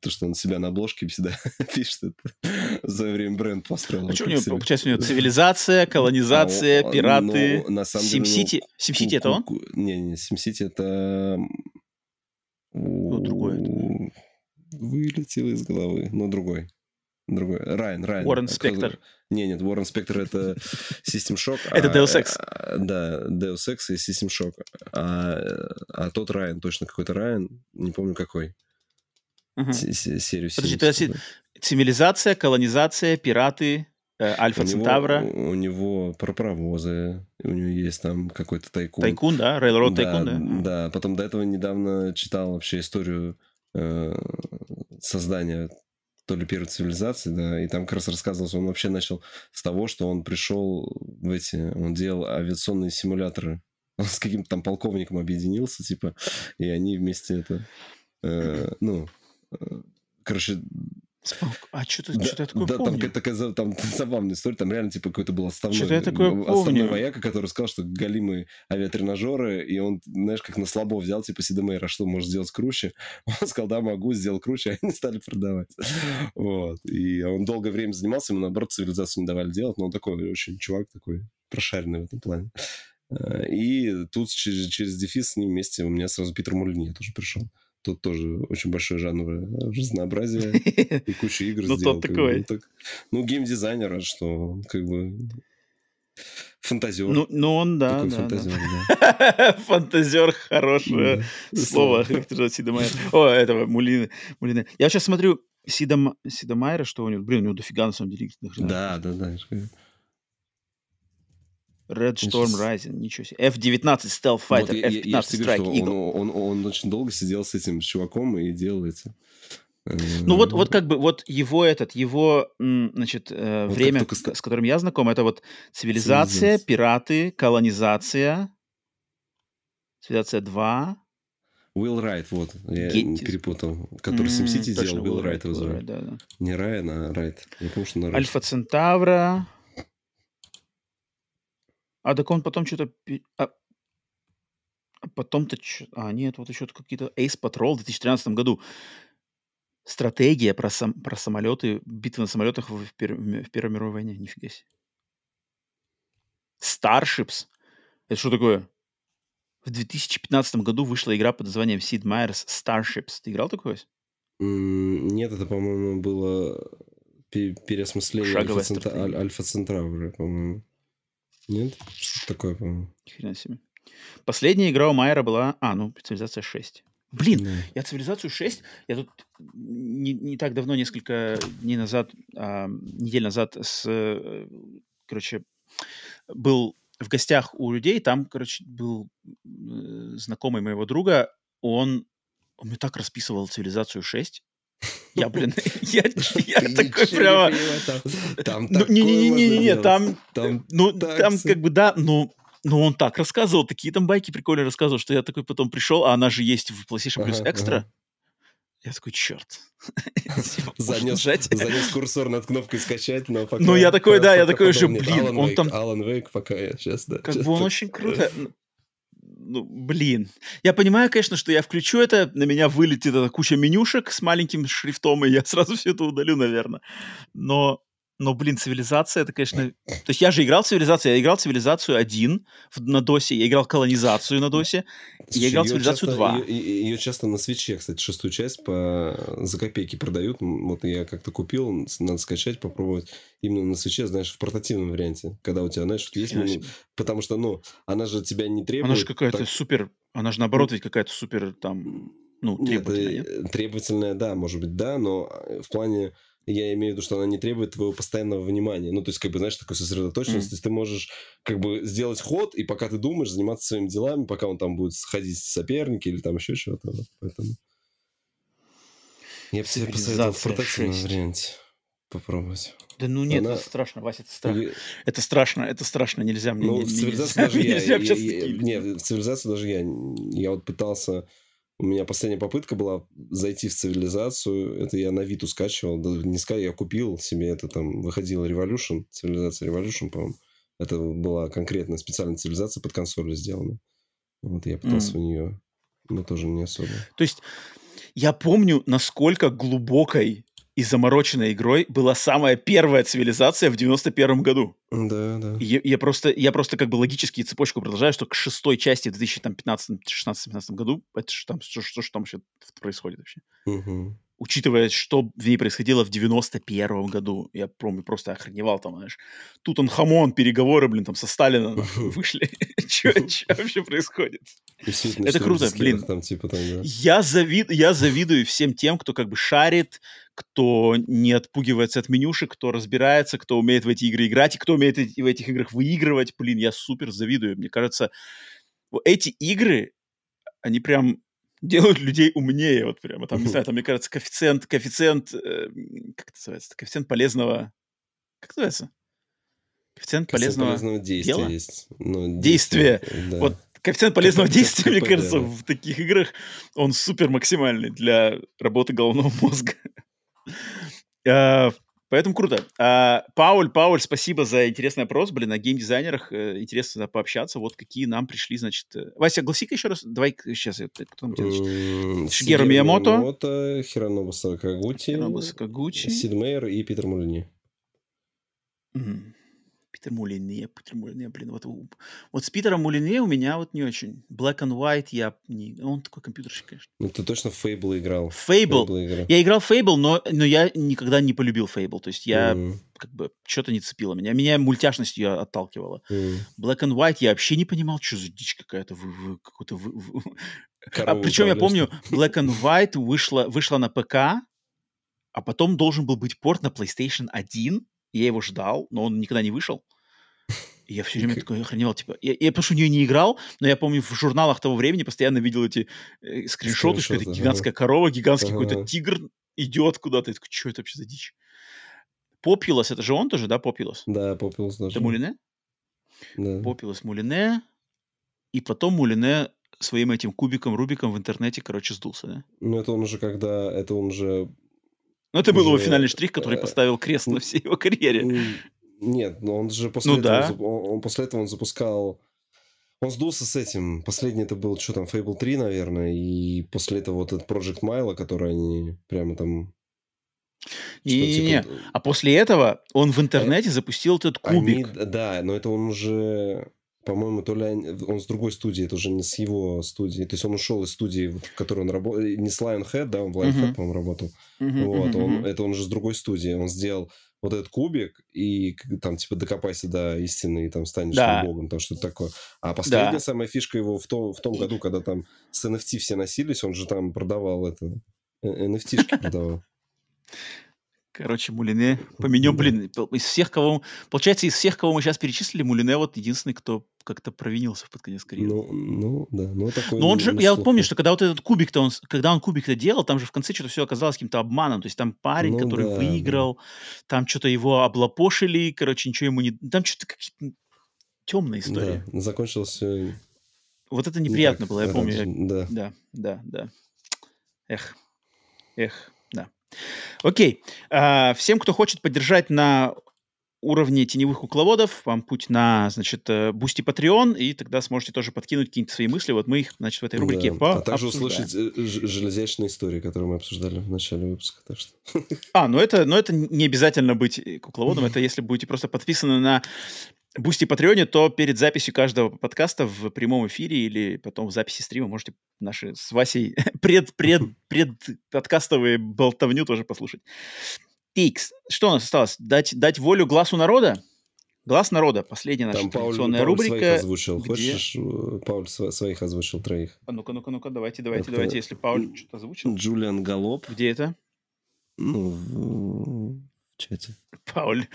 то, что он себя на обложке всегда [laughs] пишет, это за время бренд построил. А что у него, получается, у него цивилизация, колонизация, а, пираты, ну, на самом деле, SimCity? Ну, SimCity это он? Не, не, SimCity это... Ну, другой это. Вылетело из головы, но другой. Другой. Райан, Райан. Уоррен Спектр. Не, нет, Уоррен Спектр это System Shock. Это Deus Ex. А, да, Deus Ex и System Shock. А, а тот Райан, точно какой-то Райан, не помню какой. Угу. Серию Подожди, подожди. Цивилизация, колонизация, пираты, э, Альфа Центавра. У, у него пропровозы, у него есть там какой-то тайкун. Тайкун, да? Railroad да, тайкун, да? Да, потом до этого недавно читал вообще историю э, создания то ли первой цивилизации, да, и там как раз рассказывалось, он вообще начал с того, что он пришел в эти, он делал авиационные симуляторы, он с каким-то там полковником объединился, типа, и они вместе это, э, ну, короче, а что-то да, что такое да, помню. Там такая там, [laughs] забавная история, там реально типа какой-то был основной, я такое основной вояка, который сказал, что галимые авиатренажеры, и он, знаешь, как на слабо взял, типа, Сидемейра, что может сделать круче? [laughs] Он сказал, да, могу, сделал круче, а [laughs] они стали продавать. Вот. И он долгое время занимался, ему, наоборот, цивилизацию не давали делать, но он такой очень чувак такой прошаренный в этом плане. Э, и тут через, через дефис с ним вместе у меня сразу Питер Мулини тоже пришел. Тут тоже очень большое жанровое разнообразие [laughs] и куча игр Ну, тот такой. Ну, геймдизайнер, а что, как бы... Фантазер. Ну, ну он, да. Такой да, фантазер, да. да. [laughs] фантазер, хорошее да. слово. Сид Мейер. О, этого, Мулинье. Мулинье. Я сейчас смотрю Сидом, Сида Мейера, что у него, блин, у него дофига на самом деле. Да, да, да. Red Storm Rising, ничего себе. F-19 Stealth Fighter, вот F-15 я, я Strike Eagle. Он, он, он очень долго сидел с этим чуваком и делал эти... Ну вот, вот как бы вот его этот, его, значит, э, вот время, только... с которым я знаком, это вот цивилизация, цивилизация. пираты, колонизация, цивилизация 2. Уилл Райт, вот, я Get... перепутал, который mm, SimCity делал, Уилл Райт. Да, да. Не Райан, а Райт. Я помню, что на Альфа Центавра. А так он потом что-то... А... а потом-то... А, нет, вот еще какие-то Ace Patrol в 2013 году. Стратегия про, сам... про самолеты, битвы на самолетах в, пер... в Первой мировой войне. Нифига себе. Starships. Это что такое? В 2015 году вышла игра под названием Sid Meier's Starships. Ты играл такое? Нет, это, по-моему, было переосмысление Альфа-Центра, по-моему. Нет? Что такое, по-моему? Хрена себе. Последняя игра у Майера была... А, ну, цивилизация 6. Блин, да. я цивилизацию 6, я тут не, не так давно, несколько дней назад, а, недель назад, с, короче, был в гостях у людей, там, короче, был э, знакомый моего друга, он, он мне так расписывал цивилизацию 6, я, [laughs] блин, [laughs] я, я такой прямо... Там Не-не-не-не, там... Ну, там как бы, да, ну... Ну, он так рассказывал, такие там байки прикольные рассказывал, что я такой потом пришел, а она же есть в PlayStation Plus Extra. Я такой, черт. занес, занес курсор над кнопкой скачать, но пока... Ну, я такой, да, я такой же, блин, он там... Алан Вейк пока я сейчас, да. Как бы он очень круто ну, блин. Я понимаю, конечно, что я включу это, на меня вылетит эта куча менюшек с маленьким шрифтом, и я [laughs] сразу все это удалю, наверное. Но но, блин, цивилизация, это, конечно... То есть я же играл в цивилизацию, я играл в цивилизацию 1 на досе, я играл колонизацию на досе, Слушай, и я играл в цивилизацию часто, 2. Ее, ее часто на свече, кстати, шестую часть по... за копейки продают. Вот я как-то купил, надо скачать, попробовать именно на свече, знаешь, в портативном варианте. Когда у тебя, знаешь, есть... Меню, потому что, ну, она же тебя не требует... Она же какая-то так... супер... Она же, наоборот, ведь какая-то супер там... Ну, требовательная, нет, нет? Требовательная, да, может быть, да, но в плане я имею в виду, что она не требует твоего постоянного внимания. Ну, то есть, как бы, знаешь, такой сосредоточенность. Mm. То есть, ты можешь, как бы, сделать ход, и пока ты думаешь, заниматься своими делами, пока он там будет сходить соперники или там еще чего-то. Вот, поэтому... Я бы тебе посоветовал в портативном варианте попробовать. Да ну нет, Она... это страшно, Вася, это страшно. Это страшно, это страшно, нельзя мне. Ну, не, в цивилизации даже я, [laughs] я, я, не, в цивилизации даже я, я вот пытался У меня последняя попытка была зайти в цивилизацию. Это я на Виту скачивал. Не скачивал, я купил себе это там. Выходила Revolution, цивилизация Revolution, по-моему. Это была конкретная специальная цивилизация под консоль сделана. Вот я пытался mm. в нее, но тоже не особо. То есть я помню, насколько глубокой и замороченной игрой была самая первая цивилизация в 91 году. Да, да. Я, я, просто, я просто как бы логически цепочку продолжаю, что к шестой части в 2015-16-17 году, это что там, что, что, что там вообще происходит вообще? Угу учитывая, что в ней происходило в 91 году. Я помню, просто охреневал там, знаешь. Тут он хамон, переговоры, блин, там со Сталина вышли. [laughs] Что вообще происходит? Это круто, блин. Типа, я завидую всем тем, кто как бы шарит, кто не отпугивается от менюшек, кто разбирается, кто умеет в эти игры играть, и кто умеет в этих играх выигрывать. Блин, я супер завидую. Мне кажется, эти игры, они прям делают людей умнее, вот прямо. Там, не знаю, там, мне кажется, коэффициент, коэффициент, э, как это называется, коэффициент полезного, как это называется? Коэффициент полезного, полезного действия дела? есть. Ну, действия. Да. Вот коэффициент полезного КП, действия, КП, мне кажется, да. в таких играх он супер максимальный для работы головного мозга. [laughs] А, Поэтому круто. А, Пауль, Пауль, спасибо за интересный опрос. Блин, о геймдизайнерах э, интересно пообщаться. Вот какие нам пришли, значит... Э, Вася, огласи-ка еще раз. Давай сейчас. Кто там? Шигеру Миямото. Миямото, Хиронобу Сакагути. Хиронобу Сакагути. Сид Мейер и Питер Мулини. Угу. Питер Мулине, Питер Мулине, блин, вот, вот с Питером Мулине у меня вот не очень. Black and White я не... Он такой компьютерщик, конечно. Ну, ты точно в Fable играл. Fable. Fable играл. Я играл в Fable, но, но я никогда не полюбил Fable. То есть я mm. как бы что-то не цепило меня. Меня мультяшностью отталкивало. Mm. Black and White я вообще не понимал, что за дичь какая-то. Какой-то вы, вы... А, причем я помню, Black and [laughs] White вышла, вышла на ПК, а потом должен был быть порт на PlayStation 1, я его ждал, но он никогда не вышел. [laughs] И я все время такой охреневал, типа, я, я потому что в нее не играл, но я помню, в журналах того времени постоянно видел эти э, скриншоты, что это гигантская ага. корова, гигантский ага. какой-то тигр идет куда-то. Я такой, что это вообще за дичь? Попилос, это же он тоже, да, Попилос? Да, Попилос даже. Это Мулине? Да. Попилос Мулине, и потом Мулине своим этим кубиком, Рубиком в интернете, короче, сдулся, да? Ну, это он уже когда, это он уже ну, это был его финальный штрих, который э, поставил крест на всей его карьере. Нет, но он же после ну, этого... Да. Он, он после этого он запускал... Он сдулся с этим. Последний это был, что там, Fable 3, наверное. И после этого вот этот Project Milo, который они прямо там... Не-не-не. Типа... А после этого он в интернете а... запустил этот кубик. Они... Да, но это он уже... По-моему, то ли он с другой студии, это уже не с его студии. То есть он ушел из студии, в которой он работал. Не с Lionhead, да, он в Lionhead, uh-huh. по-моему, работал. Uh-huh, вот, uh-huh. Он, это он уже с другой студии. Он сделал вот этот кубик, и там, типа, докопайся до истины, и там станешь да. богом, там что-то такое. А последняя да. самая фишка его в том, в том году, когда там с NFT все носились, он же там продавал это, NFT-шки продавал. Короче, Мулине поменем, блин, из всех, кого... Получается, из всех, кого мы сейчас перечислили, Мулине вот единственный, кто как-то провинился под конец карьеры. Ну, ну да, ну такой... Но он же, я вот помню, что когда вот этот кубик-то, он, когда он кубик-то делал, там же в конце что-то все оказалось каким-то обманом. То есть там парень, ну, который да, выиграл, да. там что-то его облапошили, короче, ничего ему не... Там что-то какие-то темная история. Да, закончилось Вот это неприятно не было, я помню. Да. да, да, да. Эх, эх, да. Окей. А, всем, кто хочет поддержать на уровне теневых кукловодов, вам путь на, значит, Boosty э, Patreon, и тогда сможете тоже подкинуть какие-то свои мысли. Вот мы их, значит, в этой рубрике да. А также услышать э, железячные истории, которые мы обсуждали в начале выпуска. Так что... [laughs] А, ну это, ну это не обязательно быть э, кукловодом, это если будете просто подписаны на Boosty Patreon е, то перед записью каждого подкаста в прямом эфире или потом в записи стрима можете наши с Васей [laughs] пред, пред, [laughs] пред подкастовые болтовню тоже послушать. Икс, что у нас осталось? Дать, дать волю глазу народа? Глаз народа, последняя наша Там традиционная Пауль, рубрика. Своих озвучил. Где... Хочешь, э, Пауль своих озвучил троих. А ну-ка, ну-ка, ну-ка, давайте, давайте, это... давайте, если Пауль что-то озвучил. Джулиан Галоп. Где это? Ну, в чате. Пауль,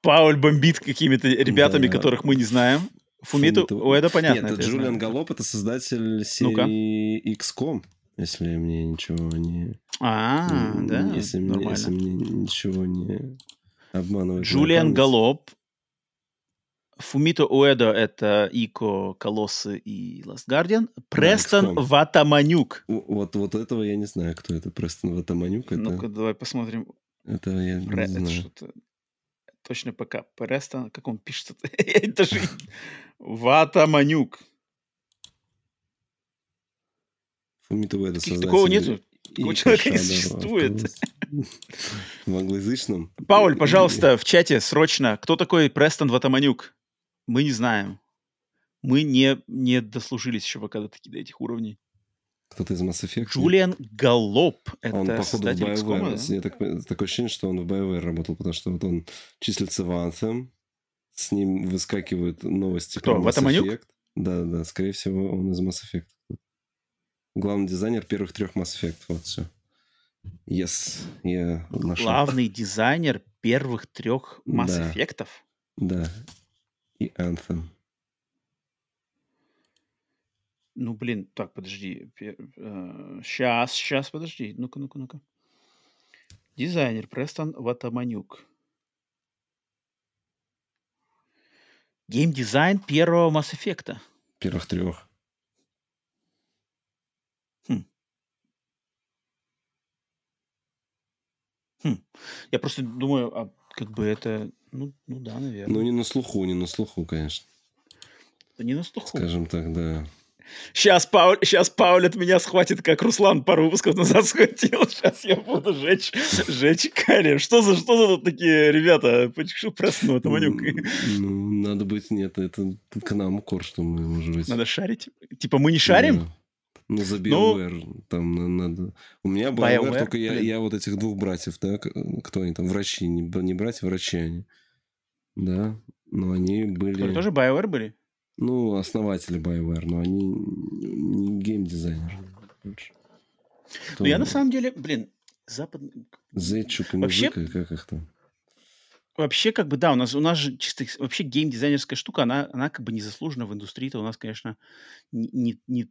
Пауль бомбит какими-то ребятами, да. которых мы не знаем. Фумиту, Фумиту... О, это понятно. Нет, это Джулиан Галоп, это создатель серии ну XCOM, если мне ничего не... А, да, если мне, если мне ничего не обманывает. Джулиан Галоп Фумито Уэдо — это Ико, Колоссы и Last Guardian. Престон XCOM. Ватаманюк. Вот, вот этого я не знаю, кто это. Престон Ватаманюк. Это, Ну-ка, давай посмотрим. этого я Пре- не это знаю. что-то... Точно пока. Престон... Как он пишется? [laughs] Я даже... Ватаманюк. Фумито Уэда Таких- создатель Такого нету. Такого человека не существует. В англоязычном. Пауль, пожалуйста, в чате срочно. Кто такой Престон Ватаманюк? Мы не знаем. Мы не, не дослужились еще пока до, таких, до этих уровней. Кто-то из Mass Effect. Джулиан Галлоп. Это Он, походу, в BioWare. Я так, такое ощущение, что он в BioWare работал, потому что вот он числится в Anthem, с ним выскакивают новости Кто, про Mass? Effect. Да, да, скорее всего, он из Mass Effect. Главный дизайнер первых трех Mass Effect. Вот все. Yes, я нашел. Главный дизайнер первых трех Mass Да. Effect'ов. Да. И Anthem. Ну, блин, так, подожди. Сейчас, сейчас, подожди. Ну-ка, ну-ка, ну-ка. Дизайнер Престон Ватаманюк. Геймдизайн первого Mass Effect'а. Первых трех. Я просто думаю, а как бы это... Ну, ну да, наверное. Ну, не на слуху, не на слуху, конечно. не на слуху. Скажем так, да. Сейчас Пауль, сейчас Пауль от меня схватит, как Руслан пару выпусков назад схватил. [laughs] Сейчас я буду жечь, жечь карем. Что за, что за тут такие ребята? Почему это манюк? Ну, надо быть, нет, это к нам укор, что мы, может быть. Надо шарить. Типа мы не шарим? Да. Ну, за Ну, BioWare там на- надо... У меня BioWare, BioWare, только я, я вот этих двух братьев, да, кто они там, врачи, не, не братья, врачи они. Да, но они были... Которые тоже BioWare были? Ну, основатели BioWare, но они не геймдизайнеры. больше. Ну, я Кто? на самом деле, блин, западный... Зайчук и Вообще- как их там? Вообще, как бы, да, у нас, у нас же чисто вообще геймдизайнерская штука, она, она как бы незаслуженно в индустрии-то у нас, конечно, не, не, не-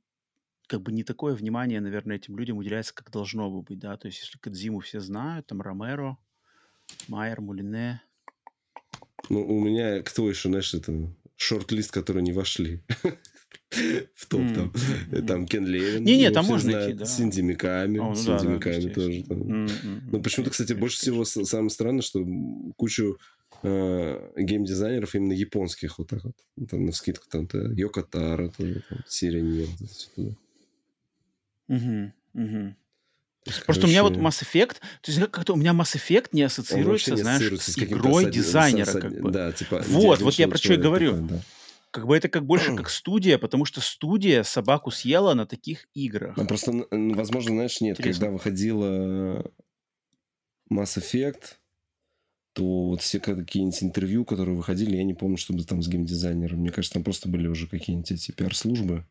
как бы не такое внимание, наверное, этим людям уделяется, как должно бы быть, да, то есть если Кадзиму все знают, там Ромеро, Майер, Мулине, Ну, у меня кто еще, знаешь, это шорт-лист, которые не вошли [laughs] в топ там. Там Кен Левин. Не-не, там можно идти, да. Синди Миками. О, ну Синди Миками тоже. м, Ну, почему-то, кстати, больше всего самое странное, что кучу э, геймдизайнеров именно японских вот так вот. Там на скидку там то Йоко То есть, Просто у меня вот короче, Mass Effect, то есть как- как-то у меня Mass Effect не ассоциируется, не знаешь, ассоциируется с каким-то игрой дизайнера, осад- как бы. Да, типа... Вот, вот я про чё и говорю. такой, да. Как бы это как больше как [clears throat] студия, потому что студия собаку съела на таких играх. Ну, просто, возможно, знаешь, нет, Интересно. когда выходила Mass Effect, то вот все какие-нибудь интервью, которые выходили, я не помню, чтобы там с геймдизайнером. Мне кажется, там просто были уже какие-нибудь эти пиар-службы,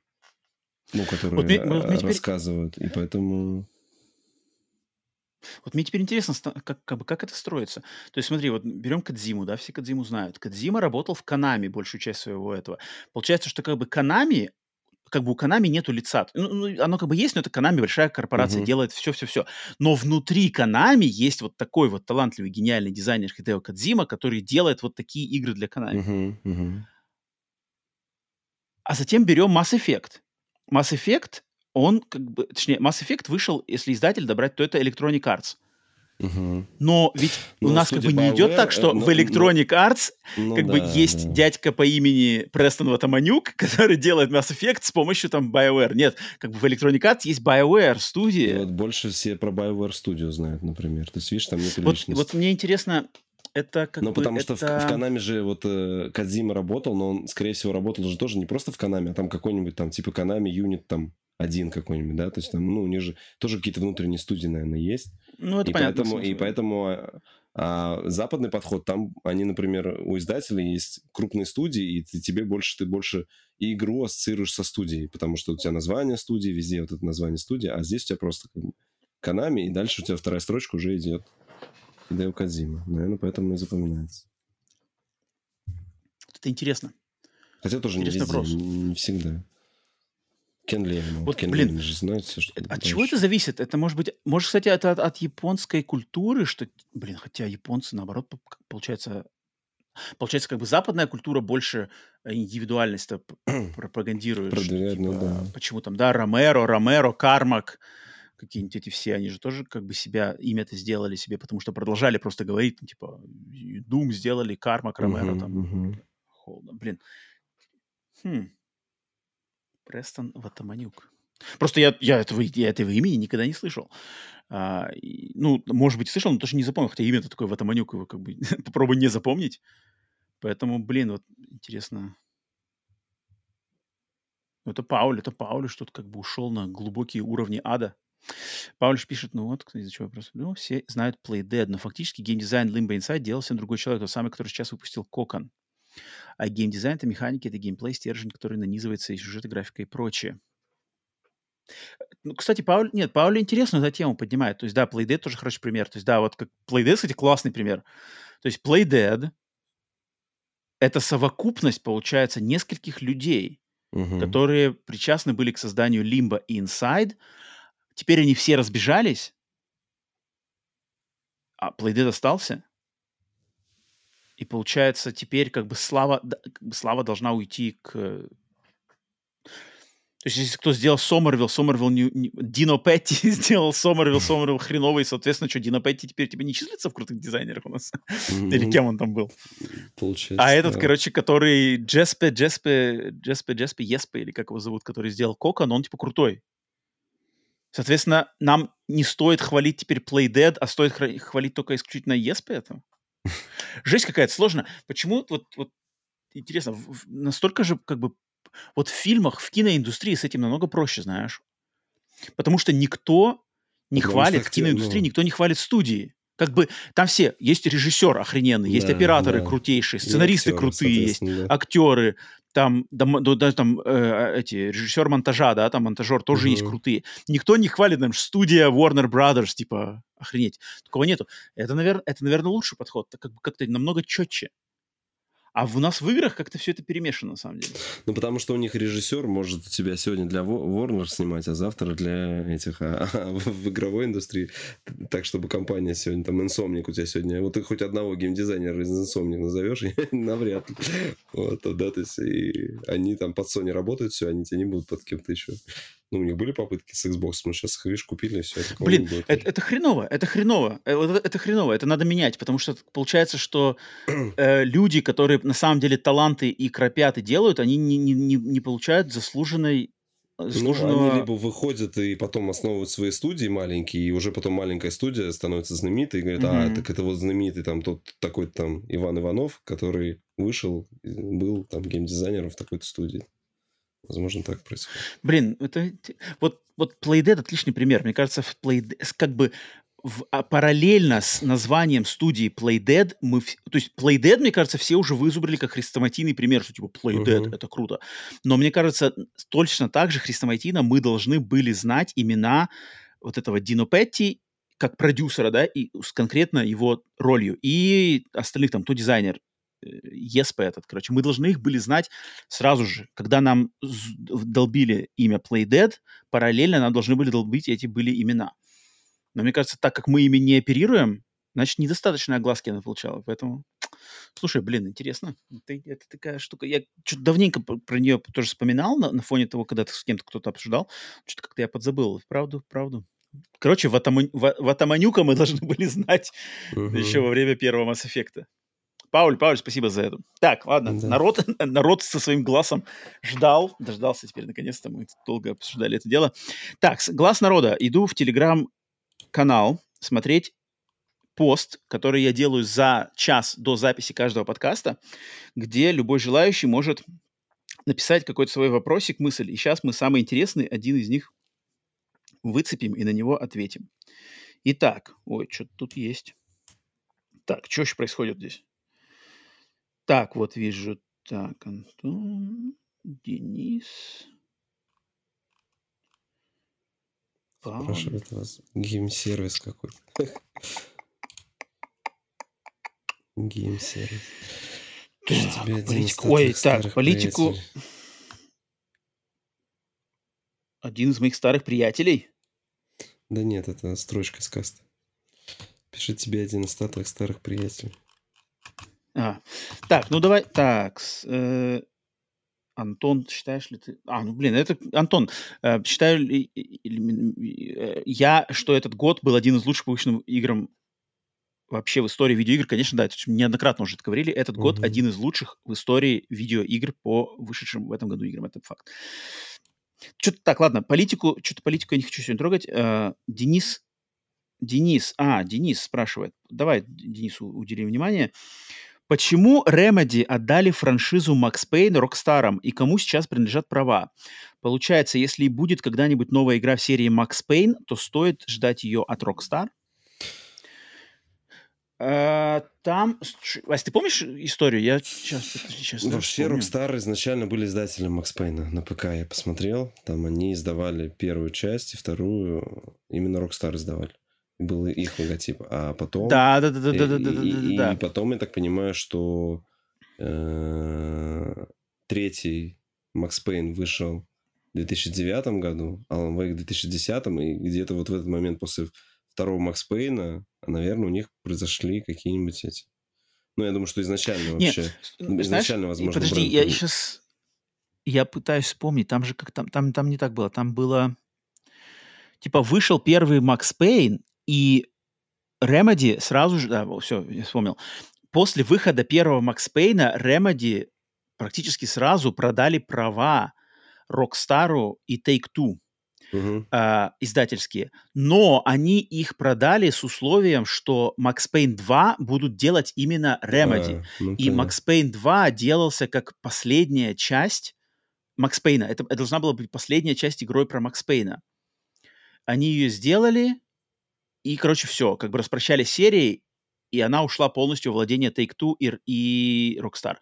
ну, которые Вот мне- вот мне э, теперь- рассказывают. И поэтому... Вот мне теперь интересно, как, как, бы, как это строится. То есть смотри, вот берем Кадзиму, да, все Кадзиму знают. Кадзима работал в Канами большую часть своего этого. Получается, что как бы Канами, как бы у Канами нету лица. Ну, ну, оно как бы есть, но это Канами, большая корпорация, Мгм. делает все-все-все. Но внутри Канами есть вот такой вот талантливый, гениальный дизайнер Хидео Кадзима, который делает вот такие игры для Канами. Мгм, мгм. А затем берем Mass Effect. Mass Effect, он как бы, точнее, Mass Effect вышел, если издатель добрать, то это Electronic Arts. Мгм. Но ведь у Ну, нас как бы не идет так, что ну, в Electronic Arts Ну как бы да, есть да. дядька по имени Престон Ватаманюк, [laughs] который делает Mass Effect с помощью там BioWare. Нет, как бы в Electronic Arts есть BioWare И студия. вот больше все про BioWare Studio знают, например. То есть, видишь, там нет Вот, личности. вот мне интересно, это как Ну, потому что в, это- в Канаме же вот э, Кадзима работал, но он, скорее всего, работал же тоже не просто в Канаме, а там какой-нибудь там, типа Канами юнит там один какой-нибудь, да, то есть там, ну, у них же тоже какие-то внутренние студии, наверное, есть. Ну, это и, понятно. поэтому, и поэтому а, а западный подход, там они, например, у издателей есть крупные студии, и ты, тебе больше, ты больше и игру ассоциируешь со студией, потому что у тебя название студии, везде вот это название студии, а здесь у тебя просто Канами, и дальше у тебя вторая строчка уже идет. Хидео Кадзима. Наверное, поэтому и запоминается. Это интересно. Хотя тоже не Интересный везде, вопрос. не, не всегда. Кен Левин. Вот, Кен блин, Левин же знает все, что От дальше. чего это зависит? Это может быть, может, кстати, это от, от японской культуры, что, блин, хотя японцы, наоборот, получается, Получается, как бы западная культура больше индивидуальность [clears throat] пропагандирует. Продвигает, ну типа, ну да. Почему там, да, Ромеро, Ромеро, Кармак, какие-нибудь эти все, они же тоже как бы себя, имя-то сделали себе, потому что продолжали просто говорить, ну, типа, Дум сделали, Кармак, Ромеро, uh-huh, там. Uh-huh. Блин. Хм. Престон Ватаманюк. Просто я, я, этого, я этого имени никогда не слышал. А, и, ну, может быть, слышал, но тоже не запомнил. Хотя имя-то такое Ватаманюк, его как бы [laughs] попробуй не запомнить. Поэтому, блин, вот интересно. Ну, это Пауль, это Пауль, что-то как бы ушел на глубокие уровни ада. Паулиш пишет, ну вот, из-за чего вопрос. Ну, все знают Play Dead, но фактически геймдизайн Limbo Inside делался другой человек, тот самый, который сейчас выпустил Кокон. А геймдизайн — это механики, это геймплей, стержень, который нанизывается и сюжет, и графика, и прочее. Ну, кстати, Пауль, нет, Пауль интересно эту тему поднимает. То есть, да, Playdead тоже хороший пример. То есть, да, вот как Playdead, кстати, классный пример. То есть, Playdead — это совокупность, получается, нескольких людей, угу. которые причастны были к созданию Limbo и Inside. Теперь они все разбежались, а Playdead остался. И получается, теперь как бы слава, как бы слава должна уйти к то есть, если кто сделал Сомервилл, Сомервилл не, не... Дино Петти [laughs] сделал Сомервилл, Сомервилл хреновый, соответственно, что, Дино Петти теперь тебе не числится в крутых дизайнерах у нас? [laughs] Или кем он там был? Получается, А этот, короче, который Джеспе, Джеспе, Джеспе, Джеспе, Еспе, или как его зовут, который сделал Кока, но он, типа, крутой. Соответственно, нам не стоит хвалить теперь Play Dead, а стоит хвалить только исключительно Еспе это? [laughs] Жесть какая-то сложная. Почему вот, вот интересно, настолько же как бы вот в фильмах, в киноиндустрии с этим намного проще, знаешь. Потому что никто не Потому хвалит, в киноиндустрии ну... никто не хвалит студии. Как бы там все, есть режиссер охрененный, да, есть операторы да. крутейшие, сценаристы актеры, крутые есть, да. актеры, там, да, да, там э, эти, режиссер монтажа, да, там монтажер тоже угу. есть крутые. Никто не хвалит, там, студия Warner Brothers, типа, охренеть. Такого нету. Это, наверное, это, наверное, лучший подход, так как бы как-то намного четче. А у нас в играх как-то все это перемешано, на самом деле. Ну, потому что у них режиссер может тебя сегодня для Warner снимать, а завтра для этих... А, [laughs] а в игровой индустрии так, чтобы компания сегодня, там, Insomniac у тебя сегодня... Вот ты хоть одного геймдизайнера из Insomniac назовешь? [laughs] Навряд ли. Вот, да, то есть и они там под Sony работают, все, они тебя не будут под кем-то еще ну, у них были попытки с Xbox, мы сейчас их, видишь, купили, и все. Это Блин, это, это хреново, это хреново, э, это, это хреново, это надо менять, потому что получается, что [clears throat] э, люди, которые на самом деле таланты и кропят и делают, они не, не, не, не получают заслуженной заслуженного... Ну, они либо выходят и потом основывают свои студии маленькие, и уже потом маленькая студия становится знаменитой, и говорят, mm-hmm. а, так это вот знаменитый там тот такой там Иван Иванов, который вышел, был там геймдизайнером в такой-то студии. Возможно, так происходит. Блин, это вот, вот Playdead отличный пример. Мне кажется, в Playdead, как бы в, а, параллельно с названием студии Playdead, мы, то есть Playdead, мне кажется, все уже вызубрили как хрестоматийный пример, что типа Playdead, uh-huh. это круто. Но мне кажется, точно так же хрестоматийно мы должны были знать имена вот этого Дино Петти как продюсера, да, и с конкретно его ролью, и остальных там, то дизайнер, ESP этот, короче, мы должны их были знать сразу же. Когда нам долбили имя Playdead, параллельно нам должны были долбить эти были имена. Но мне кажется, так как мы ими не оперируем, значит, недостаточно огласки она получала. Поэтому, слушай, блин, интересно. Это, это такая штука. Я что-то давненько про нее тоже вспоминал на, на фоне того, когда с кем-то кто-то обсуждал. Что-то как-то я подзабыл. Правду, правду. Короче, Ватаманюка мы должны были знать uh-huh. еще во время первого Mass Effect. Пауль, Пауль, спасибо за это. Так, ладно, да. народ, [laughs] народ со своим глазом ждал, дождался теперь, наконец-то, мы долго обсуждали это дело. Так, глаз народа. Иду в телеграм-канал смотреть пост, который я делаю за час до записи каждого подкаста, где любой желающий может написать какой-то свой вопросик, мысль. И сейчас мы самый интересный, один из них выцепим и на него ответим. Итак, ой, что-то тут есть. Так, что еще происходит здесь? Так, вот вижу. Так, Антон, Денис. Павел. Спрашивает вас гейм-сервис какой-то. [laughs] Гейм-сервис. Так, политику. Ой, так, политику. Приятелей. Один из моих старых приятелей. Да нет, это строчка из каста. Пишет тебе один из старых старых приятелей. А. Так, ну давай, так, э, Антон, считаешь ли ты... А, ну, блин, это... Антон, э, считаю ли э, я, что этот год был один из лучших выпущенных играм вообще в истории видеоигр? Конечно, да, это неоднократно уже это говорили. Этот год Мгм. один из лучших в истории видеоигр по вышедшим в этом году играм. Это факт. Что-то так, ладно, политику, что-то политику я не хочу сегодня трогать. Э, Денис, Денис, а, Денис спрашивает. Давай Денису уделим внимание. Почему Remedy отдали франшизу Max Payne Rockstar и кому сейчас принадлежат права? Получается, если и будет когда-нибудь новая игра в серии Max Payne, то стоит ждать ее от Rockstar? Э, Там, Вась, ты помнишь историю? Я сейчас, сейчас Вообще, Rockstar изначально были издателем Макс Пейна. На ПК я посмотрел. Там они издавали первую часть и вторую именно Rockstar издавали. Был их логотип. А потом... Да, да, да, да, да, да, да, да, и потом, я так понимаю, что э, третий Макс Пейн вышел в 2009 году, Alan Wake в 2010, и где-то вот в этот момент после второго Макс Пейна, наверное, у них произошли какие-нибудь эти... Ну, я думаю, что изначально вообще... Знаешь, изначально, возможно, подожди, бренд я сейчас... Я пытаюсь вспомнить, там же как там, там, там не так было, там было... Типа вышел первый Макс Пейн, и Remedy сразу же... Да, все, я вспомнил. После выхода первого Макс Пейна Remedy практически сразу продали права Rockstar и Take-Two Мгм. а, издательские, но они их продали с условием, что Max Payne 2 будут делать именно Remedy. А, ну, И. Max Payne 2 делался как последняя часть Макс Пейна. Это, это должна была быть последняя часть игрой про Макс Пейна. Они ее сделали, и, короче, все, как бы распрощались с серией, и она ушла полностью в владение Take-Two и, и Rockstar.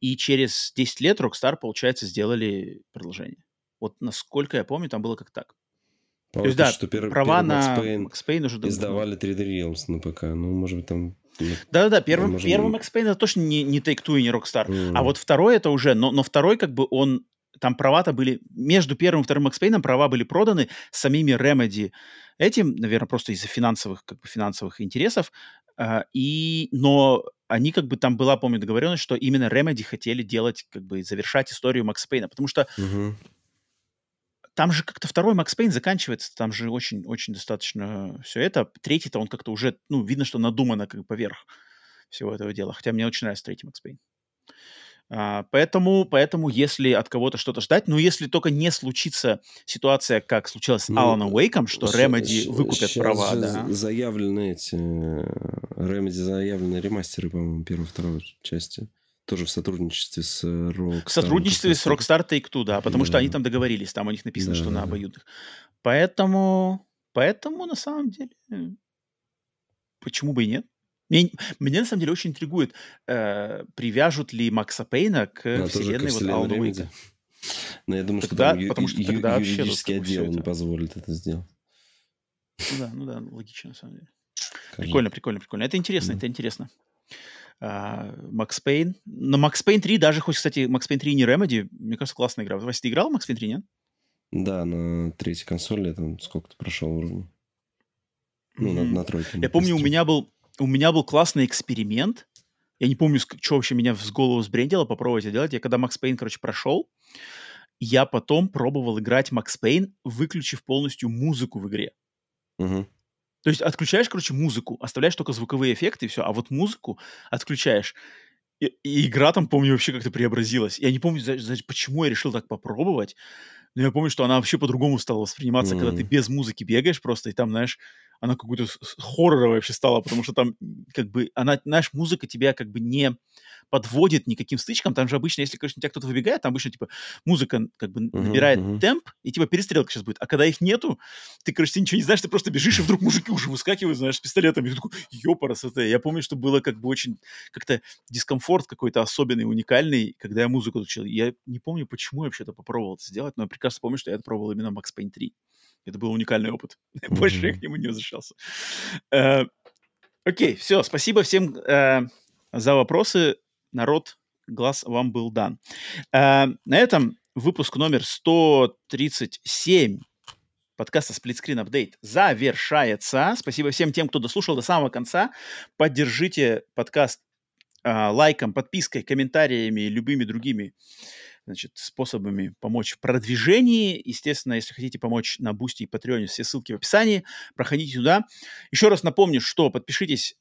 И через 10 лет Rockstar, получается, сделали продолжение. Вот насколько я помню, там было как так. То есть, да, что пер- права первый Max на Payne Max Payne уже давно- издавали 3D Realms на ПК. Ну, может быть, там... Да-да-да, первым, может быть. Max Payne это точно не, не Take-Two и не Rockstar. А м, вот второй это уже, но, но второй как бы он, там права-то были, между первым и вторым Max Payne права были проданы самими Remedy этим, наверное, просто из-за финансовых, как бы финансовых интересов, а, и, но они как бы, там была, помню, договоренность, что именно Remedy хотели делать, как бы, завершать историю Макс Пейна, потому что мгм. там же как-то второй Макс Пейн заканчивается, там же очень-очень достаточно все это. Третий-то он как-то уже, ну, видно, что надумано как бы поверх всего этого дела. Хотя мне очень нравится третий Макс Пейн. А, поэтому, поэтому, если от кого-то что-то ждать, ну, если только не случится ситуация, как случилось с Ну, Аланом Уэйком, что Remedy выкупят права, да. заявлены эти... Remedy заявлены ремастеры, по-моему, первой второй части. Тоже в сотрудничестве с э, Rockstar. В сотрудничестве с Rockstar Take-Two, да, потому что Да. они там договорились, там у них написано, что на Да. обоюдных. Поэтому, поэтому на самом деле, почему бы и нет? Мне, меня на самом деле очень интригует, э, привяжут ли Макса Пейна к Да, вселенной вот вселенная Алана Remedy. Уэйка. Но я думаю, что Тогда- там ю- потому что тогда юридический отдел не это- позволит это сделать. Ну да, ну да, логично на самом деле. скажем. Прикольно, прикольно, прикольно. Это интересно, Да. это интересно. А, Макс Пейн. Но Макс Пейн 3, даже хоть, кстати, Макс Пейн 3 не Remedy, мне кажется, классная игра. Вася, ты играл в Макс Пейн 3, нет? Да, на третьей консоли я там сколько-то прошел уровней. Ну, на, Мгм. на тройке. Я помню, у меня был, у меня был классный эксперимент. Я не помню, что вообще меня в голову сбрендило попробовать это делать. Я когда Макс Пейн, короче, прошел, я потом пробовал играть Макс Пейн, выключив полностью музыку в игре. Мгм. То есть отключаешь, короче, музыку, оставляешь только звуковые эффекты и все, а вот музыку отключаешь. И, и игра там, помню, вообще как-то преобразилась. Я не помню, за- почему я решил так попробовать, но я помню, что она вообще по-другому стала восприниматься, когда ты без музыки бегаешь просто, и там, знаешь, она какой-то с- хорроровая вообще стала, потому что там как бы, она, знаешь, музыка тебя как бы не подводит никаким стычкам. Там же обычно, если, конечно, у тебя кто-то выбегает, там обычно, типа, музыка как бы набирает мгм. темп, и типа перестрелка сейчас будет. А когда их нету, ты, короче, ты ничего не знаешь, ты просто бежишь, и вдруг мужики уже выскакивают, знаешь, с пистолетами. И ты такой, ёпарас, это... Я помню, что было как бы очень как-то дискомфорт какой-то особенный, уникальный, когда я музыку учил. Я не помню, почему я вообще-то попробовал это сделать, но я прекрасно помню, что я это пробовал именно в Max Payne 3. Это был уникальный опыт. [laughs] Больше я к нему не возвращался. Э, Окей, все, спасибо всем э, за вопросы. Народ, глаз вам был дан. Э, На этом выпуск номер 137 подкаста Splitscreen Update завершается. Спасибо всем тем, кто дослушал до самого конца. Поддержите подкаст а, лайком, подпиской, комментариями и любыми другими значит, способами помочь в продвижении. Естественно, если хотите помочь на Бусти и Патреоне, все ссылки в описании. Проходите туда. Еще раз напомню, что подпишитесь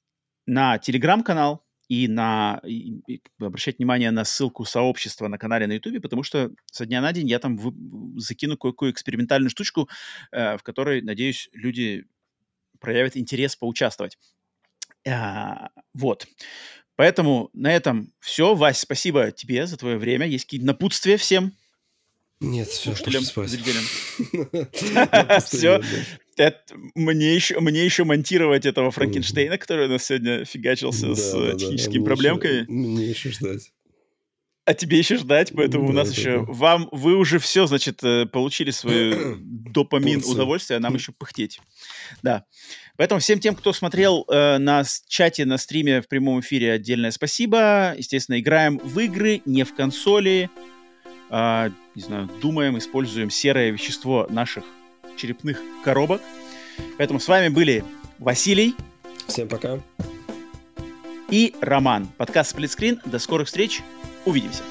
на телеграм-канал и на и, и обращать внимание на ссылку сообщества на канале на Ютубе, потому что со дня на день я там в, закину кое-какую экспериментальную штучку, э, в которой, надеюсь, люди проявят интерес поучаствовать. А, вот. Поэтому на этом все. Вась, спасибо тебе за твое время. Есть какие-то напутствия всем? Нет, все, слушателям, зрителям. Все. Мне еще, мне еще монтировать этого Франкенштейна, который у нас сегодня фигачился с техническими проблемками. Мне еще ждать. А тебе еще ждать, поэтому у нас еще... Вам, вы уже все, значит, э, получили свой [clears throat] допамин удовольствие, а нам еще пыхтеть. Да. Поэтому всем тем, кто смотрел э, на чате, на стриме в прямом эфире, отдельное спасибо. Естественно, играем в игры, не в консоли. Э, не знаю, думаем, используем серое вещество наших черепных коробок. Поэтому с вами были Василий. Всем пока. И Роман. Подкаст Сплитскрин. До скорых встреч. Увидимся.